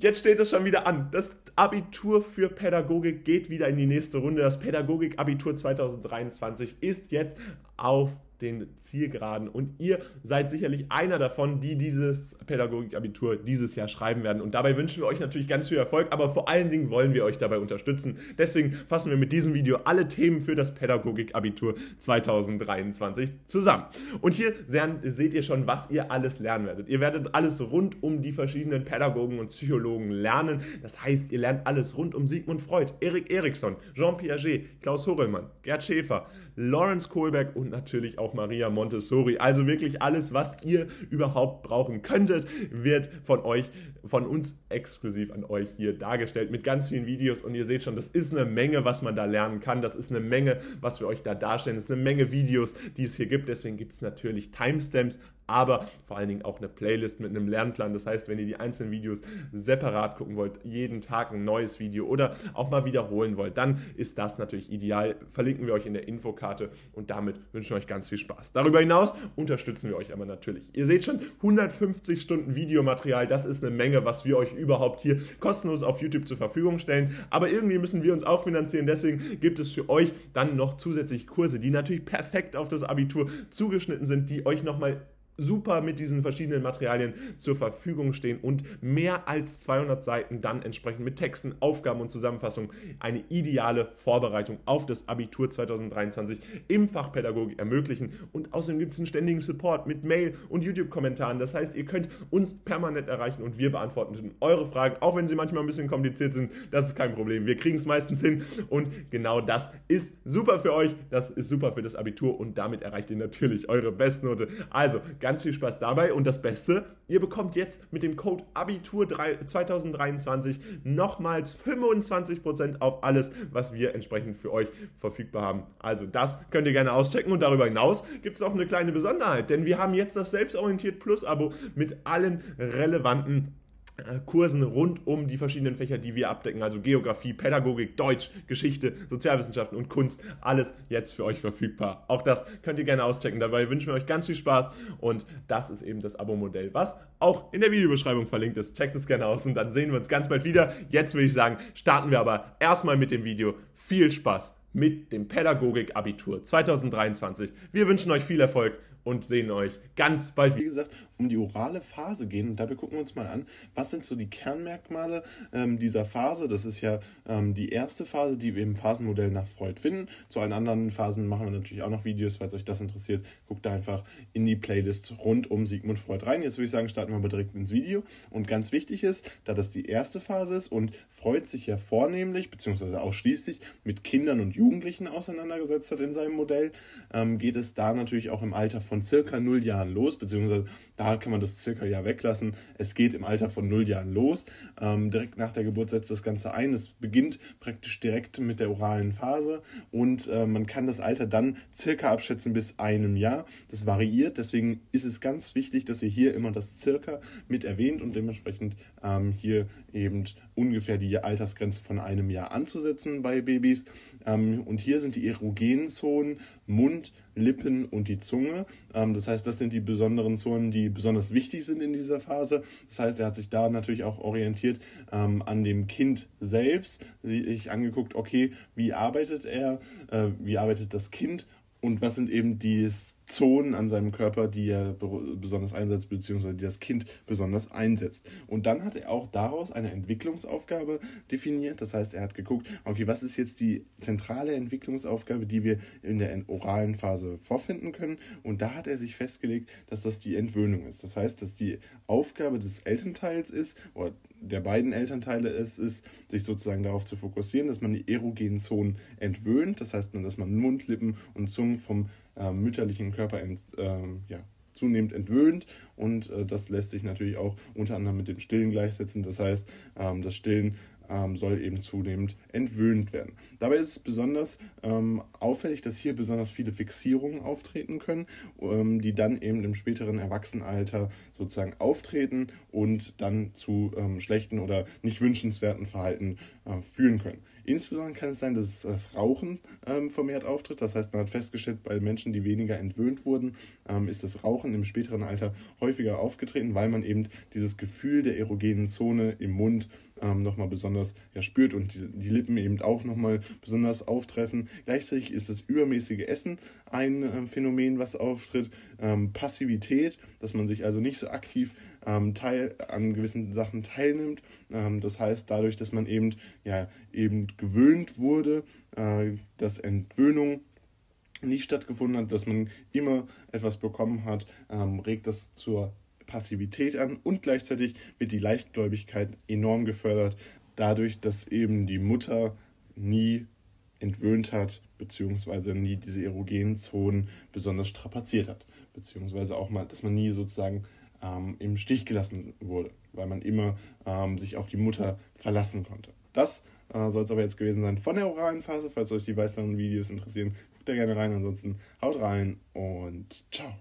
Jetzt steht es schon wieder an. Das Abitur für Pädagogik geht wieder in die nächste Runde. Das Pädagogik-Abitur 2023 ist jetzt auf den Zielgeraden. Und ihr seid sicherlich einer davon, die dieses Pädagogikabitur dieses Jahr schreiben werden. Und dabei wünschen wir euch natürlich ganz viel Erfolg, aber vor allen Dingen wollen wir euch dabei unterstützen. Deswegen fassen wir mit diesem Video alle Themen für das Pädagogikabitur 2023 zusammen. Und hier seht ihr schon, was ihr alles lernen werdet. Ihr werdet alles rund um die verschiedenen Pädagogen und Psychologen lernen. Das heißt, ihr lernt alles rund um Sigmund Freud, Erik Erikson, Jean Piaget, Klaus Horelmann, Gerd Schäfer, Lawrence Kohlberg und natürlich auch Maria Montessori. Also wirklich alles, was ihr überhaupt brauchen könntet, wird von euch, von uns exklusiv an euch hier dargestellt mit ganz vielen Videos. Und ihr seht schon, das ist eine Menge, was man da lernen kann. Das ist eine Menge, was wir euch da darstellen. Das ist eine Menge Videos, die es hier gibt. Deswegen gibt es natürlich Timestamps aber vor allen Dingen auch eine Playlist mit einem Lernplan. Das heißt, wenn ihr die einzelnen Videos separat gucken wollt, jeden Tag ein neues Video oder auch mal wiederholen wollt, dann ist das natürlich ideal. Verlinken wir euch in der Infokarte und damit wünschen wir euch ganz viel Spaß. Darüber hinaus unterstützen wir euch aber natürlich. Ihr seht schon, 150 Stunden Videomaterial, das ist eine Menge, was wir euch überhaupt hier kostenlos auf YouTube zur Verfügung stellen. Aber irgendwie müssen wir uns auch finanzieren. Deswegen gibt es für euch dann noch zusätzlich Kurse, die natürlich perfekt auf das Abitur zugeschnitten sind, die euch nochmal super mit diesen verschiedenen Materialien zur Verfügung stehen und mehr als 200 Seiten dann entsprechend mit Texten, Aufgaben und Zusammenfassungen eine ideale Vorbereitung auf das Abitur 2023 im Fach Pädagogik ermöglichen. Und außerdem gibt es einen ständigen Support mit Mail und YouTube-Kommentaren. Das heißt, ihr könnt uns permanent erreichen und wir beantworten eure Fragen, auch wenn sie manchmal ein bisschen kompliziert sind. Das ist kein Problem. Wir kriegen es meistens hin und genau das ist super für euch. Das ist super für das Abitur und damit erreicht ihr natürlich eure Bestnote. Also, ganz Ganz viel Spaß dabei. Und das Beste, ihr bekommt jetzt mit dem Code Abitur 2023 nochmals 25% auf alles, was wir entsprechend für euch verfügbar haben. Also das könnt ihr gerne auschecken. Und darüber hinaus gibt es noch eine kleine Besonderheit, denn wir haben jetzt das Selbstorientiert Plus Abo mit allen relevanten Kursen rund um die verschiedenen Fächer, die wir abdecken, also Geografie, Pädagogik, Deutsch, Geschichte, Sozialwissenschaften und Kunst, alles jetzt für euch verfügbar. Auch das könnt ihr gerne auschecken. Dabei wünschen wir euch ganz viel Spaß und das ist eben das Abo-Modell, was auch in der Videobeschreibung verlinkt ist. Checkt es gerne aus und dann sehen wir uns ganz bald wieder. Jetzt würde ich sagen, starten wir aber erstmal mit dem Video. Viel Spaß mit dem Pädagogik-Abitur 2023. Wir wünschen euch viel Erfolg und sehen euch ganz bald wieder. Wie gesagt, um die orale Phase gehen. Und dabei gucken wir uns mal an, was sind so die Kernmerkmale ähm, dieser Phase. Das ist ja ähm, die erste Phase, die wir im Phasenmodell nach Freud finden. Zu allen anderen Phasen machen wir natürlich auch noch Videos, falls euch das interessiert. Guckt da einfach in die Playlist rund um Sigmund Freud rein. Jetzt würde ich sagen, starten wir aber direkt ins Video. Und ganz wichtig ist, da das die erste Phase ist und Freud sich ja vornehmlich, beziehungsweise ausschließlich mit Kindern und Jugendlichen auseinandergesetzt hat in seinem Modell, ähm, geht es da natürlich auch im Alter von circa null Jahren los, beziehungsweise da kann man das circa ja weglassen. Es geht im Alter von null Jahren los. Ähm, direkt nach der Geburt setzt das Ganze ein. Es beginnt praktisch direkt mit der oralen Phase und äh, man kann das Alter dann circa abschätzen bis einem Jahr. Das variiert, deswegen ist es ganz wichtig, dass ihr hier immer das circa mit erwähnt und dementsprechend ähm, hier eben ungefähr die Altersgrenze von einem Jahr anzusetzen bei Babys. Ähm, und hier sind die erogenen Zonen Mund, Lippen und die Zunge. Ähm, das heißt, das sind die besonderen Zonen, die besonders wichtig sind in dieser Phase. Das heißt, er hat sich da natürlich auch orientiert ähm, an dem Kind selbst, sich angeguckt, okay, wie arbeitet er, äh, wie arbeitet das Kind und was sind eben die Zonen an seinem Körper, die er besonders einsetzt, beziehungsweise die das Kind besonders einsetzt. Und dann hat er auch daraus eine Entwicklungsaufgabe definiert. Das heißt, er hat geguckt, okay, was ist jetzt die zentrale Entwicklungsaufgabe, die wir in der oralen Phase vorfinden können. Und da hat er sich festgelegt, dass das die Entwöhnung ist. Das heißt, dass die Aufgabe des Elternteils ist, oder der beiden Elternteile ist, ist, sich sozusagen darauf zu fokussieren, dass man die erogenen Zonen entwöhnt. Das heißt, dass man Mund, Lippen und Zungen vom äh, mütterlichen Körper ent, äh, ja, zunehmend entwöhnt und äh, das lässt sich natürlich auch unter anderem mit dem Stillen gleichsetzen. Das heißt, ähm, das Stillen ähm, soll eben zunehmend entwöhnt werden. Dabei ist es besonders ähm, auffällig, dass hier besonders viele Fixierungen auftreten können, ähm, die dann eben im späteren Erwachsenenalter sozusagen auftreten und dann zu ähm, schlechten oder nicht wünschenswerten Verhalten äh, führen können. Insbesondere kann es sein, dass das Rauchen ähm, vermehrt auftritt. Das heißt, man hat festgestellt, bei Menschen, die weniger entwöhnt wurden, ähm, ist das Rauchen im späteren Alter häufiger aufgetreten, weil man eben dieses Gefühl der erogenen Zone im Mund ähm, nochmal besonders ja, spürt und die, die Lippen eben auch nochmal besonders auftreffen. Gleichzeitig ist das übermäßige Essen ein äh, Phänomen, was auftritt. Ähm, Passivität, dass man sich also nicht so aktiv ähm, teil, an gewissen Sachen teilnimmt. Ähm, das heißt, dadurch, dass man eben, ja, eben gewöhnt wurde, äh, dass Entwöhnung nicht stattgefunden hat, dass man immer etwas bekommen hat, ähm, regt das zur Passivität an und gleichzeitig wird die Leichtgläubigkeit enorm gefördert, dadurch, dass eben die Mutter nie entwöhnt hat, beziehungsweise nie diese erogenen Zonen besonders strapaziert hat, beziehungsweise auch mal, dass man nie sozusagen ähm, im Stich gelassen wurde, weil man immer ähm, sich auf die Mutter verlassen konnte. Das äh, soll es aber jetzt gewesen sein von der oralen Phase. Falls euch die weiteren Videos interessieren, guckt da gerne rein. Ansonsten haut rein und ciao.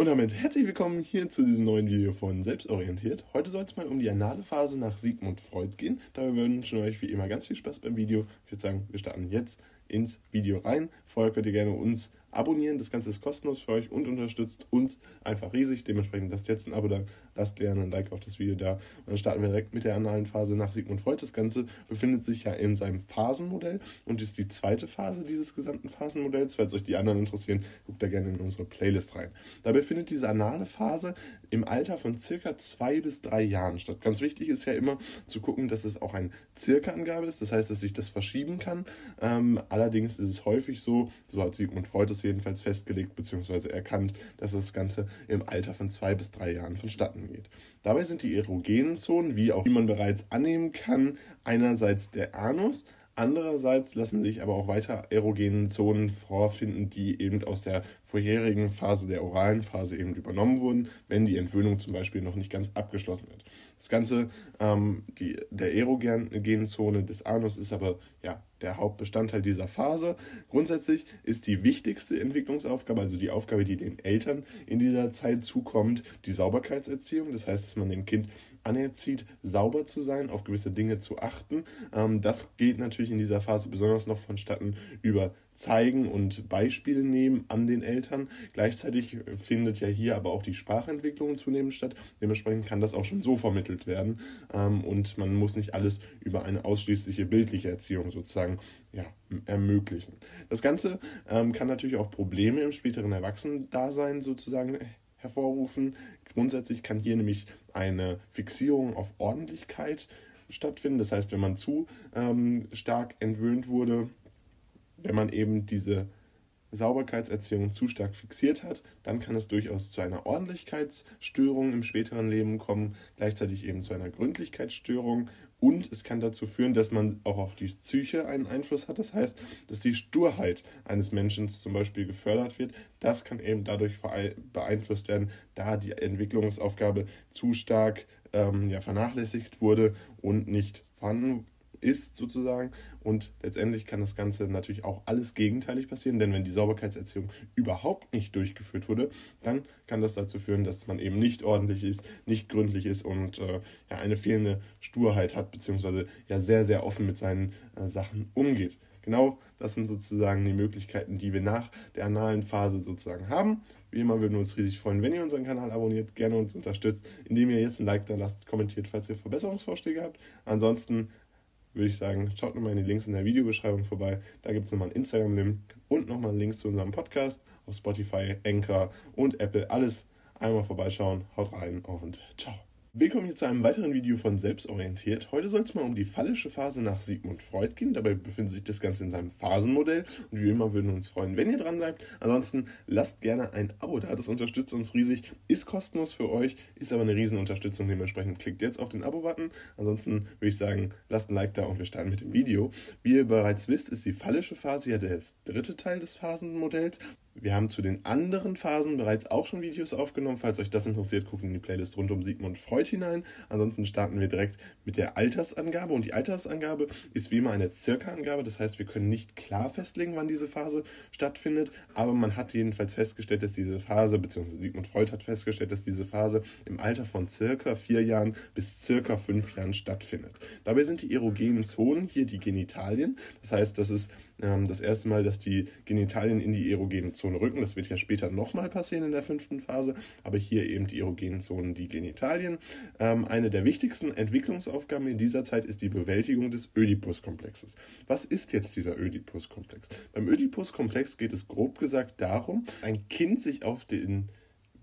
Und damit herzlich willkommen hier zu diesem neuen Video von Selbstorientiert. Heute soll es mal um die anale Phase nach Sigmund Freud gehen. Dabei wünschen wir euch wie immer ganz viel Spaß beim Video. Ich würde sagen, wir starten jetzt ins Video rein. Vorher könnt ihr gerne uns abonnieren. Das Ganze ist kostenlos für euch und unterstützt uns einfach riesig. Dementsprechend lasst jetzt ein Abo da, lasst gerne ein Like auf das Video da. Und dann starten wir direkt mit der analen Phase nach Sigmund Freud. Das Ganze befindet sich ja in seinem Phasenmodell und ist die zweite Phase dieses gesamten Phasenmodells. Falls euch die anderen interessieren, guckt da gerne in unsere Playlist rein. Dabei findet diese anale Phase im Alter von circa zwei bis drei Jahren statt. Ganz wichtig ist ja immer zu gucken, dass es auch ein Circa-Angabe ist. Das heißt, dass sich das verschieben kann. Ähm, allerdings ist es häufig so, so hat Sigmund Freud es jedenfalls festgelegt bzw. erkannt, dass das Ganze im Alter von zwei bis drei Jahren vonstatten geht. Dabei sind die erogenen Zonen, wie auch wie man bereits annehmen kann, einerseits der Anus, Andererseits lassen sich aber auch weiter erogene Zonen vorfinden, die eben aus der vorherigen Phase der oralen Phase eben übernommen wurden, wenn die Entwöhnung zum Beispiel noch nicht ganz abgeschlossen wird. Das Ganze, ähm, die, der erogenen Zone des Anus ist aber ja, der Hauptbestandteil dieser Phase. Grundsätzlich ist die wichtigste Entwicklungsaufgabe, also die Aufgabe, die den Eltern in dieser Zeit zukommt, die Sauberkeitserziehung. Das heißt, dass man dem Kind anerzieht, sauber zu sein, auf gewisse Dinge zu achten. Ähm, das geht natürlich in dieser Phase besonders noch vonstatten über zeigen und Beispiele nehmen an den Eltern. Gleichzeitig findet ja hier aber auch die Sprachentwicklung zunehmend statt. Dementsprechend kann das auch schon so vermittelt werden ähm, und man muss nicht alles über eine ausschließliche bildliche Erziehung sozusagen ja, ermöglichen. Das Ganze ähm, kann natürlich auch Probleme im späteren Erwachsenendasein sozusagen hervorrufen. Grundsätzlich kann hier nämlich eine Fixierung auf Ordentlichkeit stattfinden. Das heißt, wenn man zu ähm, stark entwöhnt wurde, wenn man eben diese Sauberkeitserziehung zu stark fixiert hat, dann kann es durchaus zu einer Ordentlichkeitsstörung im späteren Leben kommen, gleichzeitig eben zu einer Gründlichkeitsstörung und es kann dazu führen, dass man auch auf die Psyche einen Einfluss hat. Das heißt, dass die Sturheit eines Menschen zum Beispiel gefördert wird. Das kann eben dadurch beeinflusst werden, da die Entwicklungsaufgabe zu stark ähm, ja, vernachlässigt wurde und nicht vorhanden ist sozusagen. Und letztendlich kann das Ganze natürlich auch alles gegenteilig passieren, denn wenn die Sauberkeitserziehung überhaupt nicht durchgeführt wurde, dann kann das dazu führen, dass man eben nicht ordentlich ist, nicht gründlich ist und äh, ja, eine fehlende Sturheit hat, beziehungsweise ja sehr, sehr offen mit seinen äh, Sachen umgeht. Genau das sind sozusagen die Möglichkeiten, die wir nach der analen Phase sozusagen haben. Wie immer würden wir uns riesig freuen, wenn ihr unseren Kanal abonniert, gerne uns unterstützt, indem ihr jetzt ein Like da lasst, kommentiert, falls ihr Verbesserungsvorschläge habt. Ansonsten würde ich sagen, schaut nochmal in die Links in der Videobeschreibung vorbei. Da gibt es nochmal einen Instagram-Link und nochmal einen Link zu unserem Podcast auf Spotify, Anchor und Apple. Alles einmal vorbeischauen. Haut rein und ciao. Willkommen hier zu einem weiteren Video von Selbstorientiert. Heute soll es mal um die phallische Phase nach Sigmund Freud gehen. Dabei befindet sich das Ganze in seinem Phasenmodell. Und wie immer würden wir uns freuen, wenn ihr dran bleibt. Ansonsten lasst gerne ein Abo da, das unterstützt uns riesig. Ist kostenlos für euch, ist aber eine Riesenunterstützung. Dementsprechend klickt jetzt auf den Abo-Button. Ansonsten würde ich sagen, lasst ein Like da und wir starten mit dem Video. Wie ihr bereits wisst, ist die phallische Phase ja der dritte Teil des Phasenmodells. Wir haben zu den anderen Phasen bereits auch schon Videos aufgenommen. Falls euch das interessiert, guckt in die Playlist rund um Sigmund Freud hinein. Ansonsten starten wir direkt mit der Altersangabe. Und die Altersangabe ist wie immer eine Circa-Angabe. Das heißt, wir können nicht klar festlegen, wann diese Phase stattfindet. Aber man hat jedenfalls festgestellt, dass diese Phase, beziehungsweise Sigmund Freud hat festgestellt, dass diese Phase im Alter von circa vier Jahren bis circa fünf Jahren stattfindet. Dabei sind die erogenen Zonen hier die Genitalien. Das heißt, das ist das erste Mal, dass die Genitalien in die erogene Zone rücken. Das wird ja später nochmal passieren in der fünften Phase, aber hier eben die erogenen Zonen, die Genitalien. Ähm, eine der wichtigsten Entwicklungsaufgaben in dieser Zeit ist die Bewältigung des Ödipus-Komplexes. Was ist jetzt dieser Ödipus-Komplex? Beim Ödipus-Komplex geht es grob gesagt darum, ein Kind sich auf den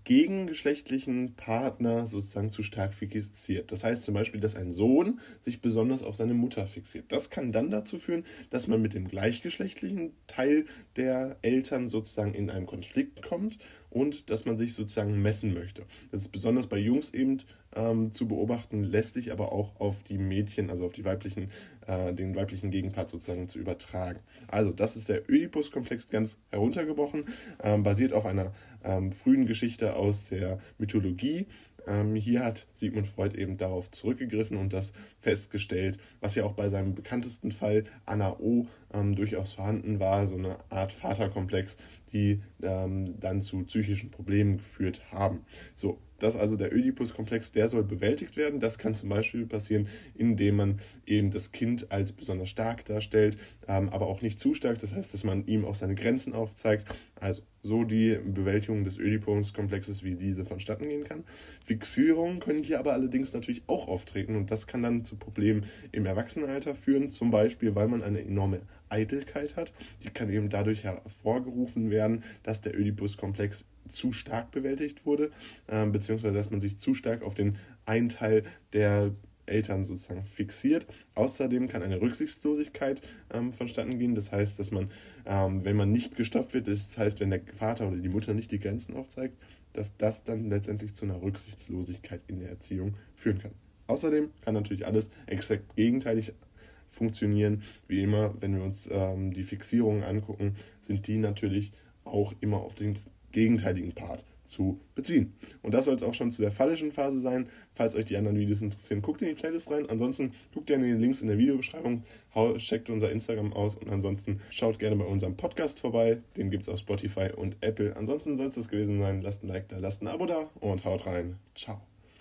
gegengeschlechtlichen Partner sozusagen zu stark fixiert. Das heißt zum Beispiel, dass ein Sohn sich besonders auf seine Mutter fixiert. Das kann dann dazu führen, dass man mit dem gleichgeschlechtlichen Teil der Eltern sozusagen in einen Konflikt kommt und dass man sich sozusagen messen möchte. Das ist besonders bei Jungs eben ähm, zu beobachten, lässt sich aber auch auf die Mädchen, also auf die weiblichen, äh, den weiblichen Gegenpart sozusagen zu übertragen. Also das ist der Oedipus-Komplex ganz heruntergebrochen, ähm, basiert auf einer ähm, frühen Geschichte aus der Mythologie. Ähm, hier hat Sigmund Freud eben darauf zurückgegriffen und das festgestellt, was ja auch bei seinem bekanntesten Fall Anna O ähm, durchaus vorhanden war, so eine Art Vaterkomplex, die ähm, dann zu psychischen Problemen geführt haben. So, das also der Ödipus-Komplex, der soll bewältigt werden. Das kann zum Beispiel passieren, indem man eben das Kind als besonders stark darstellt, ähm, aber auch nicht zu stark. Das heißt, dass man ihm auch seine Grenzen aufzeigt. Also so die Bewältigung des Ödipus-Komplexes, wie diese vonstatten gehen kann. Fixierungen können hier aber allerdings natürlich auch auftreten und das kann dann zu Problemen im Erwachsenenalter führen, zum Beispiel, weil man eine enorme Eitelkeit hat. Die kann eben dadurch hervorgerufen werden, dass der Ödipus-Komplex zu stark bewältigt wurde, äh, beziehungsweise dass man sich zu stark auf den einen Teil der Eltern sozusagen fixiert. Außerdem kann eine Rücksichtslosigkeit ähm, vonstatten gehen. Das heißt, dass man, ähm, wenn man nicht gestoppt wird, das heißt, wenn der Vater oder die Mutter nicht die Grenzen aufzeigt, dass das dann letztendlich zu einer Rücksichtslosigkeit in der Erziehung führen kann. Außerdem kann natürlich alles exakt gegenteilig funktionieren. Wie immer, wenn wir uns ähm, die Fixierungen angucken, sind die natürlich auch immer auf den gegenteiligen Part zu beziehen. Und das soll es auch schon zu der phallischen Phase sein. Falls euch die anderen Videos interessieren, guckt in die Playlist rein. Ansonsten guckt gerne in den Links in der Videobeschreibung, checkt unser Instagram aus und ansonsten schaut gerne bei unserem Podcast vorbei. Den gibt es auf Spotify und Apple. Ansonsten soll es das gewesen sein. Lasst ein Like da, lasst ein Abo da und haut rein. Ciao.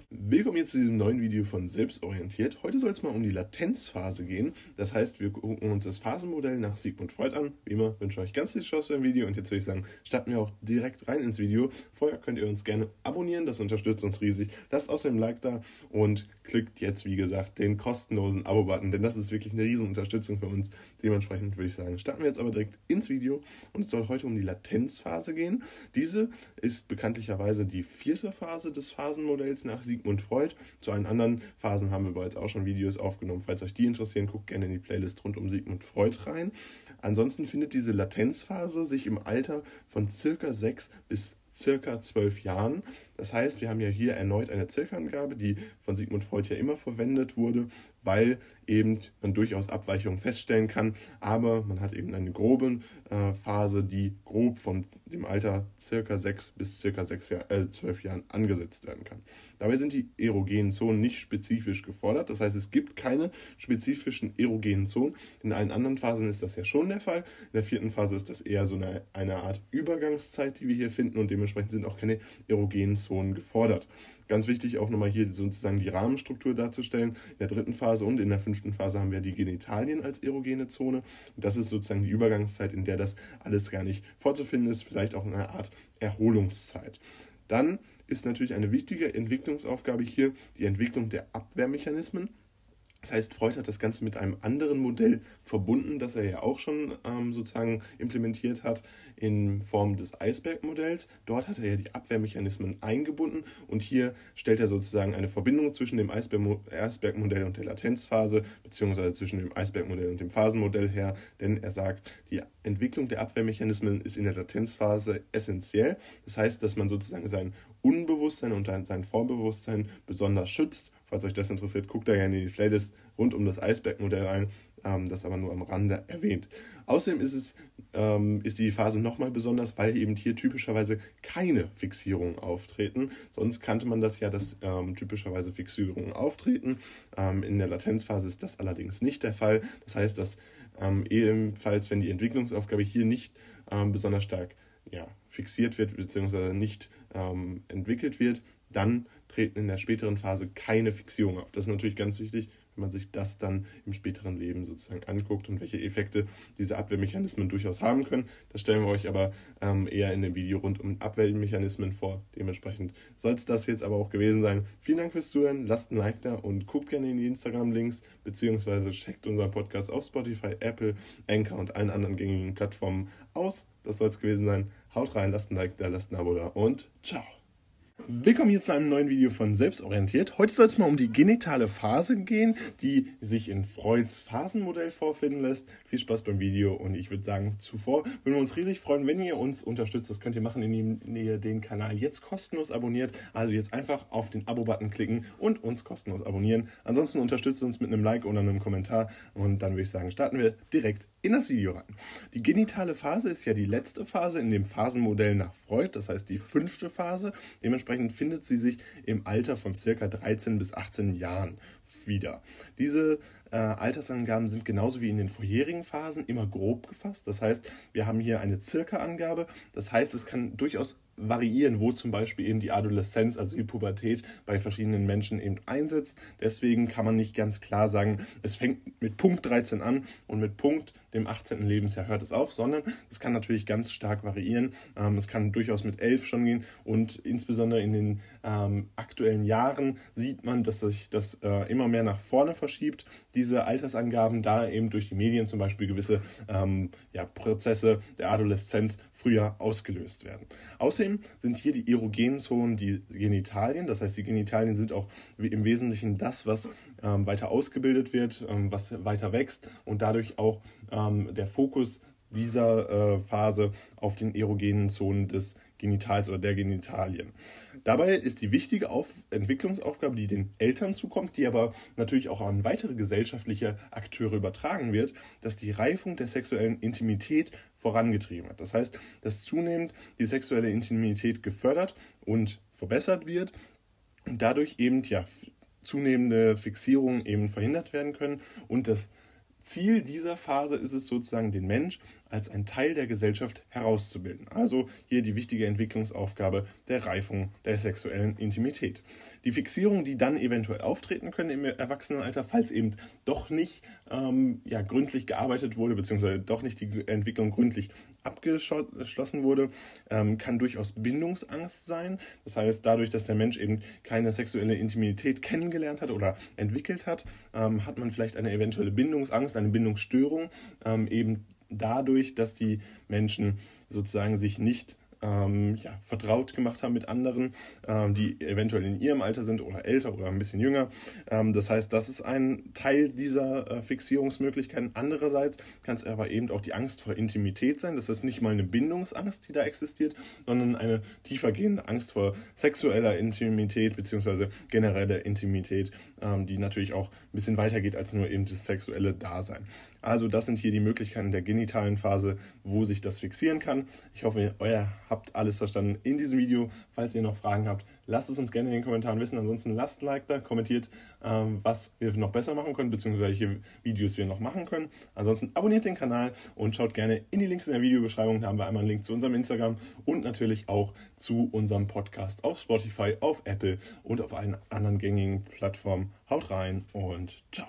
Willkommen jetzt zu diesem neuen Video von Selbstorientiert. Heute soll es mal um die Latenzphase gehen. Das heißt, wir gucken uns das Phasenmodell nach Sigmund Freud an. Wie immer wünsche ich euch ganz viel Spaß beim Video und jetzt würde ich sagen, starten wir auch direkt rein ins Video. Vorher könnt ihr uns gerne abonnieren, das unterstützt uns riesig. Lasst außerdem ein Like da und klickt jetzt, wie gesagt, den kostenlosen Abo-Button, denn das ist wirklich eine riesen Unterstützung für uns. Dementsprechend würde ich sagen, starten wir jetzt aber direkt ins Video und es soll heute um die Latenzphase gehen. Diese ist bekanntlicherweise die vierte Phase des Phasenmodells nach Sigmund Sigmund Freud. Zu allen anderen Phasen haben wir bereits auch schon Videos aufgenommen. Falls euch die interessieren, guckt gerne in die Playlist rund um Sigmund Freud rein. Ansonsten findet diese Latenzphase sich im Alter von circa sechs bis circa zwölf Jahren. Das heißt, wir haben ja hier erneut eine Circa-Angabe, die von Sigmund Freud ja immer verwendet wurde, weil eben man durchaus Abweichungen feststellen kann, aber man hat eben eine grobe äh, Phase, die grob von dem Alter circa sechs bis circa sechs Jahr, äh, zwölf Jahren angesetzt werden kann. Dabei sind die erogenen Zonen nicht spezifisch gefordert, das heißt, es gibt keine spezifischen erogenen Zonen. In allen anderen Phasen ist das ja schon der Fall. In der vierten Phase ist das eher so eine, eine Art Übergangszeit, die wir hier finden und dementsprechend sind auch keine erogenen Zonen gefordert. Ganz wichtig auch nochmal hier sozusagen die Rahmenstruktur darzustellen. In der dritten Phase und in der fünften Phase haben wir die Genitalien als erogene Zone. Und das ist sozusagen die Übergangszeit, in der das alles gar nicht vorzufinden ist, vielleicht auch eine Art Erholungszeit. Dann ist natürlich eine wichtige Entwicklungsaufgabe hier die Entwicklung der Abwehrmechanismen. Das heißt, Freud hat das Ganze mit einem anderen Modell verbunden, das er ja auch schon ähm, sozusagen implementiert hat in Form des Eisbergmodells. Dort hat er ja die Abwehrmechanismen eingebunden und hier stellt er sozusagen eine Verbindung zwischen dem Eisbergmodell und der Latenzphase, beziehungsweise zwischen dem Eisbergmodell und dem Phasenmodell her, denn er sagt, die Entwicklung der Abwehrmechanismen ist in der Latenzphase essentiell. Das heißt, dass man sozusagen sein Unbewusstsein und sein Vorbewusstsein besonders schützt Falls euch das interessiert, guckt da gerne in die Playlist rund um das Eisbergmodell rein. ähm, das aber nur am Rande erwähnt. Außerdem ist, es, ähm, ist die Phase nochmal besonders, weil eben hier typischerweise keine Fixierungen auftreten. Sonst kannte man das ja, dass ähm, typischerweise Fixierungen auftreten. Ähm, in der Latenzphase ist das allerdings nicht der Fall. Das heißt, dass ähm, ebenfalls, wenn die Entwicklungsaufgabe hier nicht ähm, besonders stark ja, fixiert wird bzw. nicht entwickelt wird, dann treten in der späteren Phase keine Fixierungen auf. Das ist natürlich ganz wichtig, wenn man sich das dann im späteren Leben sozusagen anguckt und welche Effekte diese Abwehrmechanismen durchaus haben können. Das stellen wir euch aber ähm, eher in dem Video rund um Abwehrmechanismen vor. Dementsprechend soll es das jetzt aber auch gewesen sein. Vielen Dank fürs Zuhören, lasst ein Like da und guckt gerne in die Instagram-Links beziehungsweise checkt unseren Podcast auf Spotify, Apple, Anchor und allen anderen gängigen Plattformen aus. Das soll es gewesen sein. Haut rein, lasst ein Like da, lasst ein Abo da und ciao. Willkommen hier zu einem neuen Video von Selbstorientiert. Heute soll es mal um die genitale Phase gehen, die sich in Freuds Phasenmodell vorfinden lässt. Viel Spaß beim Video und ich würde sagen, zuvor würden wir uns riesig freuen, wenn ihr uns unterstützt. Das könnt ihr machen, indem ihr den Kanal jetzt kostenlos abonniert. Also jetzt einfach auf den Abo-Button klicken und uns kostenlos abonnieren. Ansonsten unterstützt uns mit einem Like oder einem Kommentar und dann würde ich sagen, starten wir direkt in das Video rein. Die genitale Phase ist ja die letzte Phase in dem Phasenmodell nach Freud, das heißt die fünfte Phase. Dementsprechend findet sie sich im Alter von circa 13 bis 18 Jahren wieder. Diese äh, Altersangaben sind genauso wie in den vorherigen Phasen immer grob gefasst. Das heißt, wir haben hier eine Circa-Angabe. Das heißt, es kann durchaus variieren, wo zum Beispiel eben die Adoleszenz, also die Pubertät bei verschiedenen Menschen eben einsetzt. Deswegen kann man nicht ganz klar sagen, es fängt mit Punkt 13 an und mit Punkt dem 18. Lebensjahr hört es auf, sondern es kann natürlich ganz stark variieren. Ähm, es kann durchaus mit 11 schon gehen und insbesondere in den ähm, aktuellen Jahren sieht man, dass sich das äh, immer mehr nach vorne verschiebt, diese Altersangaben, da eben durch die Medien zum Beispiel gewisse ähm, ja, Prozesse der Adoleszenz früher ausgelöst werden. Außerdem sind hier die erogenen Zonen die Genitalien, das heißt, die Genitalien sind auch im Wesentlichen das, was weiter ausgebildet wird, ähm, was weiter wächst und dadurch auch ähm, der Fokus dieser äh, Phase auf den erogenen Zonen des Genitals oder der Genitalien. Dabei ist die wichtige Auf Entwicklungsaufgabe, die den Eltern zukommt, die aber natürlich auch an weitere gesellschaftliche Akteure übertragen wird, dass die Reifung der sexuellen Intimität vorangetrieben wird. Das heißt, dass zunehmend die sexuelle Intimität gefördert und verbessert wird und dadurch eben ja zunehmende Fixierungen eben verhindert werden können. Und das Ziel dieser Phase ist es sozusagen, den Mensch als ein Teil der Gesellschaft herauszubilden. Also hier die wichtige Entwicklungsaufgabe der Reifung der sexuellen Intimität. Die Fixierungen, die dann eventuell auftreten können im Erwachsenenalter, falls eben doch nicht ähm, ja, gründlich gearbeitet wurde, beziehungsweise doch nicht die Entwicklung gründlich abgeschlossen wurde, ähm, kann durchaus Bindungsangst sein. Das heißt, dadurch, dass der Mensch eben keine sexuelle Intimität kennengelernt hat oder entwickelt hat, ähm, hat man vielleicht eine eventuelle Bindungsangst, eine Bindungsstörung, ähm, eben dadurch, dass die Menschen sozusagen sich nicht ähm, ja, vertraut gemacht haben mit anderen, ähm, die eventuell in ihrem Alter sind oder älter oder ein bisschen jünger. Ähm, das heißt, das ist ein Teil dieser äh, Fixierungsmöglichkeiten. Andererseits kann es aber eben auch die Angst vor Intimität sein. Das ist nicht mal eine Bindungsangst, die da existiert, sondern eine tiefergehende Angst vor sexueller Intimität bzw. genereller Intimität, ähm, die natürlich auch ein bisschen weiter geht als nur eben das sexuelle Dasein. Also das sind hier die Möglichkeiten der genitalen Phase, wo sich das fixieren kann. Ich hoffe, ihr habt alles verstanden in diesem Video. Falls ihr noch Fragen habt, lasst es uns gerne in den Kommentaren wissen. Ansonsten lasst ein Like da, kommentiert, ähm, was wir noch besser machen können, beziehungsweise welche Videos wir noch machen können. Ansonsten abonniert den Kanal und schaut gerne in die Links in der Videobeschreibung. Da haben wir einmal einen Link zu unserem Instagram und natürlich auch zu unserem Podcast auf Spotify, auf Apple und auf allen anderen gängigen Plattformen. Haut rein und ciao.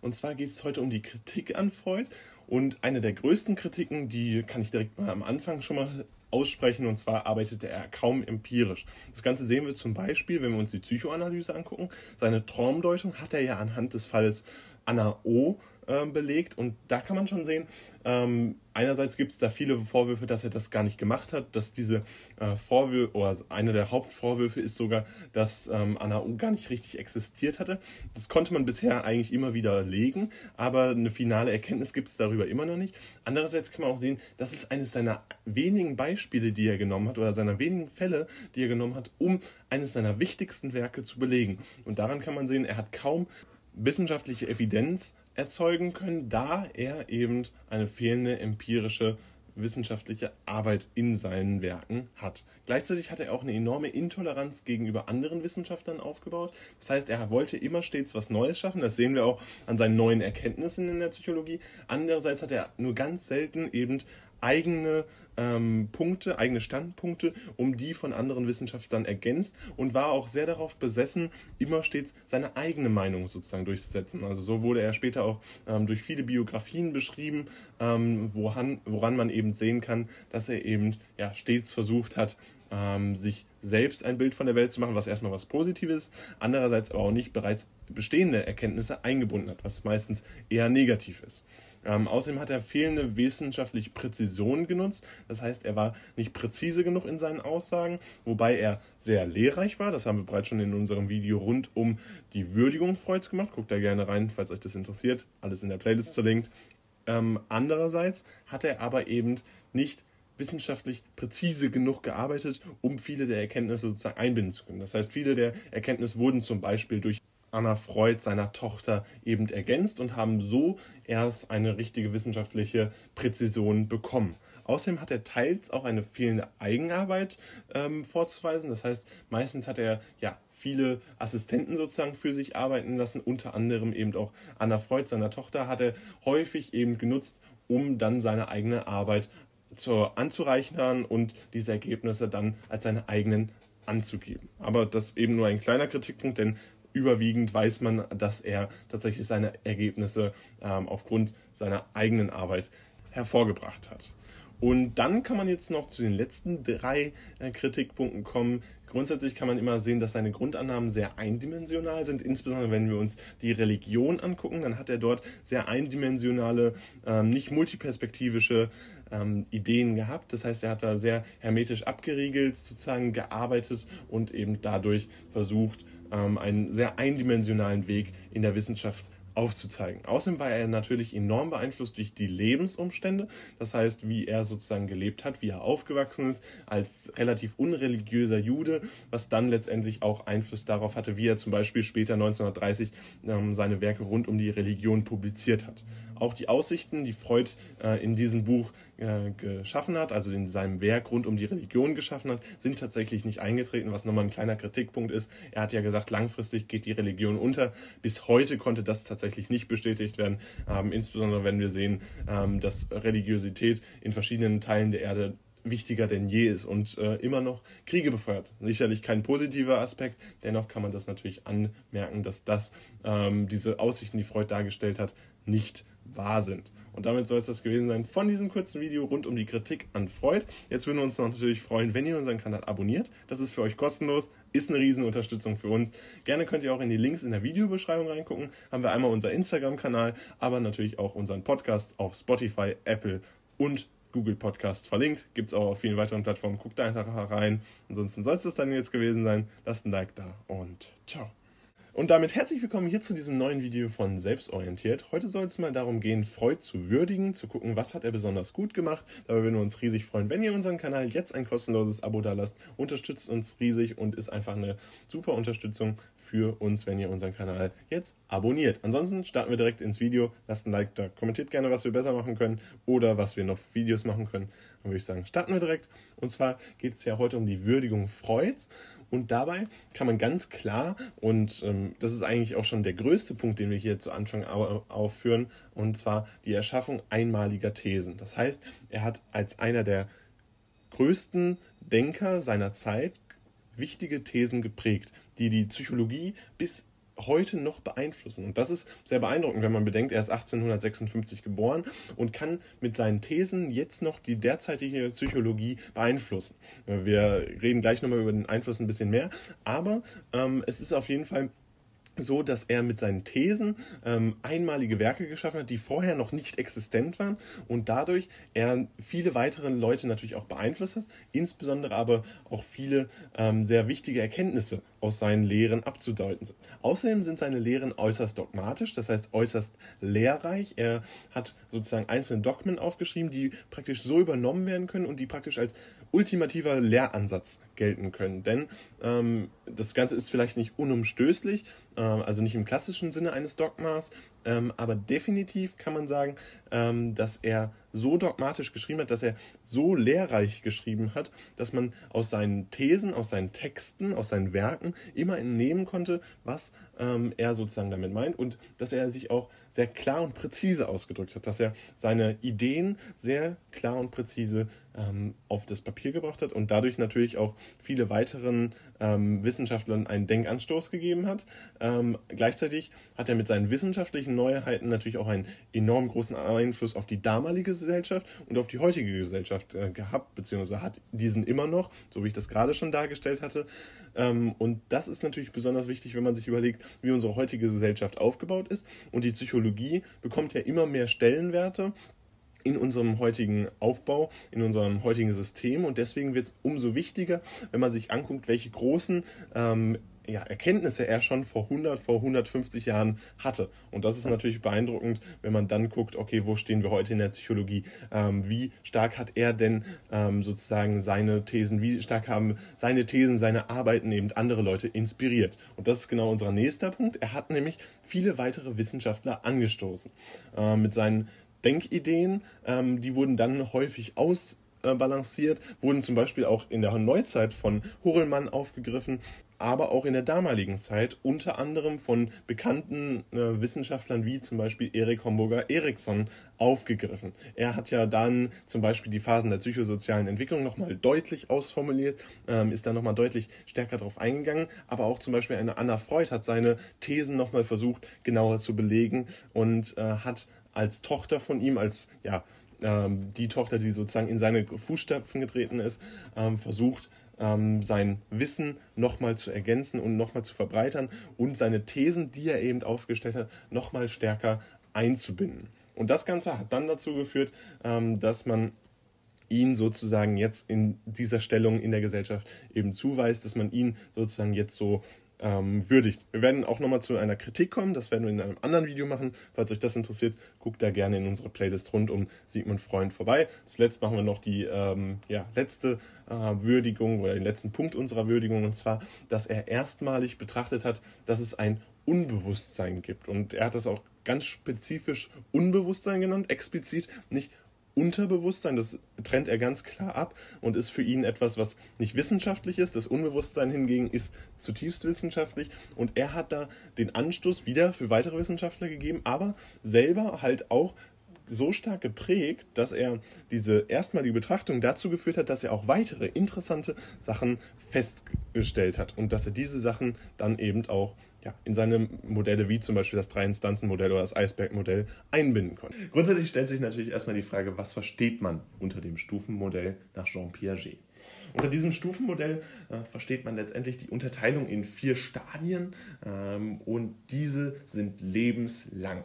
Und zwar geht es heute um die Kritik an Freud. Und eine der größten Kritiken, die kann ich direkt mal am Anfang schon mal aussprechen. Und zwar arbeitete er kaum empirisch. Das Ganze sehen wir zum Beispiel, wenn wir uns die Psychoanalyse angucken. Seine Traumdeutung hat er ja anhand des Falles Anna O äh, belegt. Und da kann man schon sehen, ähm, einerseits gibt es da viele Vorwürfe, dass er das gar nicht gemacht hat, dass diese äh, Vorwürfe, oder einer der Hauptvorwürfe ist sogar, dass ähm, Anna U gar nicht richtig existiert hatte. Das konnte man bisher eigentlich immer wieder legen, aber eine finale Erkenntnis gibt es darüber immer noch nicht. Andererseits kann man auch sehen, das ist eines seiner wenigen Beispiele, die er genommen hat, oder seiner wenigen Fälle, die er genommen hat, um eines seiner wichtigsten Werke zu belegen. Und daran kann man sehen, er hat kaum wissenschaftliche Evidenz erzeugen können, da er eben eine fehlende empirische wissenschaftliche Arbeit in seinen Werken hat. Gleichzeitig hat er auch eine enorme Intoleranz gegenüber anderen Wissenschaftlern aufgebaut. Das heißt, er wollte immer stets was Neues schaffen. Das sehen wir auch an seinen neuen Erkenntnissen in der Psychologie. Andererseits hat er nur ganz selten eben eigene ähm, Punkte, eigene Standpunkte, um die von anderen Wissenschaftlern ergänzt und war auch sehr darauf besessen, immer stets seine eigene Meinung sozusagen durchzusetzen. Also so wurde er später auch ähm, durch viele Biografien beschrieben, ähm, woran, woran man eben sehen kann, dass er eben ja, stets versucht hat, ähm, sich selbst ein Bild von der Welt zu machen, was erstmal was Positives, andererseits aber auch nicht bereits bestehende Erkenntnisse eingebunden hat, was meistens eher negativ ist. Ähm, außerdem hat er fehlende wissenschaftliche Präzision genutzt. Das heißt, er war nicht präzise genug in seinen Aussagen, wobei er sehr lehrreich war. Das haben wir bereits schon in unserem Video rund um die Würdigung Freuds gemacht. Guckt da gerne rein, falls euch das interessiert. Alles in der Playlist verlinkt. Ähm, andererseits hat er aber eben nicht wissenschaftlich präzise genug gearbeitet, um viele der Erkenntnisse sozusagen einbinden zu können. Das heißt, viele der Erkenntnisse wurden zum Beispiel durch Anna Freud seiner Tochter eben ergänzt und haben so erst eine richtige wissenschaftliche Präzision bekommen. Außerdem hat er teils auch eine fehlende Eigenarbeit ähm, vorzuweisen. Das heißt, meistens hat er ja viele Assistenten sozusagen für sich arbeiten lassen, unter anderem eben auch Anna Freud, seiner Tochter, hat er häufig eben genutzt, um dann seine eigene Arbeit zu, anzureichern und diese Ergebnisse dann als seine eigenen anzugeben. Aber das eben nur ein kleiner Kritikpunkt, denn überwiegend weiß man, dass er tatsächlich seine Ergebnisse ähm, aufgrund seiner eigenen Arbeit hervorgebracht hat. Und dann kann man jetzt noch zu den letzten drei äh, Kritikpunkten kommen. Grundsätzlich kann man immer sehen, dass seine Grundannahmen sehr eindimensional sind. Insbesondere wenn wir uns die Religion angucken, dann hat er dort sehr eindimensionale, ähm, nicht multiperspektivische ähm, Ideen gehabt. Das heißt, er hat da sehr hermetisch abgeriegelt sozusagen gearbeitet und eben dadurch versucht, ähm, einen sehr eindimensionalen Weg in der Wissenschaft aufzuzeigen. Außerdem war er natürlich enorm beeinflusst durch die Lebensumstände, das heißt, wie er sozusagen gelebt hat, wie er aufgewachsen ist als relativ unreligiöser Jude, was dann letztendlich auch Einfluss darauf hatte, wie er zum Beispiel später 1930 ähm, seine Werke rund um die Religion publiziert hat. Auch die Aussichten, die Freud äh, in diesem Buch äh, geschaffen hat, also in seinem Werk rund um die Religion geschaffen hat, sind tatsächlich nicht eingetreten, was nochmal ein kleiner Kritikpunkt ist. Er hat ja gesagt, langfristig geht die Religion unter. Bis heute konnte das tatsächlich nicht bestätigt werden, ähm, insbesondere wenn wir sehen, ähm, dass Religiosität in verschiedenen Teilen der Erde wichtiger denn je ist und äh, immer noch Kriege befeuert. Sicherlich kein positiver Aspekt, dennoch kann man das natürlich anmerken, dass das ähm, diese Aussichten, die Freud dargestellt hat, nicht wahr sind. Und damit soll es das gewesen sein von diesem kurzen Video rund um die Kritik an Freud. Jetzt würden wir uns natürlich freuen, wenn ihr unseren Kanal abonniert. Das ist für euch kostenlos, ist eine riesen Unterstützung für uns. Gerne könnt ihr auch in die Links in der Videobeschreibung reingucken. Haben wir einmal unser Instagram-Kanal, aber natürlich auch unseren Podcast auf Spotify, Apple und Google Podcast verlinkt. Gibt es auch auf vielen weiteren Plattformen. Guckt da einfach rein. Ansonsten soll es das dann jetzt gewesen sein. Lasst ein Like da und ciao. Und damit herzlich willkommen hier zu diesem neuen Video von Selbstorientiert. Heute soll es mal darum gehen, Freud zu würdigen, zu gucken, was hat er besonders gut gemacht. Dabei würden wir uns riesig freuen, wenn ihr unseren Kanal jetzt ein kostenloses Abo da lasst. Unterstützt uns riesig und ist einfach eine super Unterstützung für uns, wenn ihr unseren Kanal jetzt abonniert. Ansonsten starten wir direkt ins Video. Lasst ein Like da. Kommentiert gerne, was wir besser machen können oder was wir noch Videos machen können. Dann würde ich sagen, starten wir direkt. Und zwar geht es ja heute um die Würdigung Freuds. Und dabei kann man ganz klar, und ähm, das ist eigentlich auch schon der größte Punkt, den wir hier zu Anfang aufführen, und zwar die Erschaffung einmaliger Thesen. Das heißt, er hat als einer der größten Denker seiner Zeit wichtige Thesen geprägt, die die Psychologie bis heute noch beeinflussen. Und das ist sehr beeindruckend, wenn man bedenkt, er ist 1856 geboren und kann mit seinen Thesen jetzt noch die derzeitige Psychologie beeinflussen. Wir reden gleich nochmal über den Einfluss ein bisschen mehr, aber ähm, es ist auf jeden Fall so, dass er mit seinen Thesen ähm, einmalige Werke geschaffen hat, die vorher noch nicht existent waren und dadurch er viele weitere Leute natürlich auch beeinflusst hat, insbesondere aber auch viele ähm, sehr wichtige Erkenntnisse aus seinen Lehren abzudeuten sind. Außerdem sind seine Lehren äußerst dogmatisch, das heißt äußerst lehrreich. Er hat sozusagen einzelne Dogmen aufgeschrieben, die praktisch so übernommen werden können und die praktisch als ultimativer Lehransatz gelten können. Denn ähm, das Ganze ist vielleicht nicht unumstößlich, äh, also nicht im klassischen Sinne eines Dogmas, ähm, aber definitiv kann man sagen, ähm, dass er so dogmatisch geschrieben hat, dass er so lehrreich geschrieben hat, dass man aus seinen Thesen, aus seinen Texten, aus seinen Werken immer entnehmen konnte, was ähm, er sozusagen damit meint und dass er sich auch sehr klar und präzise ausgedrückt hat, dass er seine Ideen sehr klar und präzise ähm, auf das Papier gebracht hat und dadurch natürlich auch viele weiteren ähm, Wissenschaftlern einen Denkanstoß gegeben hat. Ähm, gleichzeitig hat er mit seinen wissenschaftlichen Neuheiten natürlich auch einen enorm großen Einfluss auf die damalige Gesellschaft und auf die heutige Gesellschaft äh, gehabt, beziehungsweise hat diesen immer noch, so wie ich das gerade schon dargestellt hatte. Ähm, und das ist natürlich besonders wichtig, wenn man sich überlegt, wie unsere heutige Gesellschaft aufgebaut ist. Und die Psychologie bekommt ja immer mehr Stellenwerte in unserem heutigen Aufbau, in unserem heutigen System. Und deswegen wird es umso wichtiger, wenn man sich anguckt, welche großen ähm, ja, Erkenntnisse er schon vor 100, vor 150 Jahren hatte. Und das ist natürlich beeindruckend, wenn man dann guckt, okay, wo stehen wir heute in der Psychologie? Ähm, wie stark hat er denn ähm, sozusagen seine Thesen, wie stark haben seine Thesen, seine Arbeiten eben andere Leute inspiriert? Und das ist genau unser nächster Punkt. Er hat nämlich viele weitere Wissenschaftler angestoßen. Äh, mit seinen Denkideen, ähm, die wurden dann häufig ausbalanciert, wurden zum Beispiel auch in der Neuzeit von Hurlmann aufgegriffen, aber auch in der damaligen Zeit unter anderem von bekannten äh, Wissenschaftlern wie zum Beispiel Erik Homburger Eriksson aufgegriffen. Er hat ja dann zum Beispiel die Phasen der psychosozialen Entwicklung nochmal deutlich ausformuliert, ähm, ist da nochmal deutlich stärker drauf eingegangen, aber auch zum Beispiel eine Anna Freud hat seine Thesen nochmal versucht genauer zu belegen und äh, hat als Tochter von ihm, als ja, ähm, die Tochter, die sozusagen in seine Fußstapfen getreten ist, ähm, versucht, ähm, sein Wissen nochmal zu ergänzen und nochmal zu verbreitern und seine Thesen, die er eben aufgestellt hat, nochmal stärker einzubinden. Und das Ganze hat dann dazu geführt, ähm, dass man ihn sozusagen jetzt in dieser Stellung in der Gesellschaft eben zuweist, dass man ihn sozusagen jetzt so ähm, würdigt. Wir werden auch nochmal zu einer Kritik kommen, das werden wir in einem anderen Video machen. Falls euch das interessiert, guckt da gerne in unsere Playlist rund um Sigmund Freund vorbei. Zuletzt machen wir noch die ähm, ja, letzte äh, Würdigung oder den letzten Punkt unserer Würdigung und zwar, dass er erstmalig betrachtet hat, dass es ein Unbewusstsein gibt. Und er hat das auch ganz spezifisch Unbewusstsein genannt, explizit nicht Unterbewusstsein, das trennt er ganz klar ab und ist für ihn etwas, was nicht wissenschaftlich ist. Das Unbewusstsein hingegen ist zutiefst wissenschaftlich und er hat da den Anstoß wieder für weitere Wissenschaftler gegeben, aber selber halt auch so stark geprägt, dass er diese erstmalige Betrachtung dazu geführt hat, dass er auch weitere interessante Sachen festgestellt hat und dass er diese Sachen dann eben auch ja, in seine Modelle wie zum Beispiel das Drei-Instanzen-Modell oder das Eisberg-Modell einbinden konnte. Grundsätzlich stellt sich natürlich erstmal die Frage, was versteht man unter dem Stufenmodell nach Jean Piaget? Unter diesem Stufenmodell äh, versteht man letztendlich die Unterteilung in vier Stadien ähm, und diese sind lebenslang.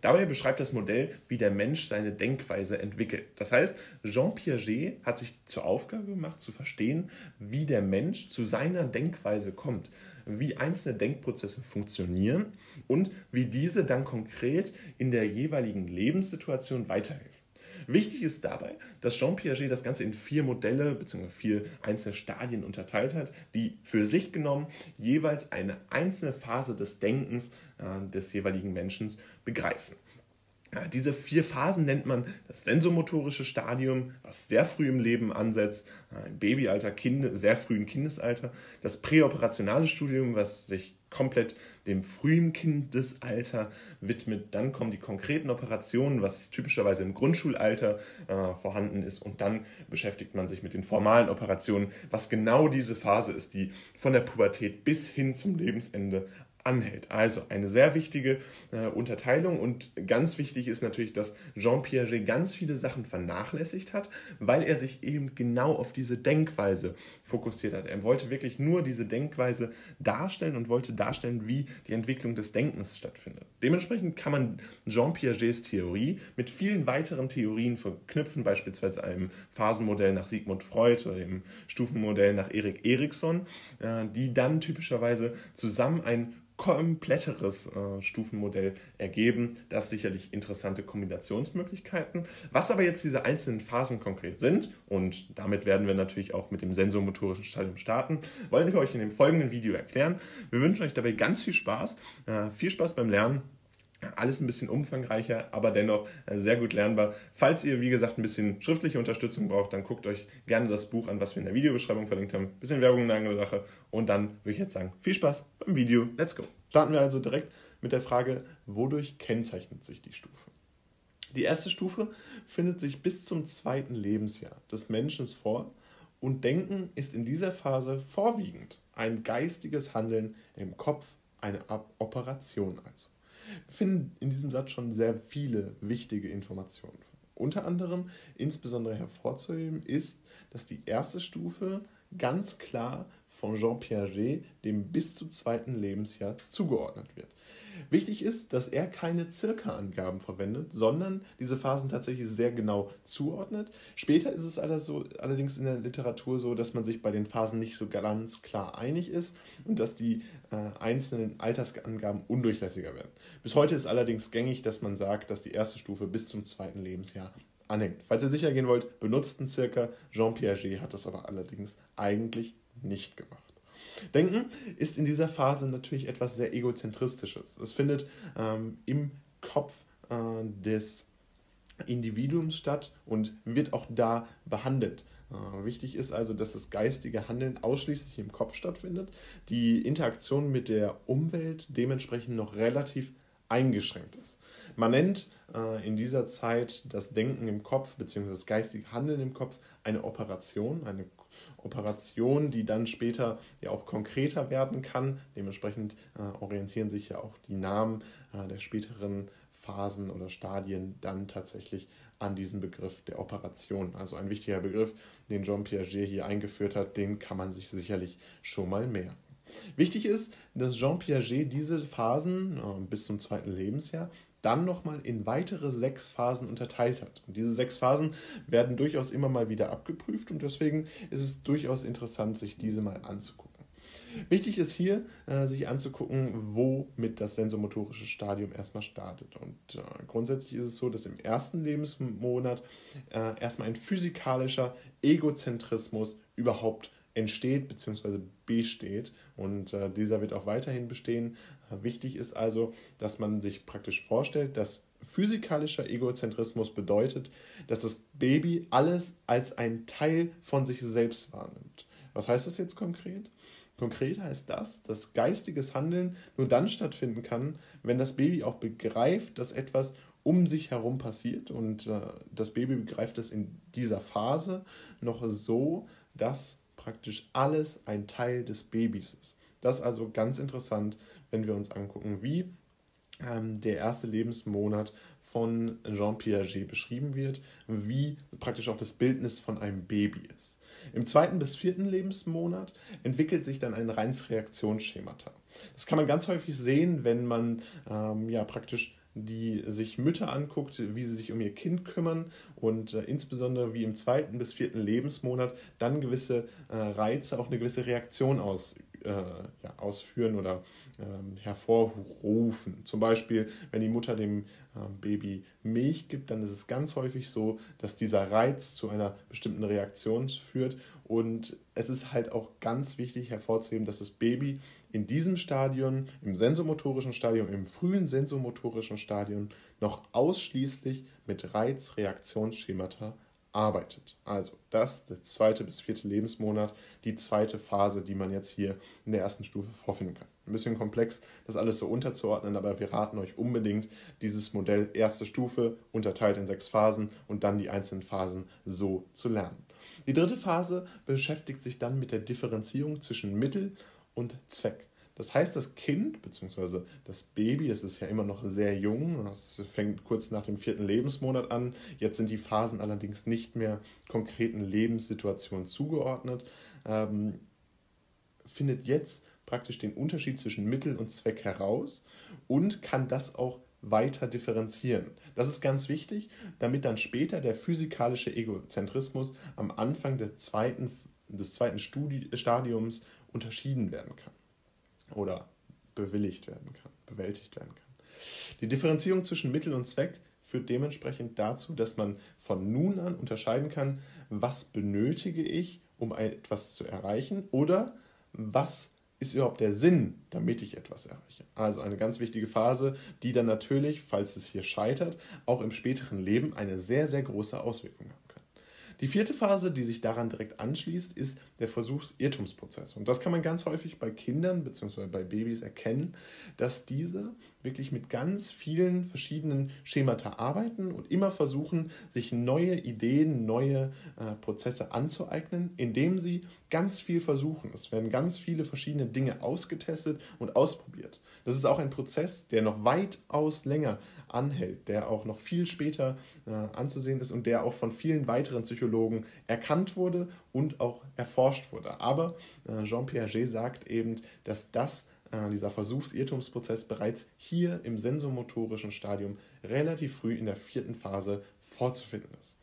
Dabei beschreibt das Modell, wie der Mensch seine Denkweise entwickelt. Das heißt, Jean Piaget hat sich zur Aufgabe gemacht, zu verstehen, wie der Mensch zu seiner Denkweise kommt wie einzelne Denkprozesse funktionieren und wie diese dann konkret in der jeweiligen Lebenssituation weiterhelfen. Wichtig ist dabei, dass Jean Piaget das Ganze in vier Modelle bzw. vier einzelne Stadien unterteilt hat, die für sich genommen jeweils eine einzelne Phase des Denkens äh, des jeweiligen Menschen begreifen. Diese vier Phasen nennt man das sensomotorische Stadium, was sehr früh im Leben ansetzt, im Babyalter, kind, sehr früh im Kindesalter, das präoperationale Studium, was sich komplett dem frühen Kindesalter widmet. Dann kommen die konkreten Operationen, was typischerweise im Grundschulalter äh, vorhanden ist. Und dann beschäftigt man sich mit den formalen Operationen, was genau diese Phase ist, die von der Pubertät bis hin zum Lebensende anhält. Also eine sehr wichtige äh, Unterteilung und ganz wichtig ist natürlich, dass Jean Piaget ganz viele Sachen vernachlässigt hat, weil er sich eben genau auf diese Denkweise fokussiert hat. Er wollte wirklich nur diese Denkweise darstellen und wollte darstellen, wie die Entwicklung des Denkens stattfindet. Dementsprechend kann man Jean Piagets Theorie mit vielen weiteren Theorien verknüpfen, beispielsweise einem Phasenmodell nach Sigmund Freud oder dem Stufenmodell nach Erik Erikson, äh, die dann typischerweise zusammen ein kompletteres äh, Stufenmodell ergeben. Das sicherlich interessante Kombinationsmöglichkeiten. Was aber jetzt diese einzelnen Phasen konkret sind, und damit werden wir natürlich auch mit dem sensomotorischen Stadium starten, wollen wir euch in dem folgenden Video erklären. Wir wünschen euch dabei ganz viel Spaß, äh, viel Spaß beim Lernen alles ein bisschen umfangreicher, aber dennoch äh, sehr gut lernbar. Falls ihr, wie gesagt, ein bisschen schriftliche Unterstützung braucht, dann guckt euch gerne das Buch an, was wir in der Videobeschreibung verlinkt haben. Ein bisschen Werbung in der Sache. Und dann würde ich jetzt sagen, viel Spaß beim Video. Let's go. Starten wir also direkt mit der Frage, wodurch kennzeichnet sich die Stufe? Die erste Stufe findet sich bis zum zweiten Lebensjahr des Menschen vor und Denken ist in dieser Phase vorwiegend ein geistiges Handeln im Kopf, eine Operation also. Wir finden in diesem Satz schon sehr viele wichtige Informationen. Unter anderem insbesondere hervorzuheben ist, dass die erste Stufe ganz klar von Jean Piaget dem bis zu zweiten Lebensjahr zugeordnet wird. Wichtig ist, dass er keine Circa-Angaben verwendet, sondern diese Phasen tatsächlich sehr genau zuordnet. Später ist es allerdings in der Literatur so, dass man sich bei den Phasen nicht so ganz klar einig ist und dass die äh, einzelnen Altersangaben undurchlässiger werden. Bis heute ist allerdings gängig, dass man sagt, dass die erste Stufe bis zum zweiten Lebensjahr anhängt. Falls ihr sicher gehen wollt, benutzt einen Circa. Jean Piaget hat das aber allerdings eigentlich nicht gemacht. Denken ist in dieser Phase natürlich etwas sehr egozentristisches. Es findet ähm, im Kopf äh, des Individuums statt und wird auch da behandelt. Äh, wichtig ist also, dass das geistige Handeln ausschließlich im Kopf stattfindet, die Interaktion mit der Umwelt dementsprechend noch relativ eingeschränkt ist. Man nennt äh, in dieser Zeit das Denken im Kopf bzw. das geistige Handeln im Kopf eine Operation, eine Operation, die dann später ja auch konkreter werden kann. Dementsprechend äh, orientieren sich ja auch die Namen äh, der späteren Phasen oder Stadien dann tatsächlich an diesen Begriff der Operation. Also ein wichtiger Begriff, den Jean Piaget hier eingeführt hat, den kann man sich sicherlich schon mal merken. Wichtig ist, dass Jean Piaget diese Phasen äh, bis zum zweiten Lebensjahr dann nochmal in weitere sechs Phasen unterteilt hat. Und diese sechs Phasen werden durchaus immer mal wieder abgeprüft und deswegen ist es durchaus interessant, sich diese mal anzugucken. Wichtig ist hier, äh, sich anzugucken, womit das sensomotorische Stadium erstmal startet. Und äh, grundsätzlich ist es so, dass im ersten Lebensmonat äh, erstmal ein physikalischer Egozentrismus überhaupt entsteht bzw. besteht und äh, dieser wird auch weiterhin bestehen. Wichtig ist also, dass man sich praktisch vorstellt, dass physikalischer Egozentrismus bedeutet, dass das Baby alles als ein Teil von sich selbst wahrnimmt. Was heißt das jetzt konkret? Konkret heißt das, dass geistiges Handeln nur dann stattfinden kann, wenn das Baby auch begreift, dass etwas um sich herum passiert und äh, das Baby begreift es in dieser Phase noch so, dass praktisch alles ein Teil des Babys ist. Das ist also ganz interessant, wenn wir uns angucken, wie ähm, der erste Lebensmonat von Jean Piaget beschrieben wird, wie praktisch auch das Bildnis von einem Baby ist. Im zweiten bis vierten Lebensmonat entwickelt sich dann ein reines Reaktionsschemata. Das kann man ganz häufig sehen, wenn man ähm, ja praktisch die sich Mütter anguckt, wie sie sich um ihr Kind kümmern und äh, insbesondere wie im zweiten bis vierten Lebensmonat dann gewisse äh, Reize, auch eine gewisse Reaktion aus, äh, ja, ausführen oder ähm, hervorrufen. Zum Beispiel, wenn die Mutter dem ähm, Baby Milch gibt, dann ist es ganz häufig so, dass dieser Reiz zu einer bestimmten Reaktion führt und es ist halt auch ganz wichtig hervorzuheben, dass das Baby in diesem Stadium, im sensomotorischen Stadium, im frühen sensomotorischen Stadium noch ausschließlich mit Reizreaktionsschemata arbeitet. Also das, der zweite bis vierte Lebensmonat, die zweite Phase, die man jetzt hier in der ersten Stufe vorfinden kann. Ein bisschen komplex, das alles so unterzuordnen, aber wir raten euch unbedingt, dieses Modell erste Stufe unterteilt in sechs Phasen und dann die einzelnen Phasen so zu lernen. Die dritte Phase beschäftigt sich dann mit der Differenzierung zwischen Mittel und Zweck. Das heißt, das Kind bzw. das Baby, das ist ja immer noch sehr jung, das fängt kurz nach dem vierten Lebensmonat an. Jetzt sind die Phasen allerdings nicht mehr konkreten Lebenssituationen zugeordnet, ähm, findet jetzt praktisch den Unterschied zwischen Mittel und Zweck heraus und kann das auch weiter differenzieren. Das ist ganz wichtig, damit dann später der physikalische Egozentrismus am Anfang der zweiten, des zweiten Studi Stadiums unterschieden werden kann oder bewilligt werden kann, bewältigt werden kann. Die Differenzierung zwischen Mittel und Zweck führt dementsprechend dazu, dass man von nun an unterscheiden kann, was benötige ich, um etwas zu erreichen oder was ist überhaupt der Sinn, damit ich etwas erreiche. Also eine ganz wichtige Phase, die dann natürlich, falls es hier scheitert, auch im späteren Leben eine sehr, sehr große Auswirkung hat. Die vierte Phase, die sich daran direkt anschließt, ist der Versuchs-Irrtumsprozess. Und das kann man ganz häufig bei Kindern bzw. bei Babys erkennen, dass diese wirklich mit ganz vielen verschiedenen Schemata arbeiten und immer versuchen, sich neue Ideen, neue äh, Prozesse anzueignen, indem sie ganz viel versuchen. Es werden ganz viele verschiedene Dinge ausgetestet und ausprobiert. Das ist auch ein Prozess, der noch weitaus länger anhält, der auch noch viel später äh, anzusehen ist und der auch von vielen weiteren Psychologen erkannt wurde und auch erforscht wurde. Aber äh, Jean Piaget sagt eben, dass das äh, dieser Versuchsirrtumsprozess bereits hier im sensomotorischen Stadium relativ früh in der vierten Phase vorzufinden ist.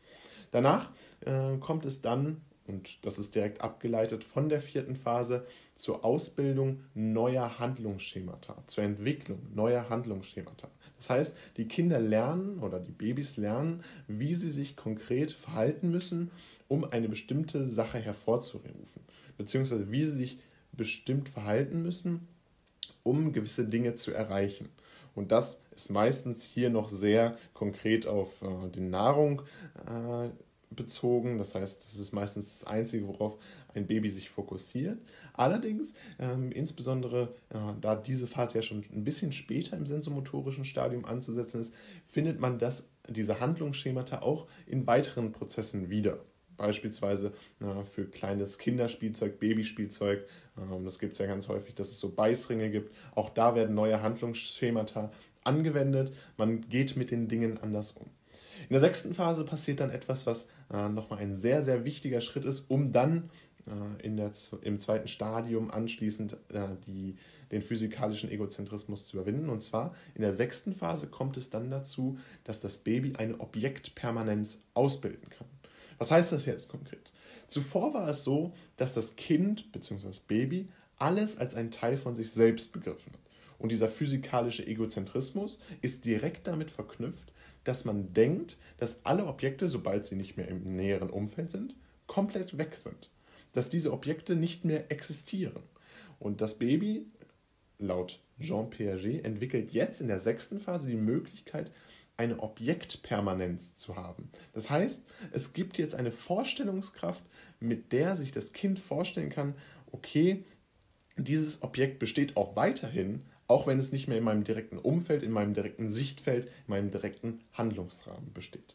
Danach äh, kommt es dann, und das ist direkt abgeleitet von der vierten Phase, zur Ausbildung neuer Handlungsschemata, zur Entwicklung neuer Handlungsschemata. Das heißt, die Kinder lernen oder die Babys lernen, wie sie sich konkret verhalten müssen, um eine bestimmte Sache hervorzurufen, beziehungsweise wie sie sich bestimmt verhalten müssen, um gewisse Dinge zu erreichen. Und das ist meistens hier noch sehr konkret auf äh, die Nahrung äh, bezogen. Das heißt, das ist meistens das Einzige, worauf ein Baby sich fokussiert. Allerdings, ähm, insbesondere äh, da diese Phase ja schon ein bisschen später im sensomotorischen Stadium anzusetzen ist, findet man das, diese Handlungsschemata auch in weiteren Prozessen wieder. Beispielsweise äh, für kleines Kinderspielzeug, Babyspielzeug. Ähm, das gibt es ja ganz häufig, dass es so Beißringe gibt. Auch da werden neue Handlungsschemata angewendet. Man geht mit den Dingen anders um. In der sechsten Phase passiert dann etwas, was äh, nochmal ein sehr, sehr wichtiger Schritt ist, um dann in der, im zweiten Stadium anschließend äh, die, den physikalischen Egozentrismus zu überwinden. Und zwar in der sechsten Phase kommt es dann dazu, dass das Baby eine Objektpermanenz ausbilden kann. Was heißt das jetzt konkret? Zuvor war es so, dass das Kind bzw. das Baby alles als ein Teil von sich selbst begriffen hat. Und dieser physikalische Egozentrismus ist direkt damit verknüpft, dass man denkt, dass alle Objekte, sobald sie nicht mehr im näheren Umfeld sind, komplett weg sind dass diese Objekte nicht mehr existieren. Und das Baby, laut Jean Piaget, entwickelt jetzt in der sechsten Phase die Möglichkeit, eine Objektpermanenz zu haben. Das heißt, es gibt jetzt eine Vorstellungskraft, mit der sich das Kind vorstellen kann, okay, dieses Objekt besteht auch weiterhin, auch wenn es nicht mehr in meinem direkten Umfeld, in meinem direkten Sichtfeld, in meinem direkten Handlungsrahmen besteht.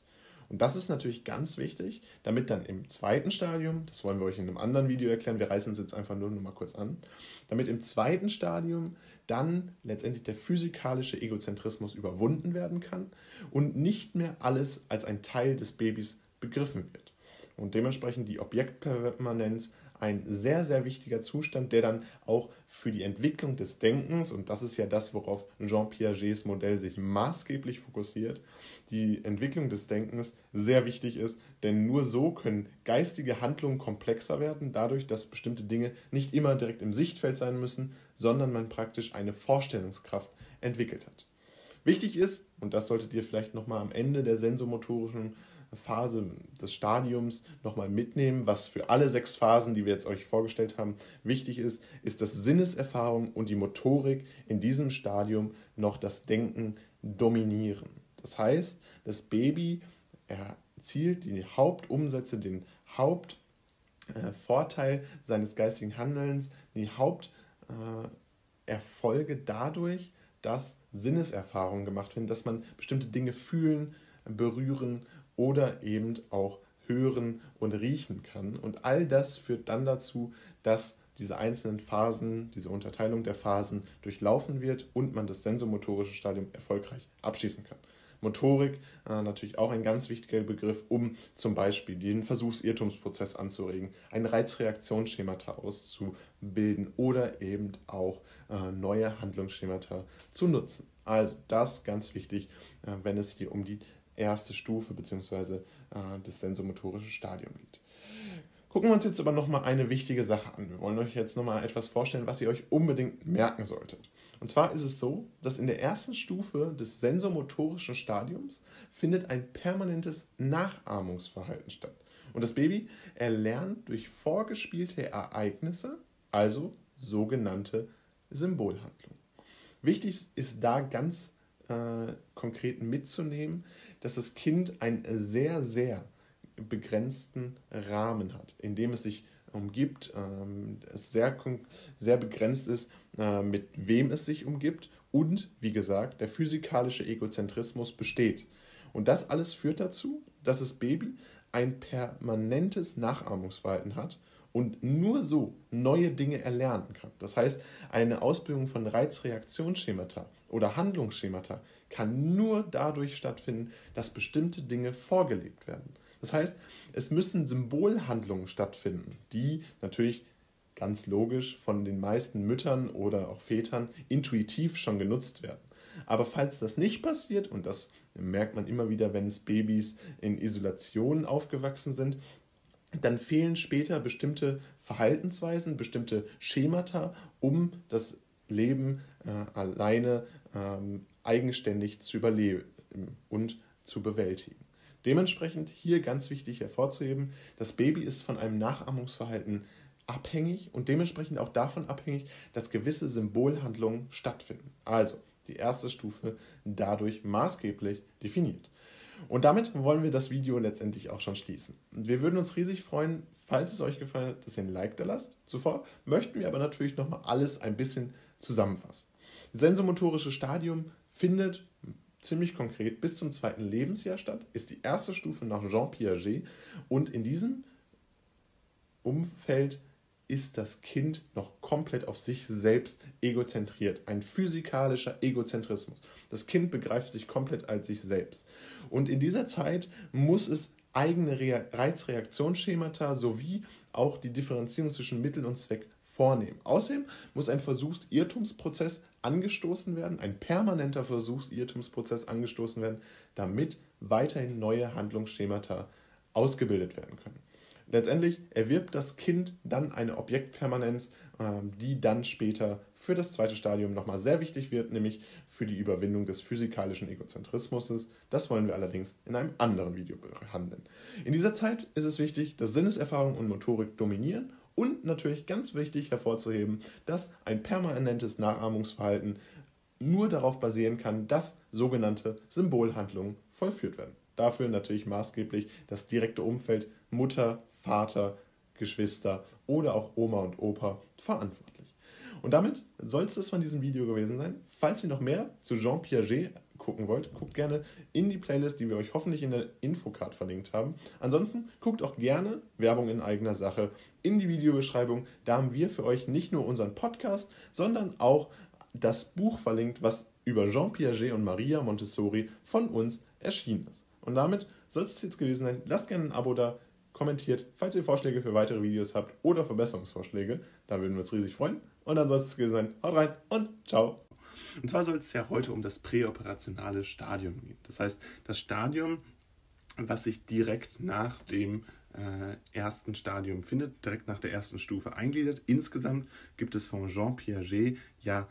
Und das ist natürlich ganz wichtig, damit dann im zweiten Stadium, das wollen wir euch in einem anderen Video erklären, wir reißen es jetzt einfach nur noch mal kurz an, damit im zweiten Stadium dann letztendlich der physikalische Egozentrismus überwunden werden kann und nicht mehr alles als ein Teil des Babys begriffen wird. Und dementsprechend die Objektpermanenz ein sehr, sehr wichtiger Zustand, der dann auch für die Entwicklung des Denkens, und das ist ja das, worauf Jean Piagets Modell sich maßgeblich fokussiert, die Entwicklung des Denkens sehr wichtig ist, denn nur so können geistige Handlungen komplexer werden, dadurch, dass bestimmte Dinge nicht immer direkt im Sichtfeld sein müssen, sondern man praktisch eine Vorstellungskraft entwickelt hat. Wichtig ist, und das solltet ihr vielleicht nochmal am Ende der sensomotorischen Phase des Stadiums nochmal mitnehmen. Was für alle sechs Phasen, die wir jetzt euch vorgestellt haben, wichtig ist, ist, dass Sinneserfahrung und die Motorik in diesem Stadium noch das Denken dominieren. Das heißt, das Baby erzielt die Hauptumsätze, den Hauptvorteil seines geistigen Handelns, die Haupterfolge dadurch, dass Sinneserfahrungen gemacht werden, dass man bestimmte Dinge fühlen, berühren oder eben auch hören und riechen kann. Und all das führt dann dazu, dass diese einzelnen Phasen, diese Unterteilung der Phasen durchlaufen wird und man das sensomotorische Stadium erfolgreich abschließen kann. Motorik äh, natürlich auch ein ganz wichtiger Begriff, um zum Beispiel den Versuchsirrtumsprozess anzuregen, ein Reizreaktionsschemata auszubilden oder eben auch äh, neue Handlungsschemata zu nutzen. Also das ganz wichtig, äh, wenn es hier um die erste Stufe bzw. Äh, das sensomotorische Stadium geht. Gucken wir uns jetzt aber nochmal eine wichtige Sache an. Wir wollen euch jetzt nochmal etwas vorstellen, was ihr euch unbedingt merken solltet. Und zwar ist es so, dass in der ersten Stufe des sensomotorischen Stadiums findet ein permanentes Nachahmungsverhalten statt. Und das Baby erlernt durch vorgespielte Ereignisse, also sogenannte Symbolhandlungen. Wichtig ist da ganz äh, konkret mitzunehmen, dass das Kind einen sehr, sehr begrenzten Rahmen hat, in dem es sich umgibt, ähm, es sehr, sehr begrenzt ist, äh, mit wem es sich umgibt und, wie gesagt, der physikalische Egozentrismus besteht. Und das alles führt dazu, dass das Baby ein permanentes Nachahmungsverhalten hat und nur so neue Dinge erlernen kann. Das heißt, eine Ausbildung von Reizreaktionsschemata oder Handlungsschemata kann nur dadurch stattfinden, dass bestimmte Dinge vorgelebt werden. Das heißt, es müssen Symbolhandlungen stattfinden, die natürlich ganz logisch von den meisten Müttern oder auch Vätern intuitiv schon genutzt werden. Aber falls das nicht passiert, und das merkt man immer wieder, wenn es Babys in Isolation aufgewachsen sind, dann fehlen später bestimmte Verhaltensweisen, bestimmte Schemata, um das Leben äh, alleine ähm, eigenständig zu überleben und zu bewältigen. Dementsprechend hier ganz wichtig hervorzuheben, das Baby ist von einem Nachahmungsverhalten abhängig und dementsprechend auch davon abhängig, dass gewisse Symbolhandlungen stattfinden. Also die erste Stufe dadurch maßgeblich definiert. Und damit wollen wir das Video letztendlich auch schon schließen. Wir würden uns riesig freuen, falls es euch gefallen hat, dass ihr ein Like da lasst. Zuvor möchten wir aber natürlich nochmal alles ein bisschen zusammenfassen. Sensomotorische Stadium findet ziemlich konkret bis zum zweiten Lebensjahr statt, ist die erste Stufe nach Jean Piaget und in diesem Umfeld ist das Kind noch komplett auf sich selbst egozentriert. Ein physikalischer Egozentrismus. Das Kind begreift sich komplett als sich selbst. Und in dieser Zeit muss es eigene Reizreaktionsschemata sowie auch die Differenzierung zwischen Mittel und Zweck vornehmen. Außerdem muss ein Versuchsirrtumsprozess angestoßen werden, ein permanenter Versuchsirrtumsprozess angestoßen werden, damit weiterhin neue Handlungsschemata ausgebildet werden können. Letztendlich erwirbt das Kind dann eine Objektpermanenz, ähm, die dann später für das zweite Stadium nochmal sehr wichtig wird, nämlich für die Überwindung des physikalischen Egozentrismus. Das wollen wir allerdings in einem anderen Video behandeln. In dieser Zeit ist es wichtig, dass Sinneserfahrung und Motorik dominieren und natürlich ganz wichtig hervorzuheben, dass ein permanentes Nachahmungsverhalten nur darauf basieren kann, dass sogenannte Symbolhandlungen vollführt werden. Dafür natürlich maßgeblich das direkte Umfeld Mutter, Vater, Geschwister oder auch Oma und Opa verantwortlich. Und damit soll es das von diesem Video gewesen sein. Falls ihr noch mehr zu Jean Piaget gucken wollt, guckt gerne in die Playlist, die wir euch hoffentlich in der Infocard verlinkt haben. Ansonsten guckt auch gerne Werbung in eigener Sache in die Videobeschreibung. Da haben wir für euch nicht nur unseren Podcast, sondern auch das Buch verlinkt, was über Jean Piaget und Maria Montessori von uns erschienen ist. Und damit soll es jetzt gewesen sein. Lasst gerne ein Abo da, kommentiert, falls ihr Vorschläge für weitere Videos habt oder Verbesserungsvorschläge. Da würden wir uns riesig freuen. Und es gewesen sein. Haut rein und ciao. Und zwar soll es ja heute um das präoperationale Stadium gehen. Das heißt, das Stadium, was sich direkt nach dem äh, ersten Stadium findet, direkt nach der ersten Stufe eingliedert. Insgesamt gibt es von Jean Piaget ja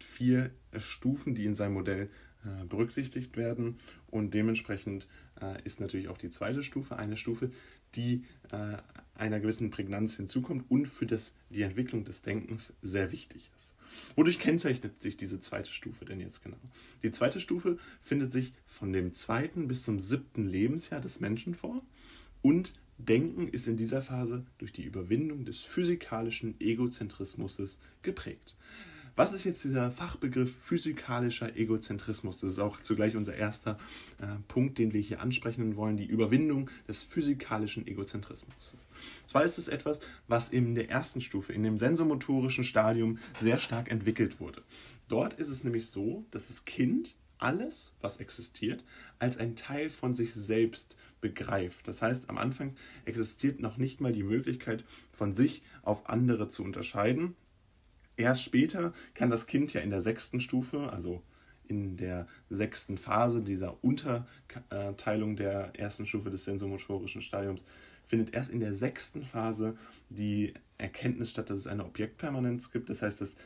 vier Stufen, die in seinem Modell äh, berücksichtigt werden. Und dementsprechend äh, ist natürlich auch die zweite Stufe eine Stufe, die äh, einer gewissen Prägnanz hinzukommt und für das, die Entwicklung des Denkens sehr wichtig ist. Wodurch kennzeichnet sich diese zweite Stufe denn jetzt genau? Die zweite Stufe findet sich von dem zweiten bis zum siebten Lebensjahr des Menschen vor und Denken ist in dieser Phase durch die Überwindung des physikalischen Egozentrismus geprägt. Was ist jetzt dieser Fachbegriff physikalischer Egozentrismus? Das ist auch zugleich unser erster äh, Punkt, den wir hier ansprechen wollen, die Überwindung des physikalischen Egozentrismus. Zwar ist es etwas, was in der ersten Stufe, in dem sensomotorischen Stadium sehr stark entwickelt wurde. Dort ist es nämlich so, dass das Kind alles, was existiert, als ein Teil von sich selbst begreift. Das heißt, am Anfang existiert noch nicht mal die Möglichkeit, von sich auf andere zu unterscheiden, Erst später kann das Kind ja in der sechsten Stufe, also in der sechsten Phase dieser Unterteilung der ersten Stufe des sensomotorischen Stadiums, findet erst in der sechsten Phase die Erkenntnis statt, dass es eine Objektpermanenz gibt. Das heißt, das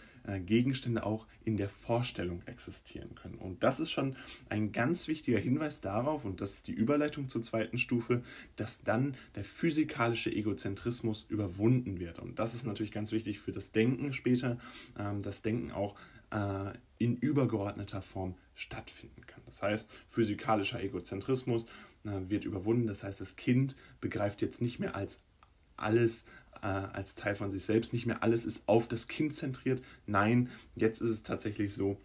Gegenstände auch in der Vorstellung existieren können. Und das ist schon ein ganz wichtiger Hinweis darauf, und das ist die Überleitung zur zweiten Stufe, dass dann der physikalische Egozentrismus überwunden wird. Und das ist natürlich ganz wichtig für das Denken später, ähm, das Denken auch äh, in übergeordneter Form stattfinden kann. Das heißt, physikalischer Egozentrismus äh, wird überwunden. Das heißt, das Kind begreift jetzt nicht mehr als alles äh, als Teil von sich selbst. Nicht mehr alles ist auf das Kind zentriert. Nein, jetzt ist es tatsächlich so,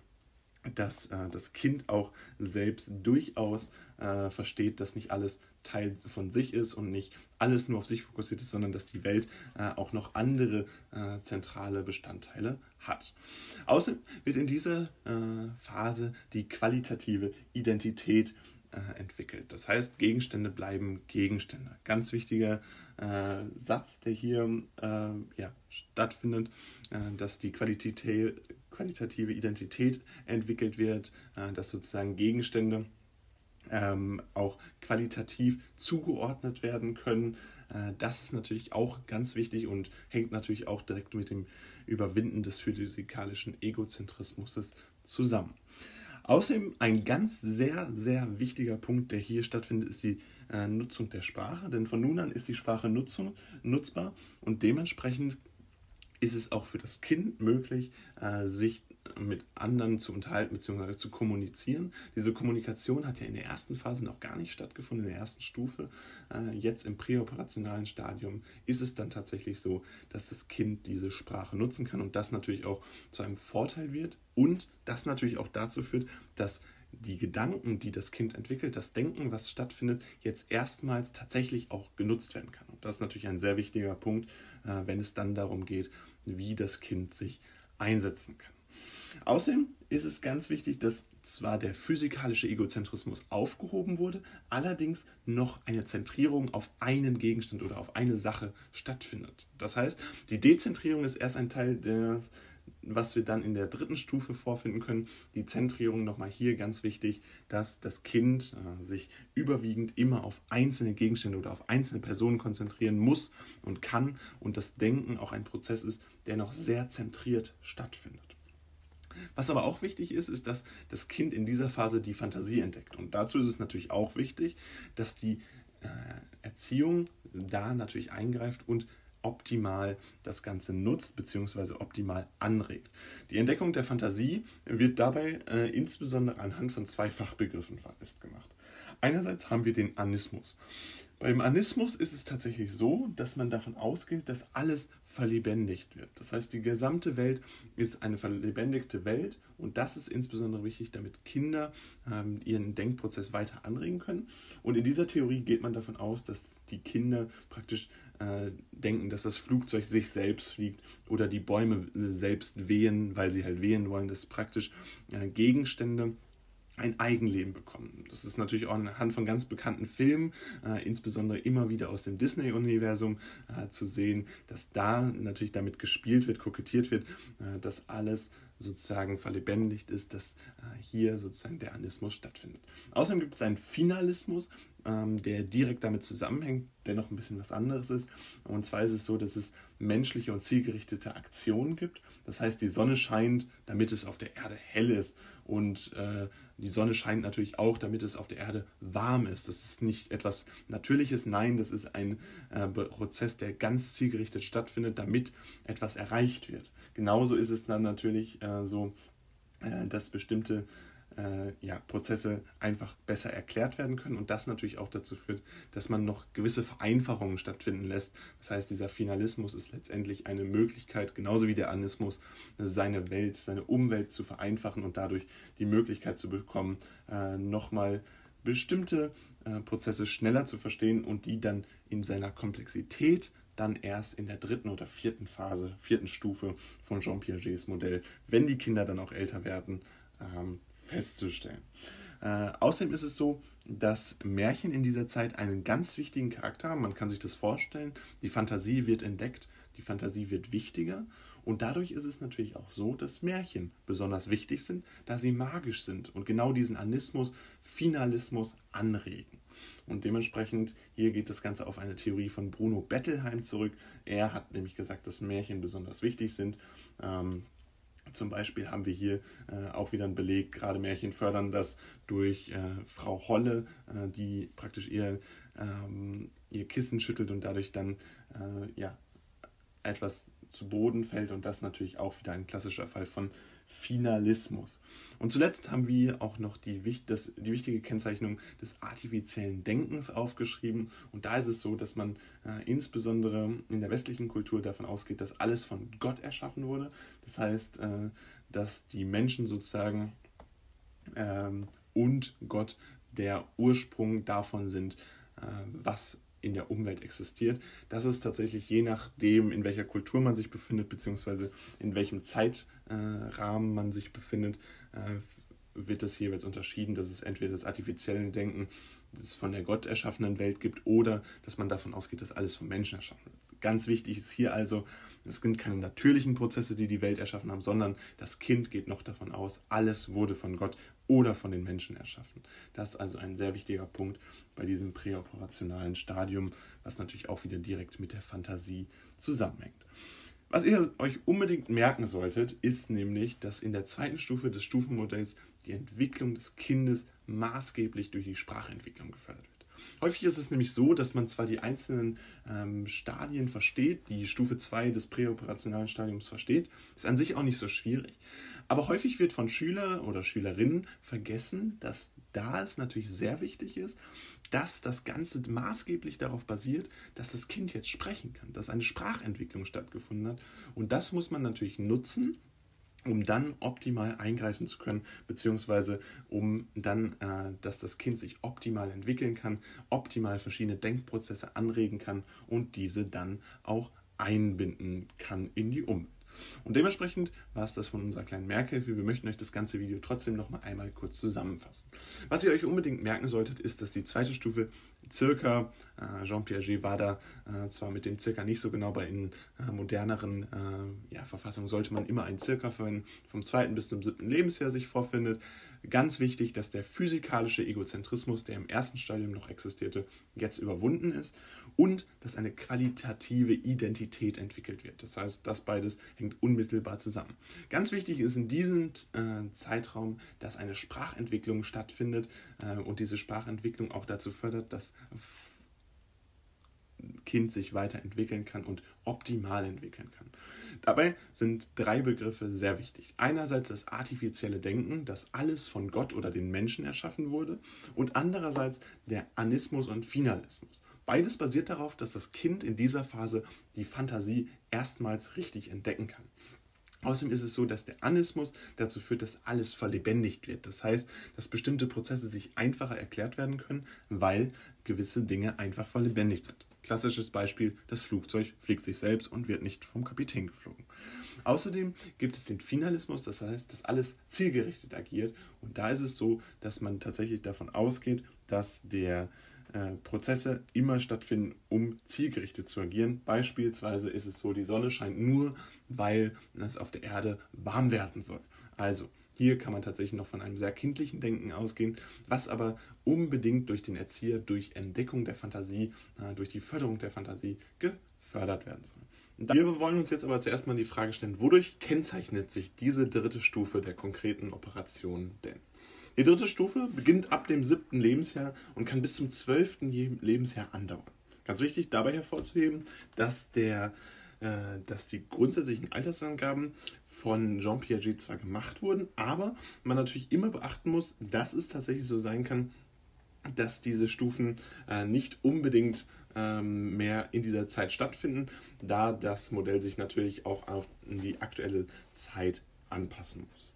dass äh, das Kind auch selbst durchaus äh, versteht, dass nicht alles Teil von sich ist und nicht alles nur auf sich fokussiert ist, sondern dass die Welt äh, auch noch andere äh, zentrale Bestandteile hat. Außerdem wird in dieser äh, Phase die qualitative Identität äh, entwickelt. Das heißt, Gegenstände bleiben Gegenstände. Ganz wichtiger äh, Satz, der hier äh, ja, stattfindet, äh, dass die Qualität, qualitative Identität entwickelt wird, äh, dass sozusagen Gegenstände ähm, auch qualitativ zugeordnet werden können. Äh, das ist natürlich auch ganz wichtig und hängt natürlich auch direkt mit dem Überwinden des physikalischen Egozentrismus zusammen. Außerdem ein ganz sehr, sehr wichtiger Punkt, der hier stattfindet, ist die äh, Nutzung der Sprache. Denn von nun an ist die Sprache nutzung, nutzbar und dementsprechend ist es auch für das Kind möglich, äh, sich mit anderen zu unterhalten bzw. zu kommunizieren. Diese Kommunikation hat ja in der ersten Phase noch gar nicht stattgefunden, in der ersten Stufe. Äh, jetzt im präoperationalen Stadium ist es dann tatsächlich so, dass das Kind diese Sprache nutzen kann und das natürlich auch zu einem Vorteil wird und das natürlich auch dazu führt, dass die Gedanken, die das Kind entwickelt, das Denken, was stattfindet, jetzt erstmals tatsächlich auch genutzt werden kann. Und das ist natürlich ein sehr wichtiger Punkt, äh, wenn es dann darum geht, wie das Kind sich einsetzen kann. Außerdem ist es ganz wichtig, dass zwar der physikalische Egozentrismus aufgehoben wurde, allerdings noch eine Zentrierung auf einen Gegenstand oder auf eine Sache stattfindet. Das heißt, die Dezentrierung ist erst ein Teil des was wir dann in der dritten Stufe vorfinden können, die Zentrierung nochmal hier ganz wichtig, dass das Kind äh, sich überwiegend immer auf einzelne Gegenstände oder auf einzelne Personen konzentrieren muss und kann und das Denken auch ein Prozess ist, der noch sehr zentriert stattfindet. Was aber auch wichtig ist, ist, dass das Kind in dieser Phase die Fantasie entdeckt. Und dazu ist es natürlich auch wichtig, dass die äh, Erziehung da natürlich eingreift und optimal das Ganze nutzt bzw. optimal anregt. Die Entdeckung der Fantasie wird dabei äh, insbesondere anhand von zwei Fachbegriffen festgemacht. Einerseits haben wir den Anismus. Beim Anismus ist es tatsächlich so, dass man davon ausgeht, dass alles verlebendigt wird. Das heißt, die gesamte Welt ist eine verlebendigte Welt und das ist insbesondere wichtig, damit Kinder ähm, ihren Denkprozess weiter anregen können. Und in dieser Theorie geht man davon aus, dass die Kinder praktisch äh, denken, dass das Flugzeug sich selbst fliegt oder die Bäume selbst wehen, weil sie halt wehen wollen. Das ist praktisch äh, Gegenstände ein Eigenleben bekommen. Das ist natürlich auch anhand von ganz bekannten Filmen, äh, insbesondere immer wieder aus dem Disney-Universum äh, zu sehen, dass da natürlich damit gespielt wird, kokettiert wird, äh, dass alles sozusagen verlebendigt ist, dass äh, hier sozusagen der Anismus stattfindet. Außerdem gibt es einen Finalismus, ähm, der direkt damit zusammenhängt, der noch ein bisschen was anderes ist. Und zwar ist es so, dass es menschliche und zielgerichtete Aktionen gibt. Das heißt, die Sonne scheint, damit es auf der Erde hell ist. Und äh, die Sonne scheint natürlich auch, damit es auf der Erde warm ist. Das ist nicht etwas Natürliches, nein, das ist ein äh, Prozess, der ganz zielgerichtet stattfindet, damit etwas erreicht wird. Genauso ist es dann natürlich äh, so, äh, dass bestimmte äh, ja, Prozesse einfach besser erklärt werden können und das natürlich auch dazu führt, dass man noch gewisse Vereinfachungen stattfinden lässt. Das heißt, dieser Finalismus ist letztendlich eine Möglichkeit, genauso wie der Anismus, seine Welt, seine Umwelt zu vereinfachen und dadurch die Möglichkeit zu bekommen, äh, nochmal bestimmte äh, Prozesse schneller zu verstehen und die dann in seiner Komplexität dann erst in der dritten oder vierten Phase, vierten Stufe von Jean Piagets Modell, wenn die Kinder dann auch älter werden, ähm, festzustellen. Äh, außerdem ist es so, dass Märchen in dieser Zeit einen ganz wichtigen Charakter haben. Man kann sich das vorstellen. Die Fantasie wird entdeckt, die Fantasie wird wichtiger. Und dadurch ist es natürlich auch so, dass Märchen besonders wichtig sind, da sie magisch sind und genau diesen Anismus, Finalismus anregen. Und dementsprechend, hier geht das Ganze auf eine Theorie von Bruno Bettelheim zurück. Er hat nämlich gesagt, dass Märchen besonders wichtig sind. Ähm, Zum Beispiel haben wir hier äh, auch wieder einen Beleg, gerade Märchen fördern das durch äh, Frau Holle, äh, die praktisch ihr, ähm, ihr Kissen schüttelt und dadurch dann äh, ja, etwas zu Boden fällt. Und das natürlich auch wieder ein klassischer Fall von Finalismus. Und zuletzt haben wir auch noch die, das, die wichtige Kennzeichnung des artifiziellen Denkens aufgeschrieben. Und da ist es so, dass man äh, insbesondere in der westlichen Kultur davon ausgeht, dass alles von Gott erschaffen wurde. Das heißt, äh, dass die Menschen sozusagen ähm, und Gott der Ursprung davon sind, äh, was in der Umwelt existiert. Das ist tatsächlich je nachdem, in welcher Kultur man sich befindet, beziehungsweise in welchem Zeitrahmen man sich befindet, äh, wird das jeweils unterschieden, dass es entweder das artifizielle Denken, das von der Gott erschaffenen Welt gibt, oder dass man davon ausgeht, dass alles vom Menschen erschaffen. Ganz wichtig ist hier also, es sind keine natürlichen Prozesse, die die Welt erschaffen haben, sondern das Kind geht noch davon aus, alles wurde von Gott oder von den Menschen erschaffen. Das ist also ein sehr wichtiger Punkt bei diesem präoperationalen Stadium, was natürlich auch wieder direkt mit der Fantasie zusammenhängt. Was ihr euch unbedingt merken solltet, ist nämlich, dass in der zweiten Stufe des Stufenmodells die Entwicklung des Kindes maßgeblich durch die Sprachentwicklung gefördert wird. Häufig ist es nämlich so, dass man zwar die einzelnen ähm, Stadien versteht, die Stufe 2 des präoperationalen Stadiums versteht, ist an sich auch nicht so schwierig, aber häufig wird von Schüler oder Schülerinnen vergessen, dass da es natürlich sehr wichtig ist, dass das Ganze maßgeblich darauf basiert, dass das Kind jetzt sprechen kann, dass eine Sprachentwicklung stattgefunden hat. Und das muss man natürlich nutzen, um dann optimal eingreifen zu können, beziehungsweise um dann, äh, dass das Kind sich optimal entwickeln kann, optimal verschiedene Denkprozesse anregen kann und diese dann auch einbinden kann in die Umwelt. Und dementsprechend war es das von unserer kleinen Merkhilfe. Wir möchten euch das ganze Video trotzdem noch mal einmal kurz zusammenfassen. Was ihr euch unbedingt merken solltet, ist, dass die zweite Stufe circa, äh, Jean Piaget war da äh, zwar mit dem circa nicht so genau, bei in äh, moderneren ja, Verfassungen sollte man immer einen circa verwenden, vom zweiten bis zum siebten Lebensjahr sich vorfindet. Ganz wichtig, dass der physikalische Egozentrismus, der im ersten Stadium noch existierte, jetzt überwunden ist und dass eine qualitative Identität entwickelt wird. Das heißt, das beides hängt unmittelbar zusammen. Ganz wichtig ist in diesem äh, Zeitraum, dass eine Sprachentwicklung stattfindet äh, und diese Sprachentwicklung auch dazu fördert, dass Kind sich weiterentwickeln kann und optimal entwickeln kann. Dabei sind drei Begriffe sehr wichtig. Einerseits das artifizielle Denken, dass alles von Gott oder den Menschen erschaffen wurde, und andererseits der Anismus und Finalismus. Beides basiert darauf, dass das Kind in dieser Phase die Fantasie erstmals richtig entdecken kann. Außerdem ist es so, dass der Anismus dazu führt, dass alles verlebendigt wird. Das heißt, dass bestimmte Prozesse sich einfacher erklärt werden können, weil gewisse Dinge einfach verlebendigt sind. Klassisches Beispiel, das Flugzeug fliegt sich selbst und wird nicht vom Kapitän geflogen. Außerdem gibt es den Finalismus, das heißt, dass alles zielgerichtet agiert. Und da ist es so, dass man tatsächlich davon ausgeht, dass der Prozesse immer stattfinden, um zielgerichtet zu agieren. Beispielsweise ist es so, die Sonne scheint nur, weil es auf der Erde warm werden soll. Also hier kann man tatsächlich noch von einem sehr kindlichen Denken ausgehen, was aber unbedingt durch den Erzieher, durch Entdeckung der Fantasie, äh, durch die Förderung der Fantasie gefördert werden soll. Wir wollen uns jetzt aber zuerst mal die Frage stellen, wodurch kennzeichnet sich diese dritte Stufe der konkreten Operation denn? Die dritte Stufe beginnt ab dem siebten Lebensjahr und kann bis zum zwölften Lebensjahr andauern. Ganz wichtig dabei hervorzuheben, dass, der, äh, dass die grundsätzlichen Altersangaben von Jean Piaget zwar gemacht wurden, aber man natürlich immer beachten muss, dass es tatsächlich so sein kann, dass diese Stufen äh, nicht unbedingt ähm, mehr in dieser Zeit stattfinden, da das Modell sich natürlich auch auf die aktuelle Zeit anpassen muss.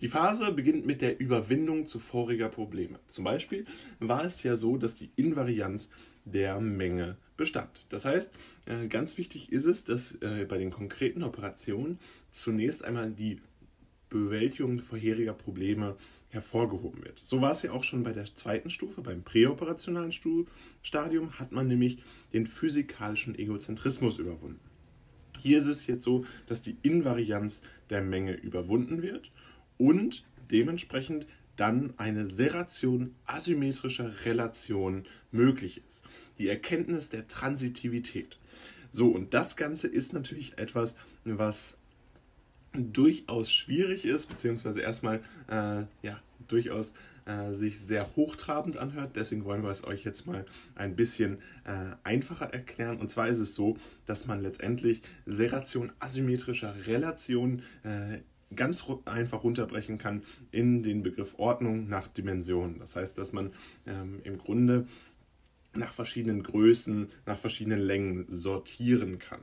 Die Phase beginnt mit der Überwindung zuvoriger Probleme. Zum Beispiel war es ja so, dass die Invarianz der Menge bestand. Das heißt, äh, ganz wichtig ist es, dass äh, bei den konkreten Operationen zunächst einmal die Bewältigung vorheriger Probleme hervorgehoben wird. So war es ja auch schon bei der zweiten Stufe, beim präoperationalen Stadium hat man nämlich den physikalischen Egozentrismus überwunden. Hier ist es jetzt so, dass die Invarianz der Menge überwunden wird und dementsprechend dann eine Serration asymmetrischer Relationen möglich ist. Die Erkenntnis der Transitivität. So, und das Ganze ist natürlich etwas, was durchaus schwierig ist, beziehungsweise erstmal äh, ja, durchaus äh, sich sehr hochtrabend anhört. Deswegen wollen wir es euch jetzt mal ein bisschen äh, einfacher erklären. Und zwar ist es so, dass man letztendlich Serration asymmetrischer Relationen äh, ganz einfach runterbrechen kann in den Begriff Ordnung nach Dimensionen. Das heißt, dass man ähm, im Grunde nach verschiedenen Größen, nach verschiedenen Längen sortieren kann.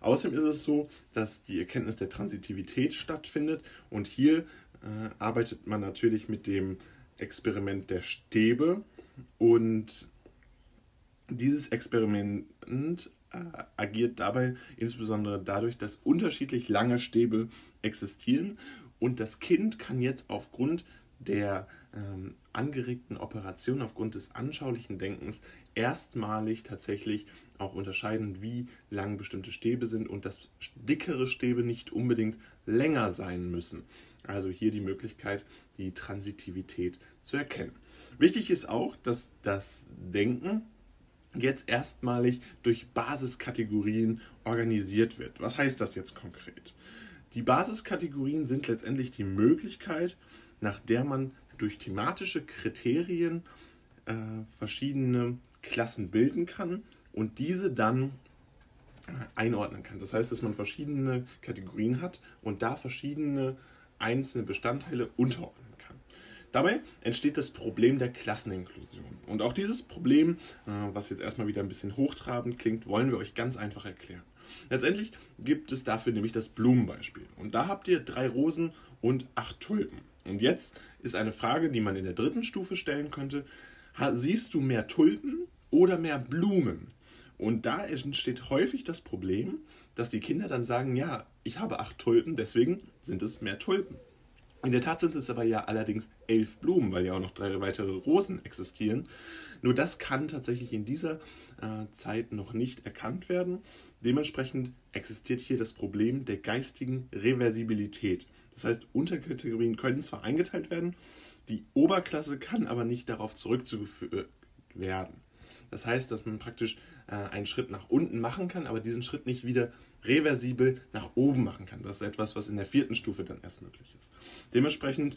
Außerdem ist es so, dass die Erkenntnis der Transitivität stattfindet und hier äh, arbeitet man natürlich mit dem Experiment der Stäbe und dieses Experiment äh, agiert dabei insbesondere dadurch, dass unterschiedlich lange Stäbe existieren und das Kind kann jetzt aufgrund der ähm, angeregten Operation, aufgrund des anschaulichen Denkens erstmalig tatsächlich auch unterscheiden, wie lang bestimmte Stäbe sind und dass dickere Stäbe nicht unbedingt länger sein müssen. Also hier die Möglichkeit, die Transitivität zu erkennen. Wichtig ist auch, dass das Denken jetzt erstmalig durch Basiskategorien organisiert wird. Was heißt das jetzt konkret? Die Basiskategorien sind letztendlich die Möglichkeit, nach der man durch thematische Kriterien äh, verschiedene Klassen bilden kann und diese dann einordnen kann. Das heißt, dass man verschiedene Kategorien hat und da verschiedene einzelne Bestandteile unterordnen kann. Dabei entsteht das Problem der Klasseninklusion. Und auch dieses Problem, äh, was jetzt erstmal wieder ein bisschen hochtrabend klingt, wollen wir euch ganz einfach erklären. Letztendlich gibt es dafür nämlich das Blumenbeispiel. Und da habt ihr drei Rosen und acht Tulpen. Und jetzt ist eine Frage, die man in der dritten Stufe stellen könnte. Siehst du mehr Tulpen oder mehr Blumen? Und da entsteht häufig das Problem, dass die Kinder dann sagen, ja, ich habe acht Tulpen, deswegen sind es mehr Tulpen. In der Tat sind es aber ja allerdings elf Blumen, weil ja auch noch drei weitere Rosen existieren. Nur das kann tatsächlich in dieser äh, Zeit noch nicht erkannt werden. Dementsprechend existiert hier das Problem der geistigen Reversibilität. Das heißt, Unterkategorien können zwar eingeteilt werden, die Oberklasse kann aber nicht darauf zurückzuführen werden. Das heißt, dass man praktisch äh, einen Schritt nach unten machen kann, aber diesen Schritt nicht wieder reversibel nach oben machen kann. Das ist etwas, was in der vierten Stufe dann erst möglich ist. Dementsprechend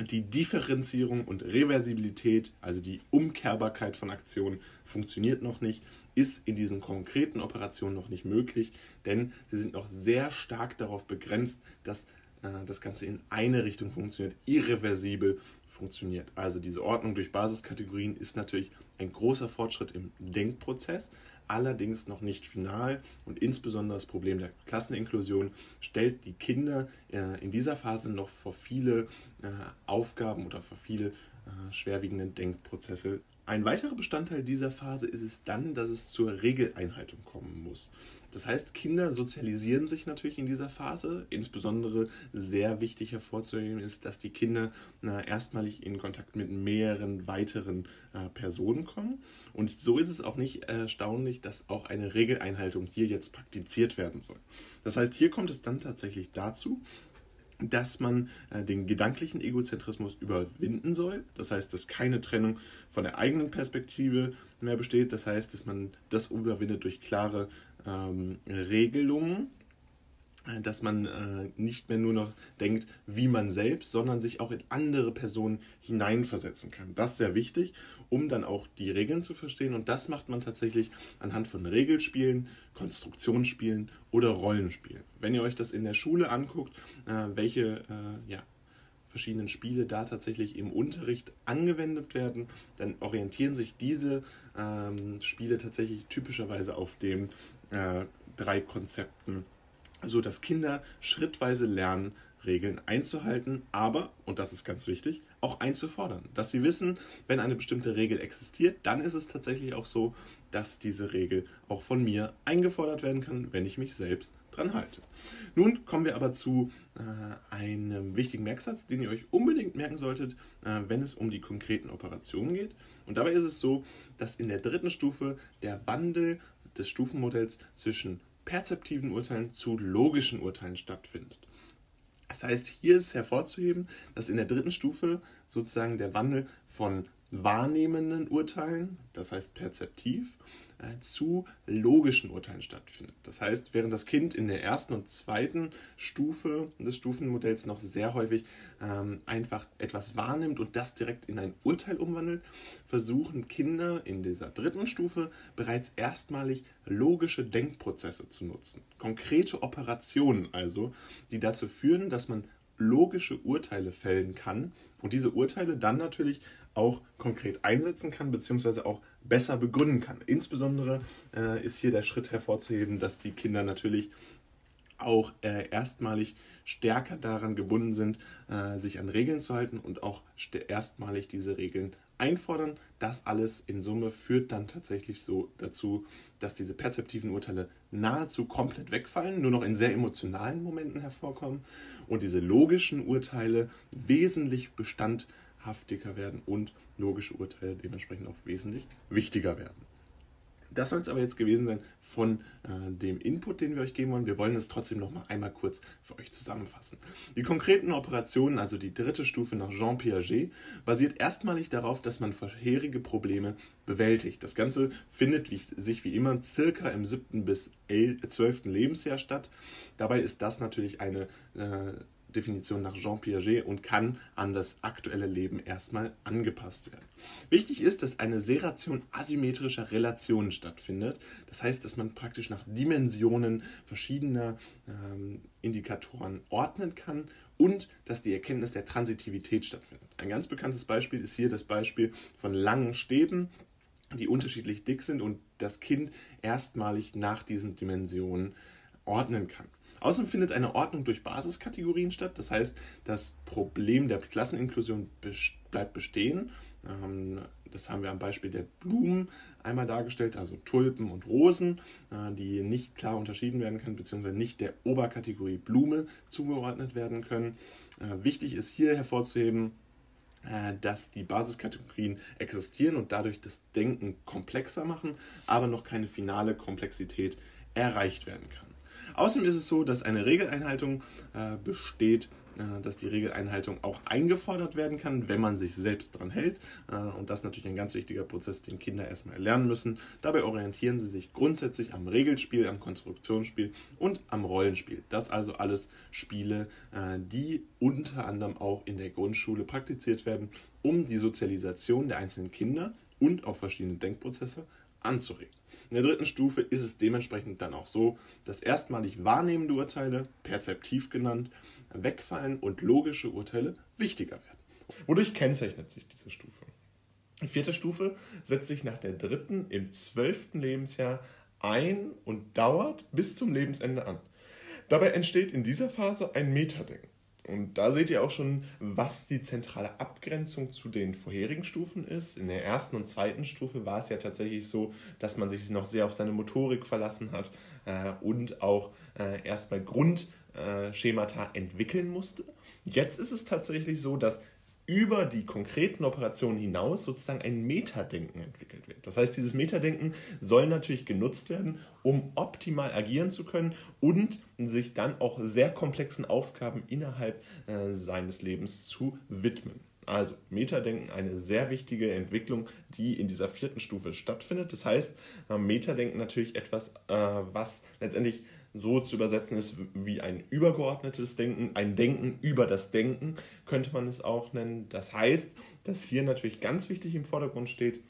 die Differenzierung und Reversibilität, also die Umkehrbarkeit von Aktionen, funktioniert noch nicht, ist in diesen konkreten Operationen noch nicht möglich, denn sie sind noch sehr stark darauf begrenzt, dass äh, das Ganze in eine Richtung funktioniert, irreversibel funktioniert. Also diese Ordnung durch Basiskategorien ist natürlich ein großer Fortschritt im Denkprozess, allerdings noch nicht final und insbesondere das Problem der Klasseninklusion stellt die Kinder äh, in dieser Phase noch vor viele äh, Aufgaben oder vor viele äh, schwerwiegende Denkprozesse ein weiterer Bestandteil dieser Phase ist es dann, dass es zur Regeleinhaltung kommen muss. Das heißt, Kinder sozialisieren sich natürlich in dieser Phase. Insbesondere sehr wichtig hervorzuheben ist, dass die Kinder na, erstmalig in Kontakt mit mehreren weiteren äh, Personen kommen. Und so ist es auch nicht erstaunlich, dass auch eine Regeleinhaltung hier jetzt praktiziert werden soll. Das heißt, hier kommt es dann tatsächlich dazu, dass man äh, den gedanklichen Egozentrismus überwinden soll. Das heißt, dass keine Trennung von der eigenen Perspektive mehr besteht. Das heißt, dass man das überwindet durch klare ähm, Regelungen, äh, dass man äh, nicht mehr nur noch denkt, wie man selbst, sondern sich auch in andere Personen hineinversetzen kann. Das ist sehr wichtig, um dann auch die Regeln zu verstehen. Und das macht man tatsächlich anhand von Regelspielen, Konstruktionsspielen oder Rollenspielen. Wenn ihr euch das in der Schule anguckt, äh, welche äh, ja, verschiedenen Spiele da tatsächlich im Unterricht angewendet werden, dann orientieren sich diese ähm, Spiele tatsächlich typischerweise auf den äh, drei Konzepten, so dass Kinder schrittweise lernen, Regeln einzuhalten, aber, und das ist ganz wichtig, auch einzufordern. Dass sie wissen, wenn eine bestimmte Regel existiert, dann ist es tatsächlich auch so, dass diese Regel auch von mir eingefordert werden kann, wenn ich mich selbst dran halte. Nun kommen wir aber zu äh, einem wichtigen Merksatz, den ihr euch unbedingt merken solltet, äh, wenn es um die konkreten Operationen geht. Und dabei ist es so, dass in der dritten Stufe der Wandel des Stufenmodells zwischen perzeptiven Urteilen zu logischen Urteilen stattfindet. Das heißt, hier ist hervorzuheben, dass in der dritten Stufe sozusagen der Wandel von wahrnehmenden Urteilen, das heißt perzeptiv, zu logischen Urteilen stattfindet. Das heißt, während das Kind in der ersten und zweiten Stufe des Stufenmodells noch sehr häufig ähm, einfach etwas wahrnimmt und das direkt in ein Urteil umwandelt, versuchen Kinder in dieser dritten Stufe bereits erstmalig logische Denkprozesse zu nutzen. Konkrete Operationen also, die dazu führen, dass man logische Urteile fällen kann und diese Urteile dann natürlich auch konkret einsetzen kann, beziehungsweise auch besser begründen kann. Insbesondere äh, ist hier der Schritt hervorzuheben, dass die Kinder natürlich auch äh, erstmalig stärker daran gebunden sind, äh, sich an Regeln zu halten und auch erstmalig diese Regeln einfordern. Das alles in Summe führt dann tatsächlich so dazu, dass diese perzeptiven Urteile nahezu komplett wegfallen, nur noch in sehr emotionalen Momenten hervorkommen und diese logischen Urteile wesentlich Bestand haftiger werden und logische Urteile dementsprechend auch wesentlich wichtiger werden. Das soll es aber jetzt gewesen sein von äh, dem Input, den wir euch geben wollen. Wir wollen es trotzdem noch mal einmal kurz für euch zusammenfassen. Die konkreten Operationen, also die dritte Stufe nach Jean Piaget, basiert erstmalig darauf, dass man vorherige Probleme bewältigt. Das Ganze findet wie, sich wie immer circa im siebten bis zwölften Lebensjahr statt. Dabei ist das natürlich eine äh, Definition nach Jean Piaget und kann an das aktuelle Leben erstmal angepasst werden. Wichtig ist, dass eine Seration asymmetrischer Relationen stattfindet. Das heißt, dass man praktisch nach Dimensionen verschiedener ähm, Indikatoren ordnen kann und dass die Erkenntnis der Transitivität stattfindet. Ein ganz bekanntes Beispiel ist hier das Beispiel von langen Stäben, die unterschiedlich dick sind und das Kind erstmalig nach diesen Dimensionen ordnen kann. Außerdem findet eine Ordnung durch Basiskategorien statt. Das heißt, das Problem der Klasseninklusion bleibt bestehen. Ähm, das haben wir am Beispiel der Blumen einmal dargestellt, also Tulpen und Rosen, äh, die nicht klar unterschieden werden können, beziehungsweise nicht der Oberkategorie Blume zugeordnet werden können. Äh, wichtig ist hier hervorzuheben, äh, dass die Basiskategorien existieren und dadurch das Denken komplexer machen, aber noch keine finale Komplexität erreicht werden kann. Außerdem ist es so, dass eine Regeleinhaltung äh, besteht, äh, dass die Regeleinhaltung auch eingefordert werden kann, wenn man sich selbst daran hält. Äh, und das ist natürlich ein ganz wichtiger Prozess, den Kinder erstmal lernen müssen. Dabei orientieren sie sich grundsätzlich am Regelspiel, am Konstruktionsspiel und am Rollenspiel. Das also alles Spiele, äh, die unter anderem auch in der Grundschule praktiziert werden, um die Sozialisation der einzelnen Kinder und auch verschiedene Denkprozesse anzuregen. In der dritten Stufe ist es dementsprechend dann auch so, dass erstmalig wahrnehmende Urteile, perzeptiv genannt, wegfallen und logische Urteile wichtiger werden. Wodurch kennzeichnet sich diese Stufe? Die vierte Stufe setzt sich nach der dritten im zwölften Lebensjahr ein und dauert bis zum Lebensende an. Dabei entsteht in dieser Phase ein Metadenken. Und da seht ihr auch schon, was die zentrale Abgrenzung zu den vorherigen Stufen ist. In der ersten und zweiten Stufe war es ja tatsächlich so, dass man sich noch sehr auf seine Motorik verlassen hat äh, und auch äh, erstmal Grundschemata entwickeln musste. Jetzt ist es tatsächlich so, dass über die konkreten Operationen hinaus sozusagen ein Metadenken entwickelt wird. Das heißt, dieses Metadenken soll natürlich genutzt werden, um optimal agieren zu können und sich dann auch sehr komplexen Aufgaben innerhalb äh, seines Lebens zu widmen. Also Metadenken eine sehr wichtige Entwicklung, die in dieser vierten Stufe stattfindet. Das heißt, äh, Metadenken natürlich etwas, äh, was letztendlich so zu übersetzen ist wie ein übergeordnetes Denken, ein Denken über das Denken, könnte man es auch nennen. Das heißt, dass hier natürlich ganz wichtig im Vordergrund steht,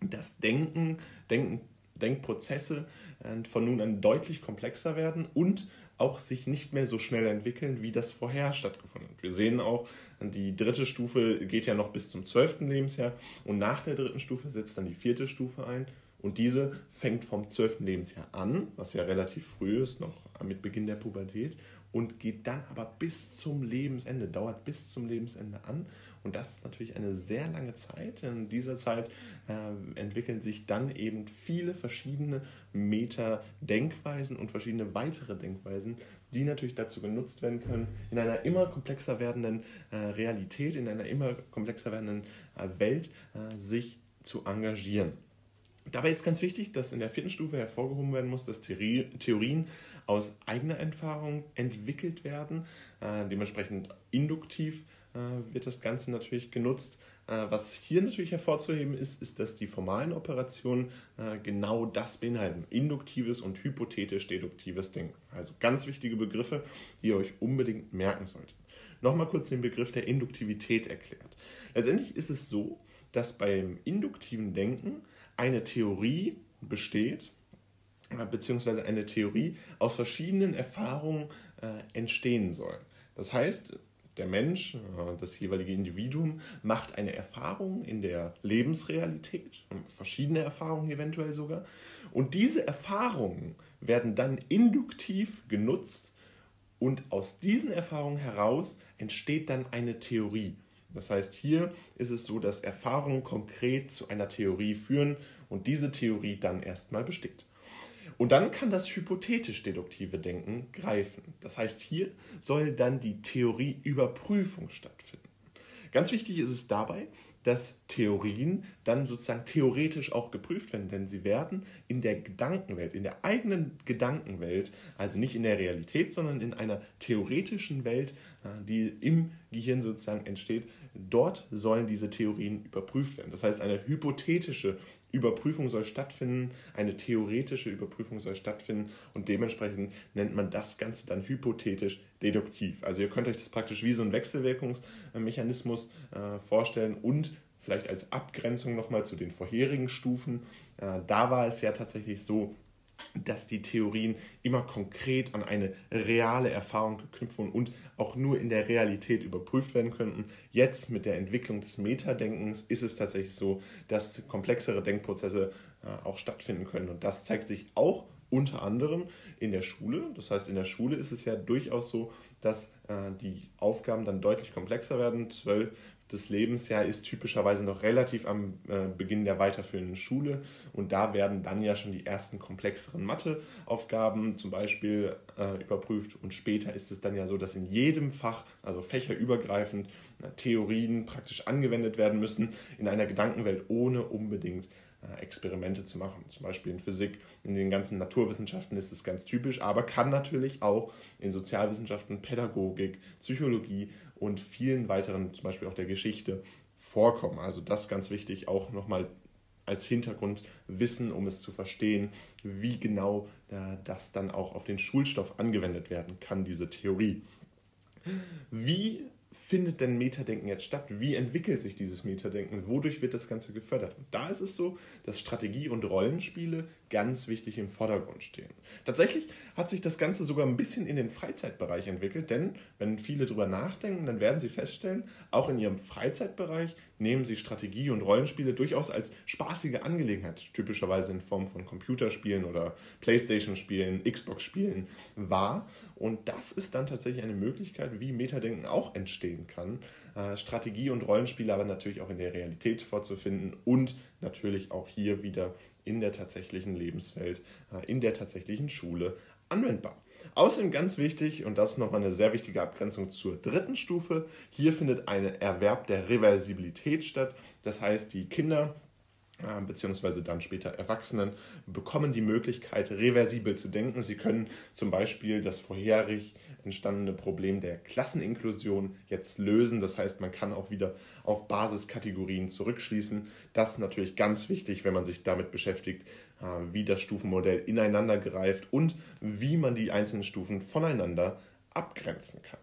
dass Denken, Denken Denkprozesse äh, von nun an deutlich komplexer werden und auch sich nicht mehr so schnell entwickeln, wie das vorher stattgefunden hat. Wir sehen auch, die dritte Stufe geht ja noch bis zum zwölften Lebensjahr und nach der dritten Stufe setzt dann die vierte Stufe ein und diese fängt vom 12. Lebensjahr an, was ja relativ früh ist, noch mit Beginn der Pubertät, und geht dann aber bis zum Lebensende, dauert bis zum Lebensende an. Und das ist natürlich eine sehr lange Zeit. In dieser Zeit äh, entwickeln sich dann eben viele verschiedene Meta-Denkweisen und verschiedene weitere Denkweisen, die natürlich dazu genutzt werden können, in einer immer komplexer werdenden äh, Realität, in einer immer komplexer werdenden äh, Welt äh, sich zu engagieren. Dabei ist ganz wichtig, dass in der vierten Stufe hervorgehoben werden muss, dass Theorien aus eigener Erfahrung entwickelt werden. Äh, dementsprechend induktiv äh, wird das Ganze natürlich genutzt. Äh, was hier natürlich hervorzuheben ist, ist, dass die formalen Operationen genau das beinhalten. Induktives und hypothetisch-deduktives Denken. Also ganz wichtige Begriffe, die ihr euch unbedingt merken solltet. Nochmal kurz den Begriff der Induktivität erklärt. Letztendlich ist es so, dass beim induktiven Denken eine Theorie besteht, äh, beziehungsweise eine Theorie aus verschiedenen Erfahrungen äh, entstehen soll. Das heißt, der Mensch, äh, das jeweilige Individuum, macht eine Erfahrung in der Lebensrealität, verschiedene Erfahrungen eventuell sogar, und diese Erfahrungen werden dann induktiv genutzt und aus diesen Erfahrungen heraus entsteht dann eine Theorie. Das heißt, hier ist es so, dass Erfahrungen konkret zu einer Theorie führen und diese Theorie dann erstmal besteht. Und dann kann das hypothetisch-deduktive Denken greifen. Das heißt, hier soll dann die Theorieüberprüfung stattfinden. Ganz wichtig ist es dabei, dass Theorien dann sozusagen theoretisch auch geprüft werden, denn sie werden in der Gedankenwelt, in der eigenen Gedankenwelt, also nicht in der Realität, sondern in einer theoretischen Welt, äh, die im Gehirn sozusagen entsteht, dort sollen diese Theorien überprüft werden. Das heißt, eine hypothetische Überprüfung soll stattfinden, eine theoretische Überprüfung soll stattfinden und dementsprechend nennt man das Ganze dann hypothetisch deduktiv. Also ihr könnt euch das praktisch wie so ein Wechselwirkungsmechanismus äh, vorstellen und vielleicht als Abgrenzung nochmal zu den vorherigen Stufen. Äh, da war es ja tatsächlich so, dass die Theorien immer konkret an eine reale Erfahrung geknüpft wurden und auch nur in der Realität überprüft werden könnten. Jetzt mit der Entwicklung des Metadenkens ist es tatsächlich so, dass komplexere Denkprozesse äh, auch stattfinden können. Und das zeigt sich auch unter anderem in der Schule. Das heißt, in der Schule ist es ja durchaus so, dass äh, die Aufgaben dann deutlich komplexer werden. Zwölf, des Lebensjahr ist typischerweise noch relativ am äh, Beginn der weiterführenden Schule und da werden dann ja schon die ersten komplexeren Matheaufgaben zum Beispiel äh, überprüft und später ist es dann ja so, dass in jedem Fach, also fächerübergreifend, Theorien praktisch angewendet werden müssen in einer Gedankenwelt, ohne unbedingt äh, Experimente zu machen. Zum Beispiel in Physik, in den ganzen Naturwissenschaften ist es ganz typisch, aber kann natürlich auch in Sozialwissenschaften, Pädagogik, Psychologie und vielen weiteren, zum Beispiel auch der Geschichte, vorkommen. Also das ganz wichtig, auch nochmal als Hintergrundwissen, um es zu verstehen, wie genau äh, das dann auch auf den Schulstoff angewendet werden kann, diese Theorie. Wie findet denn Metadenken jetzt statt? Wie entwickelt sich dieses Metadenken? Wodurch wird das Ganze gefördert? Und da ist es so, dass Strategie und Rollenspiele ganz wichtig im Vordergrund stehen. Tatsächlich hat sich das Ganze sogar ein bisschen in den Freizeitbereich entwickelt, denn wenn viele darüber nachdenken, dann werden sie feststellen, auch in ihrem Freizeitbereich nehmen sie Strategie und Rollenspiele durchaus als spaßige Angelegenheit, typischerweise in Form von Computerspielen oder Playstation-Spielen, Xbox-Spielen wahr. Und das ist dann tatsächlich eine Möglichkeit, wie Metadenken auch entstehen kann. Äh, Strategie und Rollenspiele aber natürlich auch in der Realität vorzufinden und natürlich auch hier wieder in der tatsächlichen Lebenswelt, äh, in der tatsächlichen Schule anwendbar. Außerdem ganz wichtig, und das ist nochmal eine sehr wichtige Abgrenzung zur dritten Stufe, hier findet ein Erwerb der Reversibilität statt. Das heißt, die Kinder beziehungsweise dann später Erwachsenen bekommen die Möglichkeit, reversibel zu denken. Sie können zum Beispiel das vorherig entstandene Problem der Klasseninklusion jetzt lösen. Das heißt, man kann auch wieder auf Basiskategorien zurückschließen. Das ist natürlich ganz wichtig, wenn man sich damit beschäftigt, äh, wie das Stufenmodell ineinander greift und wie man die einzelnen Stufen voneinander abgrenzen kann.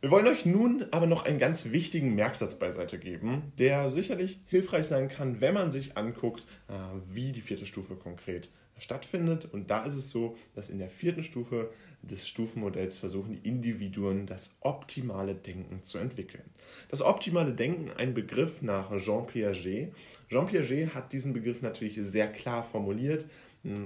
Wir wollen euch nun aber noch einen ganz wichtigen Merksatz beiseite geben, der sicherlich hilfreich sein kann, wenn man sich anguckt, äh, wie die vierte Stufe konkret stattfindet. Und da ist es so, dass in der vierten Stufe des Stufenmodells versuchen die Individuen das optimale Denken zu entwickeln. Das optimale Denken, ein Begriff nach Jean Piaget. Jean Piaget hat diesen Begriff natürlich sehr klar formuliert.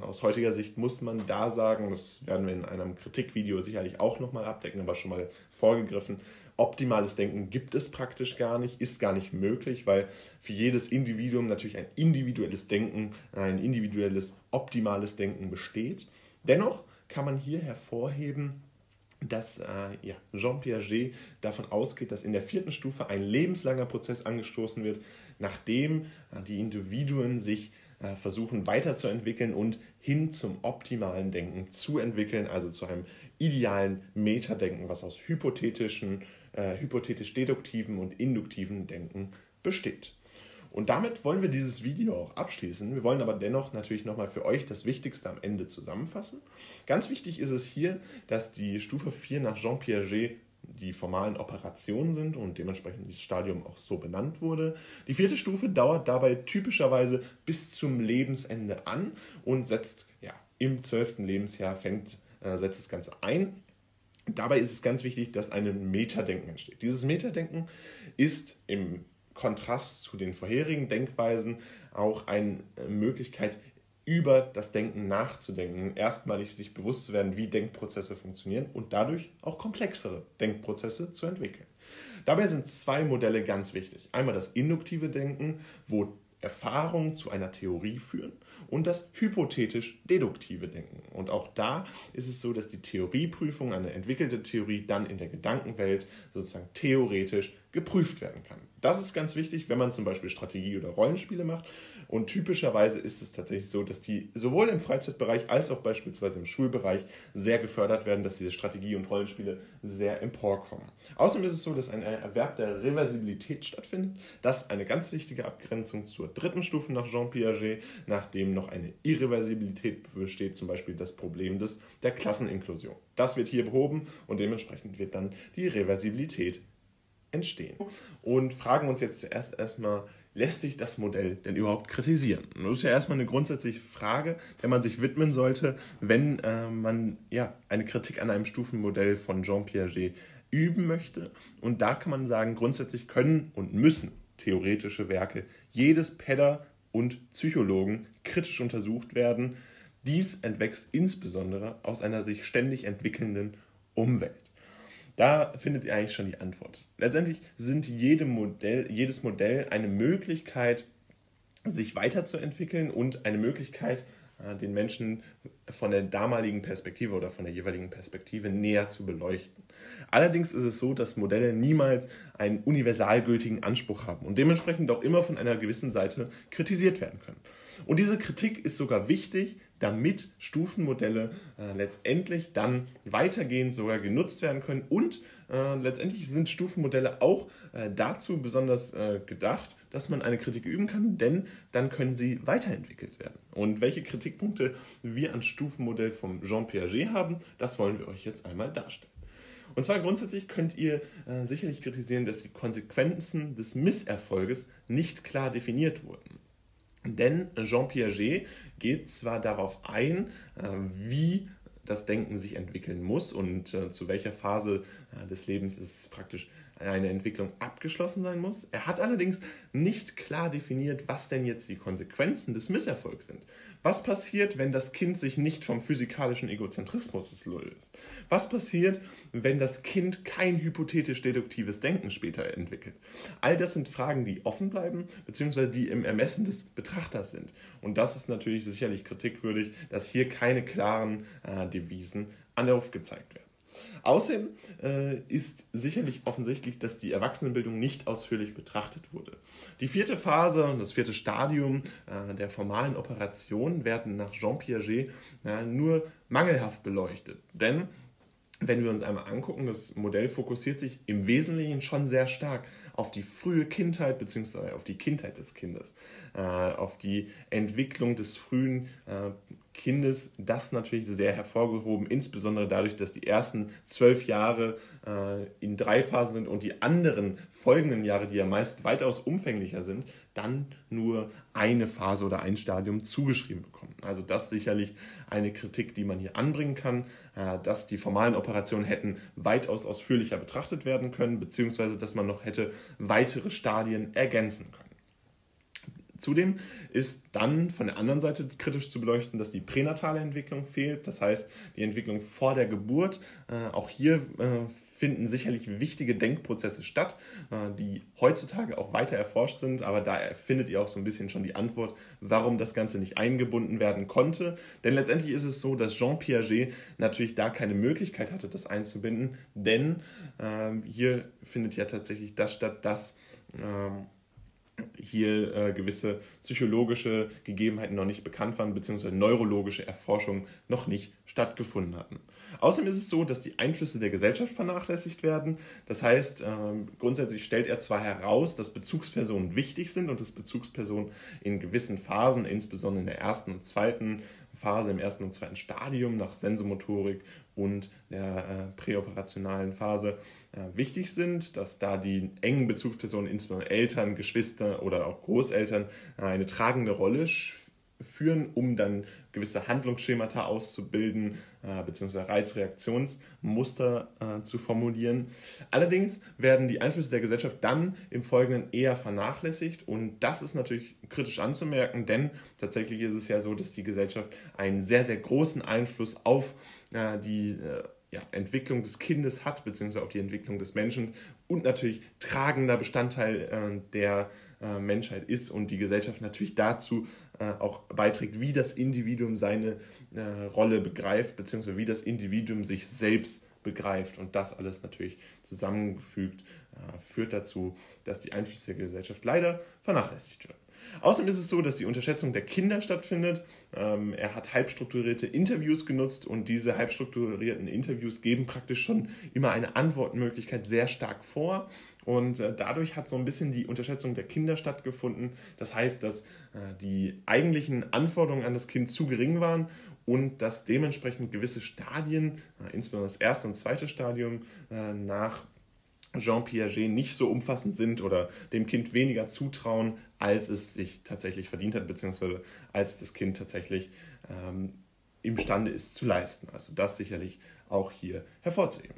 Aus heutiger Sicht muss man da sagen, das werden wir in einem Kritikvideo sicherlich auch nochmal abdecken, aber schon mal vorgegriffen, optimales Denken gibt es praktisch gar nicht, ist gar nicht möglich, weil für jedes Individuum natürlich ein individuelles Denken, ein individuelles optimales Denken besteht. Dennoch kann man hier hervorheben, dass äh, ja, Jean Piaget davon ausgeht, dass in der vierten Stufe ein lebenslanger Prozess angestoßen wird, nachdem äh, die Individuen sich äh, versuchen weiterzuentwickeln und hin zum optimalen Denken zu entwickeln, also zu einem idealen Metadenken, was aus hypothetischen, äh, hypothetisch-deduktiven und induktiven Denken besteht. Und damit wollen wir dieses Video auch abschließen. Wir wollen aber dennoch natürlich nochmal für euch das Wichtigste am Ende zusammenfassen. Ganz wichtig ist es hier, dass die Stufe 4 nach Jean Piaget die formalen Operationen sind und dementsprechend das Stadium auch so benannt wurde. Die vierte Stufe dauert dabei typischerweise bis zum Lebensende an und setzt ja, im zwölften Lebensjahr fängt, äh, setzt das Ganze ein. Dabei ist es ganz wichtig, dass ein Metadenken entsteht. Dieses Metadenken ist im Kontrast zu den vorherigen Denkweisen auch eine Möglichkeit, über das Denken nachzudenken, erstmalig sich bewusst zu werden, wie Denkprozesse funktionieren und dadurch auch komplexere Denkprozesse zu entwickeln. Dabei sind zwei Modelle ganz wichtig. Einmal das induktive Denken, wo Erfahrungen zu einer Theorie führen und das hypothetisch-deduktive Denken. Und auch da ist es so, dass die Theorieprüfung, eine entwickelte Theorie, dann in der Gedankenwelt sozusagen theoretisch geprüft werden kann. Das ist ganz wichtig, wenn man zum Beispiel Strategie- oder Rollenspiele macht. Und typischerweise ist es tatsächlich so, dass die sowohl im Freizeitbereich als auch beispielsweise im Schulbereich sehr gefördert werden, dass diese Strategie- und Rollenspiele sehr emporkommen. Außerdem ist es so, dass ein Erwerb der Reversibilität stattfindet. Das ist eine ganz wichtige Abgrenzung zur dritten Stufe nach Jean Piaget, nachdem noch eine Irreversibilität besteht, zum Beispiel das Problem des, der Klasseninklusion. Das wird hier behoben und dementsprechend wird dann die Reversibilität entstehen. Und fragen uns jetzt zuerst erstmal, lässt sich das Modell denn überhaupt kritisieren? Das ist ja erstmal eine grundsätzliche Frage, der man sich widmen sollte, wenn äh, man ja, eine Kritik an einem Stufenmodell von Jean Piaget üben möchte. Und da kann man sagen, grundsätzlich können und müssen theoretische Werke jedes Pedder und Psychologen kritisch untersucht werden. Dies entwächst insbesondere aus einer sich ständig entwickelnden Umwelt. Da findet ihr eigentlich schon die Antwort. Letztendlich sind jede Modell, jedes Modell eine Möglichkeit, sich weiterzuentwickeln und eine Möglichkeit, äh, den Menschen von der damaligen Perspektive oder von der jeweiligen Perspektive näher zu beleuchten. Allerdings ist es so, dass Modelle niemals einen universalgültigen Anspruch haben und dementsprechend auch immer von einer gewissen Seite kritisiert werden können. Und diese Kritik ist sogar wichtig, damit Stufenmodelle äh, letztendlich dann weitergehend sogar genutzt werden können. Und äh, letztendlich sind Stufenmodelle auch äh, dazu besonders äh, gedacht, dass man eine Kritik üben kann, denn dann können sie weiterentwickelt werden. Und welche Kritikpunkte wir an Stufenmodell von Jean Piaget haben, das wollen wir euch jetzt einmal darstellen. Und zwar grundsätzlich könnt ihr äh, sicherlich kritisieren, dass die Konsequenzen des Misserfolges nicht klar definiert wurden. Denn Jean Piaget geht zwar darauf ein, äh, wie das Denken sich entwickeln muss und äh, zu welcher Phase äh, des Lebens es praktisch eine Entwicklung abgeschlossen sein muss. Er hat allerdings nicht klar definiert, was denn jetzt die Konsequenzen des Misserfolgs sind. Was passiert, wenn das Kind sich nicht vom physikalischen Egozentrismus löst? Was passiert, wenn das Kind kein hypothetisch-deduktives Denken später entwickelt? All das sind Fragen, die offen bleiben, beziehungsweise die im Ermessen des Betrachters sind. Und das ist natürlich sicherlich kritikwürdig, dass hier keine klaren äh, Devisen aufgezeigt werden. Außerdem äh, ist sicherlich offensichtlich, dass die Erwachsenenbildung nicht ausführlich betrachtet wurde. Die vierte Phase und das vierte Stadium äh, der formalen Operation werden nach Jean Piaget äh, nur mangelhaft beleuchtet. Denn wenn wir uns einmal angucken, das Modell fokussiert sich im Wesentlichen schon sehr stark auf die frühe Kindheit bzw. auf die Kindheit des Kindes, äh, auf die Entwicklung des frühen äh, Kindes. Das natürlich sehr hervorgehoben, insbesondere dadurch, dass die ersten zwölf Jahre äh, in drei Phasen sind und die anderen folgenden Jahre, die ja meist weitaus umfänglicher sind, dann nur eine Phase oder ein Stadium zugeschrieben bekommen. Also das sicherlich eine Kritik, die man hier anbringen kann, äh, dass die formalen Operationen hätten weitaus ausführlicher betrachtet werden können, beziehungsweise dass man noch hätte weitere Stadien ergänzen können. Zudem ist dann von der anderen Seite kritisch zu beleuchten, dass die pränatale Entwicklung fehlt, das heißt die Entwicklung vor der Geburt. Äh, auch hier äh, finden sicherlich wichtige Denkprozesse statt, äh, die heutzutage auch weiter erforscht sind, aber da findet ihr auch so ein bisschen schon die Antwort, warum das Ganze nicht eingebunden werden konnte. Denn letztendlich ist es so, dass Jean Piaget natürlich da keine Möglichkeit hatte, das einzubinden, denn äh, hier findet ja tatsächlich das statt, dass äh, hier äh, gewisse psychologische Gegebenheiten noch nicht bekannt waren, beziehungsweise neurologische Erforschungen noch nicht stattgefunden hatten. Außerdem ist es so, dass die Einflüsse der Gesellschaft vernachlässigt werden. Das heißt, äh, grundsätzlich stellt er zwar heraus, dass Bezugspersonen wichtig sind und dass Bezugspersonen in gewissen Phasen, insbesondere in der ersten und zweiten Phase, im ersten und zweiten Stadium nach Sensomotorik und der äh, präoperationalen Phase wichtig sind, dass da die engen Bezugspersonen, insbesondere Eltern, Geschwister oder auch Großeltern, äh, eine tragende Rolle führen, um dann gewisse Handlungsschemata auszubilden, äh, beziehungsweise Reizreaktionsmuster äh, zu formulieren. Allerdings werden die Einflüsse der Gesellschaft dann im Folgenden eher vernachlässigt und das ist natürlich kritisch anzumerken, denn tatsächlich ist es ja so, dass die Gesellschaft einen sehr, sehr großen Einfluss auf äh, die äh, ja, Entwicklung des Kindes hat, beziehungsweise auf die Entwicklung des Menschen und natürlich tragender Bestandteil äh, der äh, Menschheit ist und die Gesellschaft natürlich dazu äh, auch beiträgt, wie das Individuum seine äh, Rolle begreift, beziehungsweise wie das Individuum sich selbst begreift. Und das alles natürlich zusammengefügt äh, führt dazu, dass die Einflüsse der Gesellschaft leider vernachlässigt werden. Außerdem ist es so, dass die Unterschätzung der Kinder stattfindet. Ähm, er hat halbstrukturierte Interviews genutzt und diese halbstrukturierten Interviews geben praktisch schon immer eine Antwortmöglichkeit sehr stark vor. Und äh, dadurch hat so ein bisschen die Unterschätzung der Kinder stattgefunden. Das heißt, dass äh, die eigentlichen Anforderungen an das Kind zu gering waren und dass dementsprechend gewisse Stadien, äh, insbesondere das erste und zweite Stadium, äh, nach Jean Piaget nicht so umfassend sind oder dem Kind weniger zutrauen, als es sich tatsächlich verdient hat, beziehungsweise als das Kind tatsächlich ähm, imstande ist zu leisten. Also das sicherlich auch hier hervorzuheben.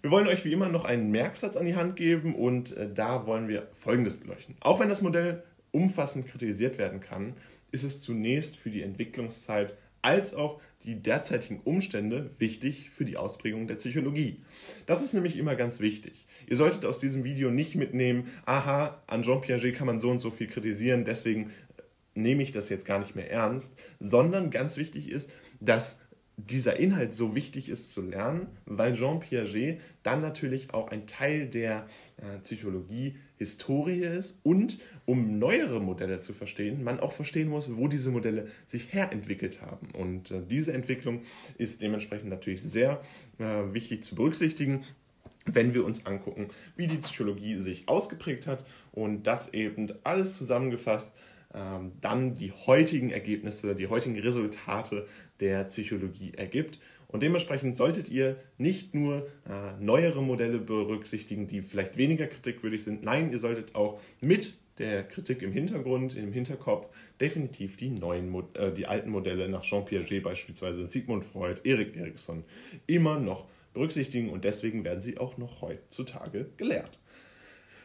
Wir wollen euch wie immer noch einen Merksatz an die Hand geben und äh, da wollen wir Folgendes beleuchten. Auch wenn das Modell umfassend kritisiert werden kann, ist es zunächst für die Entwicklungszeit als auch die derzeitigen Umstände wichtig für die Ausprägung der Psychologie. Das ist nämlich immer ganz wichtig. Ihr solltet aus diesem Video nicht mitnehmen, aha, an Jean Piaget kann man so und so viel kritisieren, deswegen nehme ich das jetzt gar nicht mehr ernst, sondern ganz wichtig ist, dass dieser Inhalt so wichtig ist zu lernen, weil Jean Piaget dann natürlich auch ein Teil der äh, Psychologie Historie ist und um neuere Modelle zu verstehen, man auch verstehen muss, wo diese Modelle sich herentwickelt haben. Und äh, diese Entwicklung ist dementsprechend natürlich sehr äh, wichtig zu berücksichtigen wenn wir uns angucken, wie die Psychologie sich ausgeprägt hat und das eben alles zusammengefasst ähm, dann die heutigen Ergebnisse, die heutigen Resultate der Psychologie ergibt. Und dementsprechend solltet ihr nicht nur äh, neuere Modelle berücksichtigen, die vielleicht weniger kritikwürdig sind. Nein, ihr solltet auch mit der Kritik im Hintergrund, im Hinterkopf definitiv die neuen, äh, die alten Modelle nach Jean Piaget beispielsweise, Sigmund Freud, Erik Erikson immer noch berücksichtigen und deswegen werden sie auch noch heutzutage gelehrt.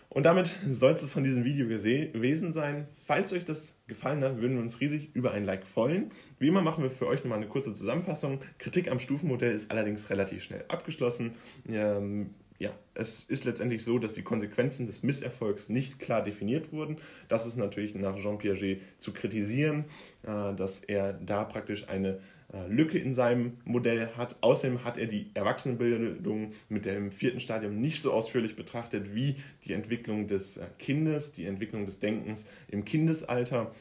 Und damit soll es von diesem Video gewesen sein. Falls euch das gefallen hat, würden wir uns riesig über ein Like freuen. Wie immer machen wir für euch nochmal eine kurze Zusammenfassung. Kritik am Stufenmodell ist allerdings relativ schnell abgeschlossen. Ähm, ja, es ist letztendlich so, dass die Konsequenzen des Misserfolgs nicht klar definiert wurden. Das ist natürlich nach Jean Piaget zu kritisieren, äh, dass er da praktisch eine Lücke in seinem Modell hat. Außerdem hat er die Erwachsenenbildung mit dem vierten Stadium nicht so ausführlich betrachtet wie die Entwicklung des äh, Kindes, die Entwicklung des Denkens im Kindesalter.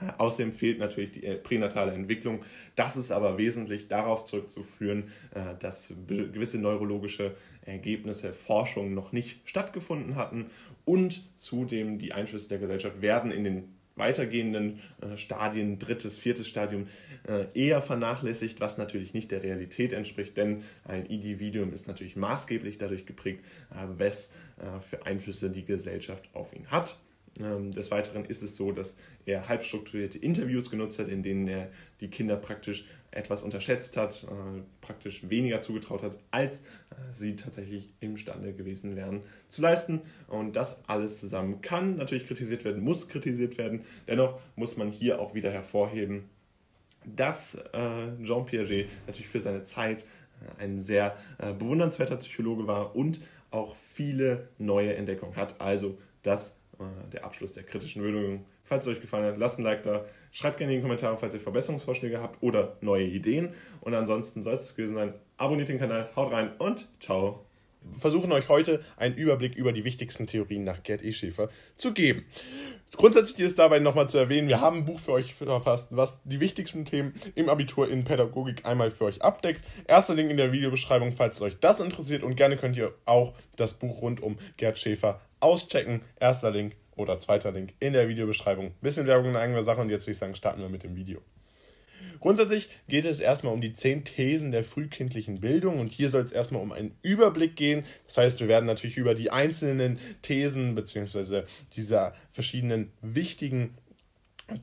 Äh, außerdem fehlt natürlich die pränatale Entwicklung. Das ist aber wesentlich darauf zurückzuführen, dass gewisse neurologische Ergebnisse, Forschungen noch nicht stattgefunden hatten und zudem die Einflüsse der Gesellschaft werden in den weitergehenden Stadien, drittes, viertes Stadium, äh, eher vernachlässigt, was natürlich nicht der Realität entspricht, denn ein Individuum ist natürlich maßgeblich dadurch geprägt, äh, was äh, für Einflüsse die Gesellschaft auf ihn hat. Ähm, des Weiteren ist es so, dass er halbstrukturierte Interviews genutzt hat, in denen er die Kinder praktisch etwas unterschätzt hat, praktisch weniger zugetraut hat, als sie tatsächlich imstande gewesen wären zu leisten. Und das alles zusammen kann natürlich kritisiert werden, muss kritisiert werden. Dennoch muss man hier auch wieder hervorheben, dass äh, Jean Piaget natürlich für seine Zeit äh, ein sehr äh, bewundernswerter Psychologe war und auch viele neue Entdeckungen hat. Also das äh, der Abschluss der kritischen Würdigung. Falls es euch gefallen hat, lasst ein Like da. Schreibt gerne in die Kommentare, falls ihr Verbesserungsvorschläge habt oder neue Ideen. Und ansonsten soll es gewesen sein. Abonniert den Kanal, haut rein und ciao. versuchen euch heute einen Überblick über die wichtigsten Theorien nach Gerd E. Schäfer zu geben. Grundsätzlich ist dabei nochmal zu erwähnen, wir haben ein Buch für euch verfasst, was die wichtigsten Themen im Abitur in Pädagogik einmal für euch abdeckt. Erster Link in der Videobeschreibung, falls euch das interessiert und gerne könnt ihr auch das Buch rund um Gerd Schäfer auschecken. Erster Link oder zweiter Link in der Videobeschreibung. Bisschen Werbung in eigener Sache und jetzt würde ich sagen, starten wir mit dem Video. Grundsätzlich geht es erstmal um die zehn Thesen der frühkindlichen Bildung und hier soll es erstmal um einen Überblick gehen. Das heißt, wir werden natürlich über die einzelnen Thesen bzw. dieser verschiedenen wichtigen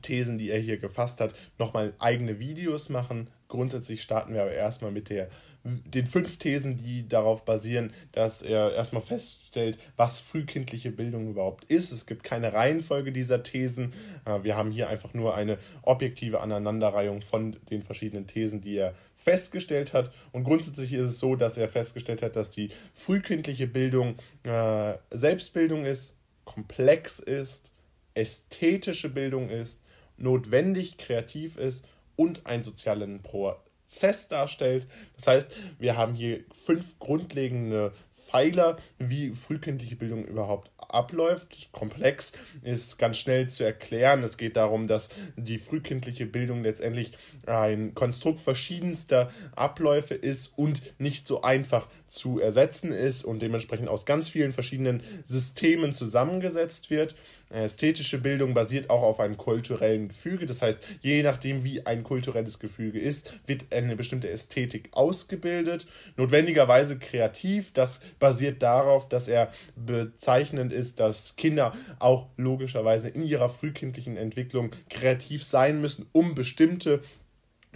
Thesen, die er hier gefasst hat, nochmal eigene Videos machen. Grundsätzlich starten wir aber erstmal mit der den fünf Thesen, die darauf basieren, dass er erstmal feststellt, was frühkindliche Bildung überhaupt ist. Es gibt keine Reihenfolge dieser Thesen. Äh, wir haben hier einfach nur eine objektive Aneinanderreihung von den verschiedenen Thesen, die er festgestellt hat. Und grundsätzlich ist es so, dass er festgestellt hat, dass die frühkindliche Bildung äh, Selbstbildung ist, komplex ist, ästhetische Bildung ist, notwendig kreativ ist und einen sozialen Pro Prozess darstellt. Das heißt, wir haben hier fünf grundlegende Pfeiler, wie frühkindliche Bildung überhaupt abläuft. Komplex ist ganz schnell zu erklären. Es geht darum, dass die frühkindliche Bildung letztendlich ein Konstrukt verschiedenster Abläufe ist und nicht so einfach zu ersetzen ist und dementsprechend aus ganz vielen verschiedenen Systemen zusammengesetzt wird. Ästhetische Bildung basiert auch auf einem kulturellen Gefüge. Das heißt, je nachdem, wie ein kulturelles Gefüge ist, wird eine bestimmte Ästhetik ausgebildet. Notwendigerweise kreativ. Das basiert darauf, dass er bezeichnend ist, dass Kinder auch logischerweise in ihrer frühkindlichen Entwicklung kreativ sein müssen, um bestimmte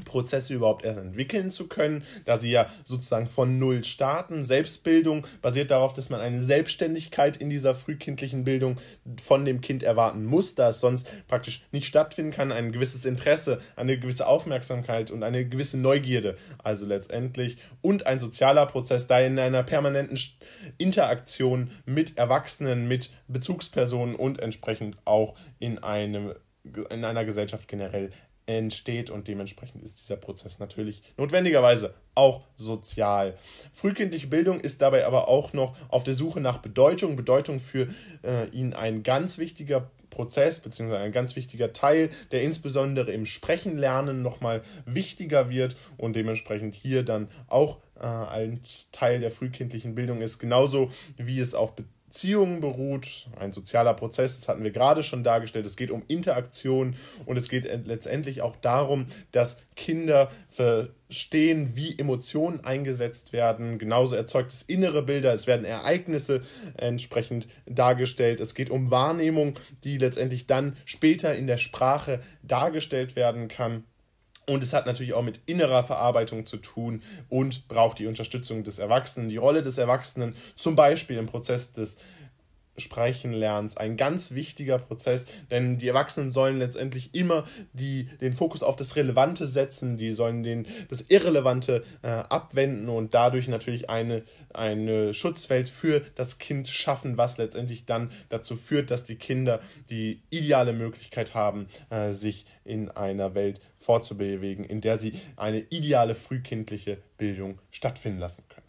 Prozesse überhaupt erst entwickeln zu können, da sie ja sozusagen von Null starten. Selbstbildung basiert darauf, dass man eine Selbstständigkeit in dieser frühkindlichen Bildung von dem Kind erwarten muss, da es sonst praktisch nicht stattfinden kann. Ein gewisses Interesse, eine gewisse Aufmerksamkeit und eine gewisse Neugierde, also letztendlich. Und ein sozialer Prozess, da in einer permanenten Interaktion mit Erwachsenen, mit Bezugspersonen und entsprechend auch in einem in einer Gesellschaft generell entsteht und dementsprechend ist dieser Prozess natürlich notwendigerweise auch sozial. Frühkindliche Bildung ist dabei aber auch noch auf der Suche nach Bedeutung. Bedeutung für äh, ihn ein ganz wichtiger Prozess bzw. ein ganz wichtiger Teil, der insbesondere im Sprechenlernen nochmal wichtiger wird und dementsprechend hier dann auch äh, ein Teil der frühkindlichen Bildung ist, genauso wie es auf Bedeutung Beziehungen beruht, ein sozialer Prozess, das hatten wir gerade schon dargestellt. Es geht um Interaktion und es geht letztendlich auch darum, dass Kinder verstehen, wie Emotionen eingesetzt werden. Genauso erzeugt es innere Bilder, es werden Ereignisse entsprechend dargestellt. Es geht um Wahrnehmung, die letztendlich dann später in der Sprache dargestellt werden kann. Und es hat natürlich auch mit innerer Verarbeitung zu tun und braucht die Unterstützung des Erwachsenen, die Rolle des Erwachsenen, zum Beispiel im Prozess des Sprechen lernst. Ein ganz wichtiger Prozess, denn die Erwachsenen sollen letztendlich immer die, den Fokus auf das Relevante setzen, die sollen den, das Irrelevante äh, abwenden und dadurch natürlich eine, eine Schutzwelt für das Kind schaffen, was letztendlich dann dazu führt, dass die Kinder die ideale Möglichkeit haben, äh, sich in einer Welt fortzubewegen, in der sie eine ideale frühkindliche Bildung stattfinden lassen können.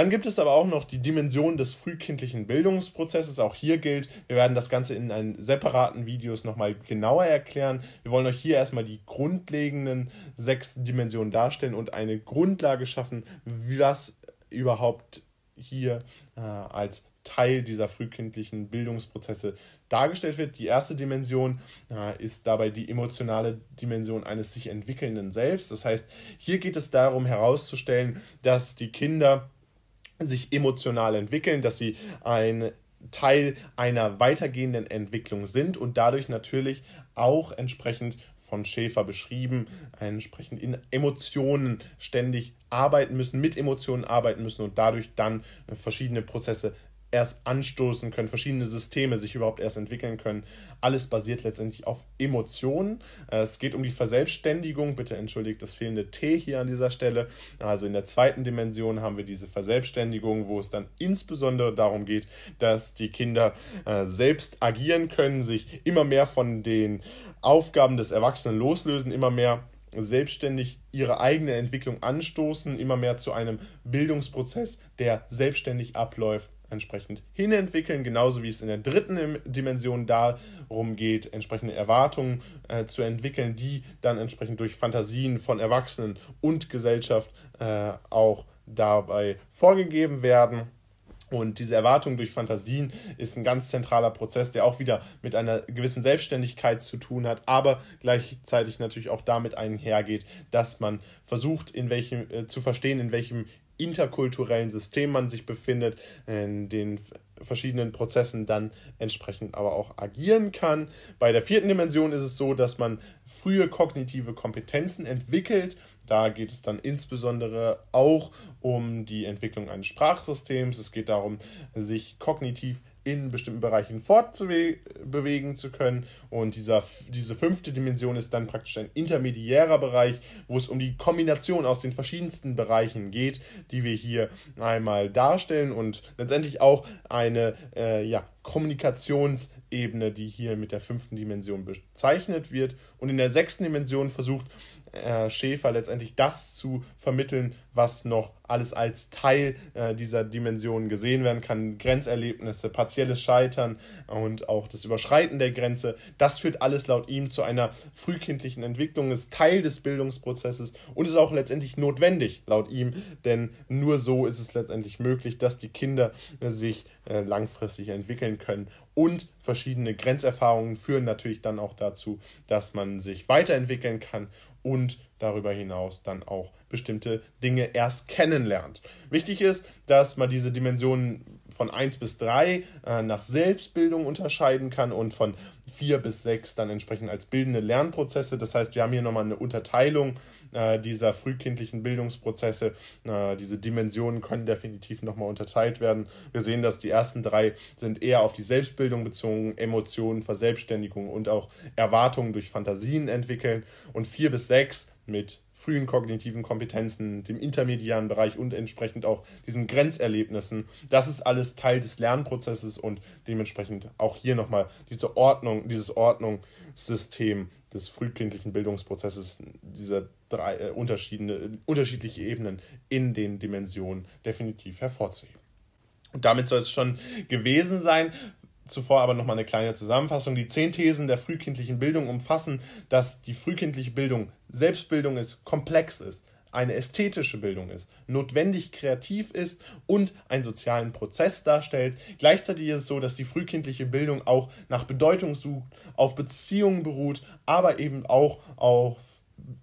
Dann gibt es aber auch noch die Dimension des frühkindlichen Bildungsprozesses. Auch hier gilt, wir werden das Ganze in einen separaten Videos nochmal genauer erklären. Wir wollen euch hier erstmal die grundlegenden sechs Dimensionen darstellen und eine Grundlage schaffen, was überhaupt hier äh, als Teil dieser frühkindlichen Bildungsprozesse dargestellt wird. Die erste Dimension äh, ist dabei die emotionale Dimension eines sich entwickelnden Selbst. Das heißt, hier geht es darum herauszustellen, dass die Kinder sich emotional entwickeln, dass sie ein Teil einer weitergehenden Entwicklung sind und dadurch natürlich auch entsprechend von Schäfer beschrieben, entsprechend in Emotionen ständig arbeiten müssen, mit Emotionen arbeiten müssen und dadurch dann verschiedene Prozesse erst anstoßen können, verschiedene Systeme sich überhaupt erst entwickeln können. Alles basiert letztendlich auf Emotionen. Äh, es geht um die Verselbstständigung. Bitte entschuldigt das fehlende T hier an dieser Stelle. Also in der zweiten Dimension haben wir diese Verselbstständigung, wo es dann insbesondere darum geht, dass die Kinder äh, selbst agieren können, sich immer mehr von den Aufgaben des Erwachsenen loslösen, immer mehr selbstständig ihre eigene Entwicklung anstoßen, immer mehr zu einem Bildungsprozess, der selbstständig abläuft, entsprechend hinentwickeln, genauso wie es in der dritten Dimension darum geht, entsprechende Erwartungen äh, zu entwickeln, die dann entsprechend durch Fantasien von Erwachsenen und Gesellschaft äh, auch dabei vorgegeben werden. Und diese Erwartung durch Fantasien ist ein ganz zentraler Prozess, der auch wieder mit einer gewissen Selbstständigkeit zu tun hat, aber gleichzeitig natürlich auch damit einhergeht, dass man versucht, in welchem, äh, zu verstehen, in welchem interkulturellen System man sich befindet, in den verschiedenen Prozessen dann entsprechend aber auch agieren kann. Bei der vierten Dimension ist es so, dass man frühe kognitive Kompetenzen entwickelt. Da geht es dann insbesondere auch um die Entwicklung eines Sprachsystems. Es geht darum, sich kognitiv in bestimmten Bereichen fortbewegen zu können. Und dieser, diese fünfte Dimension ist dann praktisch ein intermediärer Bereich, wo es um die Kombination aus den verschiedensten Bereichen geht, die wir hier einmal darstellen und letztendlich auch eine äh, ja, Kommunikationsebene, die hier mit der fünften Dimension bezeichnet wird. Und in der sechsten Dimension versucht äh, Schäfer letztendlich das zu vermitteln, was noch alles als Teil äh, dieser Dimension gesehen werden kann. Grenzerlebnisse, partielles Scheitern und auch das Überschreiten der Grenze. Das führt alles laut ihm zu einer frühkindlichen Entwicklung, ist Teil des Bildungsprozesses und ist auch letztendlich notwendig laut ihm, denn nur so ist es letztendlich möglich, dass die Kinder sich äh, langfristig entwickeln können. Und verschiedene Grenzerfahrungen führen natürlich dann auch dazu, dass man sich weiterentwickeln kann und darüber hinaus dann auch bestimmte Dinge erst kennenlernt. Wichtig ist, dass man diese Dimensionen von 1 bis 3 äh, nach Selbstbildung unterscheiden kann und von 4 bis 6 dann entsprechend als bildende Lernprozesse. Das heißt, wir haben hier nochmal eine Unterteilung dieser frühkindlichen Bildungsprozesse. Äh, diese Dimensionen können definitiv nochmal unterteilt werden. Wir sehen, dass die ersten drei sind eher auf die Selbstbildung bezogen, Emotionen, Verselbstständigung und auch Erwartungen durch Fantasien entwickeln. Und 4 bis 6 mit frühen kognitiven Kompetenzen, dem intermediären Bereich und entsprechend auch diesen Grenzerlebnissen. Das ist alles Teil des Lernprozesses und dementsprechend auch hier nochmal diese Ordnung, dieses Ordnungssystem des frühkindlichen Bildungsprozesses, dieser drei äh, unterschiedliche, unterschiedliche Ebenen in den Dimensionen definitiv hervorzuheben. Und damit soll es schon gewesen sein. Zuvor aber nochmal eine kleine Zusammenfassung. Die zehn Thesen der frühkindlichen Bildung umfassen, dass die frühkindliche Bildung Selbstbildung ist, komplex ist, eine ästhetische Bildung ist, notwendig kreativ ist und einen sozialen Prozess darstellt. Gleichzeitig ist es so, dass die frühkindliche Bildung auch nach Bedeutung sucht, auf Beziehungen beruht, aber eben auch auf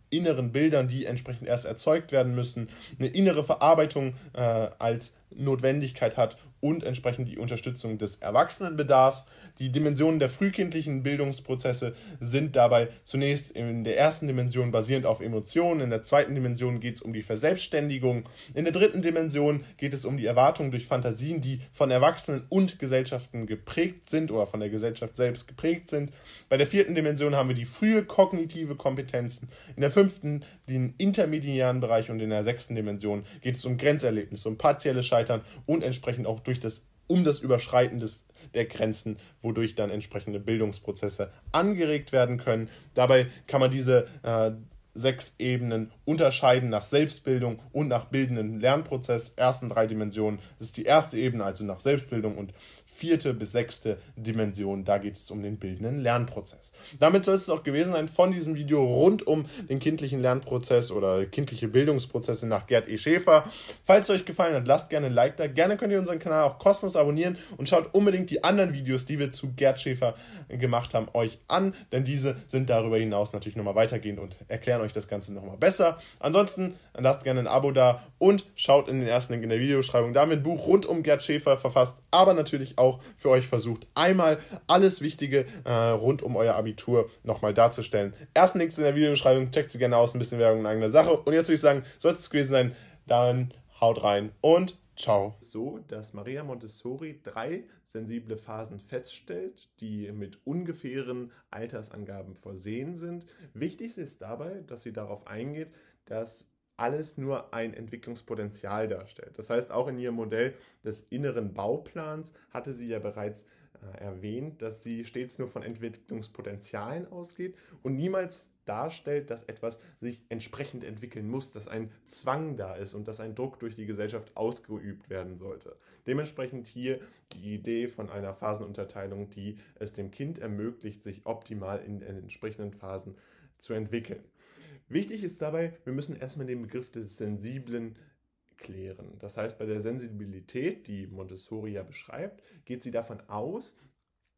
inneren Bildern, die entsprechend erst erzeugt werden müssen, eine innere Verarbeitung äh, als Notwendigkeit hat und entsprechend die Unterstützung des Erwachsenenbedarfs. Die Dimensionen der frühkindlichen Bildungsprozesse sind dabei zunächst in der ersten Dimension basierend auf Emotionen, in der zweiten Dimension geht es um die Verselbstständigung, in der dritten Dimension geht es um die Erwartung durch Fantasien, die von Erwachsenen und Gesellschaften geprägt sind oder von der Gesellschaft selbst geprägt sind. Bei der vierten Dimension haben wir die frühe kognitive Kompetenzen, in der fünften den intermediären Bereich und in der sechsten Dimension geht es um Grenzerlebnisse, um partielles Scheitern und entsprechend auch durch das um das Überschreiten des der Grenzen, wodurch dann entsprechende Bildungsprozesse angeregt werden können. Dabei kann man diese äh, sechs Ebenen unterscheiden nach Selbstbildung und nach bildenden Lernprozess. Ersten drei Dimensionen. Das ist die erste Ebene, also nach Selbstbildung und vierte bis sechste Dimension. Da geht es um den bildenden Lernprozess. Damit soll es auch gewesen sein von diesem Video rund um den kindlichen Lernprozess oder kindliche Bildungsprozesse nach Gerd E. Schäfer. Falls es euch gefallen hat, lasst gerne ein Like da. Gerne könnt ihr unseren Kanal auch kostenlos abonnieren und schaut unbedingt die anderen Videos, die wir zu Gerd Schäfer gemacht haben, euch an, denn diese sind darüber hinaus natürlich nochmal weitergehend und erklären euch das Ganze nochmal besser. Ansonsten lasst gerne ein Abo da und schaut in den ersten Link in der Videobeschreibung. Da haben wir ein Buch rund um Gerd Schäfer verfasst, aber natürlich auch auch für euch versucht, einmal alles Wichtige äh, rund um euer Abitur nochmal darzustellen. Ersten Links in der Videobeschreibung, checkt sie gerne aus, ein bisschen Werbung in eigener Sache. Und jetzt würde ich sagen, sollte es gewesen sein, dann haut rein und ciao. So, dass Maria Montessori drei sensible Phasen feststellt, die mit ungefähren Altersangaben versehen sind. Wichtig ist dabei, dass sie darauf eingeht, dass alles nur ein Entwicklungspotenzial darstellt. Das heißt, auch in ihrem Modell des inneren Bauplans hatte sie ja bereits äh, erwähnt, dass sie stets nur von Entwicklungspotenzialen ausgeht und niemals darstellt, dass etwas sich entsprechend entwickeln muss, dass ein Zwang da ist und dass ein Druck durch die Gesellschaft ausgeübt werden sollte. Dementsprechend hier die Idee von einer Phasenunterteilung, die es dem Kind ermöglicht, sich optimal in den entsprechenden Phasen zu entwickeln. Wichtig ist dabei, wir müssen erstmal den Begriff des Sensiblen klären. Das heißt, bei der Sensibilität, die Montessori ja beschreibt, geht sie davon aus,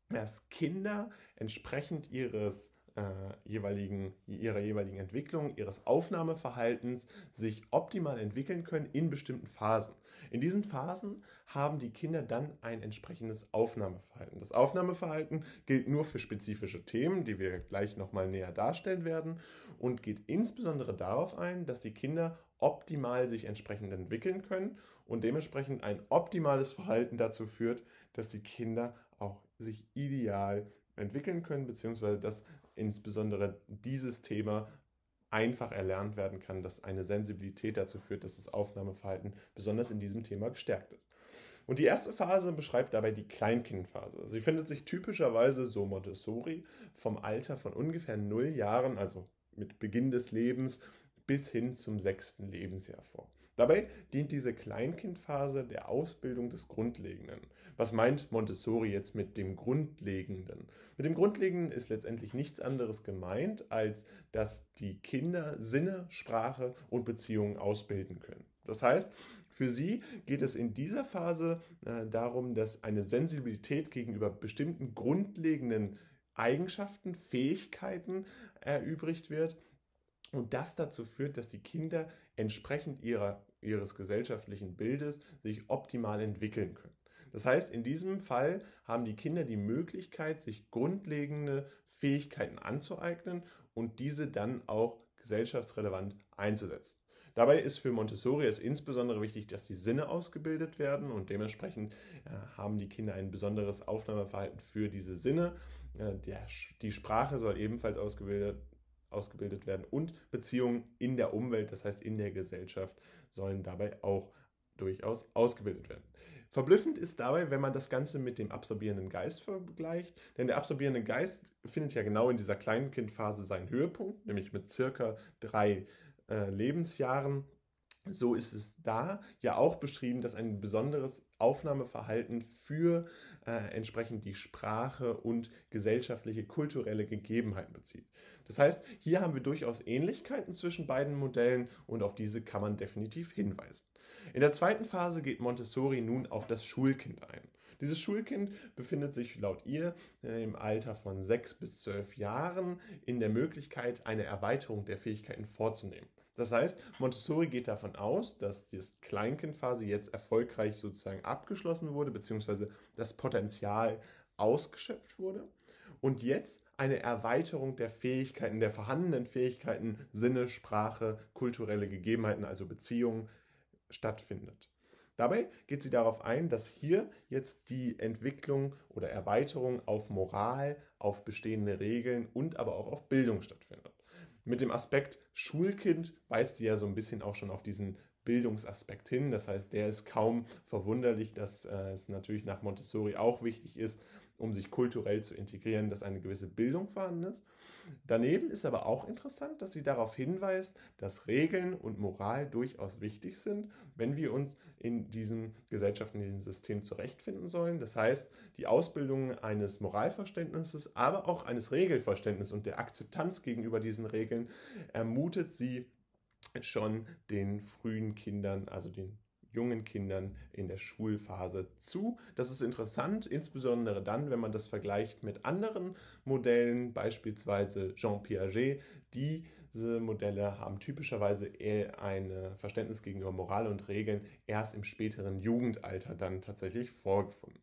dass Kinder entsprechend ihres äh, jeweiligen, ihrer jeweiligen Entwicklung, ihres Aufnahmeverhaltens sich optimal entwickeln können in bestimmten Phasen. In diesen Phasen haben die Kinder dann ein entsprechendes Aufnahmeverhalten. Das Aufnahmeverhalten gilt nur für spezifische Themen, die wir gleich nochmal näher darstellen werden und geht insbesondere darauf ein, dass die Kinder optimal sich entsprechend entwickeln können und dementsprechend ein optimales Verhalten dazu führt, dass die Kinder auch sich ideal entwickeln können, beziehungsweise dass insbesondere dieses Thema einfach erlernt werden kann, dass eine Sensibilität dazu führt, dass das Aufnahmeverhalten besonders in diesem Thema gestärkt ist. Und die erste Phase beschreibt dabei die Kleinkindphase. Sie findet sich typischerweise, so Montessori, vom Alter von ungefähr 0 Jahren, also mit Beginn des Lebens, bis hin zum sechsten Lebensjahr vor. Dabei dient diese Kleinkindphase der Ausbildung des Grundlegenden. Was meint Montessori jetzt mit dem Grundlegenden? Mit dem Grundlegenden ist letztendlich nichts anderes gemeint, als dass die Kinder Sinne, Sprache und Beziehungen ausbilden können. Das heißt, für sie geht es in dieser Phase äh, darum, dass eine Sensibilität gegenüber bestimmten grundlegenden Eigenschaften, Fähigkeiten erübrigt wird und das dazu führt, dass die Kinder entsprechend ihrer, ihres gesellschaftlichen Bildes sich optimal entwickeln können. Das heißt, in diesem Fall haben die Kinder die Möglichkeit, sich grundlegende Fähigkeiten anzueignen und diese dann auch gesellschaftsrelevant einzusetzen. Dabei ist für Montessori es insbesondere wichtig, dass die Sinne ausgebildet werden und dementsprechend äh, haben die Kinder ein besonderes Aufnahmeverhalten für diese Sinne. Äh, der, die Sprache soll ebenfalls ausgebildet ausgebildet werden und Beziehungen in der Umwelt, das heißt in der Gesellschaft, sollen dabei auch durchaus ausgebildet werden. Verblüffend ist dabei, wenn man das Ganze mit dem absorbierenden Geist vergleicht, denn der absorbierende Geist findet ja genau in dieser Kleinkindphase seinen Höhepunkt, nämlich mit circa drei äh, Lebensjahren. So ist es da ja auch beschrieben, dass ein besonderes Aufnahmeverhalten für äh, entsprechend die Sprache und gesellschaftliche, kulturelle Gegebenheiten bezieht. Das heißt, hier haben wir durchaus Ähnlichkeiten zwischen beiden Modellen und auf diese kann man definitiv hinweisen. In der zweiten Phase geht Montessori nun auf das Schulkind ein. Dieses Schulkind befindet sich laut ihr äh, im Alter von sechs bis zwölf Jahren in der Möglichkeit, eine Erweiterung der Fähigkeiten vorzunehmen. Das heißt, Montessori geht davon aus, dass die Kleinkindphase jetzt erfolgreich sozusagen abgeschlossen wurde, beziehungsweise das Potenzial ausgeschöpft wurde und jetzt eine Erweiterung der Fähigkeiten, der vorhandenen Fähigkeiten, Sinne, Sprache, kulturelle Gegebenheiten, also Beziehungen stattfindet. Dabei geht sie darauf ein, dass hier jetzt die Entwicklung oder Erweiterung auf Moral, auf bestehende Regeln und aber auch auf Bildung stattfindet mit dem Aspekt Schulkind weist sie ja so ein bisschen auch schon auf diesen Bildungsaspekt hin. Das heißt, der ist kaum verwunderlich, dass äh, es natürlich nach Montessori auch wichtig ist, um sich kulturell zu integrieren, dass eine gewisse Bildung vorhanden ist. Daneben ist aber auch interessant, dass sie darauf hinweist, dass Regeln und Moral durchaus wichtig sind, wenn wir uns in diesem gesellschaftlichen System zurechtfinden sollen. Das heißt, die Ausbildung eines Moralverständnisses, aber auch eines Regelverständnisses und der Akzeptanz gegenüber diesen Regeln ermutet sie schon den frühen Kindern, also den jungen Kindern in der Schulphase zu. Das ist interessant, insbesondere dann, wenn man das vergleicht mit anderen Modellen, beispielsweise Jean Piaget. Diese Modelle haben typischerweise ein Verständnis gegenüber Moral und Regeln erst im späteren Jugendalter dann tatsächlich vorgefunden.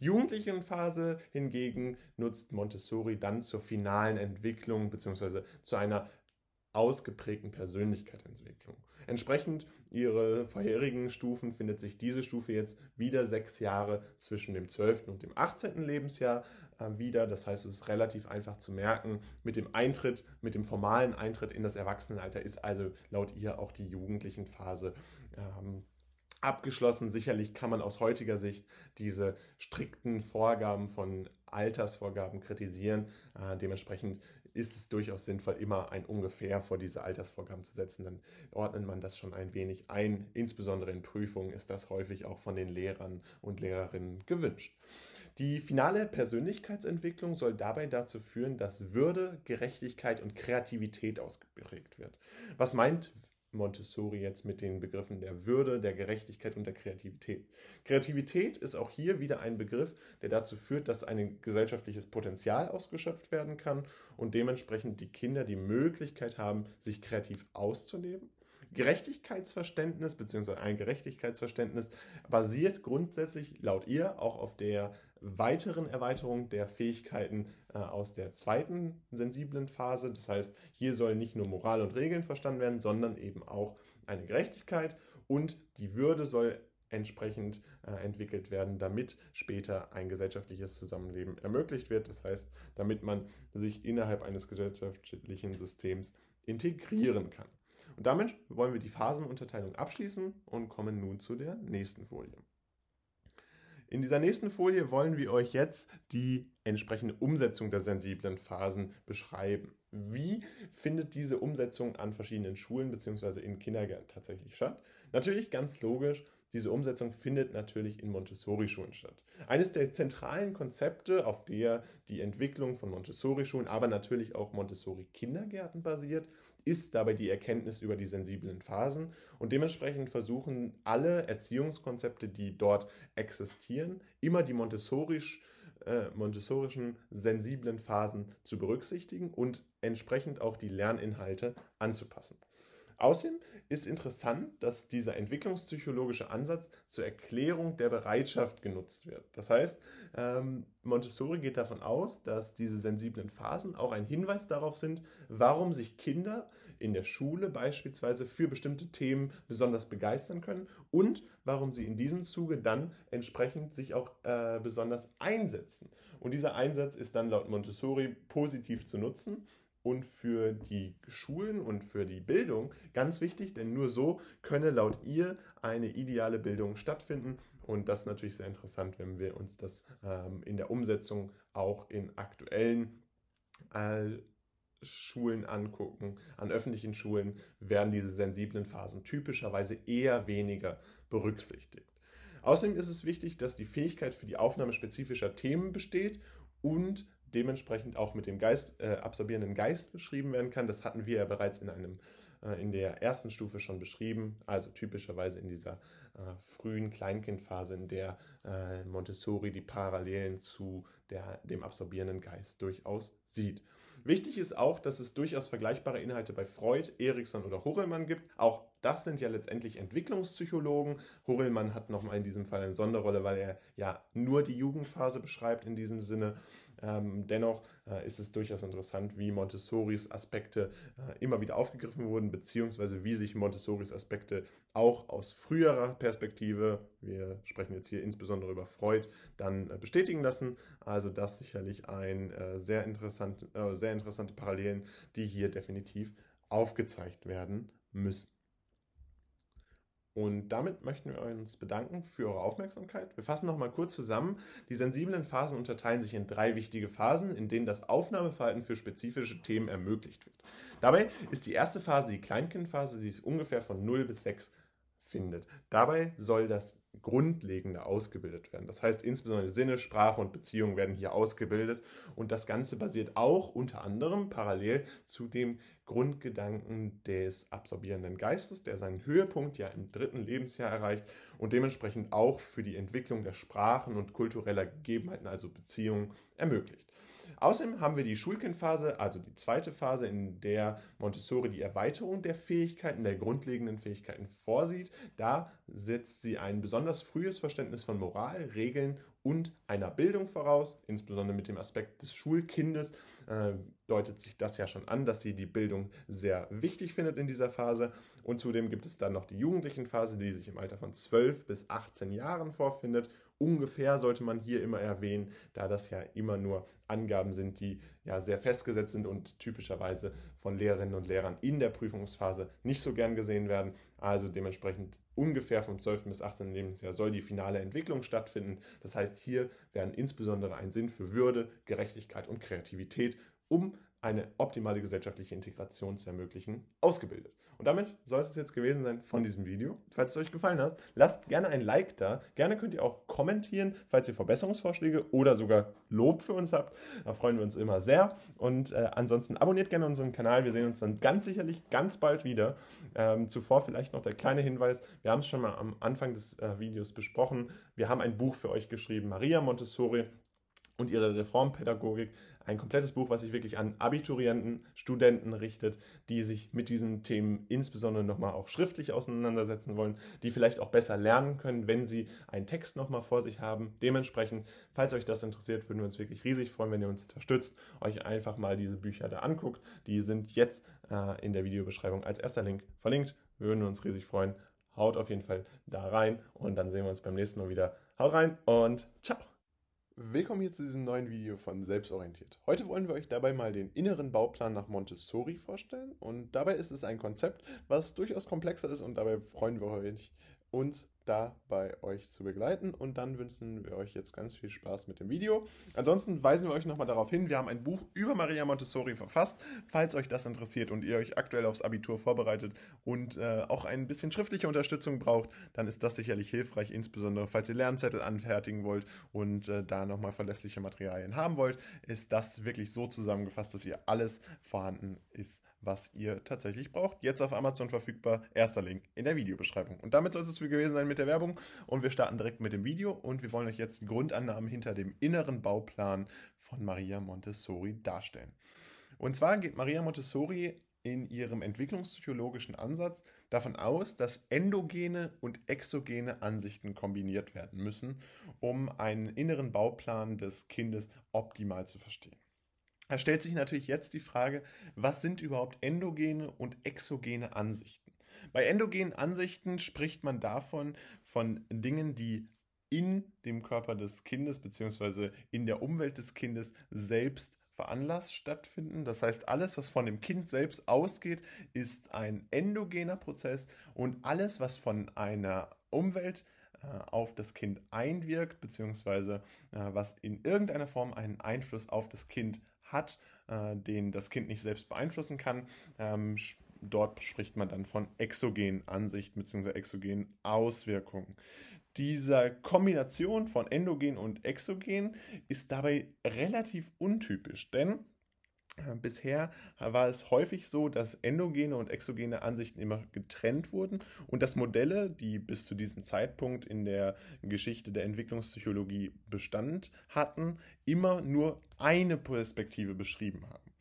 Die Jugendlichenphase hingegen nutzt Montessori dann zur finalen Entwicklung bzw. zu einer ausgeprägten Persönlichkeitsentwicklung. Entsprechend ihre vorherigen Stufen findet sich diese Stufe jetzt wieder sechs Jahre zwischen dem 12. und dem 18. Lebensjahr äh, wieder. Das heißt, es ist relativ einfach zu merken, mit dem Eintritt, mit dem formalen Eintritt in das Erwachsenenalter ist also laut ihr auch die jugendlichen Phase ähm, abgeschlossen. Sicherlich kann man aus heutiger Sicht diese strikten Vorgaben von Altersvorgaben kritisieren. Äh, dementsprechend ist es durchaus sinnvoll, immer ein ungefähr vor diese Altersvorgaben zu setzen. Dann ordnet man das schon ein wenig ein. Insbesondere in Prüfungen ist das häufig auch von den Lehrern und Lehrerinnen gewünscht. Die finale Persönlichkeitsentwicklung soll dabei dazu führen, dass Würde, Gerechtigkeit und Kreativität ausgeprägt wird. Was meint Montessori jetzt mit den Begriffen der Würde, der Gerechtigkeit und der Kreativität. Kreativität ist auch hier wieder ein Begriff, der dazu führt, dass ein gesellschaftliches Potenzial ausgeschöpft werden kann und dementsprechend die Kinder die Möglichkeit haben, sich kreativ auszuleben. Gerechtigkeitsverständnis bzw. ein Gerechtigkeitsverständnis basiert grundsätzlich laut ihr auch auf der weiteren Erweiterung der Fähigkeiten äh, aus der zweiten sensiblen Phase. Das heißt, hier sollen nicht nur Moral und Regeln verstanden werden, sondern eben auch eine Gerechtigkeit und die Würde soll entsprechend äh, entwickelt werden, damit später ein gesellschaftliches Zusammenleben ermöglicht wird. Das heißt, damit man sich innerhalb eines gesellschaftlichen Systems integrieren kann. Und damit wollen wir die Phasenunterteilung abschließen und kommen nun zu der nächsten Folie. In dieser nächsten Folie wollen wir euch jetzt die entsprechende Umsetzung der sensiblen Phasen beschreiben. Wie findet diese Umsetzung an verschiedenen Schulen bzw. in Kindergärten tatsächlich statt? Natürlich ganz logisch, diese Umsetzung findet natürlich in Montessori-Schulen statt. Eines der zentralen Konzepte, auf der die Entwicklung von Montessori-Schulen, aber natürlich auch Montessori-Kindergärten basiert, ist dabei die Erkenntnis über die sensiblen Phasen und dementsprechend versuchen alle Erziehungskonzepte, die dort existieren, immer die Montessorisch, äh, montessorischen sensiblen Phasen zu berücksichtigen und entsprechend auch die Lerninhalte anzupassen. Außerdem ist interessant, dass dieser entwicklungspsychologische Ansatz zur Erklärung der Bereitschaft genutzt wird. Das heißt, ähm, Montessori geht davon aus, dass diese sensiblen Phasen auch ein Hinweis darauf sind, warum sich Kinder in der Schule beispielsweise für bestimmte Themen besonders begeistern können und warum sie in diesem Zuge dann entsprechend sich auch äh, besonders einsetzen. Und dieser Einsatz ist dann laut Montessori positiv zu nutzen und für die Schulen und für die Bildung ganz wichtig, denn nur so könne laut ihr eine ideale Bildung stattfinden. Und das ist natürlich sehr interessant, wenn wir uns das ähm, in der Umsetzung auch in aktuellen äh, Schulen angucken. An öffentlichen Schulen werden diese sensiblen Phasen typischerweise eher weniger berücksichtigt. Außerdem ist es wichtig, dass die Fähigkeit für die Aufnahme spezifischer Themen besteht und dementsprechend auch mit dem Geist, äh, absorbierenden Geist beschrieben werden kann. Das hatten wir ja bereits in einem äh, in der ersten Stufe schon beschrieben, also typischerweise in dieser äh, frühen Kleinkindphase, in der äh, Montessori die Parallelen zu der, dem absorbierenden Geist durchaus sieht. Wichtig ist auch, dass es durchaus vergleichbare Inhalte bei Freud, Erikson oder Horelmann gibt. Auch das sind ja letztendlich Entwicklungspsychologen. Horelmann hat nochmal in diesem Fall eine Sonderrolle, weil er ja nur die Jugendphase beschreibt in diesem Sinne. Ähm, dennoch äh, ist es durchaus interessant, wie Montessoris Aspekte äh, immer wieder aufgegriffen wurden, beziehungsweise wie sich Montessoris Aspekte auch aus früherer Perspektive, wir sprechen jetzt hier insbesondere über Freud, dann äh, bestätigen lassen. Also das sicherlich ein äh, sehr, interessant, äh, sehr interessante Parallelen, die hier definitiv aufgezeigt werden müssen. Und damit möchten wir uns bedanken für eure Aufmerksamkeit. Wir fassen nochmal kurz zusammen. Die sensiblen Phasen unterteilen sich in drei wichtige Phasen, in denen das Aufnahmeverhalten für spezifische Themen ermöglicht wird. Dabei ist die erste Phase die Kleinkindphase, die ist ungefähr von 0 bis 6 findet. Dabei soll das Grundlegende ausgebildet werden. Das heißt, insbesondere Sinne, Sprache und Beziehung werden hier ausgebildet und das Ganze basiert auch unter anderem parallel zu dem Grundgedanken des absorbierenden Geistes, der seinen Höhepunkt ja im dritten Lebensjahr erreicht und dementsprechend auch für die Entwicklung der Sprachen und kultureller Gegebenheiten, also Beziehungen, ermöglicht. Außerdem haben wir die Schulkindphase, also die zweite Phase, in der Montessori die Erweiterung der Fähigkeiten, der grundlegenden Fähigkeiten vorsieht. Da setzt sie ein besonders frühes Verständnis von Moral, Regeln und einer Bildung voraus, insbesondere mit dem Aspekt des Schulkindes, äh, deutet sich das ja schon an, dass sie die Bildung sehr wichtig findet in dieser Phase. Und zudem gibt es dann noch die Jugendlichenphase, die sich im Alter von 12 bis 18 Jahren vorfindet ungefähr sollte man hier immer erwähnen, da das ja immer nur Angaben sind, die ja sehr festgesetzt sind und typischerweise von Lehrerinnen und Lehrern in der Prüfungsphase nicht so gern gesehen werden. Also dementsprechend ungefähr vom 12. bis 18. Lebensjahr soll die finale Entwicklung stattfinden. Das heißt, hier werden insbesondere ein Sinn für Würde, Gerechtigkeit und Kreativität, um eine optimale gesellschaftliche Integration zu ermöglichen, ausgebildet. Und damit soll es jetzt gewesen sein von diesem Video. Falls es euch gefallen hat, lasst gerne ein Like da. Gerne könnt ihr auch kommentieren, falls ihr Verbesserungsvorschläge oder sogar Lob für uns habt. Da freuen wir uns immer sehr. Und äh, ansonsten abonniert gerne unseren Kanal. Wir sehen uns dann ganz sicherlich ganz bald wieder. Ähm, zuvor vielleicht noch der kleine Hinweis. Wir haben es schon mal am Anfang des äh, Videos besprochen. Wir haben ein Buch für euch geschrieben, Maria Montessori und ihre Reformpädagogik. Ein komplettes Buch, was sich wirklich an Abiturienten, Studenten richtet, die sich mit diesen Themen insbesondere nochmal auch schriftlich auseinandersetzen wollen, die vielleicht auch besser lernen können, wenn sie einen Text nochmal vor sich haben. Dementsprechend, falls euch das interessiert, würden wir uns wirklich riesig freuen, wenn ihr uns unterstützt, euch einfach mal diese Bücher da anguckt. Die sind jetzt äh, in der Videobeschreibung als erster Link verlinkt. Wir würden uns riesig freuen. Haut auf jeden Fall da rein und dann sehen wir uns beim nächsten Mal wieder. Haut rein und ciao! Willkommen hier zu diesem neuen Video von Selbstorientiert. Heute wollen wir euch dabei mal den inneren Bauplan nach Montessori vorstellen und dabei ist es ein Konzept, was durchaus komplexer ist und dabei freuen wir euch, uns da bei euch zu begleiten. Und dann wünschen wir euch jetzt ganz viel Spaß mit dem Video. Ansonsten weisen wir euch nochmal darauf hin, wir haben ein Buch über Maria Montessori verfasst. Falls euch das interessiert und ihr euch aktuell aufs Abitur vorbereitet und äh, auch ein bisschen schriftliche Unterstützung braucht, dann ist das sicherlich hilfreich, insbesondere falls ihr Lernzettel anfertigen wollt und äh, da nochmal verlässliche Materialien haben wollt, ist das wirklich so zusammengefasst, dass hier alles vorhanden ist, was ihr tatsächlich braucht. Jetzt auf Amazon verfügbar. Erster Link in der Videobeschreibung. Und damit soll es für gewesen sein mit der Werbung. Und wir starten direkt mit dem Video. Und wir wollen euch jetzt die Grundannahmen hinter dem inneren Bauplan von Maria Montessori darstellen. Und zwar geht Maria Montessori in ihrem entwicklungspsychologischen Ansatz davon aus, dass endogene und exogene Ansichten kombiniert werden müssen, um einen inneren Bauplan des Kindes optimal zu verstehen. Da stellt sich natürlich jetzt die Frage, was sind überhaupt endogene und exogene Ansichten? Bei endogenen Ansichten spricht man davon von Dingen, die in dem Körper des Kindes bzw. in der Umwelt des Kindes selbst veranlasst stattfinden. Das heißt, alles, was von dem Kind selbst ausgeht, ist ein endogener Prozess und alles, was von einer Umwelt äh, auf das Kind einwirkt, beziehungsweise äh, was in irgendeiner Form einen Einfluss auf das Kind hat, äh, den das Kind nicht selbst beeinflussen kann. Ähm, dort spricht man dann von exogenen Ansichten bzw. exogenen Auswirkungen. Diese Kombination von endogen und exogen ist dabei relativ untypisch, denn Bisher war es häufig so, dass endogene und exogene Ansichten immer getrennt wurden und dass Modelle, die bis zu diesem Zeitpunkt in der Geschichte der Entwicklungspsychologie Bestand hatten, immer nur eine Perspektive beschrieben haben.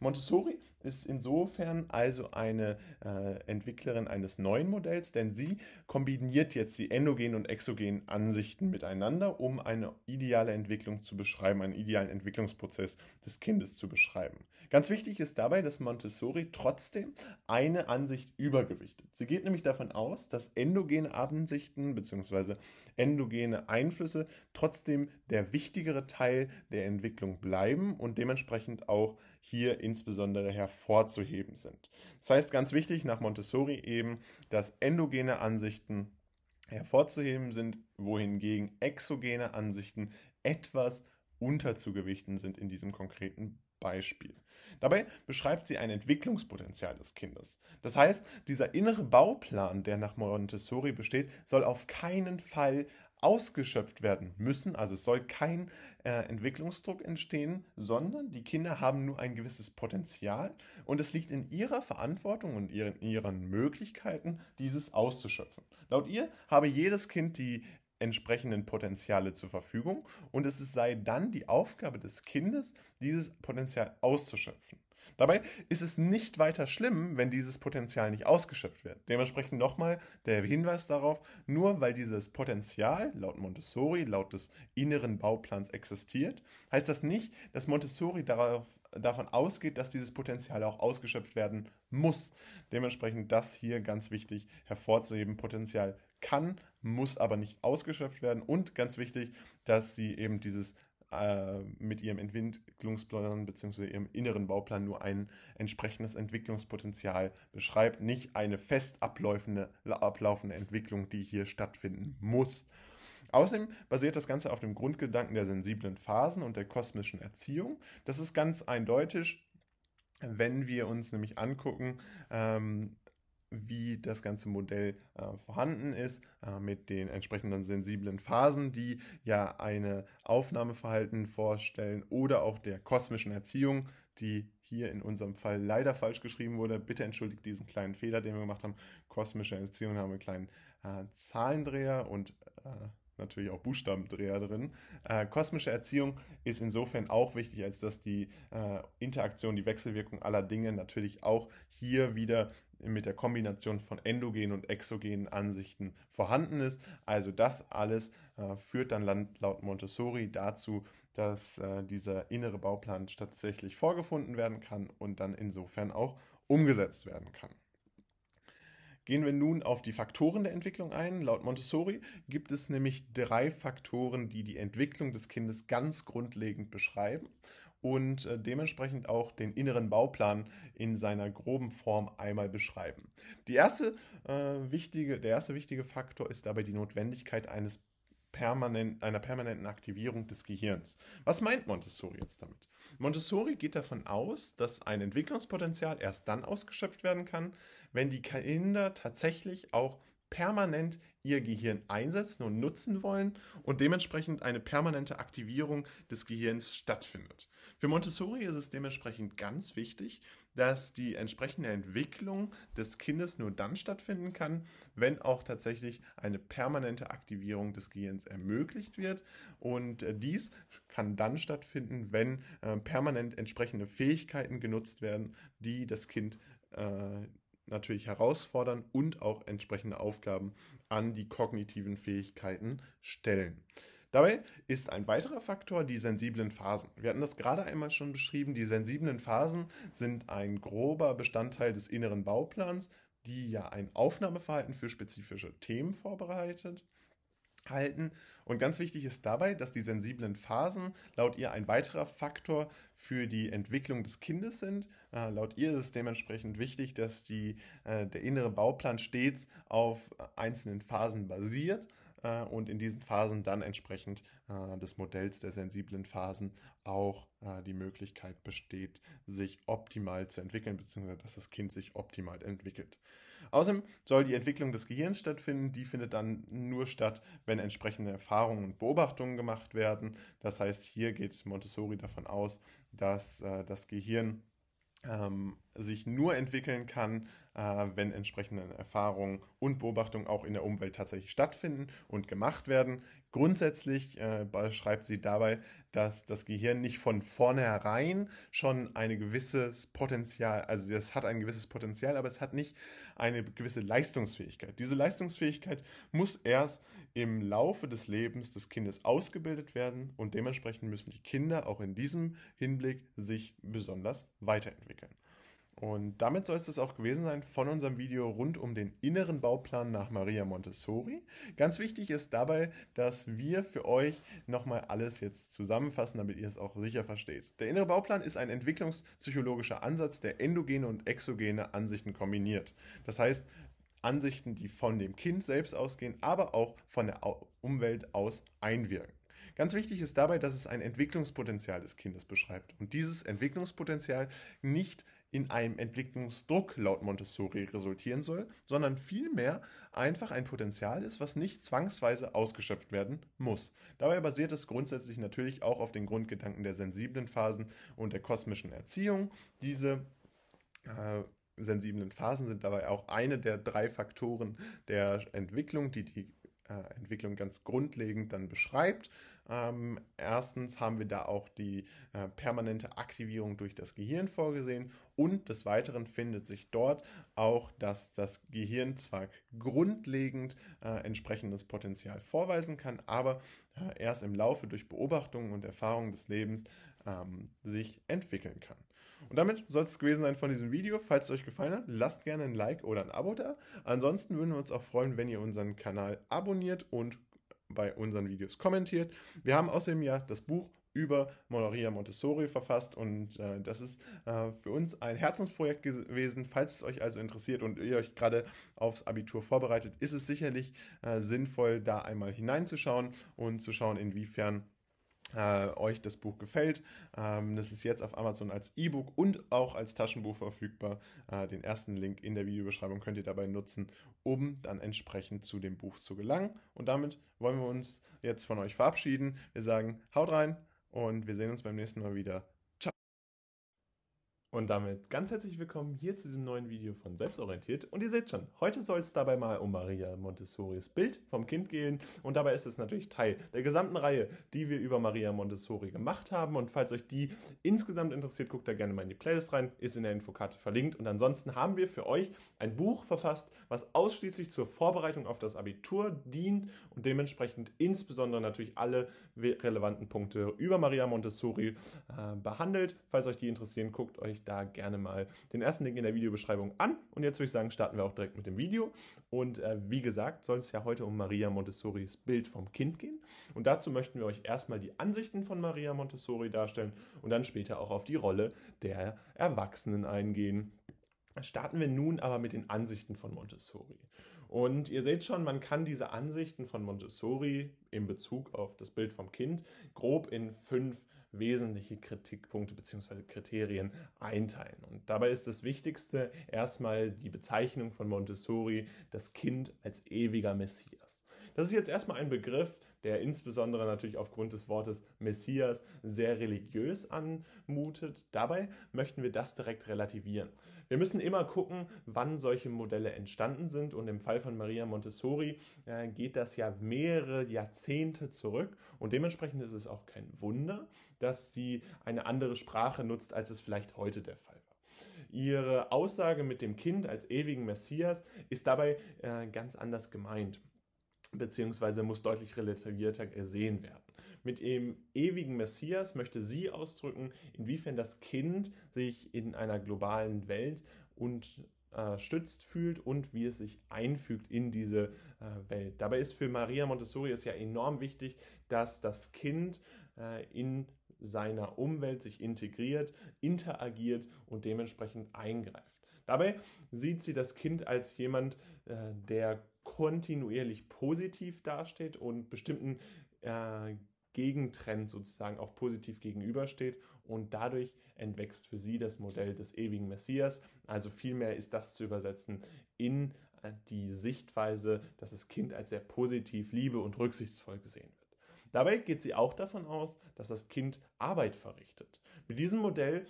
Montessori ist insofern also eine äh, Entwicklerin eines neuen Modells, denn sie kombiniert jetzt die endogenen und exogenen Ansichten miteinander, um eine ideale Entwicklung zu beschreiben, einen idealen Entwicklungsprozess des Kindes zu beschreiben. Ganz wichtig ist dabei, dass Montessori trotzdem eine Ansicht übergewichtet. Sie geht nämlich davon aus, dass endogene Ansichten bzw. endogene Einflüsse trotzdem der wichtigere Teil der Entwicklung bleiben und dementsprechend auch hier insbesondere hervorzuheben sind. Das heißt ganz wichtig nach Montessori eben, dass endogene Ansichten hervorzuheben sind, wohingegen exogene Ansichten etwas unterzugewichten sind in diesem konkreten Beispiel. Dabei beschreibt sie ein Entwicklungspotenzial des Kindes. Das heißt, dieser innere Bauplan, der nach Montessori besteht, soll auf keinen Fall ausgeschöpft werden müssen. Also es soll kein äh, Entwicklungsdruck entstehen, sondern die Kinder haben nur ein gewisses Potenzial und es liegt in ihrer Verantwortung und ihren, ihren Möglichkeiten, dieses auszuschöpfen. Laut ihr habe jedes Kind die entsprechenden Potenziale zur Verfügung und es sei dann die Aufgabe des Kindes, dieses Potenzial auszuschöpfen. Dabei ist es nicht weiter schlimm, wenn dieses Potenzial nicht ausgeschöpft wird. Dementsprechend nochmal der Hinweis darauf, nur weil dieses Potenzial laut Montessori, laut des inneren Bauplans existiert, heißt das nicht, dass Montessori darauf davon ausgeht, dass dieses Potenzial auch ausgeschöpft werden muss. Dementsprechend das hier ganz wichtig hervorzuheben. Potenzial kann, muss aber nicht ausgeschöpft werden. Und ganz wichtig, dass sie eben dieses äh, mit ihrem Entwicklungsplan bzw. ihrem inneren Bauplan nur ein entsprechendes Entwicklungspotenzial beschreibt, nicht eine fest ablaufende, ablaufende Entwicklung, die hier stattfinden muss. Außerdem basiert das Ganze auf dem Grundgedanken der sensiblen Phasen und der kosmischen Erziehung. Das ist ganz eindeutig, wenn wir uns nämlich angucken, ähm, wie das ganze Modell äh, vorhanden ist, äh, mit den entsprechenden sensiblen Phasen, die ja eine Aufnahmeverhalten vorstellen oder auch der kosmischen Erziehung, die hier in unserem Fall leider falsch geschrieben wurde. Bitte entschuldigt diesen kleinen Fehler, den wir gemacht haben. Kosmische Erziehung haben wir einen kleinen äh, Zahlendreher und äh, natürlich auch Buchstabendreher drin. Äh, kosmische Erziehung ist insofern auch wichtig, als dass die äh, Interaktion, die Wechselwirkung aller Dinge natürlich auch hier wieder mit der Kombination von endogenen und exogenen Ansichten vorhanden ist. Also das alles äh, führt dann laut Montessori dazu, dass äh, dieser innere Bauplan tatsächlich vorgefunden werden kann und dann insofern auch umgesetzt werden kann. Gehen wir nun auf die Faktoren der Entwicklung ein. Laut Montessori gibt es nämlich drei Faktoren, die die Entwicklung des Kindes ganz grundlegend beschreiben und äh, dementsprechend auch den inneren Bauplan in seiner groben Form einmal beschreiben. Die erste, äh, wichtige, der erste wichtige Faktor ist dabei die Notwendigkeit eines permanent, einer permanenten Aktivierung des Gehirns. Was meint Montessori jetzt damit? Montessori geht davon aus, dass ein Entwicklungspotenzial erst dann ausgeschöpft werden kann, wenn die Kinder tatsächlich auch permanent ihr Gehirn einsetzen und nutzen wollen und dementsprechend eine permanente Aktivierung des Gehirns stattfindet. Für Montessori ist es dementsprechend ganz wichtig, dass die entsprechende Entwicklung des Kindes nur dann stattfinden kann, wenn auch tatsächlich eine permanente Aktivierung des Gehirns ermöglicht wird. Und äh, dies kann dann stattfinden, wenn äh, permanent entsprechende Fähigkeiten genutzt werden, die das Kind äh, natürlich herausfordern und auch entsprechende Aufgaben an die kognitiven Fähigkeiten stellen. Dabei ist ein weiterer Faktor die sensiblen Phasen. Wir hatten das gerade einmal schon beschrieben. Die sensiblen Phasen sind ein grober Bestandteil des inneren Bauplans, die ja ein Aufnahmeverhalten für spezifische Themen vorbereitet halten. Und ganz wichtig ist dabei, dass die sensiblen Phasen laut ihr ein weiterer Faktor für die Entwicklung des Kindes sind. Äh, laut ihr ist es dementsprechend wichtig, dass die, äh, der innere Bauplan stets auf einzelnen Phasen basiert äh, und in diesen Phasen dann entsprechend äh, des Modells der sensiblen Phasen auch äh, die Möglichkeit besteht, sich optimal zu entwickeln, beziehungsweise dass das Kind sich optimal entwickelt. Außerdem soll die Entwicklung des Gehirns stattfinden. Die findet dann nur statt, wenn entsprechende Erfahrungen und Beobachtungen gemacht werden. Das heißt, hier geht Montessori davon aus, dass äh, das Gehirn ähm, sich nur entwickeln kann, wenn entsprechende Erfahrungen und Beobachtungen auch in der Umwelt tatsächlich stattfinden und gemacht werden. Grundsätzlich äh, beschreibt sie dabei, dass das Gehirn nicht von vornherein schon ein gewisses Potenzial, also es hat ein gewisses Potenzial, aber es hat nicht eine gewisse Leistungsfähigkeit. Diese Leistungsfähigkeit muss erst im Laufe des Lebens des Kindes ausgebildet werden und dementsprechend müssen die Kinder auch in diesem Hinblick sich besonders weiterentwickeln. Und damit soll es das auch gewesen sein von unserem Video rund um den inneren Bauplan nach Maria Montessori. Ganz wichtig ist dabei, dass wir für euch nochmal alles jetzt zusammenfassen, damit ihr es auch sicher versteht. Der innere Bauplan ist ein entwicklungspsychologischer Ansatz, der endogene und exogene Ansichten kombiniert. Das heißt, Ansichten, die von dem Kind selbst ausgehen, aber auch von der Umwelt aus einwirken. Ganz wichtig ist dabei, dass es ein Entwicklungspotenzial des Kindes beschreibt und dieses Entwicklungspotenzial nicht in einem Entwicklungsdruck laut Montessori resultieren soll, sondern vielmehr einfach ein Potenzial ist, was nicht zwangsweise ausgeschöpft werden muss. Dabei basiert es grundsätzlich natürlich auch auf den Grundgedanken der sensiblen Phasen und der kosmischen Erziehung. Diese äh, sensiblen Phasen sind dabei auch eine der drei Faktoren der Entwicklung, die die äh, Entwicklung ganz grundlegend dann beschreibt. Ähm, erstens haben wir da auch die äh, permanente Aktivierung durch das Gehirn vorgesehen und des Weiteren findet sich dort auch, dass das Gehirn zwar grundlegend äh, entsprechendes Potenzial vorweisen kann, aber äh, erst im Laufe durch Beobachtungen und Erfahrungen des Lebens ähm, sich entwickeln kann. Und damit soll es gewesen sein von diesem Video. Falls es euch gefallen hat, lasst gerne ein Like oder ein Abo da. Ansonsten würden wir uns auch freuen, wenn ihr unseren Kanal abonniert und bei unseren Videos kommentiert. Wir haben außerdem ja das Buch über Maria Montessori verfasst und äh, das ist äh, für uns ein Herzensprojekt gewesen. Falls es euch also interessiert und ihr euch gerade aufs Abitur vorbereitet, ist es sicherlich äh, sinnvoll, da einmal hineinzuschauen und zu schauen, inwiefern äh, euch das Buch gefällt. Ähm, das ist jetzt auf Amazon als E-Book und auch als Taschenbuch verfügbar. Äh, den ersten Link in der Videobeschreibung könnt ihr dabei nutzen, um dann entsprechend zu dem Buch zu gelangen. Und damit wollen wir uns jetzt von euch verabschieden. Wir sagen, haut rein und wir sehen uns beim nächsten Mal wieder. Und damit ganz herzlich willkommen hier zu diesem neuen Video von Selbstorientiert. Und ihr seht schon, heute soll es dabei mal um Maria Montessoris Bild vom Kind gehen. Und dabei ist es natürlich Teil der gesamten Reihe, die wir über Maria Montessori gemacht haben. Und falls euch die insgesamt interessiert, guckt da gerne mal in die Playlist rein, ist in der Infokarte verlinkt. Und ansonsten haben wir für euch ein Buch verfasst, was ausschließlich zur Vorbereitung auf das Abitur dient und dementsprechend insbesondere natürlich alle relevanten Punkte über Maria Montessori äh, behandelt. Falls euch die interessieren, guckt euch euch da gerne mal den ersten Link in der Videobeschreibung an. Und jetzt würde ich sagen, starten wir auch direkt mit dem Video. Und äh, wie gesagt, soll es ja heute um Maria Montessoris Bild vom Kind gehen. Und dazu möchten wir euch erstmal die Ansichten von Maria Montessori darstellen und dann später auch auf die Rolle der Erwachsenen eingehen. Starten wir nun aber mit den Ansichten von Montessori. Und ihr seht schon, man kann diese Ansichten von Montessori in Bezug auf das Bild vom Kind grob in fünf wesentliche Kritikpunkte bzw. Kriterien einteilen. Und dabei ist das Wichtigste erstmal die Bezeichnung von Montessori, das Kind als ewiger Messias. Das ist jetzt erstmal ein Begriff, der insbesondere natürlich aufgrund des Wortes Messias sehr religiös anmutet. Dabei möchten wir das direkt relativieren. Wir müssen immer gucken, wann solche Modelle entstanden sind und im Fall von Maria Montessori äh, geht das ja mehrere Jahrzehnte zurück und dementsprechend ist es auch kein Wunder, dass sie eine andere Sprache nutzt, als es vielleicht heute der Fall war. Ihre Aussage mit dem Kind als ewigen Messias ist dabei äh, ganz anders gemeint beziehungsweise muss deutlich relativierter gesehen werden. Mit dem ewigen Messias möchte sie ausdrücken, inwiefern das Kind sich in einer globalen Welt unterstützt fühlt und wie es sich einfügt in diese äh, Welt. Dabei ist für Maria Montessori es ja enorm wichtig, dass das Kind äh, in seiner Umwelt sich integriert, interagiert und dementsprechend eingreift. Dabei sieht sie das Kind als jemand, äh, der kontinuierlich positiv dasteht und bestimmten äh, Gegentrend sozusagen auch positiv gegenübersteht und dadurch entwächst für sie das Modell des ewigen Messias. Also vielmehr ist das zu übersetzen in äh, die Sichtweise, dass das Kind als sehr positiv, liebe und rücksichtsvoll gesehen wird. Dabei geht sie auch davon aus, dass das Kind Arbeit verrichtet. Mit diesem Modell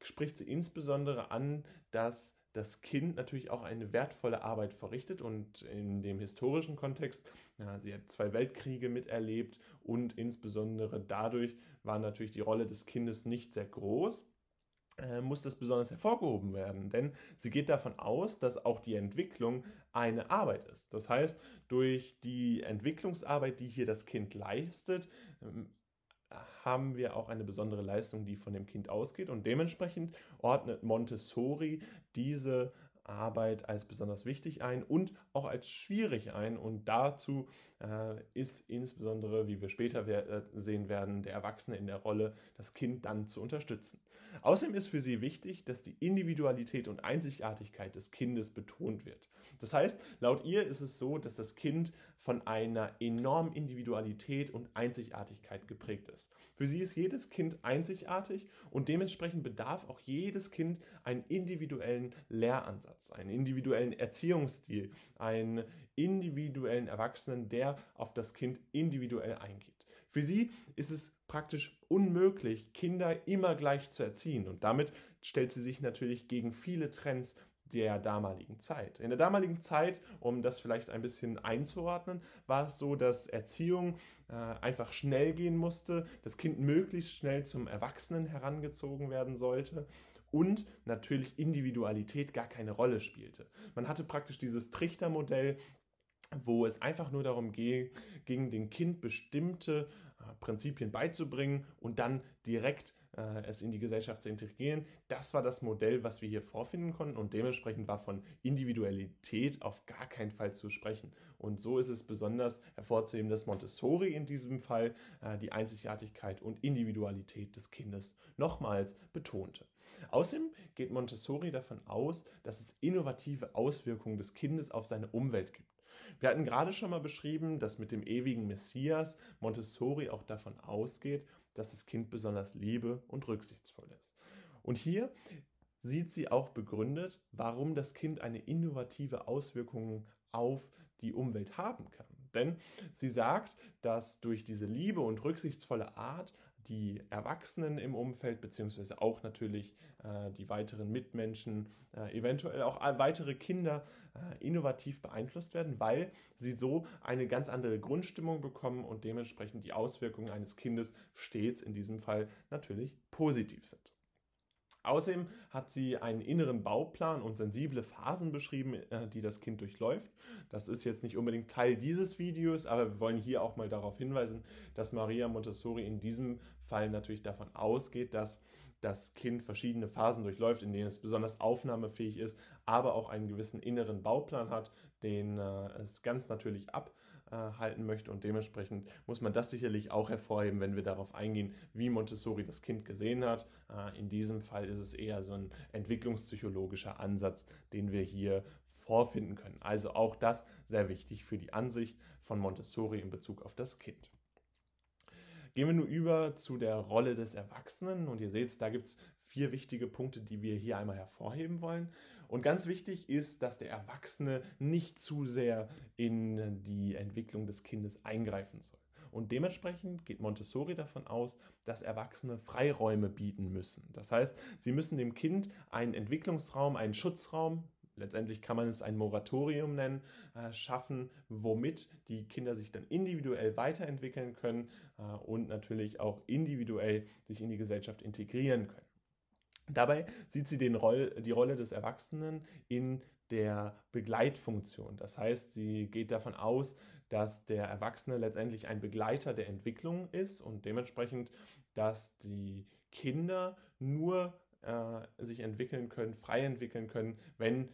spricht sie insbesondere an, dass das Kind natürlich auch eine wertvolle Arbeit verrichtet und in dem historischen Kontext, ja, sie hat zwei Weltkriege miterlebt und insbesondere dadurch war natürlich die Rolle des Kindes nicht sehr groß äh, muss das besonders hervorgehoben werden, denn sie geht davon aus, dass auch die Entwicklung eine Arbeit ist. Das heißt, durch die Entwicklungsarbeit, die hier das Kind leistet, ähm, haben wir auch eine besondere Leistung, die von dem Kind ausgeht. Und dementsprechend ordnet Montessori diese Arbeit als besonders wichtig ein und auch als schwierig ein. Und dazu äh, ist insbesondere, wie wir später äh, sehen werden, der Erwachsene in der Rolle, das Kind dann zu unterstützen. Außerdem ist für sie wichtig, dass die Individualität und Einzigartigkeit des Kindes betont wird. Das heißt, laut ihr ist es so, dass das Kind von einer enormen Individualität und Einzigartigkeit geprägt ist. Für sie ist jedes Kind einzigartig und dementsprechend bedarf auch jedes Kind einen individuellen Lehransatz. Ansatz, einen individuellen Erziehungsstil, einen individuellen Erwachsenen, der auf das Kind individuell eingeht. Für sie ist es praktisch unmöglich, Kinder immer gleich zu erziehen und damit stellt sie sich natürlich gegen viele Trends der damaligen Zeit. In der damaligen Zeit, um das vielleicht ein bisschen einzuordnen, war es so, dass Erziehung äh, einfach schnell gehen musste, das Kind möglichst schnell zum Erwachsenen herangezogen werden sollte und natürlich Individualität gar keine Rolle spielte. Man hatte praktisch dieses Trichtermodell, wo es einfach nur darum ging, dem Kind bestimmte äh, Prinzipien beizubringen und dann direkt äh, es in die Gesellschaft zu integrieren. Das war das Modell, was wir hier vorfinden konnten und dementsprechend war von Individualität auf gar keinen Fall zu sprechen. Und so ist es besonders hervorzuheben, dass Montessori in diesem Fall äh, die Einzigartigkeit und Individualität des Kindes nochmals betonte. Außerdem geht Montessori davon aus, dass es innovative Auswirkungen des Kindes auf seine Umwelt gibt. Wir hatten gerade schon mal beschrieben, dass mit dem ewigen Messias Montessori auch davon ausgeht, dass das Kind besonders liebe und rücksichtsvoll ist. Und hier sieht sie auch begründet, warum das Kind eine innovative Auswirkung auf die Umwelt haben kann. Denn sie sagt, dass durch diese liebe und rücksichtsvolle Art die Erwachsenen im Umfeld, beziehungsweise auch natürlich äh, die weiteren Mitmenschen, äh, eventuell auch weitere Kinder äh, innovativ beeinflusst werden, weil sie so eine ganz andere Grundstimmung bekommen und dementsprechend die Auswirkungen eines Kindes stets in diesem Fall natürlich positiv sind. Außerdem hat sie einen inneren Bauplan und sensible Phasen beschrieben, äh, die das Kind durchläuft. Das ist jetzt nicht unbedingt Teil dieses Videos, aber wir wollen hier auch mal darauf hinweisen, dass Maria Montessori in diesem Fall natürlich davon ausgeht, dass das Kind verschiedene Phasen durchläuft, in denen es besonders aufnahmefähig ist, aber auch einen gewissen inneren Bauplan hat, den äh, es ganz natürlich abhalten möchte. Und dementsprechend muss man das sicherlich auch hervorheben, wenn wir darauf eingehen, wie Montessori das Kind gesehen hat. Äh, in diesem Fall ist es eher so ein entwicklungspsychologischer Ansatz, den wir hier vorfinden können. Also auch das sehr wichtig für die Ansicht von Montessori in Bezug auf das Kind. Gehen wir nun über zu der Rolle des Erwachsenen und ihr seht, da gibt es vier wichtige Punkte, die wir hier einmal hervorheben wollen. Und ganz wichtig ist, dass der Erwachsene nicht zu sehr in die Entwicklung des Kindes eingreifen soll. Und dementsprechend geht Montessori davon aus, dass Erwachsene Freiräume bieten müssen. Das heißt, sie müssen dem Kind einen Entwicklungsraum, einen Schutzraum letztendlich kann man es ein Moratorium nennen, äh, schaffen, womit die Kinder sich dann individuell weiterentwickeln können äh, und natürlich auch individuell sich in die Gesellschaft integrieren können. Dabei sieht sie den Roll, die Rolle des Erwachsenen in der Begleitfunktion. Das heißt, sie geht davon aus, dass der Erwachsene letztendlich ein Begleiter der Entwicklung ist und dementsprechend, dass die Kinder nur äh, sich entwickeln können, frei entwickeln können, wenn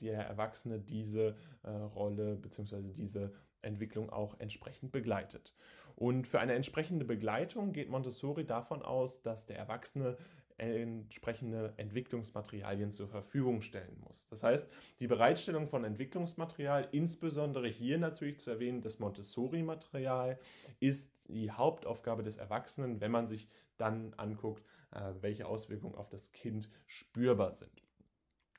der Erwachsene diese äh, Rolle bzw. diese Entwicklung auch entsprechend begleitet. Und für eine entsprechende Begleitung geht Montessori davon aus, dass der Erwachsene entsprechende Entwicklungsmaterialien zur Verfügung stellen muss. Das heißt, die Bereitstellung von Entwicklungsmaterial, insbesondere hier natürlich zu erwähnen, das Montessori-Material, ist die Hauptaufgabe des Erwachsenen, wenn man sich dann anguckt, äh, welche Auswirkungen auf das Kind spürbar sind.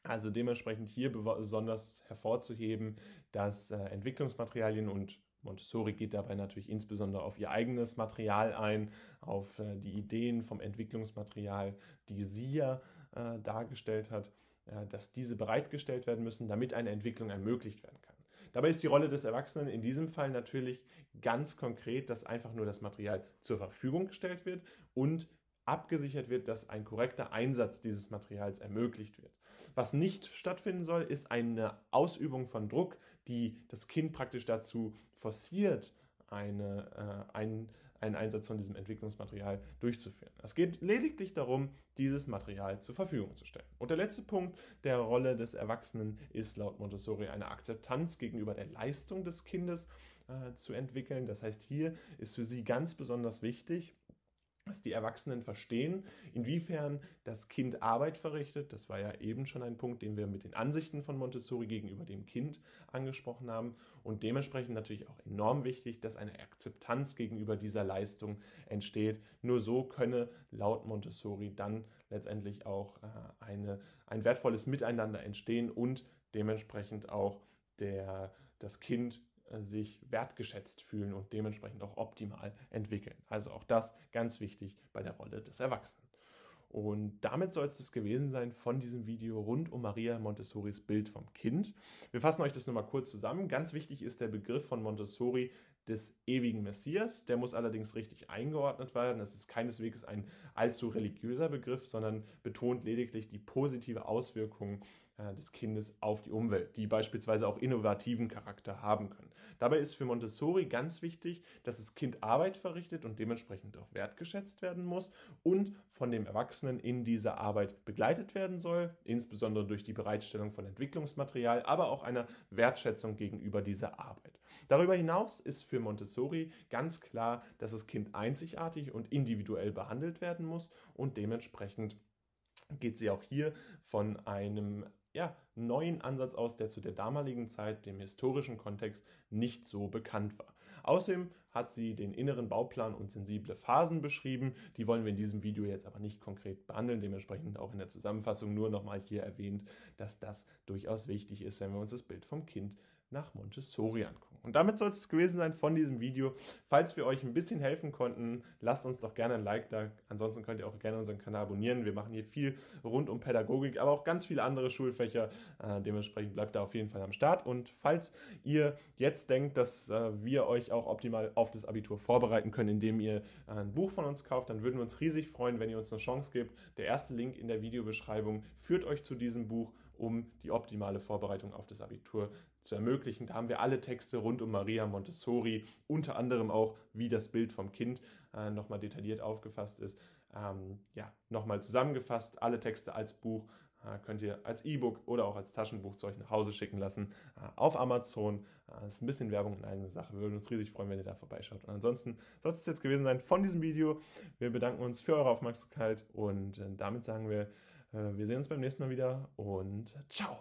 Also dementsprechend hier besonders hervorzuheben, dass äh, Entwicklungsmaterialien und Montessori geht dabei natürlich insbesondere auf ihr eigenes Material ein, auf äh, die Ideen vom Entwicklungsmaterial, die sie ja äh, dargestellt hat, äh, dass diese bereitgestellt werden müssen, damit eine Entwicklung ermöglicht werden kann. Dabei ist die Rolle des Erwachsenen in diesem Fall natürlich ganz konkret, dass einfach nur das Material zur Verfügung gestellt wird und abgesichert wird, dass ein korrekter Einsatz dieses Materials ermöglicht wird. Was nicht stattfinden soll, ist eine Ausübung von Druck, die das Kind praktisch dazu forciert, eine, äh, ein, einen Einsatz von diesem Entwicklungsmaterial durchzuführen. Es geht lediglich darum, dieses Material zur Verfügung zu stellen. Und der letzte Punkt der Rolle des Erwachsenen ist laut Montessori eine Akzeptanz gegenüber der Leistung des Kindes äh, zu entwickeln. Das heißt, hier ist für sie ganz besonders wichtig, dass die Erwachsenen verstehen, inwiefern das Kind Arbeit verrichtet. Das war ja eben schon ein Punkt, den wir mit den Ansichten von Montessori gegenüber dem Kind angesprochen haben. Und dementsprechend natürlich auch enorm wichtig, dass eine Akzeptanz gegenüber dieser Leistung entsteht. Nur so könne laut Montessori dann letztendlich auch äh, eine, ein wertvolles Miteinander entstehen und dementsprechend auch der, das Kind sich wertgeschätzt fühlen und dementsprechend auch optimal entwickeln. Also auch das ganz wichtig bei der Rolle des Erwachsenen. Und damit soll es das gewesen sein von diesem Video rund um Maria Montessoris Bild vom Kind. Wir fassen euch das nochmal kurz zusammen. Ganz wichtig ist der Begriff von Montessori des ewigen Messias. Der muss allerdings richtig eingeordnet werden. Das ist keineswegs ein allzu religiöser Begriff, sondern betont lediglich die positive Auswirkung äh, des Kindes auf die Umwelt, die beispielsweise auch innovativen Charakter haben können. Dabei ist für Montessori ganz wichtig, dass das Kind Arbeit verrichtet und dementsprechend auch wertgeschätzt werden muss und von dem Erwachsenen in dieser Arbeit begleitet werden soll, insbesondere durch die Bereitstellung von Entwicklungsmaterial, aber auch einer Wertschätzung gegenüber dieser Arbeit. Darüber hinaus ist für Montessori ganz klar, dass das Kind einzigartig und individuell behandelt werden muss und dementsprechend geht sie auch hier von einem ja, neuen Ansatz aus, der zu der damaligen Zeit, dem historischen Kontext, nicht so bekannt war. Außerdem hat sie den inneren Bauplan und sensible Phasen beschrieben. Die wollen wir in diesem Video jetzt aber nicht konkret behandeln, dementsprechend auch in der Zusammenfassung nur nochmal hier erwähnt, dass das durchaus wichtig ist, wenn wir uns das Bild vom Kind nach Montessori angucken. Und damit soll es gewesen sein von diesem Video. Falls wir euch ein bisschen helfen konnten, lasst uns doch gerne ein Like da. Ansonsten könnt ihr auch gerne unseren Kanal abonnieren. Wir machen hier viel rund um Pädagogik, aber auch ganz viele andere Schulfächer. Äh, dementsprechend bleibt da auf jeden Fall am Start. Und falls ihr jetzt denkt, dass äh, wir euch auch optimal auf das Abitur vorbereiten können, indem ihr äh, ein Buch von uns kauft, dann würden wir uns riesig freuen, wenn ihr uns eine Chance gebt. Der erste Link in der Videobeschreibung führt euch zu diesem Buch um die optimale Vorbereitung auf das Abitur zu ermöglichen. Da haben wir alle Texte rund um Maria Montessori, unter anderem auch, wie das Bild vom Kind äh, nochmal detailliert aufgefasst ist. Ähm, ja, nochmal zusammengefasst, alle Texte als Buch äh, könnt ihr als E-Book oder auch als Taschenbuch zu euch nach Hause schicken lassen äh, auf Amazon. Äh, ist ein bisschen Werbung in eigener Sache. Wir würden uns riesig freuen, wenn ihr da vorbeischaut. Und ansonsten soll es jetzt gewesen sein von diesem Video. Wir bedanken uns für eure Aufmerksamkeit und äh, damit sagen wir, wir sehen uns beim nächsten Mal wieder und ciao!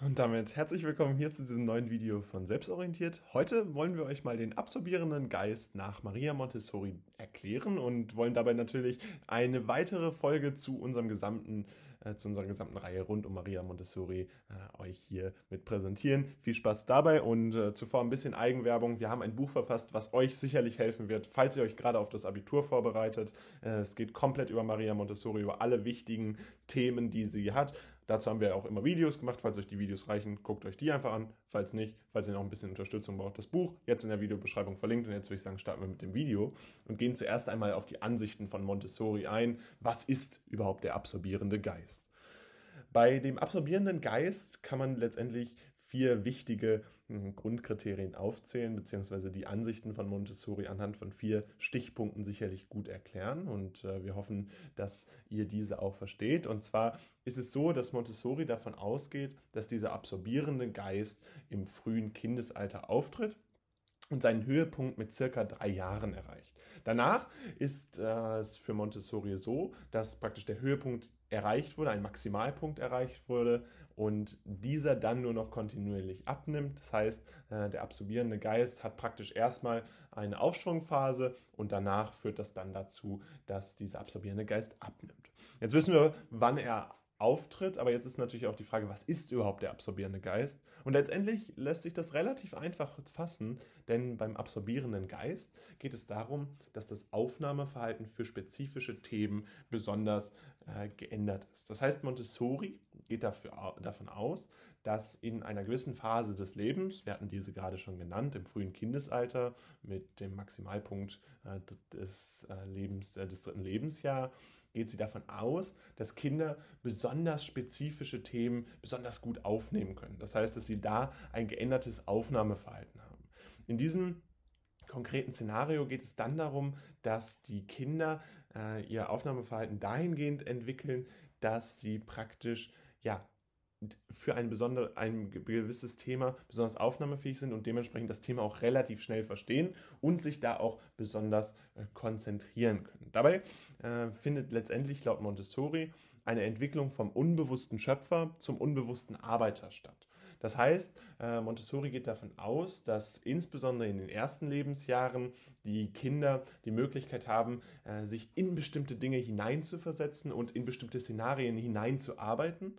Und damit herzlich willkommen hier zu diesem neuen Video von Selbstorientiert. Heute wollen wir euch mal den absorbierenden Geist nach Maria Montessori erklären und wollen dabei natürlich eine weitere Folge zu unserem gesamten, äh, zu unserer gesamten Reihe rund um Maria Montessori äh, euch hier mit präsentieren. Viel Spaß dabei und äh, zuvor ein bisschen Eigenwerbung. Wir haben ein Buch verfasst, was euch sicherlich helfen wird, falls ihr euch gerade auf das Abitur vorbereitet. Äh, es geht komplett über Maria Montessori, über alle wichtigen Themen, die sie hat. Dazu haben wir auch immer Videos gemacht. Falls euch die Videos reichen, guckt euch die einfach an. Falls nicht, falls ihr noch ein bisschen Unterstützung braucht, das Buch jetzt in der Videobeschreibung verlinkt. Und jetzt würde ich sagen, starten wir mit dem Video und gehen zuerst einmal auf die Ansichten von Montessori ein. Was ist überhaupt der absorbierende Geist? Bei dem absorbierenden Geist kann man letztendlich vier wichtige Grundkriterien aufzählen, beziehungsweise die Ansichten von Montessori anhand von vier Stichpunkten sicherlich gut erklären. Und äh, wir hoffen, dass ihr diese auch versteht. Und zwar ist es so, dass Montessori davon ausgeht, dass dieser absorbierende Geist im frühen Kindesalter auftritt und seinen Höhepunkt mit circa drei Jahren erreicht. Danach ist äh, es für Montessori so, dass praktisch der Höhepunkt erreicht wurde, ein Maximalpunkt erreicht wurde und dieser dann nur noch kontinuierlich abnimmt. Das heißt, äh, der absorbierende Geist hat praktisch erstmal eine Aufschwungphase und danach führt das dann dazu, dass dieser absorbierende Geist abnimmt. Jetzt wissen wir, wann er auftritt. Aber jetzt ist natürlich auch die Frage, was ist überhaupt der absorbierende Geist? Und letztendlich lässt sich das relativ einfach fassen, denn beim absorbierenden Geist geht es darum, dass das Aufnahmeverhalten für spezifische Themen besonders äh, geändert ist. Das heißt, Montessori geht dafür, davon aus, dass in einer gewissen Phase des Lebens, wir hatten diese gerade schon genannt, im frühen Kindesalter mit dem Maximalpunkt äh, des, äh, Lebens, des dritten Lebensjahr, geht sie davon aus, dass Kinder besonders spezifische Themen besonders gut aufnehmen können. Das heißt, dass sie da ein geändertes Aufnahmeverhalten haben. In diesem konkreten Szenario geht es dann darum, dass die Kinder äh, ihr Aufnahmeverhalten dahingehend entwickeln, dass sie praktisch ja für ein, besonder, ein gewisses Thema besonders aufnahmefähig sind und dementsprechend das Thema auch relativ schnell verstehen und sich da auch besonders äh, konzentrieren können. Dabei äh, findet letztendlich laut Montessori eine Entwicklung vom unbewussten Schöpfer zum unbewussten Arbeiter statt. Das heißt, äh, Montessori geht davon aus, dass insbesondere in den ersten Lebensjahren die Kinder die Möglichkeit haben, äh, sich in bestimmte Dinge hineinzuversetzen und in bestimmte Szenarien hineinzuarbeiten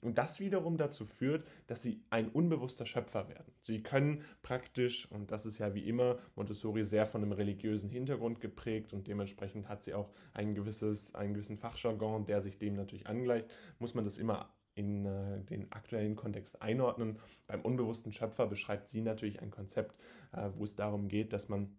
und das wiederum dazu führt, dass sie ein unbewusster Schöpfer werden. Sie können praktisch, und das ist ja wie immer Montessori sehr von einem religiösen Hintergrund geprägt und dementsprechend hat sie auch ein gewisses, einen gewissen Fachjargon, der sich dem natürlich angleicht, muss man das immer in äh, den aktuellen Kontext einordnen. Beim unbewussten Schöpfer beschreibt sie natürlich ein Konzept, äh, wo es darum geht, dass man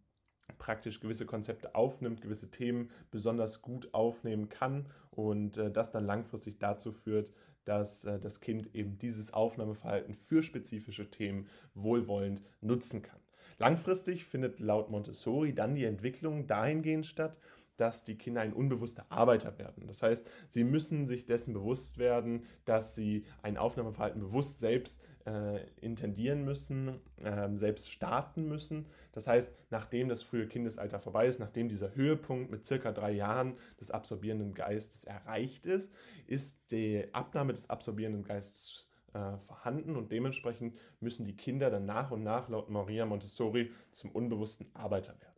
praktisch gewisse Konzepte aufnimmt, gewisse Themen besonders gut aufnehmen kann und äh, das dann langfristig dazu führt, dass das Kind eben dieses Aufnahmeverhalten für spezifische Themen wohlwollend nutzen kann. Langfristig findet laut Montessori dann die Entwicklung dahingehend statt, dass die Kinder ein unbewusster Arbeiter werden. Das heißt, sie müssen sich dessen bewusst werden, dass sie ein Aufnahmeverhalten bewusst selbst äh, intendieren müssen, äh, selbst starten müssen. Das heißt, nachdem das frühe Kindesalter vorbei ist, nachdem dieser Höhepunkt mit circa drei Jahren des absorbierenden Geistes erreicht ist, ist die Abnahme des absorbierenden Geistes äh, vorhanden und dementsprechend müssen die Kinder dann nach und nach laut Maria Montessori zum unbewussten Arbeiter werden.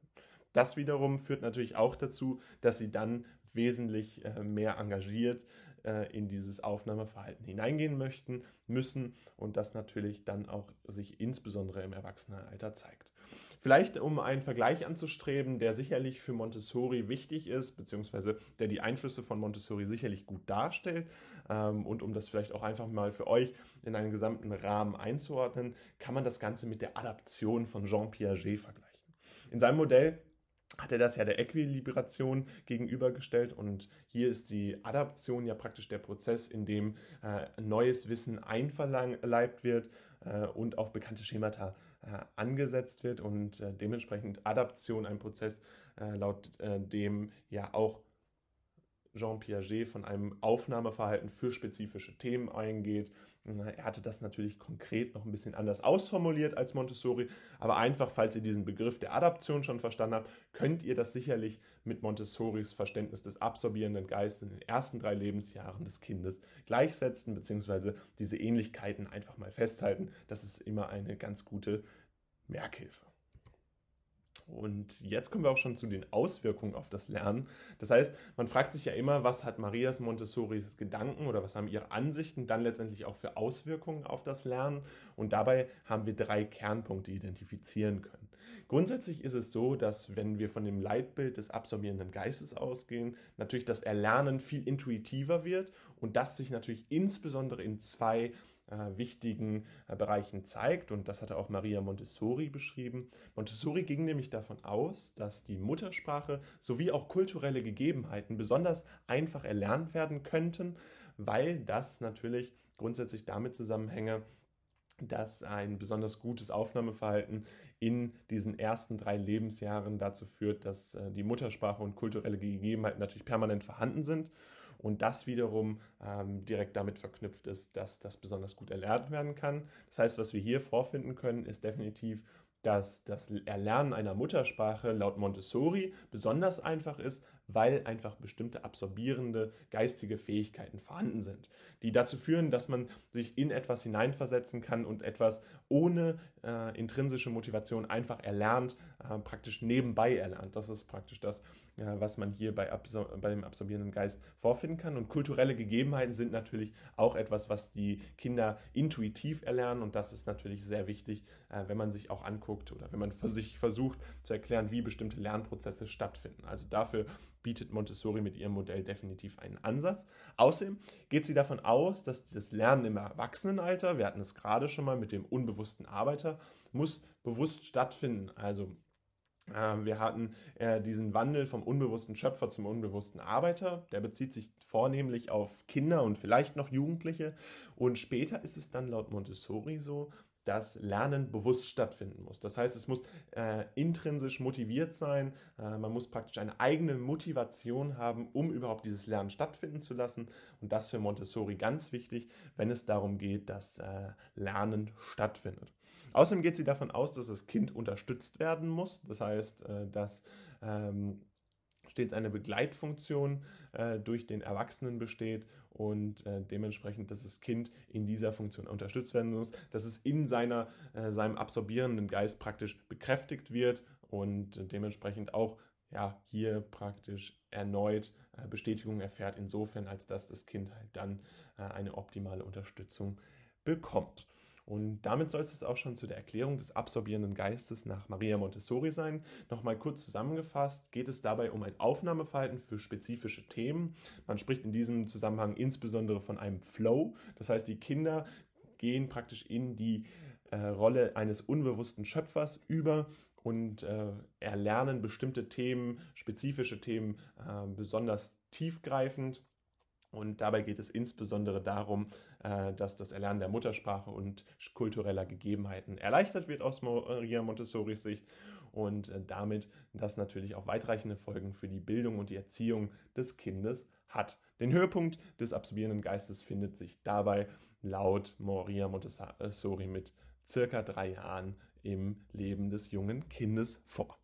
Das wiederum führt natürlich auch dazu, dass sie dann wesentlich äh, mehr engagiert äh, in dieses Aufnahmeverhalten hineingehen möchten, müssen und das natürlich dann auch sich insbesondere im Erwachsenenalter zeigt. Vielleicht um einen Vergleich anzustreben, der sicherlich für Montessori wichtig ist, beziehungsweise der die Einflüsse von Montessori sicherlich gut darstellt ähm, und um das vielleicht auch einfach mal für euch in einen gesamten Rahmen einzuordnen, kann man das Ganze mit der Adaption von Jean Piaget vergleichen. In seinem Modell hat er das ja der Äquilibration gegenübergestellt und hier ist die Adaption ja praktisch der Prozess, in dem äh, neues Wissen einverleibt wird äh, und auf bekannte Schemata äh, angesetzt wird und äh, dementsprechend Adaption ein Prozess, äh, laut äh, dem ja auch Jean Piaget von einem Aufnahmeverhalten für spezifische Themen eingeht. Er hatte das natürlich konkret noch ein bisschen anders ausformuliert als Montessori, aber einfach, falls ihr diesen Begriff der Adaption schon verstanden habt, könnt ihr das sicherlich mit Montessoris Verständnis des absorbierenden Geistes in den ersten drei Lebensjahren des Kindes gleichsetzen, beziehungsweise diese Ähnlichkeiten einfach mal festhalten. Das ist immer eine ganz gute Merkhilfe. Und jetzt kommen wir auch schon zu den Auswirkungen auf das Lernen. Das heißt, man fragt sich ja immer, was hat Marias Montessoris Gedanken oder was haben ihre Ansichten dann letztendlich auch für Auswirkungen auf das Lernen. Und dabei haben wir drei Kernpunkte identifizieren können. Grundsätzlich ist es so, dass wenn wir von dem Leitbild des absorbierenden Geistes ausgehen, natürlich das Erlernen viel intuitiver wird und das sich natürlich insbesondere in zwei äh, wichtigen äh, Bereichen zeigt. Und das hatte auch Maria Montessori beschrieben. Montessori ging nämlich davon aus, dass die Muttersprache sowie auch kulturelle Gegebenheiten besonders einfach erlernt werden könnten, weil das natürlich grundsätzlich damit zusammenhänge, dass ein besonders gutes Aufnahmeverhalten in diesen ersten drei Lebensjahren dazu führt, dass äh, die Muttersprache und kulturelle Gegebenheiten natürlich permanent vorhanden sind und das wiederum ähm, direkt damit verknüpft ist, dass das besonders gut erlernt werden kann. Das heißt, was wir hier vorfinden können, ist definitiv dass das Erlernen einer Muttersprache laut Montessori besonders einfach ist, weil einfach bestimmte absorbierende geistige Fähigkeiten vorhanden sind, die dazu führen, dass man sich in etwas hineinversetzen kann und etwas ohne äh, intrinsische Motivation einfach erlernt, äh, praktisch nebenbei erlernt. Das ist praktisch das, was man hier bei, Absor bei dem absorbierenden Geist vorfinden kann. Und kulturelle Gegebenheiten sind natürlich auch etwas, was die Kinder intuitiv erlernen und das ist natürlich sehr wichtig, äh, wenn man sich auch anguckt oder wenn man für sich versucht zu erklären, wie bestimmte Lernprozesse stattfinden. Also dafür bietet Montessori mit ihrem Modell definitiv einen Ansatz. Außerdem geht sie davon aus, dass das Lernen im Erwachsenenalter, wir hatten es gerade schon mal mit dem unbewussten Arbeiter, muss bewusst stattfinden. Also äh, wir hatten äh, diesen Wandel vom unbewussten Schöpfer zum unbewussten Arbeiter. Der bezieht sich vornehmlich auf Kinder und vielleicht noch Jugendliche. Und später ist es dann laut Montessori so, dass Lernen bewusst stattfinden muss. Das heißt, es muss äh, intrinsisch motiviert sein. Äh, man muss praktisch eine eigene Motivation haben, um überhaupt dieses Lernen stattfinden zu lassen. Und das für Montessori ganz wichtig, wenn es darum geht, dass äh, Lernen stattfindet. Außerdem geht sie davon aus, dass das Kind unterstützt werden muss. Das heißt, äh, dass ähm, stets eine Begleitfunktion äh, durch den Erwachsenen besteht und äh, dementsprechend, dass das Kind in dieser Funktion unterstützt werden muss, dass es in seiner, äh, seinem absorbierenden Geist praktisch bekräftigt wird und dementsprechend auch ja, hier praktisch erneut äh, Bestätigung erfährt, insofern als dass das Kind halt dann äh, eine optimale Unterstützung bekommt. Und damit soll es auch schon zu der Erklärung des absorbierenden Geistes nach Maria Montessori sein. Nochmal kurz zusammengefasst geht es dabei um ein Aufnahmeverhalten für spezifische Themen. Man spricht in diesem Zusammenhang insbesondere von einem Flow. Das heißt, die Kinder gehen praktisch in die äh, Rolle eines unbewussten Schöpfers über und äh, erlernen bestimmte Themen, spezifische Themen äh, besonders tiefgreifend Und dabei geht es insbesondere darum, äh, dass das Erlernen der Muttersprache und kultureller Gegebenheiten erleichtert wird aus Maria Montessoris Sicht und äh, damit das natürlich auch weitreichende Folgen für die Bildung und die Erziehung des Kindes hat. Den Höhepunkt des absorbierenden Geistes findet sich dabei laut Maria Montessori mit circa drei Jahren im Leben des jungen Kindes vor.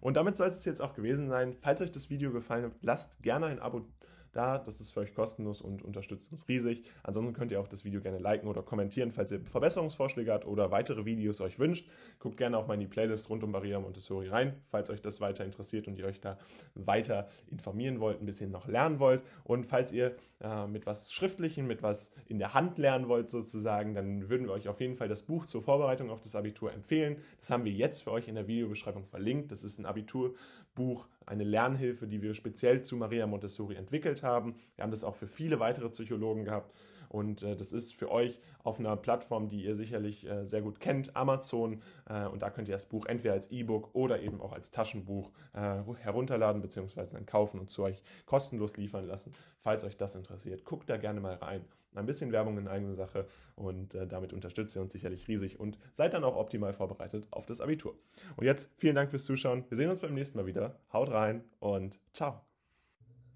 Und damit soll es jetzt auch gewesen sein. Falls euch das Video gefallen hat, lasst gerne ein Abo da. Das ist für euch kostenlos und unterstützt uns riesig. Ansonsten könnt ihr auch das Video gerne liken oder kommentieren, falls ihr Verbesserungsvorschläge habt oder weitere Videos euch wünscht. Guckt gerne auch mal in die Playlist rund um Maria Montessori rein, falls euch das weiter interessiert und ihr euch da weiter informieren wollt, ein bisschen noch lernen wollt. Und falls ihr äh, mit was Schriftlichem, mit was in der Hand lernen wollt sozusagen, dann würden wir euch auf jeden Fall das Buch zur Vorbereitung auf das Abitur empfehlen. Das haben wir jetzt für euch in der Videobeschreibung verlinkt. Das ist ein Abiturbuch eine Lernhilfe, die wir speziell zu Maria Montessori entwickelt haben. Wir haben das auch für viele weitere Psychologen gehabt. Und äh, das ist für euch auf einer Plattform, die ihr sicherlich äh, sehr gut kennt, Amazon. Äh, und da könnt ihr das Buch entweder als E-Book oder eben auch als Taschenbuch äh, herunterladen bzw. dann kaufen und zu euch kostenlos liefern lassen. Falls euch das interessiert, guckt da gerne mal rein. Ein bisschen Werbung in eigener Sache und äh, damit unterstützt ihr uns sicherlich riesig und seid dann auch optimal vorbereitet auf das Abitur. Und jetzt vielen Dank fürs Zuschauen. Wir sehen uns beim nächsten Mal wieder. Haut rein und ciao.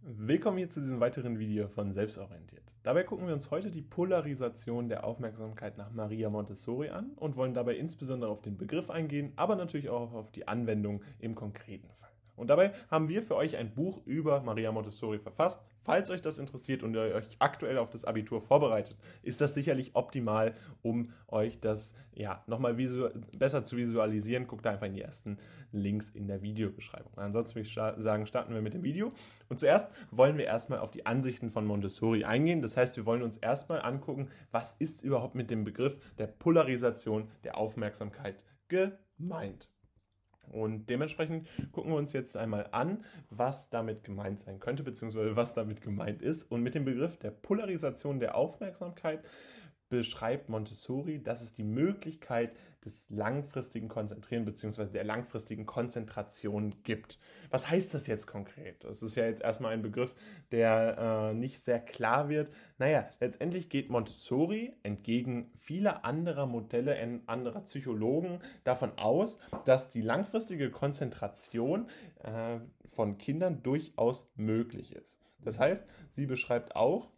Willkommen hier zu diesem weiteren Video von Selbstorientiert. Dabei gucken wir uns heute die Polarisation der Aufmerksamkeit nach Maria Montessori an und wollen dabei insbesondere auf den Begriff eingehen, aber natürlich auch auf die Anwendung im konkreten Fall. Und dabei haben wir für euch ein Buch über Maria Montessori verfasst. Falls euch das interessiert und ihr euch aktuell auf das Abitur vorbereitet, ist das sicherlich optimal, um euch das ja nochmal besser zu visualisieren. Guckt einfach in die ersten Links in der Videobeschreibung. Ansonsten würde ich sagen, starten wir mit dem Video. Und zuerst wollen wir erstmal auf die Ansichten von Montessori eingehen. Das heißt, wir wollen uns erstmal angucken, was ist überhaupt mit dem Begriff der Polarisation der Aufmerksamkeit gemeint. Und dementsprechend gucken wir uns jetzt einmal an, was damit gemeint sein könnte, beziehungsweise was damit gemeint ist. Und mit dem Begriff der Polarisation der Aufmerksamkeit beschreibt Montessori, dass es die Möglichkeit des langfristigen Konzentrieren bzw. der langfristigen Konzentration gibt. Was heißt das jetzt konkret? Das ist ja jetzt erstmal ein Begriff, der äh, nicht sehr klar wird. Naja, letztendlich geht Montessori entgegen vieler anderer Modelle, anderer Psychologen davon aus, dass die langfristige Konzentration äh, von Kindern durchaus möglich ist. Das heißt, sie beschreibt auch,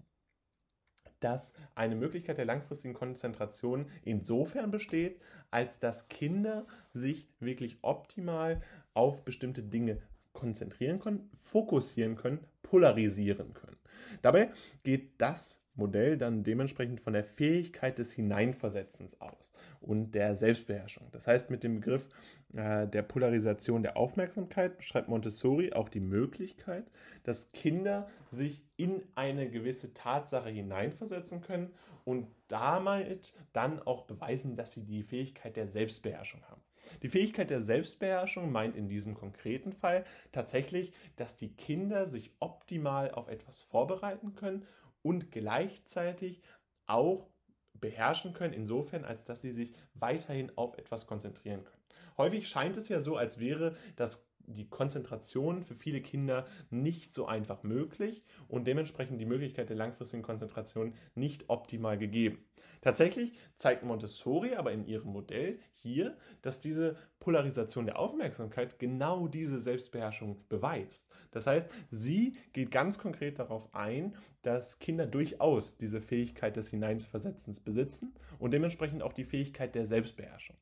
dass eine Möglichkeit der langfristigen Konzentration insofern besteht, als dass Kinder sich wirklich optimal auf bestimmte Dinge konzentrieren können, fokussieren können, polarisieren können. Dabei geht das Modell dann dementsprechend von der Fähigkeit des Hineinversetzens aus und der Selbstbeherrschung. Das heißt, mit dem Begriff äh, der Polarisation der Aufmerksamkeit beschreibt Montessori auch die Möglichkeit, dass Kinder sich in eine gewisse Tatsache hineinversetzen können und damit dann auch beweisen, dass sie die Fähigkeit der Selbstbeherrschung haben. Die Fähigkeit der Selbstbeherrschung meint in diesem konkreten Fall tatsächlich, dass die Kinder sich optimal auf etwas vorbereiten können und gleichzeitig auch beherrschen können, insofern, als dass sie sich weiterhin auf etwas konzentrieren können. Häufig scheint es ja so, als wäre das die Konzentration für viele Kinder nicht so einfach möglich und dementsprechend die Möglichkeit der langfristigen Konzentration nicht optimal gegeben. Tatsächlich zeigt Montessori aber in ihrem Modell hier, dass diese Polarisation der Aufmerksamkeit genau diese Selbstbeherrschung beweist. Das heißt, sie geht ganz konkret darauf ein, dass Kinder durchaus diese Fähigkeit des Hineinversetzens besitzen und dementsprechend auch die Fähigkeit der Selbstbeherrschung.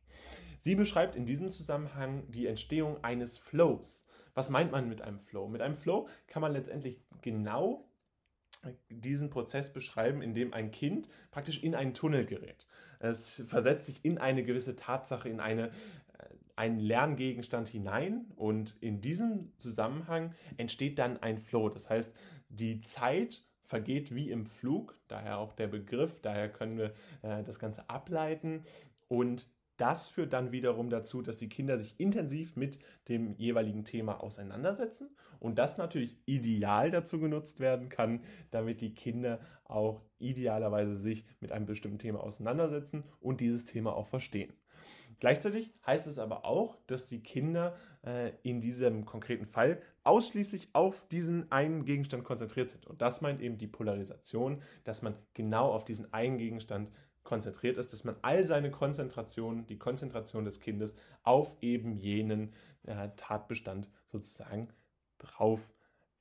Sie beschreibt in diesem Zusammenhang die Entstehung eines Flows. Was meint man mit einem Flow? Mit einem Flow kann man letztendlich genau diesen Prozess beschreiben, in dem ein Kind praktisch in einen Tunnel gerät. Es versetzt sich in eine gewisse Tatsache, in eine, äh, einen Lerngegenstand hinein und in diesem Zusammenhang entsteht dann ein Flow. Das heißt, die Zeit vergeht wie im Flug, daher auch der Begriff, daher können wir äh, das Ganze ableiten und das führt dann wiederum dazu, dass die Kinder sich intensiv mit dem jeweiligen Thema auseinandersetzen und das natürlich ideal dazu genutzt werden kann, damit die Kinder auch idealerweise sich mit einem bestimmten Thema auseinandersetzen und dieses Thema auch verstehen. Gleichzeitig heißt es aber auch, dass die Kinder äh, in diesem konkreten Fall ausschließlich auf diesen einen Gegenstand konzentriert sind. Und das meint eben die Polarisation, dass man genau auf diesen einen Gegenstand konzentriert ist, dass man all seine Konzentration, die Konzentration des Kindes auf eben jenen äh, Tatbestand sozusagen drauf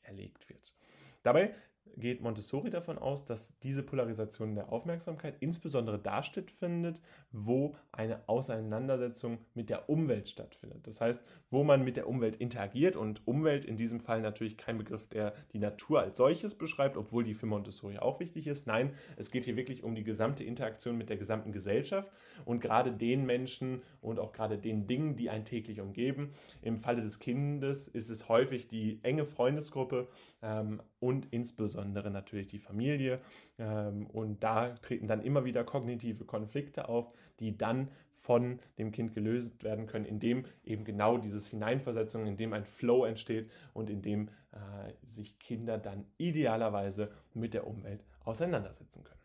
erlegt wird. Dabei geht Montessori davon aus, dass diese Polarisation der Aufmerksamkeit insbesondere da stattfindet, wo eine Auseinandersetzung mit der Umwelt stattfindet. Das heißt, wo man mit der Umwelt interagiert und Umwelt in diesem Fall natürlich kein Begriff, der die Natur als solches beschreibt, obwohl die für Montessori auch wichtig ist. Nein, es geht hier wirklich um die gesamte Interaktion mit der gesamten Gesellschaft und gerade den Menschen und auch gerade den Dingen, die einen täglich umgeben. Im Falle des Kindes ist es häufig die enge Freundesgruppe ähm, und insbesondere natürlich die Familie. Ähm, und da treten dann immer wieder kognitive Konflikte auf, die dann von dem Kind gelöst werden können, indem eben genau dieses Hineinversetzung, indem ein Flow entsteht und indem äh, sich Kinder dann idealerweise mit der Umwelt auseinandersetzen können.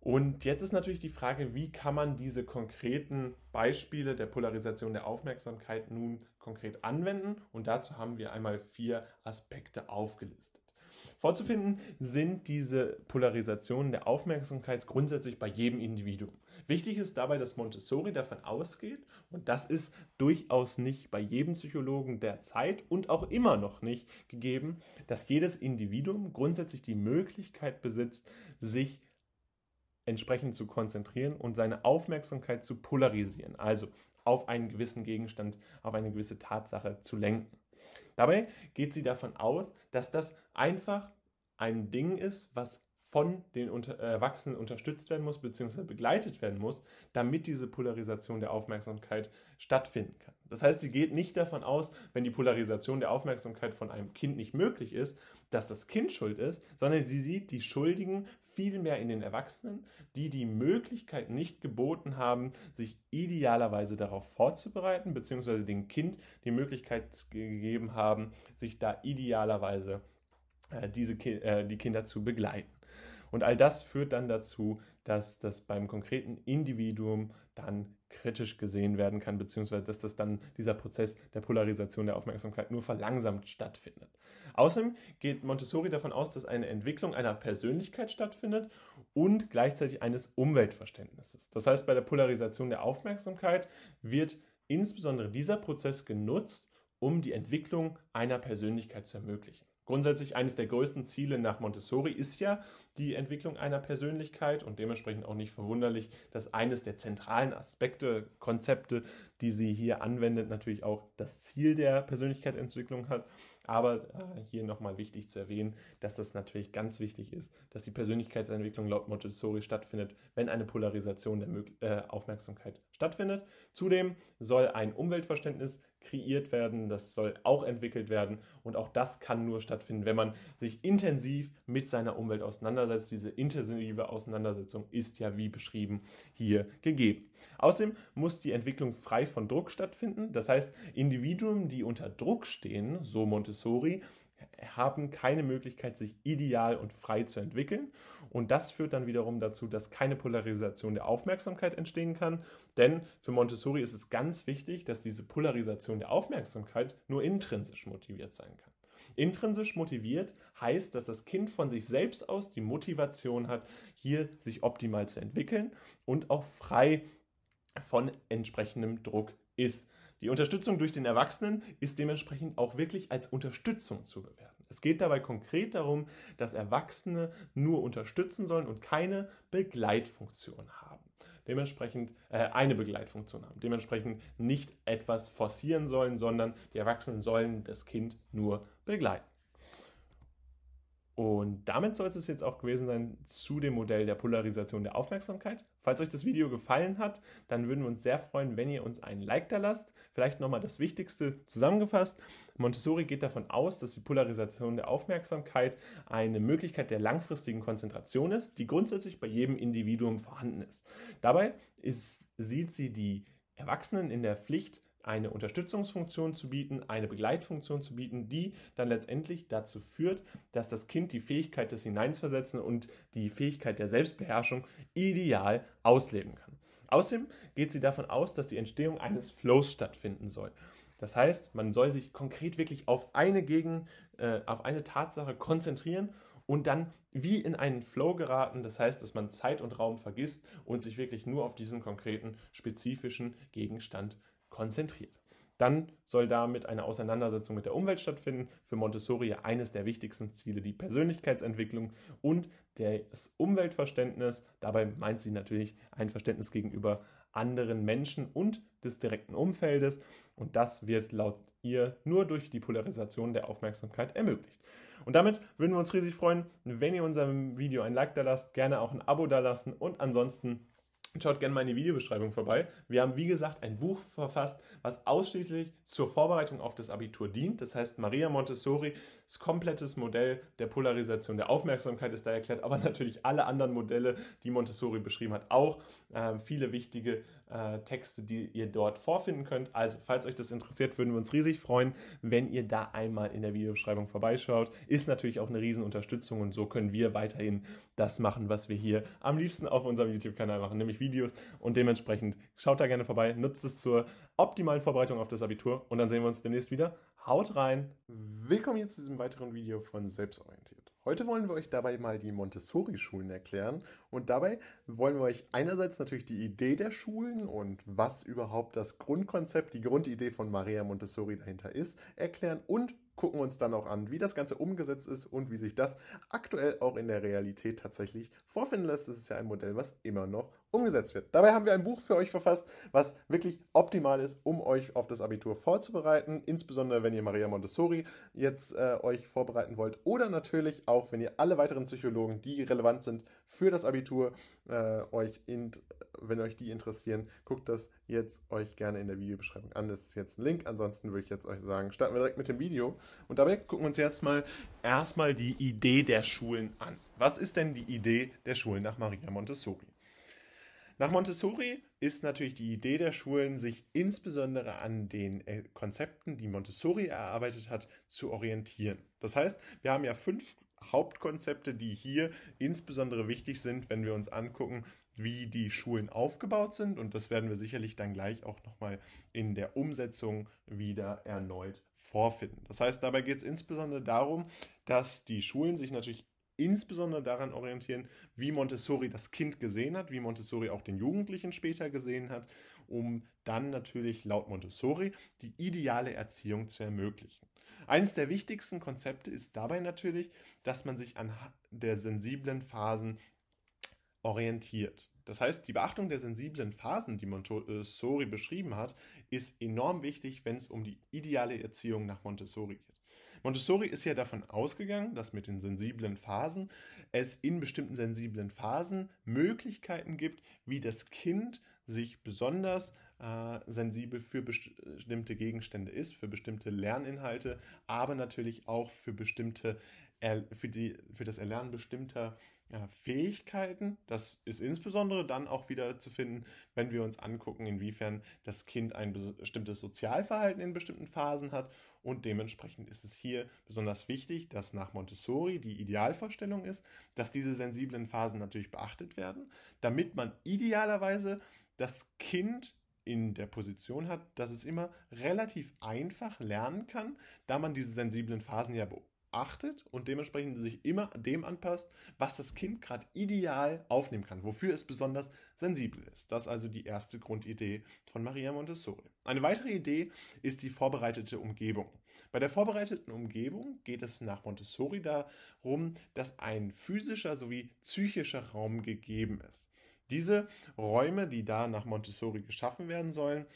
Und jetzt ist natürlich die Frage, wie kann man diese konkreten Beispiele der Polarisation der Aufmerksamkeit nun konkret anwenden? Und dazu haben wir einmal vier Aspekte aufgelistet. Vorzufinden sind diese Polarisationen der Aufmerksamkeit grundsätzlich bei jedem Individuum. Wichtig ist dabei, dass Montessori davon ausgeht, und das ist durchaus nicht bei jedem Psychologen der Zeit und auch immer noch nicht gegeben, dass jedes Individuum grundsätzlich die Möglichkeit besitzt, sich entsprechend zu konzentrieren und seine Aufmerksamkeit zu polarisieren, also auf einen gewissen Gegenstand, auf eine gewisse Tatsache zu lenken. Dabei geht sie davon aus, dass das einfach ein Ding ist, was von den Erwachsenen unterstützt werden muss, beziehungsweise begleitet werden muss, damit diese Polarisation der Aufmerksamkeit stattfinden kann. Das heißt, sie geht nicht davon aus, wenn die Polarisation der Aufmerksamkeit von einem Kind nicht möglich ist, dass das Kind schuld ist, sondern sie sieht die Schuldigen vielmehr in den Erwachsenen, die die Möglichkeit nicht geboten haben, sich idealerweise darauf vorzubereiten, beziehungsweise dem Kind die Möglichkeit gegeben haben, sich da idealerweise äh, diese, äh, die Kinder zu begleiten. Und all das führt dann dazu, dass das beim konkreten Individuum dann kritisch gesehen werden kann, beziehungsweise dass das dann dieser Prozess der Polarisation der Aufmerksamkeit nur verlangsamt stattfindet. Außerdem geht Montessori davon aus, dass eine Entwicklung einer Persönlichkeit stattfindet und gleichzeitig eines Umweltverständnisses. Das heißt, bei der Polarisation der Aufmerksamkeit wird insbesondere dieser Prozess genutzt, um die Entwicklung einer Persönlichkeit zu ermöglichen. Grundsätzlich eines der größten Ziele nach Montessori ist ja die Entwicklung einer Persönlichkeit und dementsprechend auch nicht verwunderlich, dass eines der zentralen Aspekte, Konzepte, die sie hier anwendet, natürlich auch das Ziel der Persönlichkeitsentwicklung hat. Aber äh, hier nochmal wichtig zu erwähnen, dass das natürlich ganz wichtig ist, dass die Persönlichkeitsentwicklung laut Montessori stattfindet, wenn eine Polarisation der Mö äh, Aufmerksamkeit stattfindet. Zudem soll ein Umweltverständnis kreiert werden, das soll auch entwickelt werden und auch das kann nur stattfinden, wenn man sich intensiv mit seiner Umwelt auseinandersetzt. Diese intensive Auseinandersetzung ist ja wie beschrieben hier gegeben. Außerdem muss die Entwicklung frei von Druck stattfinden, das heißt Individuen, die unter Druck stehen, so Montessori, haben keine Möglichkeit, sich ideal und frei zu entwickeln. Und das führt dann wiederum dazu, dass keine Polarisation der Aufmerksamkeit entstehen kann. Denn für Montessori ist es ganz wichtig, dass diese Polarisation der Aufmerksamkeit nur intrinsisch motiviert sein kann. Intrinsisch motiviert heißt, dass das Kind von sich selbst aus die Motivation hat, hier sich optimal zu entwickeln und auch frei von entsprechendem Druck ist. Die Unterstützung durch den Erwachsenen ist dementsprechend auch wirklich als Unterstützung zu bewerten. Es geht dabei konkret darum, dass Erwachsene nur unterstützen sollen und keine Begleitfunktion haben. Dementsprechend äh, eine Begleitfunktion haben. Dementsprechend nicht etwas forcieren sollen, sondern die Erwachsenen sollen das Kind nur begleiten. Und damit soll es jetzt auch gewesen sein zu dem Modell der Polarisation der Aufmerksamkeit. Falls euch das Video gefallen hat, dann würden wir uns sehr freuen, wenn ihr uns einen Like da lasst. Vielleicht nochmal das Wichtigste zusammengefasst. Montessori geht davon aus, dass die Polarisation der Aufmerksamkeit eine Möglichkeit der langfristigen Konzentration ist, die grundsätzlich bei jedem Individuum vorhanden ist. Dabei ist, sieht sie die Erwachsenen in der Pflicht, eine Unterstützungsfunktion zu bieten, eine Begleitfunktion zu bieten, die dann letztendlich dazu führt, dass das Kind die Fähigkeit des Hineinsversetzen und die Fähigkeit der Selbstbeherrschung ideal ausleben kann. Außerdem geht sie davon aus, dass die Entstehung eines Flows stattfinden soll. Das heißt, man soll sich konkret wirklich auf eine Gegen, äh, auf eine Tatsache konzentrieren und dann wie in einen Flow geraten. Das heißt, dass man Zeit und Raum vergisst und sich wirklich nur auf diesen konkreten, spezifischen Gegenstand konzentriert. Dann soll damit eine Auseinandersetzung mit der Umwelt stattfinden. Für Montessori eines der wichtigsten Ziele die Persönlichkeitsentwicklung und das Umweltverständnis. Dabei meint sie natürlich ein Verständnis gegenüber anderen Menschen und des direkten Umfeldes. Und das wird laut ihr nur durch die Polarisation der Aufmerksamkeit ermöglicht. Und damit würden wir uns riesig freuen, wenn ihr unserem Video ein Like da lasst, gerne auch ein Abo da lassen und ansonsten Schaut gerne mal in die Videobeschreibung vorbei. Wir haben, wie gesagt, ein Buch verfasst, was ausschließlich zur Vorbereitung auf das Abitur dient. Das heißt, Maria Montessori, das komplettes Modell der Polarisation der Aufmerksamkeit ist da erklärt, aber natürlich alle anderen Modelle, die Montessori beschrieben hat, auch. Äh, viele wichtige äh, Texte, die ihr dort vorfinden könnt. Also, falls euch das interessiert, würden wir uns riesig freuen, wenn ihr da einmal in der Videobeschreibung vorbeischaut. Ist natürlich auch eine Riesenunterstützung und so können wir weiterhin das machen, was wir hier am liebsten auf unserem YouTube-Kanal machen, nämlich Videos. Und dementsprechend schaut da gerne vorbei, nutzt es zur optimalen Vorbereitung auf das Abitur und dann sehen wir uns demnächst wieder. Haut rein! Willkommen jetzt zu diesem weiteren Video von Selbstorientiert. Heute wollen wir euch dabei mal die Montessori-Schulen erklären und dabei wollen wir euch einerseits natürlich die Idee der Schulen und was überhaupt das Grundkonzept, die Grundidee von Maria Montessori dahinter ist, erklären und gucken uns dann auch an, wie das Ganze umgesetzt ist und wie sich das aktuell auch in der Realität tatsächlich vorfinden lässt. Das ist ja ein Modell, was immer noch umgesetzt wird. Dabei haben wir ein Buch für euch verfasst, was wirklich optimal ist, um euch auf das Abitur vorzubereiten, insbesondere wenn ihr Maria Montessori jetzt äh, euch vorbereiten wollt oder natürlich auch, wenn ihr alle weiteren Psychologen, die relevant sind für das Abitur, äh, euch in, wenn euch die interessieren, guckt das jetzt euch gerne in der Videobeschreibung an. Das ist jetzt ein Link. Ansonsten würde ich jetzt euch sagen, starten wir direkt mit dem Video. Und dabei gucken wir uns jetzt mal erstmal die Idee der Schulen an. Was ist denn die Idee der Schulen nach Maria Montessori? Nach Montessori ist natürlich die Idee der Schulen, sich insbesondere an den äh, Konzepten, die Montessori erarbeitet hat, zu orientieren. Das heißt, wir haben ja fünf Hauptkonzepte, die hier insbesondere wichtig sind, wenn wir uns angucken, wie die Schulen aufgebaut sind. Und das werden wir sicherlich dann gleich auch nochmal in der Umsetzung wieder erneut vorfinden. Das heißt, dabei geht es insbesondere darum, dass die Schulen sich natürlich insbesondere daran orientieren, wie Montessori das Kind gesehen hat, wie Montessori auch den Jugendlichen später gesehen hat, um dann natürlich laut Montessori die ideale Erziehung zu ermöglichen. Eines der wichtigsten Konzepte ist dabei natürlich, dass man sich an der sensiblen Phasen orientiert. Das heißt, die Beachtung der sensiblen Phasen, die Montessori beschrieben hat, ist enorm wichtig, wenn es um die ideale Erziehung nach Montessori geht. Montessori ist ja davon ausgegangen, dass mit den sensiblen Phasen es in bestimmten sensiblen Phasen Möglichkeiten gibt, wie das Kind sich besonders äh, sensibel für bestimmte Gegenstände ist, für bestimmte Lerninhalte, aber natürlich auch für bestimmte für, die, für das Erlernen bestimmter ja, Fähigkeiten. Das ist insbesondere dann auch wieder zu finden, wenn wir uns angucken, inwiefern das Kind ein bestimmtes Sozialverhalten in bestimmten Phasen hat. Und dementsprechend ist es hier besonders wichtig, dass nach Montessori die Idealvorstellung ist, dass diese sensiblen Phasen natürlich beachtet werden, damit man idealerweise das Kind in der Position hat, dass es immer relativ einfach lernen kann, da man diese sensiblen Phasen ja beobachtet achtet und dementsprechend sich immer dem anpasst, was das Kind gerade ideal aufnehmen kann, wofür es besonders sensibel ist. Das ist also die erste Grundidee von Maria Montessori. Eine weitere Idee ist die vorbereitete Umgebung. Bei der vorbereiteten Umgebung geht es nach Montessori darum, dass ein physischer sowie psychischer Raum gegeben ist. Diese Räume, die da nach Montessori geschaffen werden sollen,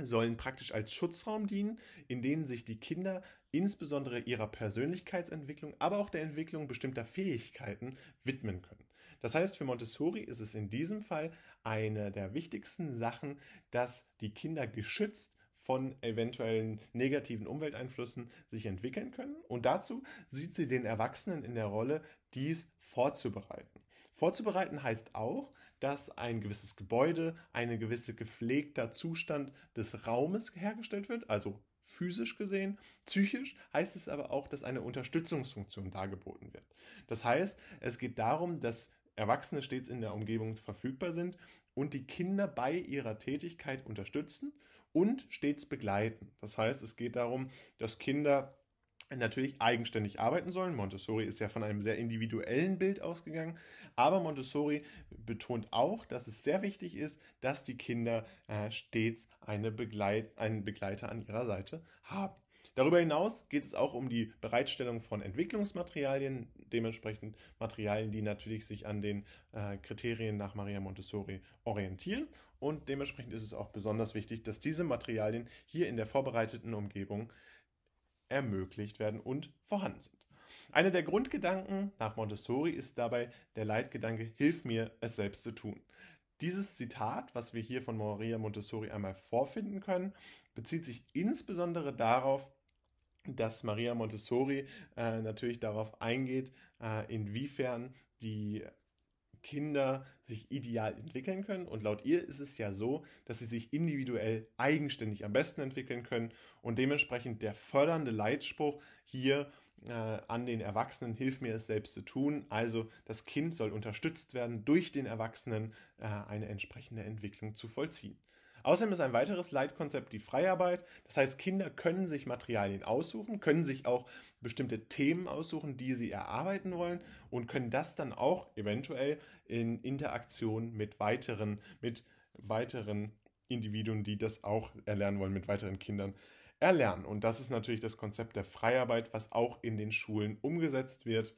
sollen praktisch als Schutzraum dienen, in denen sich die Kinder insbesondere ihrer Persönlichkeitsentwicklung, aber auch der Entwicklung bestimmter Fähigkeiten widmen können. Das heißt, für Montessori ist es in diesem Fall eine der wichtigsten Sachen, dass die Kinder geschützt von eventuellen negativen Umwelteinflüssen sich entwickeln können. Und dazu sieht sie den Erwachsenen in der Rolle, dies vorzubereiten. Vorzubereiten heißt auch, dass ein gewisses Gebäude, ein gewisse gepflegter Zustand des Raumes hergestellt wird, also physisch gesehen. Psychisch heißt es aber auch, dass eine Unterstützungsfunktion dargeboten wird. Das heißt, es geht darum, dass Erwachsene stets in der Umgebung verfügbar sind und die Kinder bei ihrer Tätigkeit unterstützen und stets begleiten. Das heißt, es geht darum, dass Kinder natürlich eigenständig arbeiten sollen. Montessori ist ja von einem sehr individuellen Bild ausgegangen, aber Montessori betont auch, dass es sehr wichtig ist, dass die Kinder äh, stets eine Begleit einen Begleiter an ihrer Seite haben. Darüber hinaus geht es auch um die Bereitstellung von Entwicklungsmaterialien, dementsprechend Materialien, die natürlich sich an den äh, Kriterien nach Maria Montessori orientieren. Und dementsprechend ist es auch besonders wichtig, dass diese Materialien hier in der vorbereiteten Umgebung ermöglicht werden und vorhanden sind. Einer der Grundgedanken nach Montessori ist dabei der Leitgedanke, hilf mir, es selbst zu tun. Dieses Zitat, was wir hier von Maria Montessori einmal vorfinden können, bezieht sich insbesondere darauf, dass Maria Montessori äh, natürlich darauf eingeht, äh, inwiefern die Kinder sich ideal entwickeln können. Und laut ihr ist es ja so, dass sie sich individuell eigenständig am besten entwickeln können und dementsprechend der fördernde Leitspruch hier äh, an den Erwachsenen, hilf mir es selbst zu tun. Also das Kind soll unterstützt werden, durch den Erwachsenen äh, eine entsprechende Entwicklung zu vollziehen. Außerdem ist ein weiteres Leitkonzept die Freiarbeit. Das heißt, Kinder können sich Materialien aussuchen, können sich auch bestimmte Themen aussuchen, die sie erarbeiten wollen und können das dann auch eventuell in Interaktion mit weiteren, mit weiteren Individuen, die das auch erlernen wollen, mit weiteren Kindern erlernen. Und das ist natürlich das Konzept der Freiarbeit, was auch in den Schulen umgesetzt wird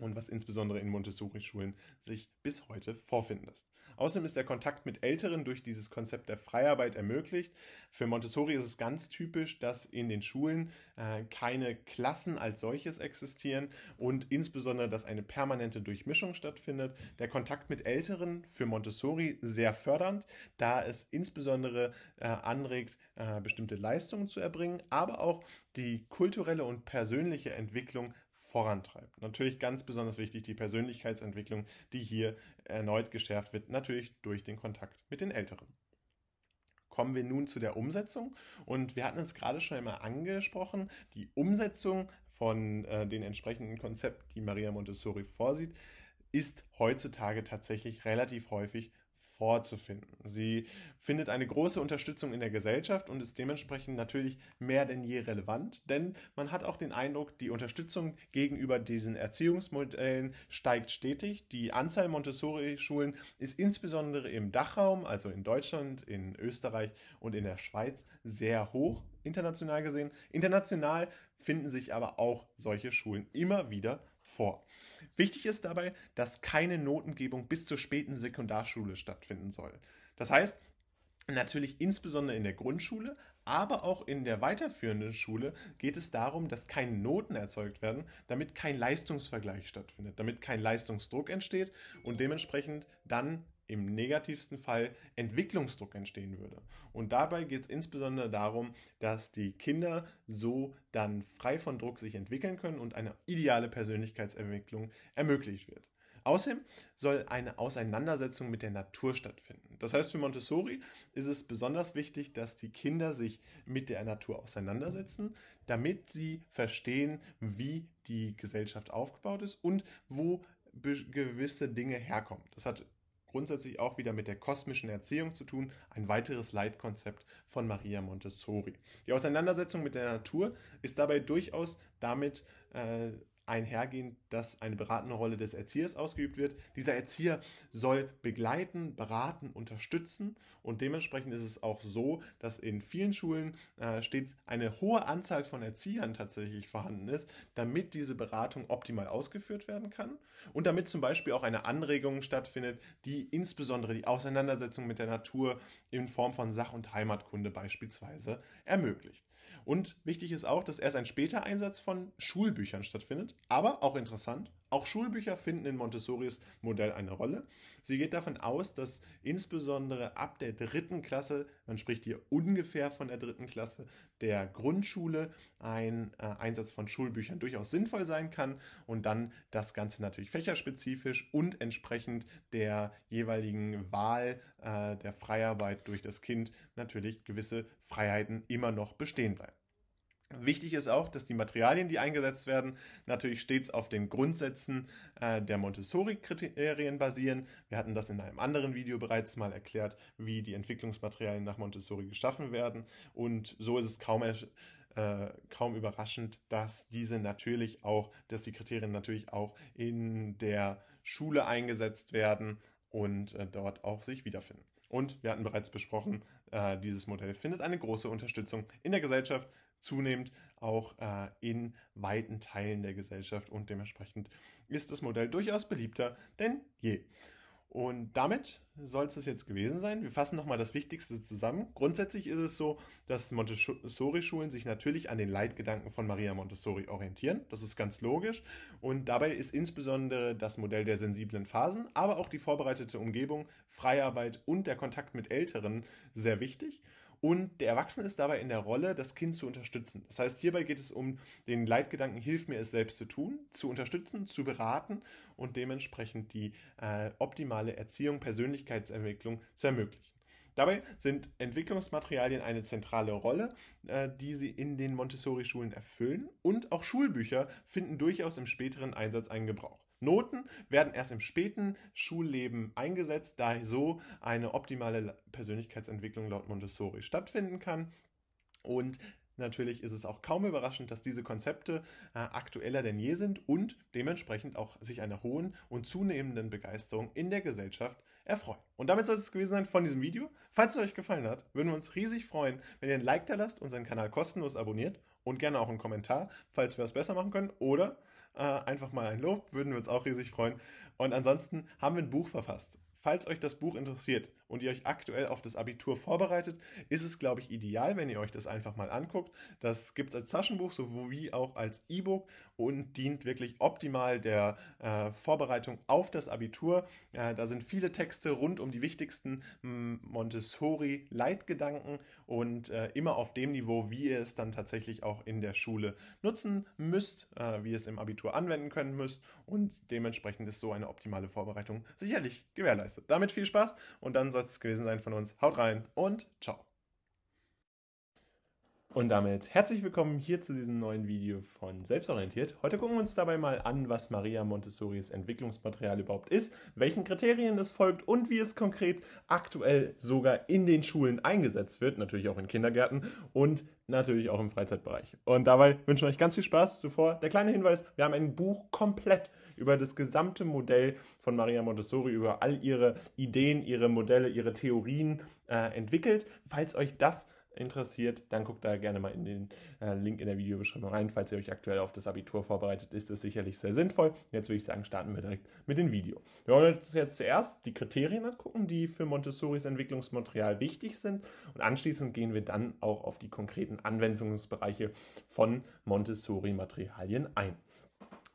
und was insbesondere in Montessori-Schulen sich bis heute vorfinden lässt. Außerdem ist der Kontakt mit Älteren durch dieses Konzept der Freiarbeit ermöglicht. Für Montessori ist es ganz typisch, dass in den Schulen äh, keine Klassen als solches existieren und insbesondere, dass eine permanente Durchmischung stattfindet. Der Kontakt mit Älteren für Montessori sehr fördernd, da es insbesondere äh, anregt, äh, bestimmte Leistungen zu erbringen, aber auch die kulturelle und persönliche Entwicklung vorantreibt. Natürlich ganz besonders wichtig die Persönlichkeitsentwicklung, die hier erneut geschärft wird, natürlich durch den Kontakt mit den Älteren. Kommen wir nun zu der Umsetzung und wir hatten es gerade schon einmal angesprochen, die Umsetzung von äh, den entsprechenden Konzepten, die Maria Montessori vorsieht, ist heutzutage tatsächlich relativ häufig vorzufinden. Sie findet eine große Unterstützung in der Gesellschaft und ist dementsprechend natürlich mehr denn je relevant, denn man hat auch den Eindruck, die Unterstützung gegenüber diesen Erziehungsmodellen steigt stetig. Die Anzahl Montessori-Schulen ist insbesondere im Dachraum, also in Deutschland, in Österreich und in der Schweiz, sehr hoch international gesehen. International finden sich aber auch solche Schulen immer wieder vor. Wichtig ist dabei, dass keine Notengebung bis zur späten Sekundarschule stattfinden soll. Das heißt, Natürlich insbesondere in der Grundschule, aber auch in der weiterführenden Schule geht es darum, dass keine Noten erzeugt werden, damit kein Leistungsvergleich stattfindet, damit kein Leistungsdruck entsteht und dementsprechend dann im negativsten Fall Entwicklungsdruck entstehen würde. Und dabei geht es insbesondere darum, dass die Kinder so dann frei von Druck sich entwickeln können und eine ideale Persönlichkeitsentwicklung ermöglicht wird. Außerdem soll eine Auseinandersetzung mit der Natur stattfinden. Das heißt, für Montessori ist es besonders wichtig, dass die Kinder sich mit der Natur auseinandersetzen, damit sie verstehen, wie die Gesellschaft aufgebaut ist und wo gewisse Dinge herkommen. Das hat grundsätzlich auch wieder mit der kosmischen Erziehung zu tun, ein weiteres Leitkonzept von Maria Montessori. Die Auseinandersetzung mit der Natur ist dabei durchaus damit äh, einhergehend, dass eine beratende Rolle des Erziehers ausgeübt wird. Dieser Erzieher soll begleiten, beraten, unterstützen und dementsprechend ist es auch so, dass in vielen Schulen äh, stets eine hohe Anzahl von Erziehern tatsächlich vorhanden ist, damit diese Beratung optimal ausgeführt werden kann und damit zum Beispiel auch eine Anregung stattfindet, die insbesondere die Auseinandersetzung mit der Natur in Form von Sach- und Heimatkunde beispielsweise ermöglicht. Und wichtig ist auch, dass erst ein später Einsatz von Schulbüchern stattfindet. Aber auch interessant, auch Schulbücher finden in Montessoris Modell eine Rolle. Sie geht davon aus, dass insbesondere ab der dritten Klasse, man spricht hier ungefähr von der dritten Klasse der Grundschule, ein äh, Einsatz von Schulbüchern durchaus sinnvoll sein kann und dann das Ganze natürlich fächerspezifisch und entsprechend der jeweiligen Wahl äh, der Freiarbeit durch das Kind natürlich gewisse Freiheiten immer noch bestehen bleiben. Wichtig ist auch, dass die Materialien, die eingesetzt werden, natürlich stets auf den Grundsätzen äh, der Montessori-Kriterien basieren. Wir hatten das in einem anderen Video bereits mal erklärt, wie die Entwicklungsmaterialien nach Montessori geschaffen werden. Und so ist es kaum, äh, kaum überraschend, dass diese natürlich auch, dass die Kriterien natürlich auch in der Schule eingesetzt werden und äh, dort auch sich wiederfinden. Und wir hatten bereits besprochen, äh, dieses Modell findet eine große Unterstützung in der Gesellschaft zunehmend auch äh, in weiten Teilen der Gesellschaft und dementsprechend ist das Modell durchaus beliebter denn je. Und damit soll es jetzt gewesen sein. Wir fassen nochmal das Wichtigste zusammen. Grundsätzlich ist es so, dass Montessori-Schulen sich natürlich an den Leitgedanken von Maria Montessori orientieren. Das ist ganz logisch. Und dabei ist insbesondere das Modell der sensiblen Phasen, aber auch die vorbereitete Umgebung, Freiarbeit und der Kontakt mit Älteren sehr wichtig. Und der Erwachsene ist dabei in der Rolle, das Kind zu unterstützen. Das heißt, hierbei geht es um den Leitgedanken, hilf mir es selbst zu tun, zu unterstützen, zu beraten und dementsprechend die äh, optimale Erziehung, Persönlichkeitsentwicklung zu ermöglichen. Dabei sind Entwicklungsmaterialien eine zentrale Rolle, äh, die sie in den Montessori-Schulen erfüllen und auch Schulbücher finden durchaus im späteren Einsatz einen Gebrauch. Noten werden erst im späten Schulleben eingesetzt, da so eine optimale Persönlichkeitsentwicklung laut Montessori stattfinden kann. Und Natürlich ist es auch kaum überraschend, dass diese Konzepte äh, aktueller denn je sind und dementsprechend auch sich einer hohen und zunehmenden Begeisterung in der Gesellschaft erfreuen. Und damit soll es gewesen sein von diesem Video. Falls es euch gefallen hat, würden wir uns riesig freuen, wenn ihr ein Like da lasst, unseren Kanal kostenlos abonniert und gerne auch einen Kommentar, falls wir es besser machen können oder äh, einfach mal ein Lob, würden wir uns auch riesig freuen. Und ansonsten haben wir ein Buch verfasst. Falls euch das Buch interessiert und ihr euch aktuell auf das Abitur vorbereitet, ist es, glaube ich, ideal, wenn ihr euch das einfach mal anguckt. Das gibt es als Taschenbuch sowie auch als E-Book und dient wirklich optimal der äh, Vorbereitung auf das Abitur. Äh, da sind viele Texte rund um die wichtigsten Montessori-Leitgedanken und äh, immer auf dem Niveau, wie ihr es dann tatsächlich auch in der Schule nutzen müsst, äh, wie ihr es im Abitur anwenden können müsst und dementsprechend ist so eine optimale Vorbereitung sicherlich gewährleistet. Damit viel Spaß und dann soll es gewesen sein von uns. Haut rein und ciao. Und damit herzlich willkommen hier zu diesem neuen Video von Selbstorientiert. Heute gucken wir uns dabei mal an, was Maria Montessoris Entwicklungsmaterial überhaupt ist, welchen Kriterien es folgt und wie es konkret aktuell sogar in den Schulen eingesetzt wird, natürlich auch in Kindergärten und natürlich auch im Freizeitbereich. Und dabei wünschen wir euch ganz viel Spaß. Zuvor der kleine Hinweis, wir haben ein Buch komplett über das gesamte Modell von Maria Montessori, über all ihre Ideen, ihre Modelle, ihre Theorien äh, entwickelt. Falls euch das interessiert, dann guckt da gerne mal in den äh, Link in der Videobeschreibung rein. Falls ihr euch aktuell auf das Abitur vorbereitet, ist es sicherlich sehr sinnvoll. Jetzt würde ich sagen, starten wir direkt mit dem Video. Wir wollen uns jetzt zuerst die Kriterien angucken, die für Montessoris Entwicklungsmaterial wichtig sind. Und anschließend gehen wir dann auch auf die konkreten Anwendungsbereiche von Montessori-Materialien ein.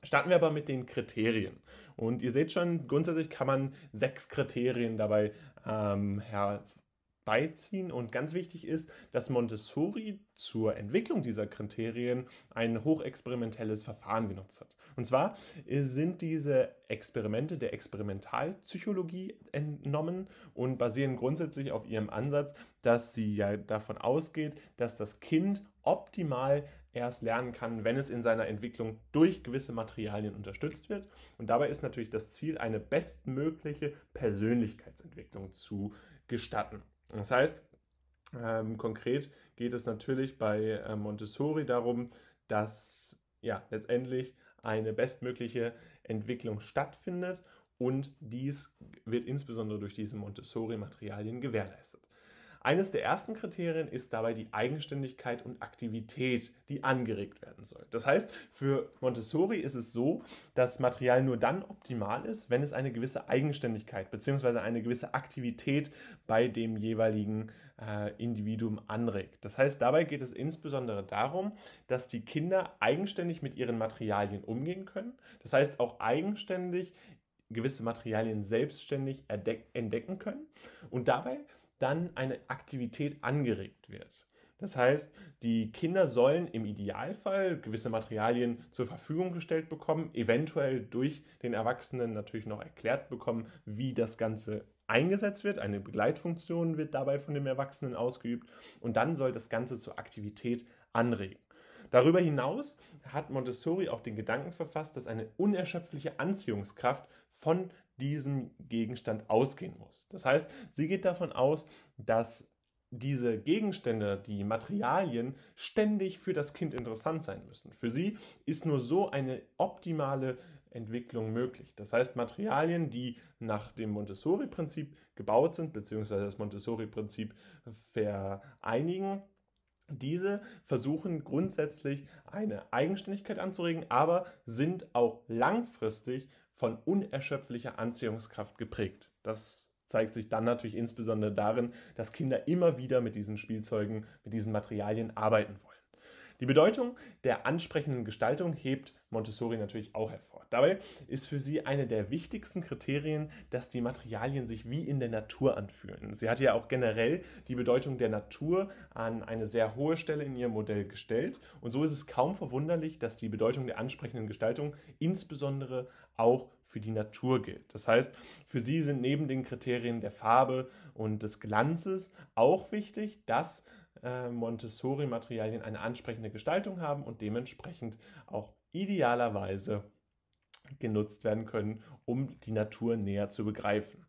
Starten wir aber mit den Kriterien. Und ihr seht schon, grundsätzlich kann man sechs Kriterien dabei ähm, her beiziehen. Und ganz wichtig ist, dass Montessori zur Entwicklung dieser Kriterien ein hochexperimentelles Verfahren genutzt hat. Und zwar sind diese Experimente der Experimentalpsychologie entnommen und basieren grundsätzlich auf ihrem Ansatz, dass sie ja davon ausgeht, dass das Kind optimal erst lernen kann, wenn es in seiner Entwicklung durch gewisse Materialien unterstützt wird. Und dabei ist natürlich das Ziel, eine bestmögliche Persönlichkeitsentwicklung zu gestatten. Das heißt, ähm, konkret geht es natürlich bei äh, Montessori darum, dass ja letztendlich eine bestmögliche Entwicklung stattfindet und dies wird insbesondere durch diese Montessori-Materialien gewährleistet. Eines der ersten Kriterien ist dabei die Eigenständigkeit und Aktivität, die angeregt werden soll. Das heißt, für Montessori ist es so, dass Material nur dann optimal ist, wenn es eine gewisse Eigenständigkeit bzw. eine gewisse Aktivität bei dem jeweiligen äh, Individuum anregt. Das heißt, dabei geht es insbesondere darum, dass die Kinder eigenständig mit ihren Materialien umgehen können. Das heißt, auch eigenständig gewisse Materialien selbstständig entdecken können und dabei dann eine Aktivität angeregt wird. Das heißt, die Kinder sollen im Idealfall gewisse Materialien zur Verfügung gestellt bekommen, eventuell durch den Erwachsenen natürlich noch erklärt bekommen, wie das Ganze eingesetzt wird. Eine Begleitfunktion wird dabei von dem Erwachsenen ausgeübt und dann soll das Ganze zur Aktivität anregen. Darüber hinaus hat Montessori auch den Gedanken verfasst, dass eine unerschöpfliche Anziehungskraft von diesem Gegenstand ausgehen muss. Das heißt, sie geht davon aus, dass diese Gegenstände, die Materialien ständig für das Kind interessant sein müssen. Für sie ist nur so eine optimale Entwicklung möglich. Das heißt, Materialien, die nach dem Montessori-Prinzip gebaut sind, beziehungsweise das Montessori-Prinzip vereinigen, diese versuchen grundsätzlich eine Eigenständigkeit anzuregen, aber sind auch langfristig von unerschöpflicher Anziehungskraft geprägt. Das zeigt sich dann natürlich insbesondere darin, dass Kinder immer wieder mit diesen Spielzeugen, mit diesen Materialien arbeiten wollen. Die Bedeutung der ansprechenden Gestaltung hebt Montessori natürlich auch hervor. Dabei ist für sie eine der wichtigsten Kriterien, dass die Materialien sich wie in der Natur anfühlen. Sie hat ja auch generell die Bedeutung der Natur an eine sehr hohe Stelle in ihrem Modell gestellt und so ist es kaum verwunderlich, dass die Bedeutung der ansprechenden Gestaltung insbesondere auch für die Natur gilt. Das heißt, für sie sind neben den Kriterien der Farbe und des Glanzes auch wichtig, dass äh, Montessori-Materialien eine ansprechende Gestaltung haben und dementsprechend auch idealerweise genutzt werden können, um die Natur näher zu begreifen.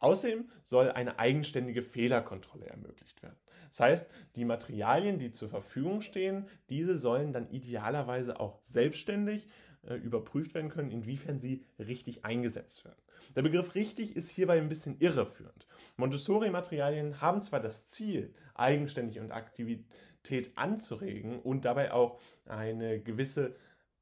Außerdem soll eine eigenständige Fehlerkontrolle ermöglicht werden. Das heißt, die Materialien, die zur Verfügung stehen, diese sollen dann idealerweise auch selbstständig äh, überprüft werden können, inwiefern sie richtig eingesetzt werden. Der Begriff richtig ist hierbei ein bisschen irreführend. Montessori-Materialien haben zwar das Ziel, eigenständig und Aktivität anzuregen und dabei auch eine gewisse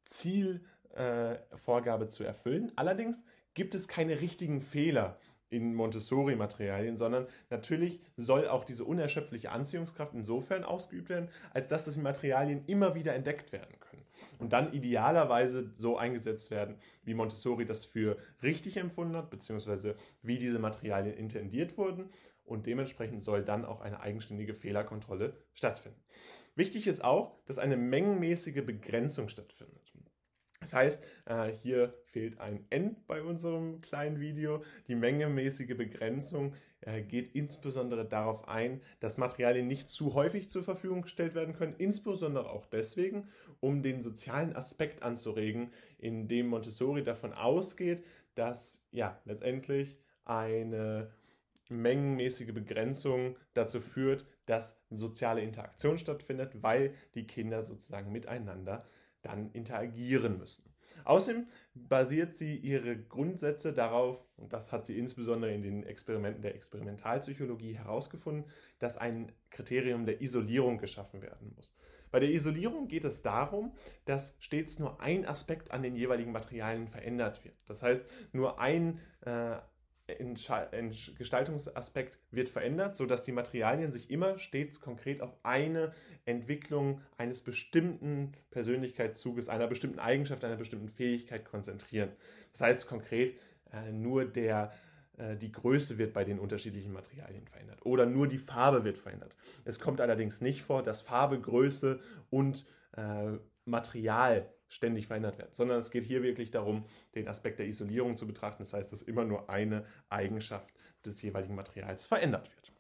Zielvorgabe äh, zu erfüllen, allerdings gibt es keine richtigen Fehler in Montessori-Materialien, sondern natürlich soll auch diese unerschöpfliche Anziehungskraft insofern ausgeübt werden, als dass die Materialien immer wieder entdeckt werden können und dann idealerweise so eingesetzt werden, wie Montessori das für richtig empfunden hat, beziehungsweise wie diese Materialien intendiert wurden und dementsprechend soll dann auch eine eigenständige Fehlerkontrolle stattfinden. Wichtig ist auch, dass eine mengenmäßige Begrenzung stattfindet. Das heißt, äh, hier fehlt ein N bei unserem kleinen Video. Die mengemäßige Begrenzung geht insbesondere darauf ein, dass Materialien nicht zu häufig zur Verfügung gestellt werden können, insbesondere auch deswegen, um den sozialen Aspekt anzuregen, in dem Montessori davon ausgeht, dass ja letztendlich eine mengenmäßige Begrenzung dazu führt, dass soziale Interaktion stattfindet, weil die Kinder sozusagen miteinander dann interagieren müssen. Außerdem basiert sie ihre Grundsätze darauf, und das hat sie insbesondere in den Experimenten der Experimentalpsychologie herausgefunden, dass ein Kriterium der Isolierung geschaffen werden muss. Bei der Isolierung geht es darum, dass stets nur ein Aspekt an den jeweiligen Materialien verändert wird. Das heißt, nur ein äh, Gestaltungsaspekt wird verändert, sodass die Materialien sich immer stets konkret auf eine Entwicklung eines bestimmten Persönlichkeitszuges, einer bestimmten Eigenschaft, einer bestimmten Fähigkeit konzentrieren. Das heißt konkret, äh, nur der, äh, die Größe wird bei den unterschiedlichen Materialien verändert oder nur die Farbe wird verändert. Es kommt allerdings nicht vor, dass Farbe, Größe und äh, Material ständig verändert werden, sondern es geht hier wirklich darum, den Aspekt der Isolierung zu betrachten. Das heißt, dass immer nur eine Eigenschaft des jeweiligen Materials verändert wird.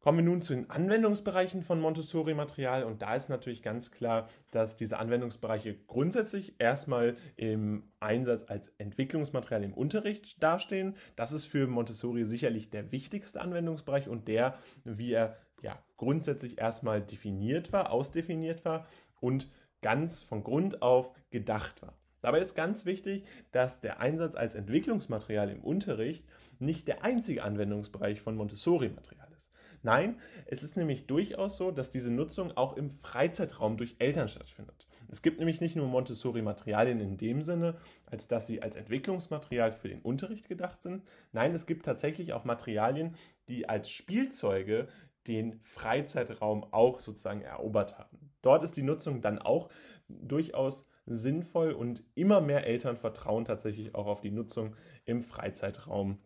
Kommen wir nun zu den Anwendungsbereichen von Montessori-Material und da ist natürlich ganz klar, dass diese Anwendungsbereiche grundsätzlich erstmal im Einsatz als Entwicklungsmaterial im Unterricht dastehen. Das ist für Montessori sicherlich der wichtigste Anwendungsbereich und der, wie er ja grundsätzlich erstmal definiert war, ausdefiniert war und ganz von Grund auf gedacht war. Dabei ist ganz wichtig, dass der Einsatz als Entwicklungsmaterial im Unterricht nicht der einzige Anwendungsbereich von Montessori-Material ist. Nein, es ist nämlich durchaus so, dass diese Nutzung auch im Freizeitraum durch Eltern stattfindet. Es gibt nämlich nicht nur Montessori-Materialien in dem Sinne, als dass sie als Entwicklungsmaterial für den Unterricht gedacht sind. Nein, es gibt tatsächlich auch Materialien, die als Spielzeuge den Freizeitraum auch sozusagen erobert haben. Dort ist die Nutzung dann auch durchaus sinnvoll und immer mehr Eltern vertrauen tatsächlich auch auf die Nutzung im Freizeitraum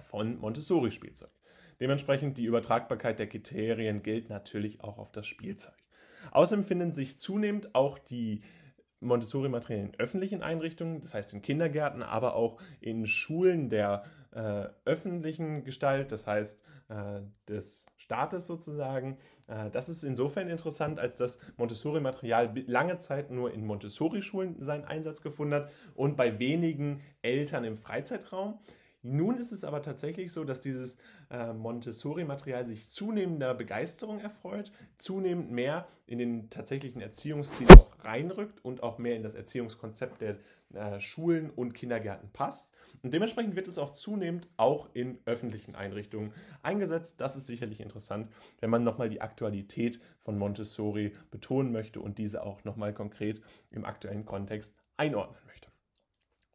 von Montessori-Spielzeug. Dementsprechend die Übertragbarkeit der Kriterien gilt natürlich auch auf das Spielzeug. Außerdem finden sich zunehmend auch die Montessori-Materialien in öffentlichen Einrichtungen, das heißt in Kindergärten, aber auch in Schulen der äh, öffentlichen Gestalt, das heißt äh, des Staates sozusagen. Äh, das ist insofern interessant, als dass Montessori-Material lange Zeit nur in Montessori-Schulen seinen Einsatz gefunden hat und bei wenigen Eltern im Freizeitraum. Nun ist es aber tatsächlich so, dass dieses äh, Montessori-Material sich zunehmender Begeisterung erfreut, zunehmend mehr in den tatsächlichen Erziehungsstil auch reinrückt und auch mehr in das Erziehungskonzept der äh, Schulen und Kindergärten passt. Und dementsprechend wird es auch zunehmend auch in öffentlichen Einrichtungen eingesetzt. Das ist sicherlich interessant, wenn man nochmal die Aktualität von Montessori betonen möchte und diese auch nochmal konkret im aktuellen Kontext einordnen möchte.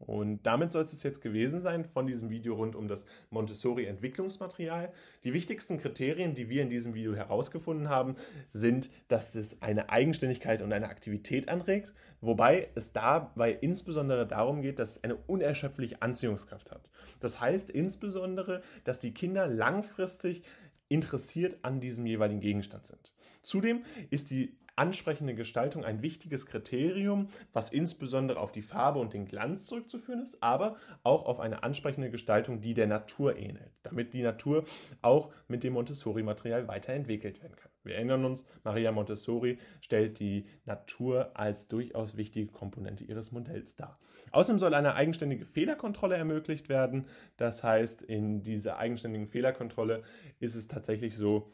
Und damit soll es jetzt gewesen sein von diesem Video rund um das Montessori-Entwicklungsmaterial. Die wichtigsten Kriterien, die wir in diesem Video herausgefunden haben, sind, dass es eine Eigenständigkeit und eine Aktivität anregt, wobei es dabei insbesondere darum geht, dass es eine unerschöpfliche Anziehungskraft hat. Das heißt insbesondere, dass die Kinder langfristig interessiert an diesem jeweiligen Gegenstand sind. Zudem ist die ansprechende Gestaltung ein wichtiges Kriterium, was insbesondere auf die Farbe und den Glanz zurückzuführen ist, aber auch auf eine ansprechende Gestaltung, die der Natur ähnelt, damit die Natur auch mit dem Montessori-Material weiterentwickelt werden kann. Wir erinnern uns, Maria Montessori stellt die Natur als durchaus wichtige Komponente ihres Modells dar. Außerdem soll eine eigenständige Fehlerkontrolle ermöglicht werden. Das heißt, in dieser eigenständigen Fehlerkontrolle ist es tatsächlich so,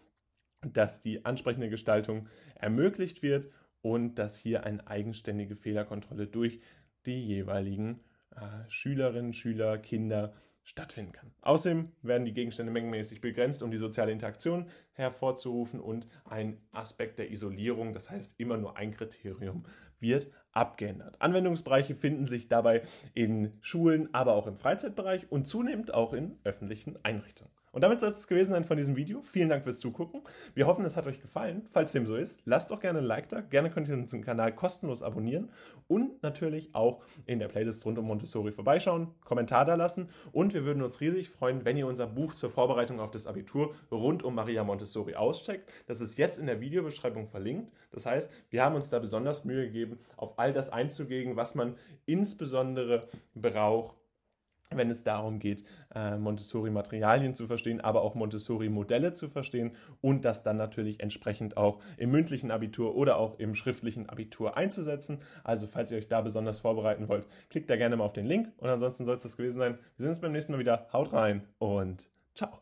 dass die ansprechende Gestaltung ermöglicht wird und dass hier eine eigenständige Fehlerkontrolle durch die jeweiligen äh, Schülerinnen, Schüler, Kinder stattfinden kann. Außerdem werden die Gegenstände mengenmäßig begrenzt, um die soziale Interaktion hervorzurufen und ein Aspekt der Isolierung, das heißt immer nur ein Kriterium, wird abgeändert. Anwendungsbereiche finden sich dabei in Schulen, aber auch im Freizeitbereich und zunehmend auch in öffentlichen Einrichtungen. Und damit soll es gewesen sein von diesem Video. Vielen Dank fürs Zugucken. Wir hoffen, es hat euch gefallen. Falls dem so ist, lasst doch gerne ein Like da. Gerne könnt ihr unseren Kanal kostenlos abonnieren und natürlich auch in der Playlist rund um Montessori vorbeischauen, Kommentar da lassen und wir würden uns riesig freuen, wenn ihr unser Buch zur Vorbereitung auf das Abitur rund um Maria Montessori auscheckt. Das ist jetzt in der Videobeschreibung verlinkt. Das heißt, wir haben uns da besonders Mühe gegeben, auf all das einzugehen, was man insbesondere braucht, wenn es darum geht, äh, Montessori-Materialien zu verstehen, aber auch Montessori-Modelle zu verstehen und das dann natürlich entsprechend auch im mündlichen Abitur oder auch im schriftlichen Abitur einzusetzen. Also falls ihr euch da besonders vorbereiten wollt, klickt da gerne mal auf den Link und ansonsten soll es das gewesen sein. Wir sehen uns beim nächsten Mal wieder. Haut rein und ciao.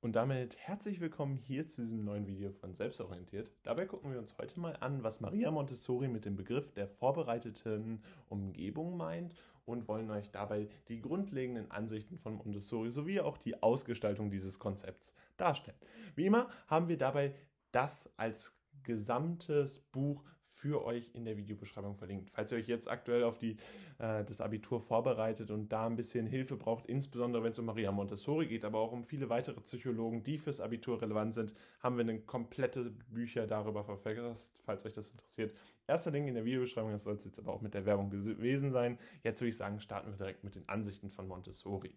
Und damit herzlich willkommen hier zu diesem neuen Video von Selbstorientiert. Dabei gucken wir uns heute mal an, was Maria Montessori mit dem Begriff der vorbereiteten Umgebung meint und wollen euch dabei die grundlegenden Ansichten von Montessori sowie auch die Ausgestaltung dieses Konzepts darstellen. Wie immer haben wir dabei das als gesamtes Buch für euch in der Videobeschreibung verlinkt. Falls ihr euch jetzt aktuell auf die, äh, das Abitur vorbereitet und da ein bisschen Hilfe braucht, insbesondere wenn es um Maria Montessori geht, aber auch um viele weitere Psychologen, die fürs Abitur relevant sind, haben wir eine komplette Bücher darüber verfasst, falls euch das interessiert. Erster Link in der Videobeschreibung, das soll es jetzt aber auch mit der Werbung gewesen sein. Jetzt würde ich sagen, starten wir direkt mit den Ansichten von Montessori.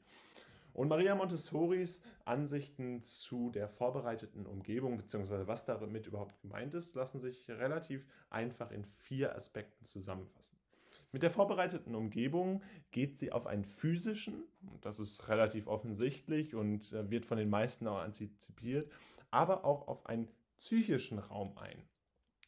Und Maria Montessoris Ansichten zu der vorbereiteten Umgebung, beziehungsweise was damit überhaupt gemeint ist, lassen sich relativ einfach in vier Aspekten zusammenfassen. Mit der vorbereiteten Umgebung geht sie auf einen physischen, das ist relativ offensichtlich und äh, wird von den meisten auch antizipiert, aber auch auf einen psychischen Raum ein.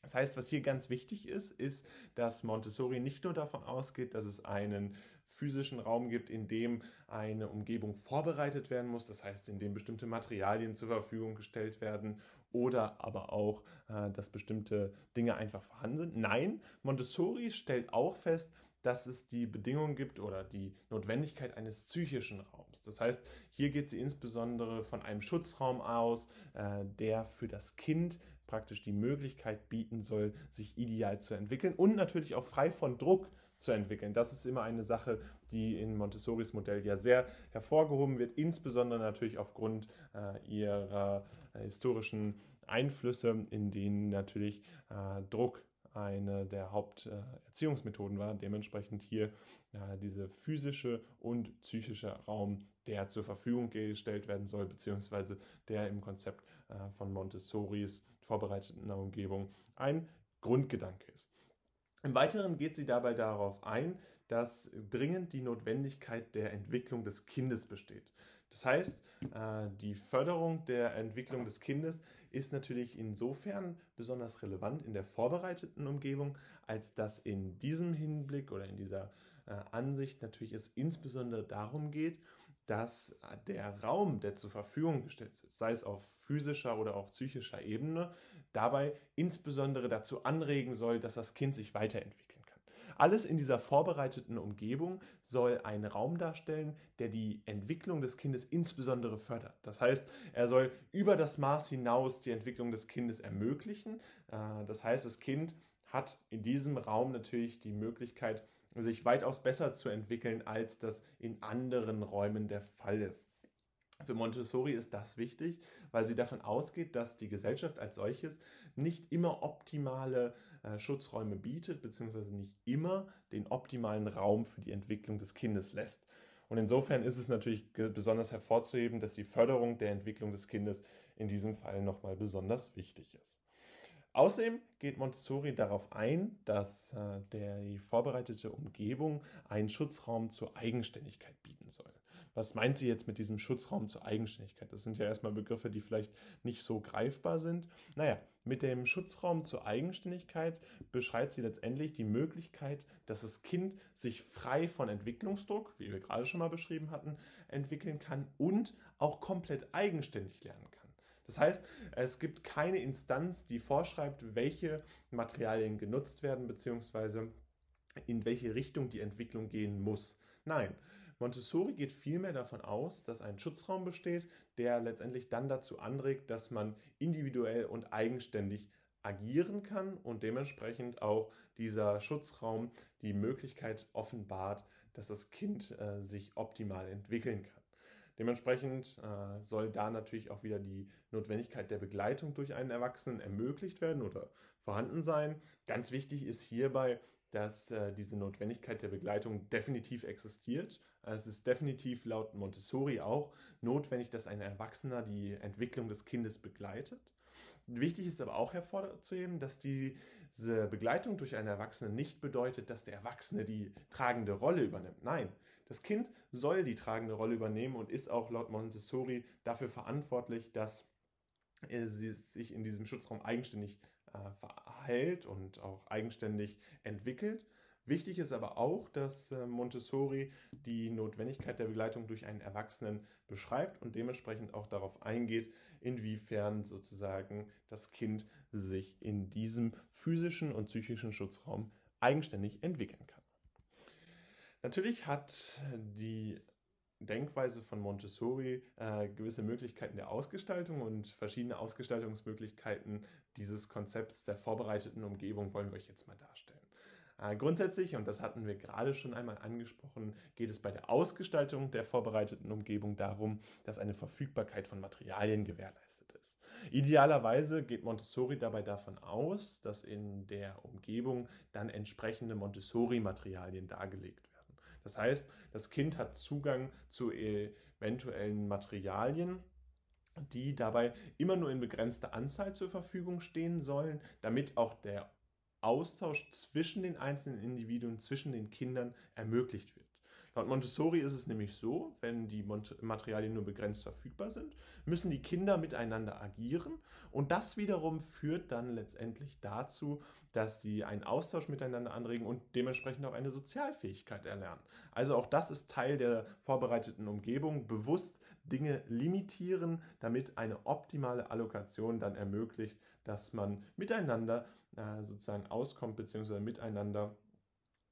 Das heißt, was hier ganz wichtig ist, ist, dass Montessori nicht nur davon ausgeht, dass es einen physischen Raum gibt, in dem eine Umgebung vorbereitet werden muss, das heißt, in dem bestimmte Materialien zur Verfügung gestellt werden oder aber auch, äh, dass bestimmte Dinge einfach vorhanden sind. Nein, Montessori stellt auch fest, dass es die Bedingungen gibt oder die Notwendigkeit eines psychischen Raums. Das heißt, hier geht sie insbesondere von einem Schutzraum aus, äh, der für das Kind praktisch die Möglichkeit bieten soll, sich ideal zu entwickeln und natürlich auch frei von Druck zu entwickeln. Das ist immer eine Sache, die in Montessoris Modell ja sehr hervorgehoben wird, insbesondere natürlich aufgrund äh, ihrer äh, historischen Einflüsse, in denen natürlich äh, Druck eine der Haupterziehungsmethoden war. Dementsprechend hier ja, dieser physische und psychische Raum, der zur Verfügung gestellt werden soll, beziehungsweise der im Konzept äh, von Montessoris vorbereiteten Umgebung ein Grundgedanke ist. Im Weiteren geht sie dabei darauf ein, dass dringend die Notwendigkeit der Entwicklung des Kindes besteht. Das heißt, äh, die Förderung der Entwicklung des Kindes ist natürlich insofern besonders relevant in der vorbereiteten Umgebung, als dass in diesem Hinblick oder in dieser äh, Ansicht natürlich es insbesondere darum geht, dass der Raum, der zur Verfügung gestellt ist, sei es auf physischer oder auch psychischer Ebene, dabei insbesondere dazu anregen soll, dass das Kind sich weiterentwickeln kann. Alles in dieser vorbereiteten Umgebung soll einen Raum darstellen, der die Entwicklung des Kindes insbesondere fördert. Das heißt, er soll über das Maß hinaus die Entwicklung des Kindes ermöglichen. Äh, das heißt, das Kind hat in diesem Raum natürlich die Möglichkeit, sich weitaus besser zu entwickeln, als das in anderen Räumen der Fall ist. Für Montessori ist das wichtig, weil sie davon ausgeht, dass die Gesellschaft als solches nicht immer optimale äh, Schutzräume bietet, beziehungsweise nicht immer den optimalen Raum für die Entwicklung des Kindes lässt. Und insofern ist es natürlich besonders hervorzuheben, dass die Förderung der Entwicklung des Kindes in diesem Fall nochmal besonders wichtig ist. Außerdem geht Montessori darauf ein, dass äh, der, die vorbereitete Umgebung einen Schutzraum zur Eigenständigkeit bieten soll. Was meint sie jetzt mit diesem Schutzraum zur Eigenständigkeit? Das sind ja erstmal Begriffe, die vielleicht nicht so greifbar sind. Naja, mit dem Schutzraum zur Eigenständigkeit beschreibt sie letztendlich die Möglichkeit, dass das Kind sich frei von Entwicklungsdruck, wie wir gerade schon mal beschrieben hatten, entwickeln kann und auch komplett eigenständig lernen kann. Das heißt, es gibt keine Instanz, die vorschreibt, welche Materialien genutzt werden, beziehungsweise in welche Richtung die Entwicklung gehen muss. Nein, Montessori geht vielmehr davon aus, dass ein Schutzraum besteht, der letztendlich dann dazu anregt, dass man individuell und eigenständig agieren kann und dementsprechend auch dieser Schutzraum die Möglichkeit offenbart, dass das Kind äh, sich optimal entwickeln kann. Dementsprechend äh, soll da natürlich auch wieder die Notwendigkeit der Begleitung durch einen Erwachsenen ermöglicht werden oder vorhanden sein. Ganz wichtig ist hierbei, dass äh, diese Notwendigkeit der Begleitung definitiv existiert. Es ist definitiv laut Montessori auch notwendig, dass ein Erwachsener die Entwicklung des Kindes begleitet. Wichtig ist aber auch hervorzuheben, dass diese Begleitung durch einen Erwachsenen nicht bedeutet, dass der Erwachsene die tragende Rolle übernimmt. Nein, das Kind soll die tragende Rolle übernehmen und ist auch laut Montessori dafür verantwortlich, dass es sich in diesem Schutzraum eigenständig äh, verhält und auch eigenständig entwickelt. Wichtig ist aber auch, dass äh, Montessori die Notwendigkeit der Begleitung durch einen Erwachsenen beschreibt und dementsprechend auch darauf eingeht, inwiefern sozusagen das Kind sich in diesem physischen und psychischen Schutzraum eigenständig entwickeln kann. Natürlich hat die Denkweise von Montessori äh, gewisse Möglichkeiten der Ausgestaltung und verschiedene Ausgestaltungsmöglichkeiten dieses Konzepts der vorbereiteten Umgebung wollen wir euch jetzt mal darstellen. Äh, grundsätzlich, und das hatten wir gerade schon einmal angesprochen, geht es bei der Ausgestaltung der vorbereiteten Umgebung darum, dass eine Verfügbarkeit von Materialien gewährleistet ist. Idealerweise geht Montessori dabei davon aus, dass in der Umgebung dann entsprechende Montessori-Materialien dargelegt werden. Das heißt, das Kind hat Zugang zu eventuellen Materialien, die dabei immer nur in begrenzter Anzahl zur Verfügung stehen sollen, damit auch der Austausch zwischen den einzelnen Individuen, zwischen den Kindern ermöglicht wird. Laut Montessori ist es nämlich so, wenn die Materialien nur begrenzt verfügbar sind, müssen die Kinder miteinander agieren und das wiederum führt dann letztendlich dazu, dass sie einen Austausch miteinander anregen und dementsprechend auch eine Sozialfähigkeit erlernen. Also auch das ist Teil der vorbereiteten Umgebung, bewusst Dinge limitieren, damit eine optimale Allokation dann ermöglicht, dass man miteinander äh, sozusagen auskommt bzw. miteinander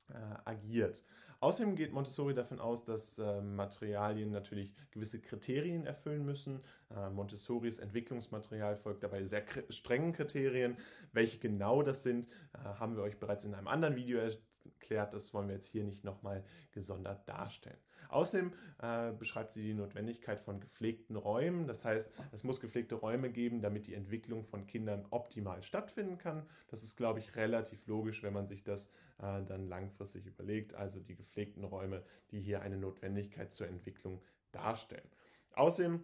äh, agiert. Außerdem geht Montessori davon aus, dass äh, Materialien natürlich gewisse Kriterien erfüllen müssen. Äh, Montessoris Entwicklungsmaterial folgt dabei sehr strengen Kriterien. Welche genau das sind, äh, haben wir euch bereits in einem anderen Video erklärt. Das wollen wir jetzt hier nicht nochmal gesondert darstellen. Außerdem äh, beschreibt sie die Notwendigkeit von gepflegten Räumen. Das heißt, es muss gepflegte Räume geben, damit die Entwicklung von Kindern optimal stattfinden kann. Das ist, glaube ich, relativ logisch, wenn man sich das äh, dann langfristig überlegt. Also die gepflegten Räume, die hier eine Notwendigkeit zur Entwicklung darstellen. Außerdem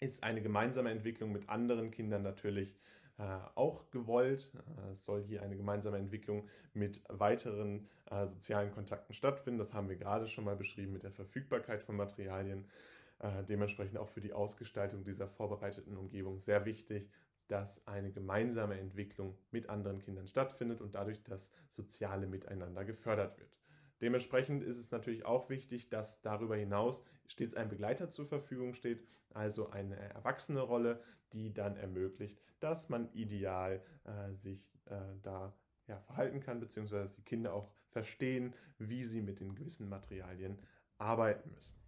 ist eine gemeinsame Entwicklung mit anderen Kindern natürlich äh, auch gewollt. Äh, es soll hier eine gemeinsame Entwicklung mit weiteren äh, sozialen Kontakten stattfinden. Das haben wir gerade schon mal beschrieben mit der Verfügbarkeit von Materialien. dementsprechend auch für die Ausgestaltung dieser vorbereiteten Umgebung sehr wichtig, dass eine gemeinsame Entwicklung mit anderen Kindern stattfindet und dadurch das soziale Miteinander gefördert wird. Dementsprechend ist es natürlich auch wichtig, dass darüber hinaus stets ein Begleiter zur Verfügung steht, also eine erwachsene Rolle, die dann ermöglicht, dass man ideal äh, sich äh, da ja, verhalten kann, beziehungsweise dass die Kinder auch verstehen, wie sie mit den gewissen Materialien arbeiten müssen.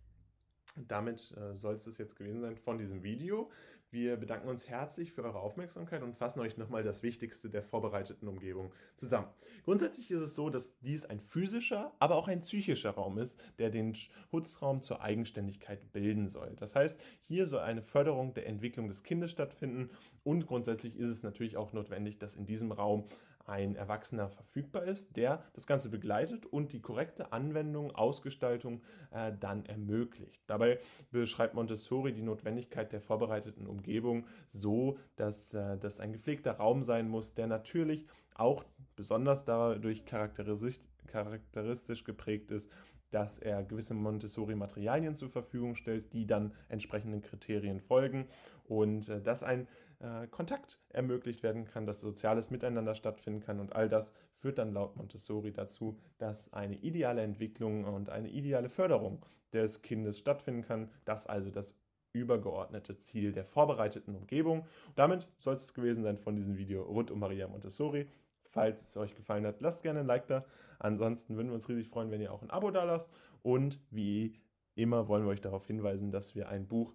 Damit äh, soll es jetzt gewesen sein von diesem Video. Wir bedanken uns herzlich für eure Aufmerksamkeit und fassen euch nochmal das Wichtigste der vorbereiteten Umgebung zusammen. Grundsätzlich ist es so, dass dies ein physischer, aber auch ein psychischer Raum ist, der den Schutzraum zur Eigenständigkeit bilden soll. Das heißt, hier soll eine Förderung der Entwicklung des Kindes stattfinden und grundsätzlich ist es natürlich auch notwendig, dass in diesem Raum ein Erwachsener verfügbar ist, der das Ganze begleitet und die korrekte Anwendung, Ausgestaltung äh, dann ermöglicht. Dabei beschreibt Montessori die Notwendigkeit der vorbereiteten Umgebung so, dass äh, das ein gepflegter Raum sein muss, der natürlich auch besonders dadurch charakteristisch, geprägt ist, dass er gewisse Montessori-Materialien zur Verfügung stellt, die dann entsprechenden Kriterien folgen und äh, dass ein äh, Kontakt ermöglicht werden kann, dass soziales Miteinander stattfinden kann und all das führt dann laut Montessori dazu, dass eine ideale Entwicklung und eine ideale Förderung des Kindes stattfinden kann, dass also das übergeordnete Ziel der vorbereiteten Umgebung. Und damit soll es gewesen sein von diesem Video rund um Maria Montessori. Falls es euch gefallen hat, lasst gerne ein Like da. Ansonsten würden wir uns riesig freuen, wenn ihr auch ein Abo da lasst. Und wie immer wollen wir euch darauf hinweisen, dass wir ein Buch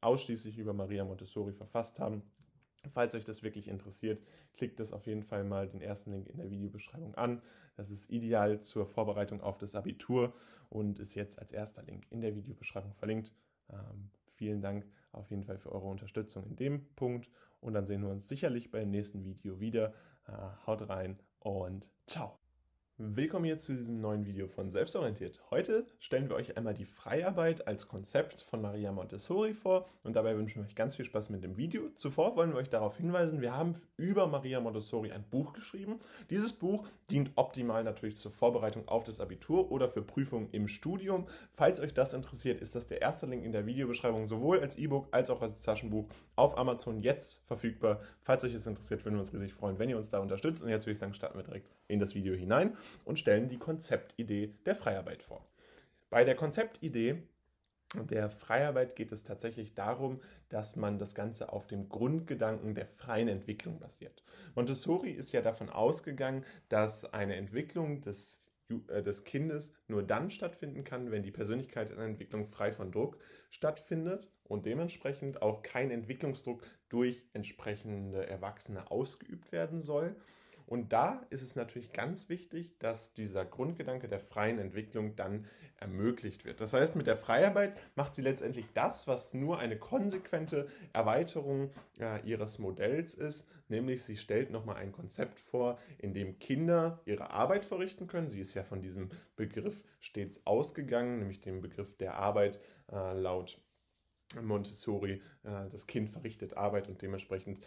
ausschließlich über Maria Montessori verfasst haben. Falls euch das wirklich interessiert, klickt das auf jeden Fall mal den ersten Link in der Videobeschreibung an. Das ist ideal zur Vorbereitung auf das Abitur und ist jetzt als erster Link in der Videobeschreibung verlinkt. Ähm, vielen Dank auf jeden Fall für eure Unterstützung in dem Punkt und dann sehen wir uns sicherlich beim nächsten Video wieder. Äh, haut rein und ciao. Willkommen jetzt zu diesem neuen Video von Selbstorientiert. Heute stellen wir euch einmal die Freiarbeit als Konzept von Maria Montessori vor und dabei wünschen wir euch ganz viel Spaß mit dem Video. Zuvor wollen wir euch darauf hinweisen, wir haben über Maria Montessori ein Buch geschrieben. Dieses Buch dient optimal natürlich zur Vorbereitung auf das Abitur oder für Prüfungen im Studium. Falls euch das interessiert, ist das der erste Link in der Videobeschreibung, sowohl als E-Book als auch als Taschenbuch auf Amazon jetzt verfügbar. Falls euch das interessiert, würden wir uns riesig freuen, wenn ihr uns da unterstützt. Und jetzt würde ich sagen, starten wir direkt in das Video hinein und stellen die Konzeptidee der Freiarbeit vor. Bei der Konzeptidee der Freiarbeit geht es tatsächlich darum, dass man das Ganze auf dem Grundgedanken der freien Entwicklung basiert. Montessori ist ja davon ausgegangen, dass eine Entwicklung des, äh, des Kindes nur dann stattfinden kann, wenn die Persönlichkeitsentwicklung frei von Druck stattfindet und dementsprechend auch kein Entwicklungsdruck durch entsprechende Erwachsene ausgeübt werden soll. Und da ist es natürlich ganz wichtig, dass dieser Grundgedanke der freien Entwicklung dann ermöglicht wird. Das heißt, mit der Freiarbeit macht sie letztendlich das, was nur eine konsequente Erweiterung äh, ihres Modells ist, nämlich sie stellt nochmal ein Konzept vor, in dem Kinder ihre Arbeit verrichten können. Sie ist ja von diesem Begriff stets ausgegangen, nämlich dem Begriff der Arbeit äh, laut Montessori, äh, das Kind verrichtet Arbeit und dementsprechend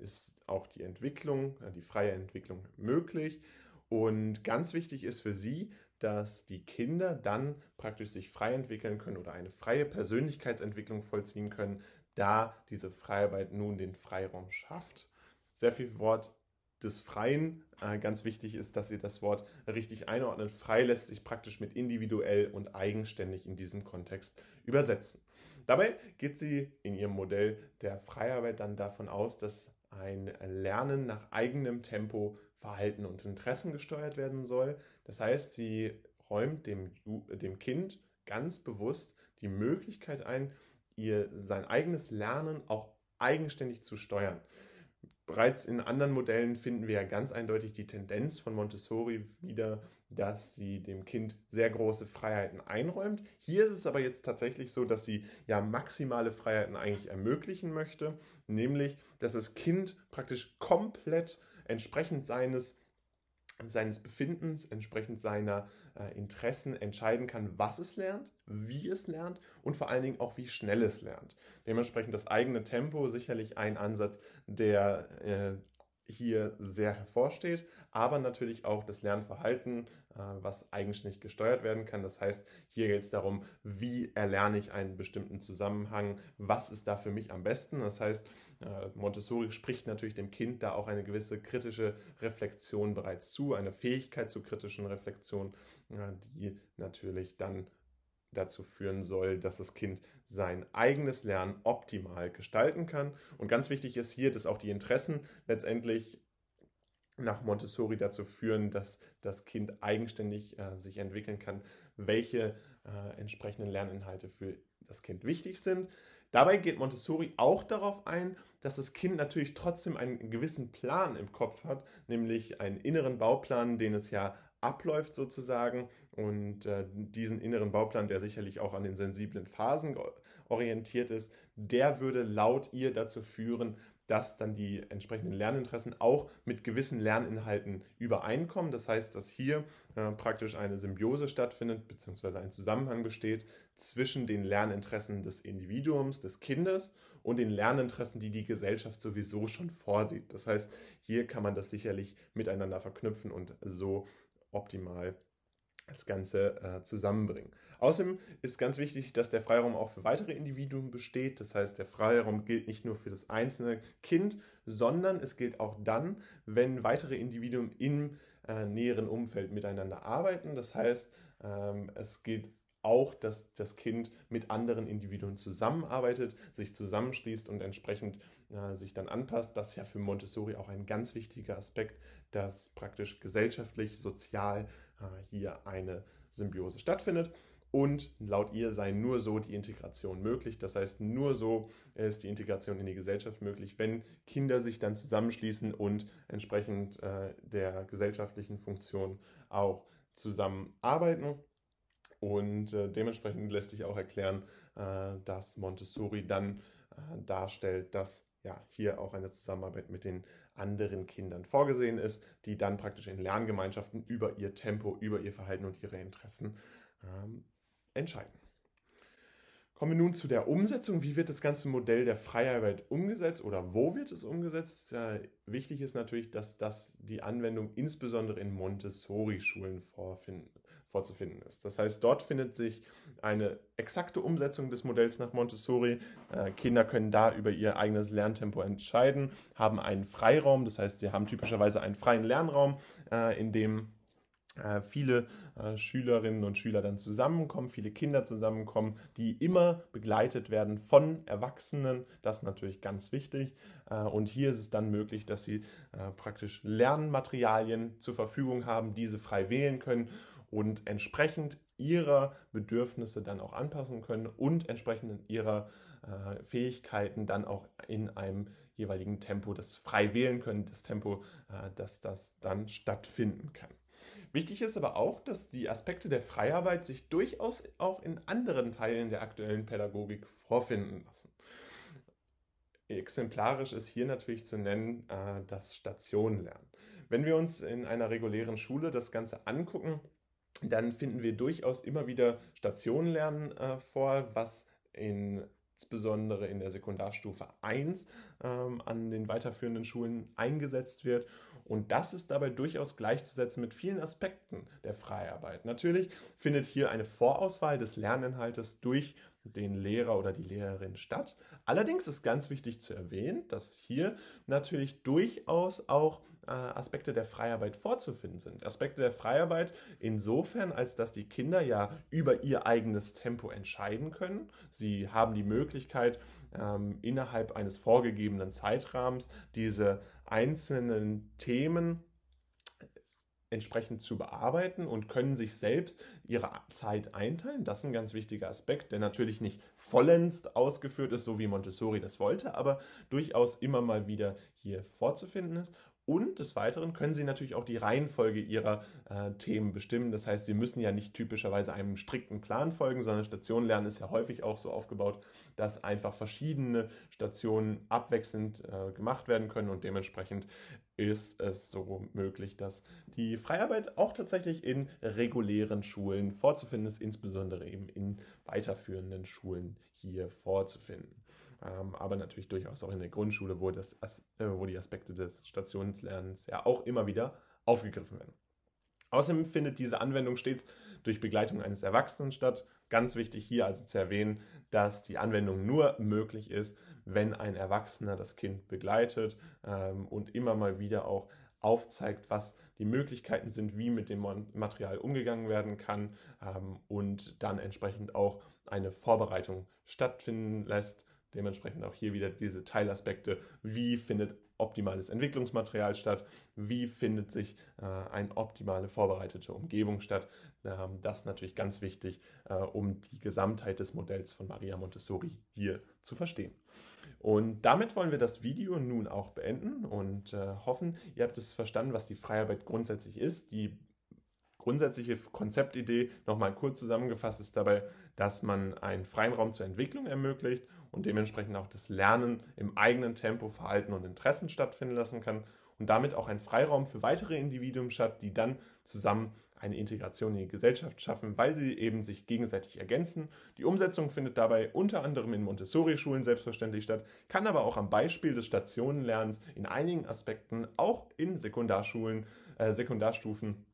ist auch die Entwicklung, äh, die freie Entwicklung möglich. Und ganz wichtig ist für sie, dass die Kinder dann praktisch sich frei entwickeln können oder eine freie Persönlichkeitsentwicklung vollziehen können, da diese Freiarbeit nun den Freiraum schafft. Sehr viel Wort des Freien. Äh, ganz wichtig ist, dass ihr das Wort richtig einordnet. Frei lässt sich praktisch mit individuell und eigenständig in diesem Kontext übersetzen. Dabei geht sie in ihrem Modell der Freiarbeit dann davon aus, dass ein Lernen nach eigenem Tempo, Verhalten und Interessen gesteuert werden soll. Das heißt, sie räumt dem, dem Kind ganz bewusst die Möglichkeit ein, ihr sein eigenes Lernen auch eigenständig zu steuern. Bereits in anderen Modellen finden wir ja ganz eindeutig die Tendenz von Montessori wieder, dass sie dem Kind sehr große Freiheiten einräumt. Hier ist es aber jetzt tatsächlich so, dass sie ja maximale Freiheiten eigentlich ermöglichen möchte, nämlich dass das Kind praktisch komplett entsprechend seines seines Befindens, entsprechend seiner äh, Interessen entscheiden kann, was es lernt, wie es lernt und vor allen Dingen auch, wie schnell es lernt. Dementsprechend das eigene Tempo sicherlich ein Ansatz, der äh, hier sehr hervorsteht, aber natürlich auch das Lernverhalten, äh, was eigenständig gesteuert werden kann. Das heißt, hier geht es darum, wie erlerne ich einen bestimmten Zusammenhang, was ist da für mich am besten. Das heißt, äh, Montessori spricht natürlich dem Kind da auch eine gewisse kritische Reflexion bereits zu, eine Fähigkeit zur kritischen Reflexion, äh, die natürlich dann dazu führen soll, dass das Kind sein eigenes Lernen optimal gestalten kann. Und ganz wichtig ist hier, dass auch die Interessen letztendlich nach Montessori dazu führen, dass das Kind eigenständig äh, sich entwickeln kann, welche äh, entsprechenden Lerninhalte für das Kind wichtig sind. Dabei geht Montessori auch darauf ein, dass das Kind natürlich trotzdem einen gewissen Plan im Kopf hat, nämlich einen inneren Bauplan, den es ja abläuft sozusagen und äh, diesen inneren Bauplan, der sicherlich auch an den sensiblen Phasen orientiert ist, der würde laut ihr dazu führen, dass dann die entsprechenden Lerninteressen auch mit gewissen Lerninhalten übereinkommen. Das heißt, dass hier äh, praktisch eine Symbiose stattfindet, beziehungsweise ein Zusammenhang besteht zwischen den Lerninteressen des Individuums, des Kindes und den Lerninteressen, die die Gesellschaft sowieso schon vorsieht. Das heißt, hier kann man das sicherlich miteinander verknüpfen und so optimal das Ganze äh, zusammenbringen. Außerdem ist ganz wichtig, dass der Freiraum auch für weitere Individuen besteht. Das heißt, der Freiraum gilt nicht nur für das einzelne Kind, sondern es gilt auch dann, wenn weitere Individuen im äh, näheren Umfeld miteinander arbeiten. Das heißt, ähm, es gilt auch, dass das Kind mit anderen Individuen zusammenarbeitet, sich zusammenschließt und entsprechend äh, sich dann anpasst. Das ist ja für Montessori auch ein ganz wichtiger Aspekt, dass praktisch gesellschaftlich, sozial äh, hier eine Symbiose stattfindet. Und laut ihr sei nur so die Integration möglich. Das heißt, nur so ist die Integration in die Gesellschaft möglich, wenn Kinder sich dann zusammenschließen und entsprechend äh, der gesellschaftlichen Funktion auch zusammenarbeiten. Und äh, dementsprechend lässt sich auch erklären, äh, dass Montessori dann äh, darstellt, dass ja hier auch eine Zusammenarbeit mit den anderen Kindern vorgesehen ist, die dann praktisch in Lerngemeinschaften über ihr Tempo, über ihr Verhalten und ihre Interessen ähm, entscheiden. Kommen wir nun zu der Umsetzung. Wie wird das ganze Modell der Freiarbeit umgesetzt oder wo wird es umgesetzt? Äh, wichtig ist natürlich, dass das die Anwendung insbesondere in Montessori-Schulen vorzufinden ist. Das heißt, dort findet sich eine exakte Umsetzung des Modells nach Montessori. Äh, Kinder können da über ihr eigenes Lerntempo entscheiden, haben einen Freiraum, das heißt, sie haben typischerweise einen freien Lernraum, äh, in dem äh, viele äh, Schülerinnen und Schüler dann zusammenkommen, viele Kinder zusammenkommen, die immer begleitet werden von Erwachsenen. Das ist natürlich ganz wichtig. Äh, und hier ist es dann möglich, dass sie praktisch Lernmaterialien zur Verfügung haben, diese frei wählen können und entsprechend ihrer Bedürfnisse dann auch anpassen können und entsprechend ihrer Fähigkeiten dann auch in einem jeweiligen Tempo das frei wählen können, das Tempo, dass das dann stattfinden kann. Wichtig ist aber auch, dass die Aspekte der Freiarbeit sich durchaus auch in anderen Teilen der aktuellen Pädagogik vorfinden lassen. Exemplarisch ist hier natürlich zu nennen äh, das Stationenlernen. Wenn wir uns in einer regulären Schule das Ganze angucken, dann finden wir durchaus immer wieder Stationenlernen äh, vor, was in insbesondere in der Sekundarstufe 1 ähm, an den weiterführenden Schulen eingesetzt wird. Und das ist dabei durchaus gleichzusetzen mit vielen Aspekten der Freiarbeit. Natürlich findet hier eine Vorauswahl des Lerninhaltes durch den Lehrer oder die Lehrerin statt. Allerdings ist ganz wichtig zu erwähnen, dass hier natürlich durchaus auch äh, Aspekte der Freiarbeit vorzufinden sind. Aspekte der Freiarbeit insofern, als dass die Kinder ja über ihr eigenes Tempo entscheiden können. Sie haben die Möglichkeit, ähm, innerhalb eines vorgegebenen Zeitrahmens diese einzelnen Themen entsprechend zu bearbeiten und können sich selbst ihre Zeit einteilen. Das ist ein ganz wichtiger Aspekt, der natürlich nicht vollends ausgeführt ist, so wie Montessori das wollte, aber durchaus immer mal wieder hier vorzufinden ist. Und des Weiteren können Sie natürlich auch die Reihenfolge Ihrer äh, Themen bestimmen. Das heißt, Sie müssen ja nicht typischerweise einem strikten Plan folgen, sondern Stationenlernen ist ja häufig auch so aufgebaut, dass einfach verschiedene Stationen abwechselnd äh, gemacht werden können und dementsprechend ist es so möglich, dass die Freiarbeit auch tatsächlich in regulären Schulen vorzufinden ist, insbesondere eben in weiterführenden Schulen hier vorzufinden ähm, aber natürlich durchaus auch in der Grundschule, wo, das, äh, wo die Aspekte des Stationslernens ja auch immer wieder aufgegriffen werden. Außerdem findet diese Anwendung stets durch Begleitung eines Erwachsenen statt. Ganz wichtig hier also zu erwähnen, dass die Anwendung nur möglich ist, wenn ein Erwachsener das Kind begleitet ähm, und immer mal wieder auch aufzeigt, was die Möglichkeiten sind, wie mit dem Material umgegangen werden kann ähm, und dann entsprechend auch eine Vorbereitung stattfinden lässt, Dementsprechend auch hier wieder diese Teilaspekte. Wie findet optimales Entwicklungsmaterial statt? Wie findet sich äh, eine optimale vorbereitete Umgebung statt? Ähm, das ist natürlich ganz wichtig, äh, um die Gesamtheit des Modells von Maria Montessori hier zu verstehen. Und damit wollen wir das Video nun auch beenden und äh, hoffen, ihr habt es verstanden, was die Freiarbeit grundsätzlich ist. Die grundsätzliche Konzeptidee nochmal kurz zusammengefasst ist dabei, dass man einen freien Raum zur Entwicklung ermöglicht und dementsprechend auch das Lernen im eigenen Tempo, Verhalten und Interessen stattfinden lassen kann und damit auch einen Freiraum für weitere Individuen schafft, die dann zusammen eine Integration in die Gesellschaft schaffen, weil sie eben sich gegenseitig ergänzen. Die Umsetzung findet dabei unter anderem in Montessori-Schulen selbstverständlich statt, kann aber auch am Beispiel des Stationenlernens in einigen Aspekten auch in Sekundarschulen, äh, Sekundarstufen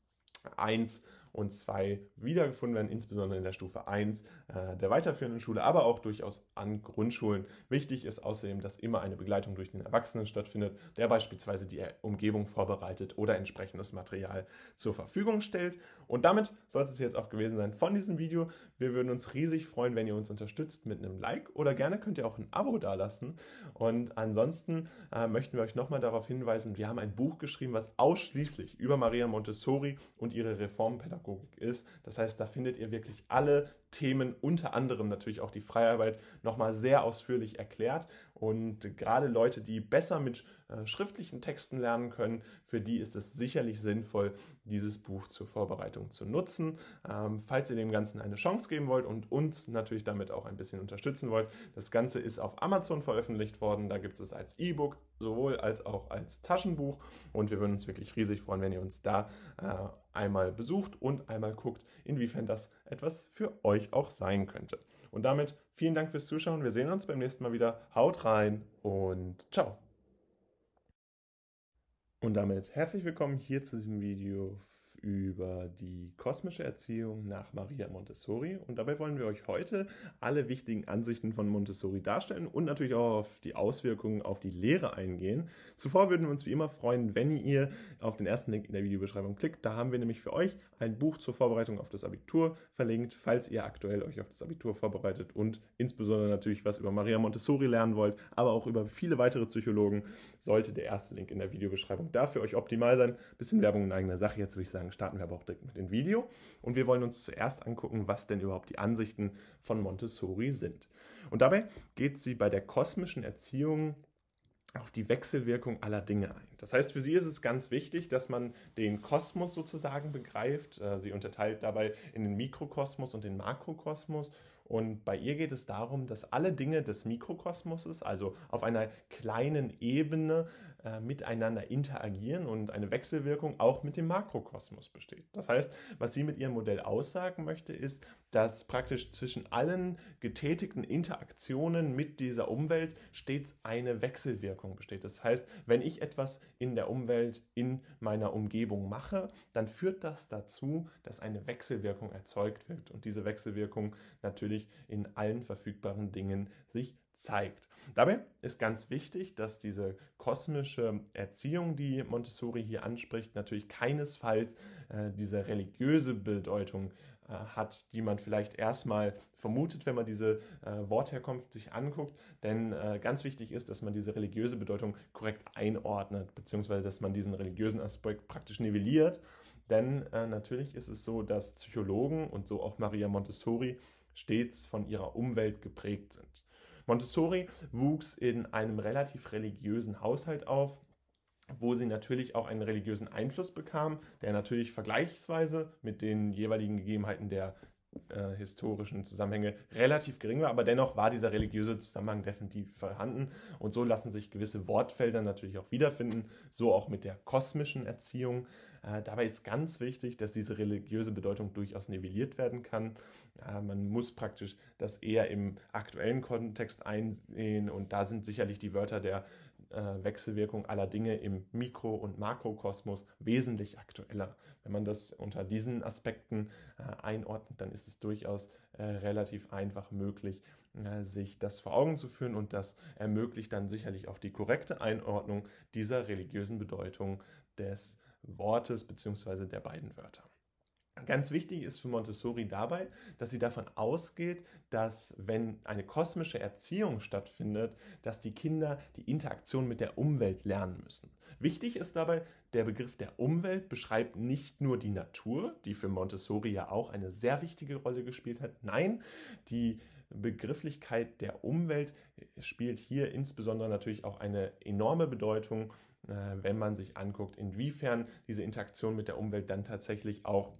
1 und 2 wiedergefunden werden, insbesondere in der Stufe 1 äh, der weiterführenden Schule, aber auch durchaus an Grundschulen. Wichtig ist außerdem, dass immer eine Begleitung durch den Erwachsenen stattfindet, der beispielsweise die Umgebung vorbereitet oder entsprechendes Material zur Verfügung stellt. Und damit soll es jetzt auch gewesen sein von diesem Video. Wir würden uns riesig freuen, wenn ihr uns unterstützt mit einem Like oder gerne könnt ihr auch ein Abo dalassen. Und ansonsten äh, möchten wir euch nochmal darauf hinweisen, wir haben ein Buch geschrieben, was ausschließlich über Maria Montessori und ihre Reformpädagogik ist. Das heißt, da findet ihr wirklich alle Themen, unter anderem natürlich auch die Freiarbeit, nochmal sehr ausführlich erklärt. Und gerade Leute, die besser mit äh, schriftlichen Texten lernen können, für die ist es sicherlich sinnvoll, dieses Buch zur Vorbereitung zu nutzen. Ähm, falls ihr dem Ganzen eine Chance geben wollt und uns natürlich damit auch ein bisschen unterstützen wollt, das Ganze ist auf Amazon veröffentlicht worden. Da gibt es es als E-Book sowohl als auch als Taschenbuch. Und wir würden uns wirklich riesig freuen, wenn ihr uns da äh, einmal besucht und einmal guckt, inwiefern das etwas für euch auch sein könnte. Und damit vielen Dank fürs Zuschauen. Wir sehen uns beim nächsten Mal wieder. Haut rein und ciao. Und damit herzlich willkommen hier zu diesem Video über die kosmische Erziehung nach Maria Montessori. Und dabei wollen wir euch heute alle wichtigen Ansichten von Montessori darstellen und natürlich auch auf die Auswirkungen auf die Lehre eingehen. Zuvor würden wir uns wie immer freuen, wenn ihr auf den ersten Link in der Videobeschreibung klickt. Da haben wir nämlich für euch ein Buch zur Vorbereitung auf das Abitur verlinkt, falls ihr aktuell euch auf das Abitur vorbereitet und insbesondere natürlich was über Maria Montessori lernen wollt, aber auch über viele weitere Psychologen, sollte der erste Link in der Videobeschreibung dafür euch optimal sein. Bisschen Werbung in eigener Sache, jetzt würde ich sagen, starten wir aber auch direkt mit dem Video. Und wir wollen uns zuerst angucken, was denn überhaupt die Ansichten von Montessori sind. Und dabei geht sie bei der kosmischen Erziehung auf die Wechselwirkung aller Dinge ein. Das heißt, für sie ist es ganz wichtig, dass man den Kosmos sozusagen begreift. Äh, sie unterteilt dabei in den Mikrokosmos und den Makrokosmos. Und bei ihr geht es darum, dass alle Dinge des Mikrokosmoses, also auf einer kleinen Ebene, äh, miteinander interagieren und eine Wechselwirkung auch mit dem Makrokosmos besteht. Das heißt, was sie mit ihrem Modell aussagen möchte, ist, dass praktisch zwischen allen getätigten Interaktionen mit dieser Umwelt stets eine Wechselwirkung besteht. Das heißt, wenn ich etwas in der Umwelt, in meiner Umgebung mache, dann führt das dazu, dass eine Wechselwirkung erzeugt wird und diese Wechselwirkung natürlich in allen verfügbaren Dingen sich zeigt. Dabei ist ganz wichtig, dass diese kosmische Erziehung, die Montessori hier anspricht, natürlich keinesfalls äh, diese religiöse Bedeutung äh, hat, die man vielleicht erstmal vermutet, wenn man diese äh, Wortherkunft sich anguckt. Denn äh, ganz wichtig ist, dass man diese religiöse Bedeutung korrekt einordnet, beziehungsweise dass man diesen religiösen Aspekt praktisch nivelliert. Denn äh, natürlich ist es so, dass Psychologen und so auch Maria Montessori stets von ihrer Umwelt geprägt sind. Montessori wuchs in einem relativ religiösen Haushalt auf wo sie natürlich auch einen religiösen Einfluss bekam, der natürlich vergleichsweise mit den jeweiligen Gegebenheiten der äh, historischen Zusammenhänge relativ gering war, aber dennoch war dieser religiöse Zusammenhang definitiv vorhanden und so lassen sich gewisse Wortfelder natürlich auch wiederfinden, so auch mit der kosmischen Erziehung. Äh, dabei ist ganz wichtig, dass diese religiöse Bedeutung durchaus nivelliert werden kann. Äh, man muss praktisch das eher im aktuellen Kontext einsehen und da sind sicherlich die Wörter der Wechselwirkung aller Dinge im Mikro- und Makrokosmos wesentlich aktueller. Wenn man das unter diesen Aspekten äh, einordnet, dann ist es durchaus äh, relativ einfach möglich, sich das vor Augen zu führen und das ermöglicht dann sicherlich auch die korrekte Einordnung dieser religiösen Bedeutung des Wortes bzw. der beiden Wörter. Ganz wichtig ist für Montessori dabei, dass sie davon ausgeht, dass wenn eine kosmische Erziehung stattfindet, dass die Kinder die Interaktion mit der Umwelt lernen müssen. Wichtig ist dabei, der Begriff der Umwelt beschreibt nicht nur die Natur, die für Montessori ja auch eine sehr wichtige Rolle gespielt hat. Nein, die Begrifflichkeit der Umwelt spielt hier insbesondere natürlich auch eine enorme Bedeutung, äh, wenn man sich anguckt, inwiefern diese Interaktion mit der Umwelt dann tatsächlich auch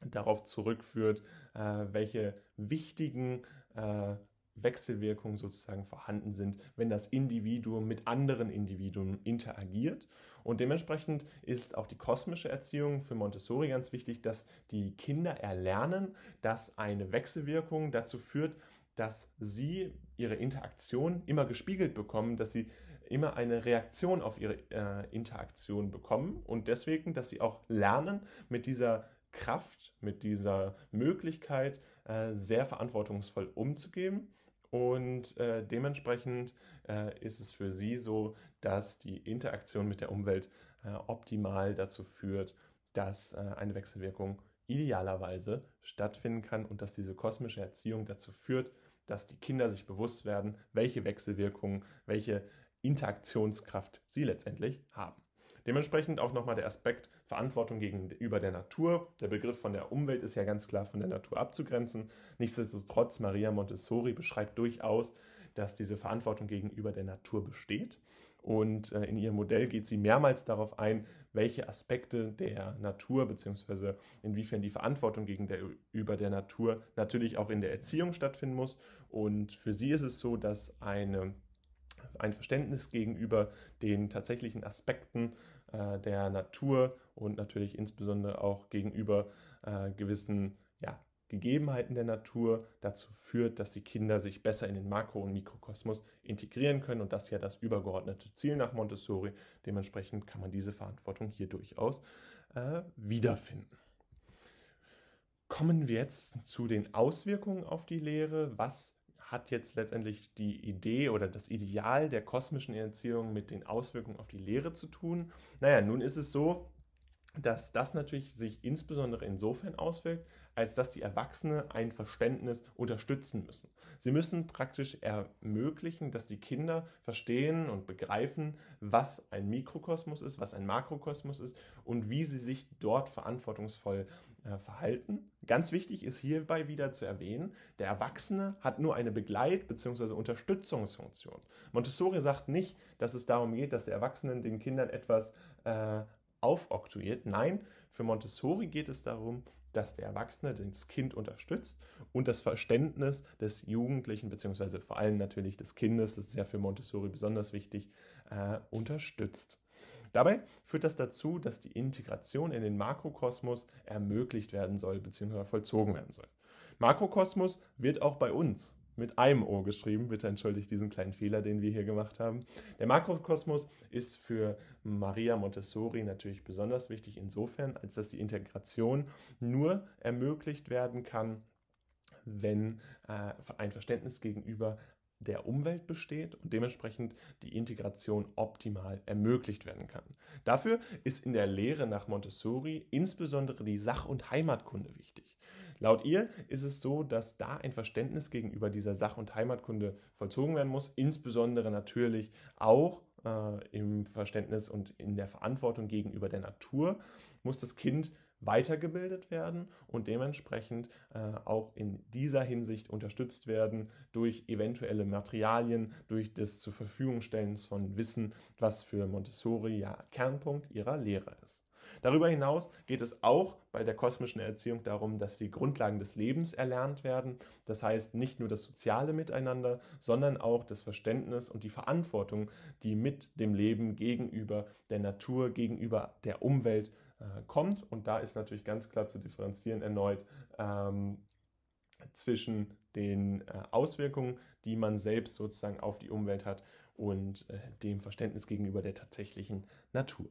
darauf zurückführt, äh, welche wichtigen äh, Wechselwirkungen sozusagen vorhanden sind, wenn das Individuum mit anderen Individuen interagiert. Und dementsprechend ist auch die kosmische Erziehung für Montessori ganz wichtig, dass die Kinder erlernen, dass eine Wechselwirkung dazu führt, dass sie ihre Interaktion immer gespiegelt bekommen, dass sie immer eine Reaktion auf ihre äh, Interaktion bekommen und deswegen, dass sie auch lernen, mit dieser Kraft, mit dieser Möglichkeit, äh, sehr verantwortungsvoll umzugehen. Und äh, dementsprechend äh, ist es für sie so, dass die Interaktion mit der Umwelt äh, optimal dazu führt, dass äh, eine Wechselwirkung idealerweise stattfinden kann und dass diese kosmische Erziehung dazu führt, dass die Kinder sich bewusst werden, welche Wechselwirkungen, welche Interaktionskraft sie letztendlich haben. Dementsprechend auch nochmal der Aspekt Verantwortung gegenüber der Natur. Der Begriff von der Umwelt ist ja ganz klar von der Natur abzugrenzen. Nichtsdestotrotz, Maria Montessori beschreibt durchaus, dass diese Verantwortung gegenüber der Natur besteht. Und äh, in ihrem Modell geht sie mehrmals darauf ein, welche Aspekte der Natur bzw. inwiefern die Verantwortung gegenüber der Natur natürlich auch in der Erziehung stattfinden muss. Und für sie ist es so, dass eine, ein Verständnis gegenüber den tatsächlichen Aspekten äh, der Natur und natürlich insbesondere auch gegenüber äh, gewissen ja, Gegebenheiten der Natur dazu führt, dass die Kinder sich besser in den Makro- und Mikrokosmos integrieren können und das ist ja das übergeordnete Ziel nach Montessori. Dementsprechend kann man diese Verantwortung hier durchaus äh, wiederfinden. Kommen wir jetzt zu den Auswirkungen auf die Lehre. Was hat jetzt letztendlich die Idee oder das Ideal der kosmischen Erziehung mit den Auswirkungen auf die Lehre zu tun? Naja, nun ist es so, dass das natürlich sich insbesondere insofern auswirkt, als dass die Erwachsenen ein Verständnis unterstützen müssen. Sie müssen praktisch ermöglichen, dass die Kinder verstehen und begreifen, was ein Mikrokosmos ist, was ein Makrokosmos ist und wie sie sich dort verantwortungsvoll verhalten. Ganz wichtig ist hierbei wieder zu erwähnen, der Erwachsene hat nur eine Begleit- bzw. Unterstützungsfunktion. Montessori sagt nicht, dass es darum geht, dass der Erwachsene den Kindern etwas äh, aufoktroyiert. Nein, für Montessori geht es darum, dass der Erwachsene das Kind unterstützt und das Verständnis des Jugendlichen, beziehungsweise vor allem natürlich des Kindes, das ist ja für Montessori besonders wichtig, äh, unterstützt. Dabei führt das dazu, dass die Integration in den Makrokosmos ermöglicht werden soll bzw. vollzogen werden soll. Makrokosmos wird auch bei uns mit einem O geschrieben. Bitte entschuldigt diesen kleinen Fehler, den wir hier gemacht haben. Der Makrokosmos ist für Maria Montessori natürlich besonders wichtig insofern, als dass die Integration nur ermöglicht werden kann, wenn äh, ein Verständnis gegenüber der Umwelt besteht und dementsprechend die Integration optimal ermöglicht werden kann. Dafür ist in der Lehre nach Montessori insbesondere die Sach- und Heimatkunde wichtig. Laut ihr ist es so, dass da ein Verständnis gegenüber dieser Sach- und Heimatkunde vollzogen werden muss, insbesondere natürlich auch äh, im Verständnis und in der Verantwortung gegenüber der Natur muss das Kind weitergebildet werden und dementsprechend äh, auch in dieser Hinsicht unterstützt werden durch eventuelle Materialien, durch das zur Verfügung stellen von Wissen, was für Montessori ja Kernpunkt ihrer Lehre ist. Darüber hinaus geht es auch bei der kosmischen Erziehung darum, dass die Grundlagen des Lebens erlernt werden. Das heißt nicht nur das soziale Miteinander, sondern auch das Verständnis und die Verantwortung, die mit dem Leben gegenüber der Natur, gegenüber der Umwelt äh, kommt. Und da ist natürlich ganz klar zu differenzieren erneut ähm, zwischen den äh, Auswirkungen, die man selbst sozusagen auf die Umwelt hat und äh, dem Verständnis gegenüber der tatsächlichen Natur.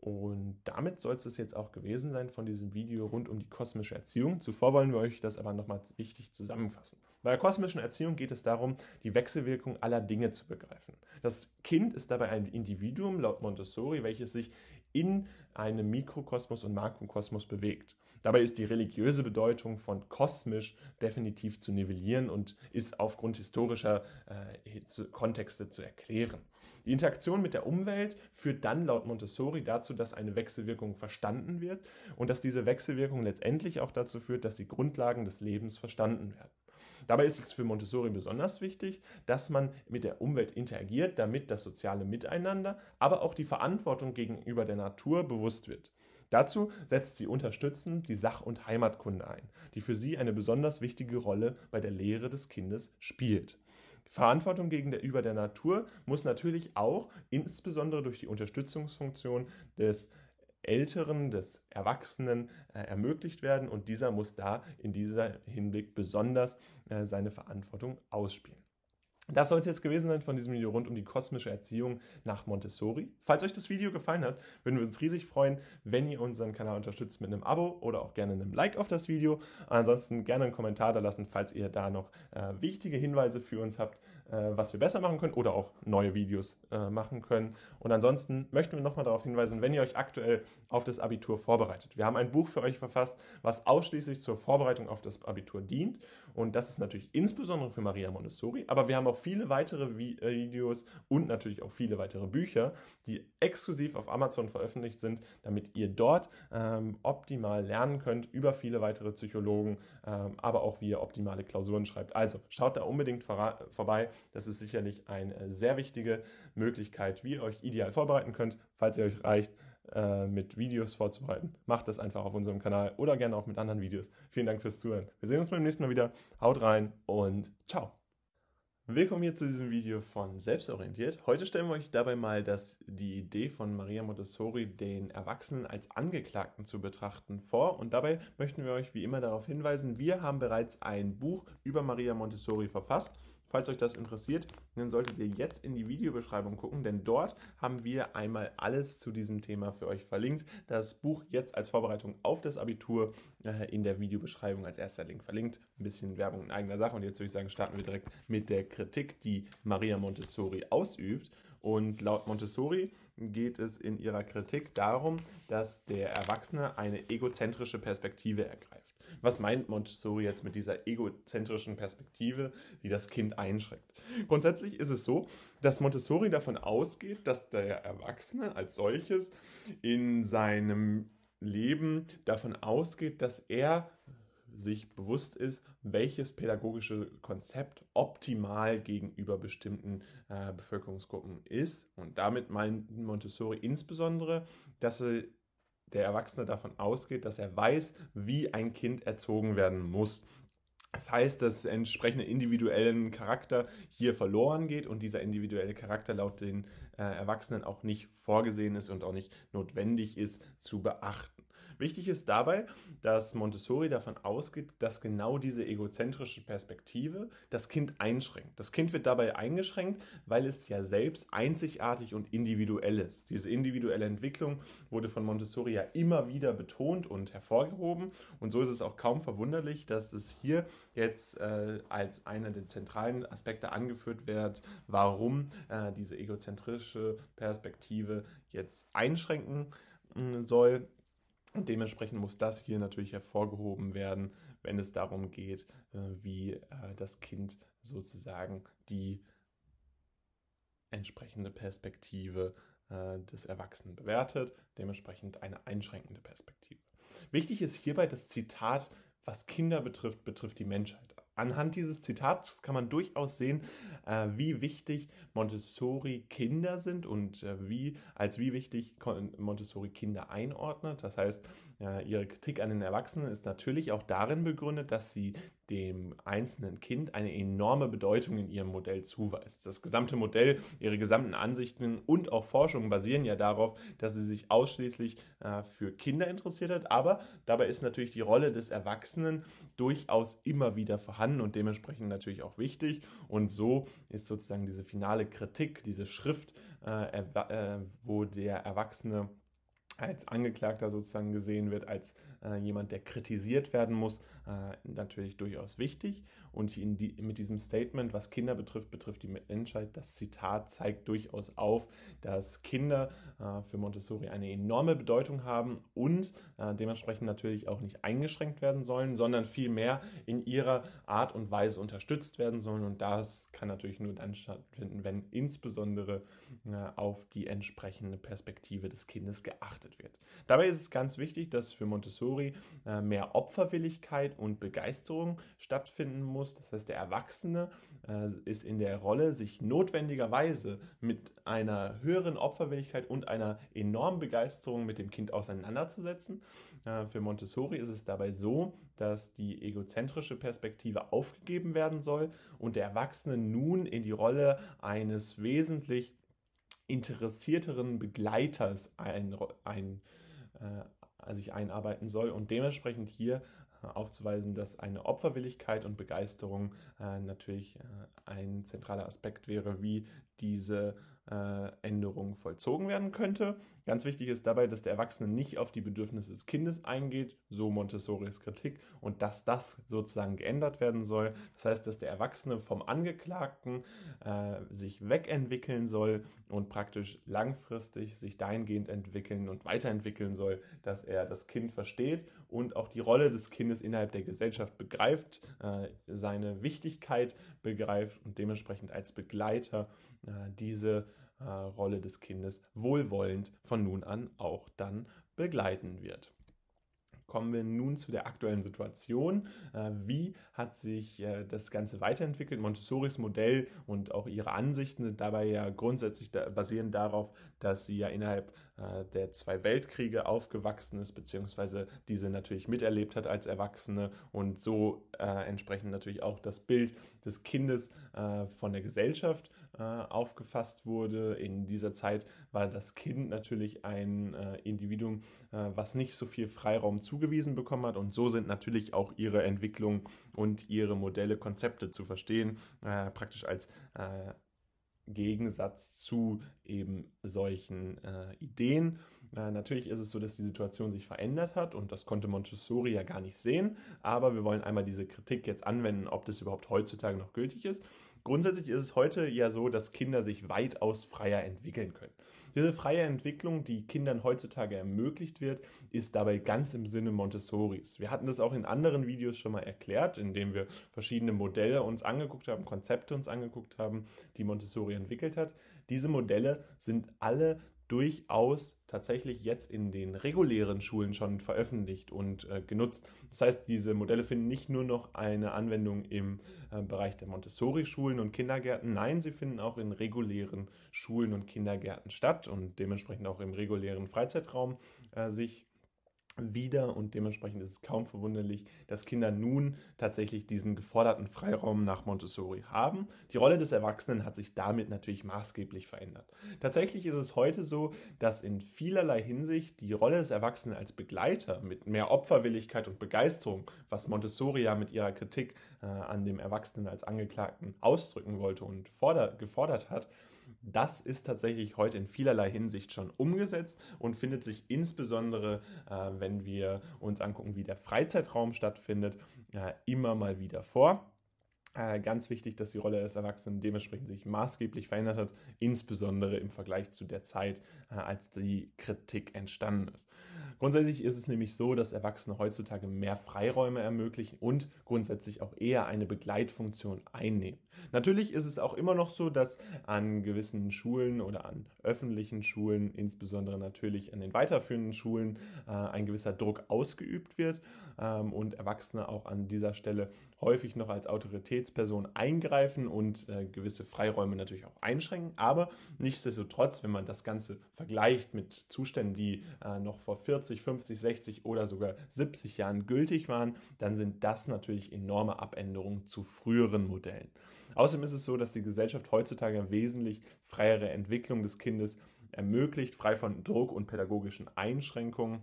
Und damit soll es jetzt auch gewesen sein von diesem Video rund um die kosmische Erziehung. Zuvor wollen wir euch das aber nochmal wichtig zusammenfassen. Bei der kosmischen Erziehung geht es darum, die Wechselwirkung aller Dinge zu begreifen. Das Kind ist dabei ein Individuum laut Montessori, welches sich in einem Mikrokosmos und Makrokosmos bewegt. Dabei ist die religiöse Bedeutung von kosmisch definitiv zu nivellieren und ist aufgrund historischer äh, Kontexte zu erklären. Die Interaktion mit der Umwelt führt dann laut Montessori dazu, dass eine Wechselwirkung verstanden wird und dass diese Wechselwirkung letztendlich auch dazu führt, dass die Grundlagen des Lebens verstanden werden. Dabei ist es für Montessori besonders wichtig, dass man mit der Umwelt interagiert, damit das soziale Miteinander, aber auch die Verantwortung gegenüber der Natur bewusst wird. Dazu setzt sie unterstützend die Sach- und Heimatkunde ein, die für sie eine besonders wichtige Rolle bei der Lehre des Kindes spielt. Verantwortung gegenüber der Natur muss natürlich auch insbesondere durch die Unterstützungsfunktion des Älteren, des Erwachsenen äh, ermöglicht werden und dieser muss da in dieser Hinblick besonders äh, seine Verantwortung ausspielen. Das soll es jetzt gewesen sein von diesem Video rund um die kosmische Erziehung nach Montessori. Falls euch das Video gefallen hat, würden wir uns riesig freuen, wenn ihr unseren Kanal unterstützt mit einem Abo oder auch gerne einem Like auf das Video. Ansonsten gerne einen Kommentar da lassen, falls ihr da noch äh, wichtige Hinweise für uns habt, was wir besser machen können oder auch neue Videos äh, machen können. Und ansonsten möchten wir nochmal darauf hinweisen, wenn ihr euch aktuell auf das Abitur vorbereitet. Wir haben ein Buch für euch verfasst, was ausschließlich zur Vorbereitung auf das Abitur dient. Und das ist natürlich insbesondere für Maria Montessori, aber wir haben auch viele weitere äh, Videos und natürlich auch viele weitere Bücher, die exklusiv auf Amazon veröffentlicht sind, damit ihr dort ähm, optimal lernen könnt über viele weitere Psychologen, ähm, aber auch wie ihr optimale Klausuren schreibt. Also schaut da unbedingt vorbei. Das ist sicherlich eine sehr wichtige Möglichkeit, wie ihr euch ideal vorbereiten könnt, falls ihr euch reicht äh, mit Videos vorzubereiten. Macht das einfach auf unserem Kanal oder gerne auch mit anderen Videos. Vielen Dank fürs Zuhören. Wir sehen uns beim nächsten Mal wieder. Haut rein und ciao. Willkommen hier zu diesem Video von Selbstorientiert. Heute stellen wir euch dabei mal das, die Idee von Maria Montessori, den Erwachsenen als Angeklagten zu betrachten, vor. Und dabei möchten wir euch wie immer darauf hinweisen, wir haben bereits ein Buch über Maria Montessori verfasst. Falls euch das interessiert, dann solltet ihr jetzt in die Videobeschreibung gucken, denn dort haben wir einmal alles zu diesem Thema für euch verlinkt. Das Buch jetzt als Vorbereitung auf das Abitur äh, in der Videobeschreibung als erster Link verlinkt. Ein bisschen Werbung in eigener Sache und jetzt würde ich sagen, starten wir direkt mit der Kritik, die Maria Montessori ausübt. Und laut Montessori geht es in ihrer Kritik darum, dass der Erwachsene eine egozentrische Perspektive ergreift. Was meint Montessori jetzt mit dieser egozentrischen Perspektive, die das Kind einschränkt? Grundsätzlich ist es so, dass Montessori davon ausgeht, dass der Erwachsene als solches in seinem Leben davon ausgeht, dass er sich bewusst ist, welches pädagogische Konzept optimal gegenüber bestimmten äh, Bevölkerungsgruppen ist. Und damit meint Montessori insbesondere, dass er der Erwachsene davon ausgeht, dass er weiß, wie ein Kind erzogen werden muss. Das heißt, dass entsprechende individuellen Charakter hier verloren geht und dieser individuelle Charakter laut den äh, Erwachsenen auch nicht vorgesehen ist und auch nicht notwendig ist zu beachten. Wichtig ist dabei, dass Montessori davon ausgeht, dass genau diese egozentrische Perspektive das Kind einschränkt. Das Kind wird dabei eingeschränkt, weil es ja selbst einzigartig und individuell ist. Diese individuelle Entwicklung wurde von Montessori ja immer wieder betont und hervorgehoben und so ist es auch kaum verwunderlich, dass es hier jetzt äh, als einer der zentralen Aspekte angeführt wird, warum äh, diese egozentrische Perspektive jetzt einschränken äh, soll. Und dementsprechend muss das hier natürlich hervorgehoben werden, wenn es darum geht, äh, wie äh, das Kind sozusagen die entsprechende Perspektive äh, des Erwachsenen bewertet, dementsprechend eine einschränkende Perspektive. Wichtig ist hierbei das Zitat, was Kinder betrifft, betrifft die Menschheit anhand dieses Zitats kann man durchaus sehen, äh, wie wichtig Montessori Kinder sind und äh, wie, als wie wichtig Montessori Kinder einordnet. Das heißt, äh, ihre Kritik an den Erwachsenen ist natürlich auch darin begründet, dass sie dem einzelnen Kind eine enorme Bedeutung in ihrem Modell zuweist. Das gesamte Modell, ihre gesamten Ansichten und auch Forschungen basieren ja darauf, dass sie sich ausschließlich äh, für Kinder interessiert hat, aber dabei ist natürlich die Rolle des Erwachsenen durchaus immer wieder vorhanden und dementsprechend natürlich auch wichtig und so ist sozusagen diese finale Kritik, diese Schrift, äh, äh, wo der Erwachsene als Angeklagter sozusagen gesehen wird, als äh, jemand, der kritisiert werden muss, äh, natürlich durchaus wichtig. Und die, mit diesem Statement, was Kinder betrifft, betrifft die Menschheit, das Zitat zeigt durchaus auf, dass Kinder äh, für Montessori eine enorme Bedeutung haben und äh, dementsprechend natürlich auch nicht eingeschränkt werden sollen, sondern vielmehr in ihrer Art und Weise unterstützt werden sollen. Und das kann natürlich nur dann stattfinden, wenn insbesondere äh, auf die entsprechende Perspektive des Kindes geachtet wird. Dabei ist es ganz wichtig, dass für Montessori äh, mehr Opferwilligkeit und Begeisterung stattfinden muss. Das heißt, der Erwachsene äh, ist in der Rolle, sich notwendigerweise mit einer höheren Opferwilligkeit und einer enormen Begeisterung mit dem Kind auseinanderzusetzen. Äh, für Montessori ist es dabei so, dass die egozentrische Perspektive aufgegeben werden soll und der Erwachsene nun in die Rolle eines wesentlich interessierteren Begleiters ein, ein, äh, sich einarbeiten soll und dementsprechend hier aufzuweisen, dass eine Opferwilligkeit und Begeisterung äh, natürlich äh, ein zentraler Aspekt wäre, wie diese äh, Änderung vollzogen werden könnte. Ganz wichtig ist dabei, dass der Erwachsene nicht auf die Bedürfnisse des Kindes eingeht, so Montessoris Kritik, und dass das sozusagen geändert werden soll. Das heißt, dass der Erwachsene vom Angeklagten äh, sich wegentwickeln soll und praktisch langfristig sich dahingehend entwickeln und weiterentwickeln soll, dass er das Kind versteht und auch die Rolle des Kindes innerhalb der Gesellschaft begreift, äh, seine Wichtigkeit begreift und dementsprechend als Begleiter äh, diese äh, Rolle des Kindes wohlwollend von nun an auch dann begleiten wird kommen wir nun zu der aktuellen Situation. Äh, wie hat sich äh, das Ganze weiterentwickelt? Montessoris Modell und auch ihre Ansichten sind dabei ja grundsätzlich basieren darauf, dass sie ja innerhalb äh, der zwei Weltkriege aufgewachsen ist, beziehungsweise diese natürlich miterlebt hat als Erwachsene und so entsprechend natürlich auch das Bild des Kindes von der Gesellschaft aufgefasst wurde. In dieser Zeit war das Kind natürlich ein Individuum, was nicht so viel Freiraum zugewiesen zugewiesen bekommen hat. Und so sind natürlich auch ihre Entwicklung und ihre Modelle, Konzepte zu verstehen, äh, praktisch als äh, Gegensatz zu eben solchen äh, Ideen. Äh, natürlich ist es so, dass die Situation sich verändert hat und das konnte Montessori ja gar nicht sehen, aber wir wollen einmal diese Kritik jetzt anwenden, ob das überhaupt heutzutage noch gültig ist. Grundsätzlich ist es heute ja so, dass Kinder sich weitaus freier entwickeln können. Diese freie Entwicklung, die Kindern heutzutage ermöglicht wird, ist dabei ganz im Sinne Montessoris. Wir hatten das auch in anderen Videos schon mal erklärt, indem wir verschiedene Modelle uns angeguckt haben, Konzepte uns angeguckt haben, die Montessori entwickelt hat. Diese Modelle sind alle durchaus tatsächlich jetzt in den regulären Schulen schon veröffentlicht und äh, genutzt. Das heißt, diese Modelle finden nicht nur noch eine Anwendung im äh, Bereich der Montessori-Schulen und Kindergärten, nein, sie finden auch in regulären Schulen und Kindergärten statt und dementsprechend auch im regulären Freizeitraum äh, sich wieder und dementsprechend ist es kaum verwunderlich, dass Kinder nun tatsächlich diesen geforderten Freiraum nach Montessori haben. Die Rolle des Erwachsenen hat sich damit natürlich maßgeblich verändert. Tatsächlich ist es heute so, dass in vielerlei Hinsicht die Rolle des Erwachsenen als Begleiter mit mehr Opferwilligkeit und Begeisterung, was Montessori ja mit ihrer Kritik äh, an dem Erwachsenen als Angeklagten ausdrücken wollte und gefordert hat, das ist tatsächlich heute in vielerlei Hinsicht schon umgesetzt und findet sich insbesondere, äh, wenn wir uns angucken, wie der Freizeitraum stattfindet, äh, immer mal wieder vor. Äh, ganz wichtig, dass die Rolle des Erwachsenen dementsprechend sich maßgeblich verändert hat, insbesondere im Vergleich zu der Zeit, äh, als die Kritik entstanden ist. Grundsätzlich ist es nämlich so, dass Erwachsene heutzutage mehr Freiräume ermöglichen und grundsätzlich auch eher eine Begleitfunktion einnehmen. Natürlich ist es auch immer noch so, dass an gewissen Schulen oder an öffentlichen Schulen, insbesondere natürlich an den weiterführenden Schulen, äh, ein gewisser Druck ausgeübt wird ähm, und Erwachsene auch an dieser Stelle häufig noch als Autorität Autoritätsperson eingreifen und äh, gewisse Freiräume natürlich auch einschränken. Aber nichtsdestotrotz, wenn man das Ganze vergleicht mit Zuständen, die äh, noch vor 40, 50, 60 oder sogar 70 Jahren gültig waren, dann sind das natürlich enorme Abänderungen zu früheren Modellen. Außerdem ist es so, dass die Gesellschaft heutzutage wesentlich freiere Entwicklung des Kindes ermöglicht, frei von Druck und pädagogischen Einschränkungen.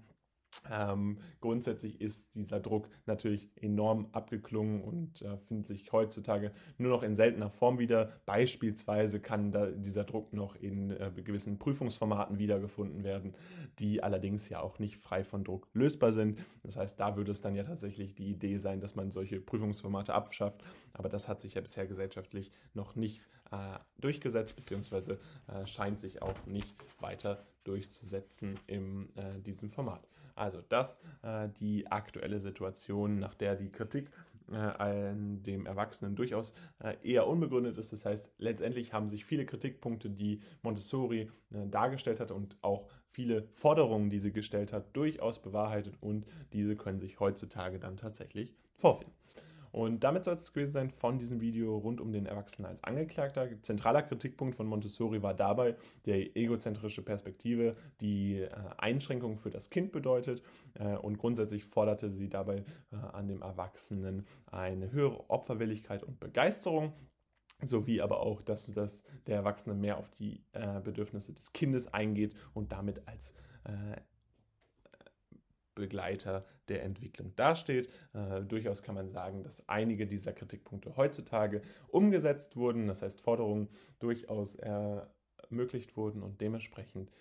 Ähm, grundsätzlich ist dieser Druck natürlich enorm abgeklungen und äh, findet sich heutzutage nur noch in seltener Form wieder. Beispielsweise kann dieser Druck noch in äh, gewissen Prüfungsformaten wiedergefunden werden, die allerdings ja auch nicht frei von Druck lösbar sind. Das heißt, da würde es dann ja tatsächlich die Idee sein, dass man solche Prüfungsformate abschafft. Aber das hat sich ja bisher gesellschaftlich noch nicht äh, durchgesetzt, beziehungsweise äh, scheint sich auch nicht weiter durchzusetzen in äh, diesem Format. Also das äh, die aktuelle Situation, nach der die Kritik äh, an dem Erwachsenen durchaus äh, eher unbegründet ist. Das heißt, letztendlich haben sich viele Kritikpunkte, die Montessori äh, dargestellt hat und auch viele Forderungen, die sie gestellt hat, durchaus bewahrheitet und diese können sich heutzutage dann tatsächlich vorfinden. Und damit soll es gewesen sein von diesem Video rund um den Erwachsenen als Angeklagter. Zentraler Kritikpunkt von Montessori war dabei der egozentrische Perspektive, die äh, Einschränkung für das Kind bedeutet. Äh, und grundsätzlich forderte sie dabei äh, an dem Erwachsenen eine höhere Opferwilligkeit und Begeisterung sowie aber auch, dass, dass der Erwachsene mehr auf die äh, Bedürfnisse des Kindes eingeht und damit als äh, Begleiter der Entwicklung dasteht. Äh, durchaus kann man sagen, dass einige dieser Kritikpunkte heutzutage umgesetzt wurden, das heißt Forderungen durchaus ermöglicht wurden und dementsprechend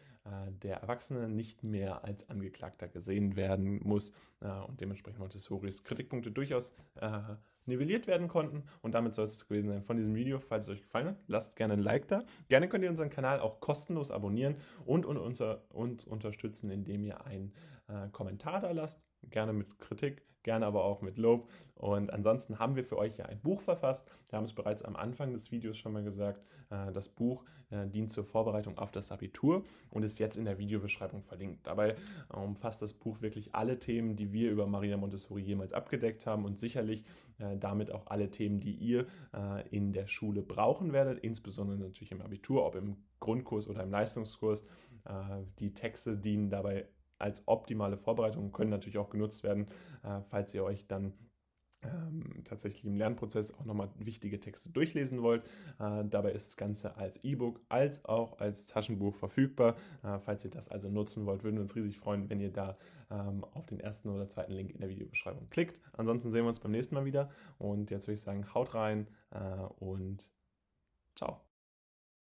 der Erwachsene nicht mehr als Angeklagter gesehen werden muss äh, und dementsprechend Montessoris Kritikpunkte durchaus äh, nivelliert werden konnten. Und damit soll es gewesen sein von diesem Video. Falls es euch gefallen hat, lasst gerne ein Like da. Gerne könnt ihr unseren Kanal auch kostenlos abonnieren und, und unser, uns unterstützen, indem ihr einen äh, Kommentar da lasst gerne mit Kritik, gerne aber auch mit Lob. Und ansonsten haben wir für euch ja ein Buch verfasst. Wir haben es bereits am Anfang des Videos schon mal gesagt. Äh, das Buch äh, dient zur Vorbereitung auf das Abitur und ist jetzt in der Videobeschreibung verlinkt. Dabei umfasst das Buch wirklich alle Themen, die wir über Maria Montessori jemals abgedeckt haben und sicherlich äh, damit auch alle Themen, die ihr in der Schule brauchen werdet, insbesondere natürlich im Abitur, ob im Grundkurs oder im Leistungskurs. Die Texte dienen dabei als optimale Vorbereitung, können natürlich auch genutzt werden, äh, falls ihr euch dann ähm, tatsächlich im Lernprozess auch nochmal wichtige Texte durchlesen wollt. Äh, dabei ist das Ganze als E-Book als auch als Taschenbuch verfügbar. Äh, falls ihr das also nutzen wollt, würden wir uns riesig freuen, wenn ihr da ähm, auf den ersten oder zweiten Link in der Videobeschreibung klickt. Ansonsten sehen wir uns beim nächsten Mal wieder und jetzt würde ich sagen, haut rein äh, und ciao.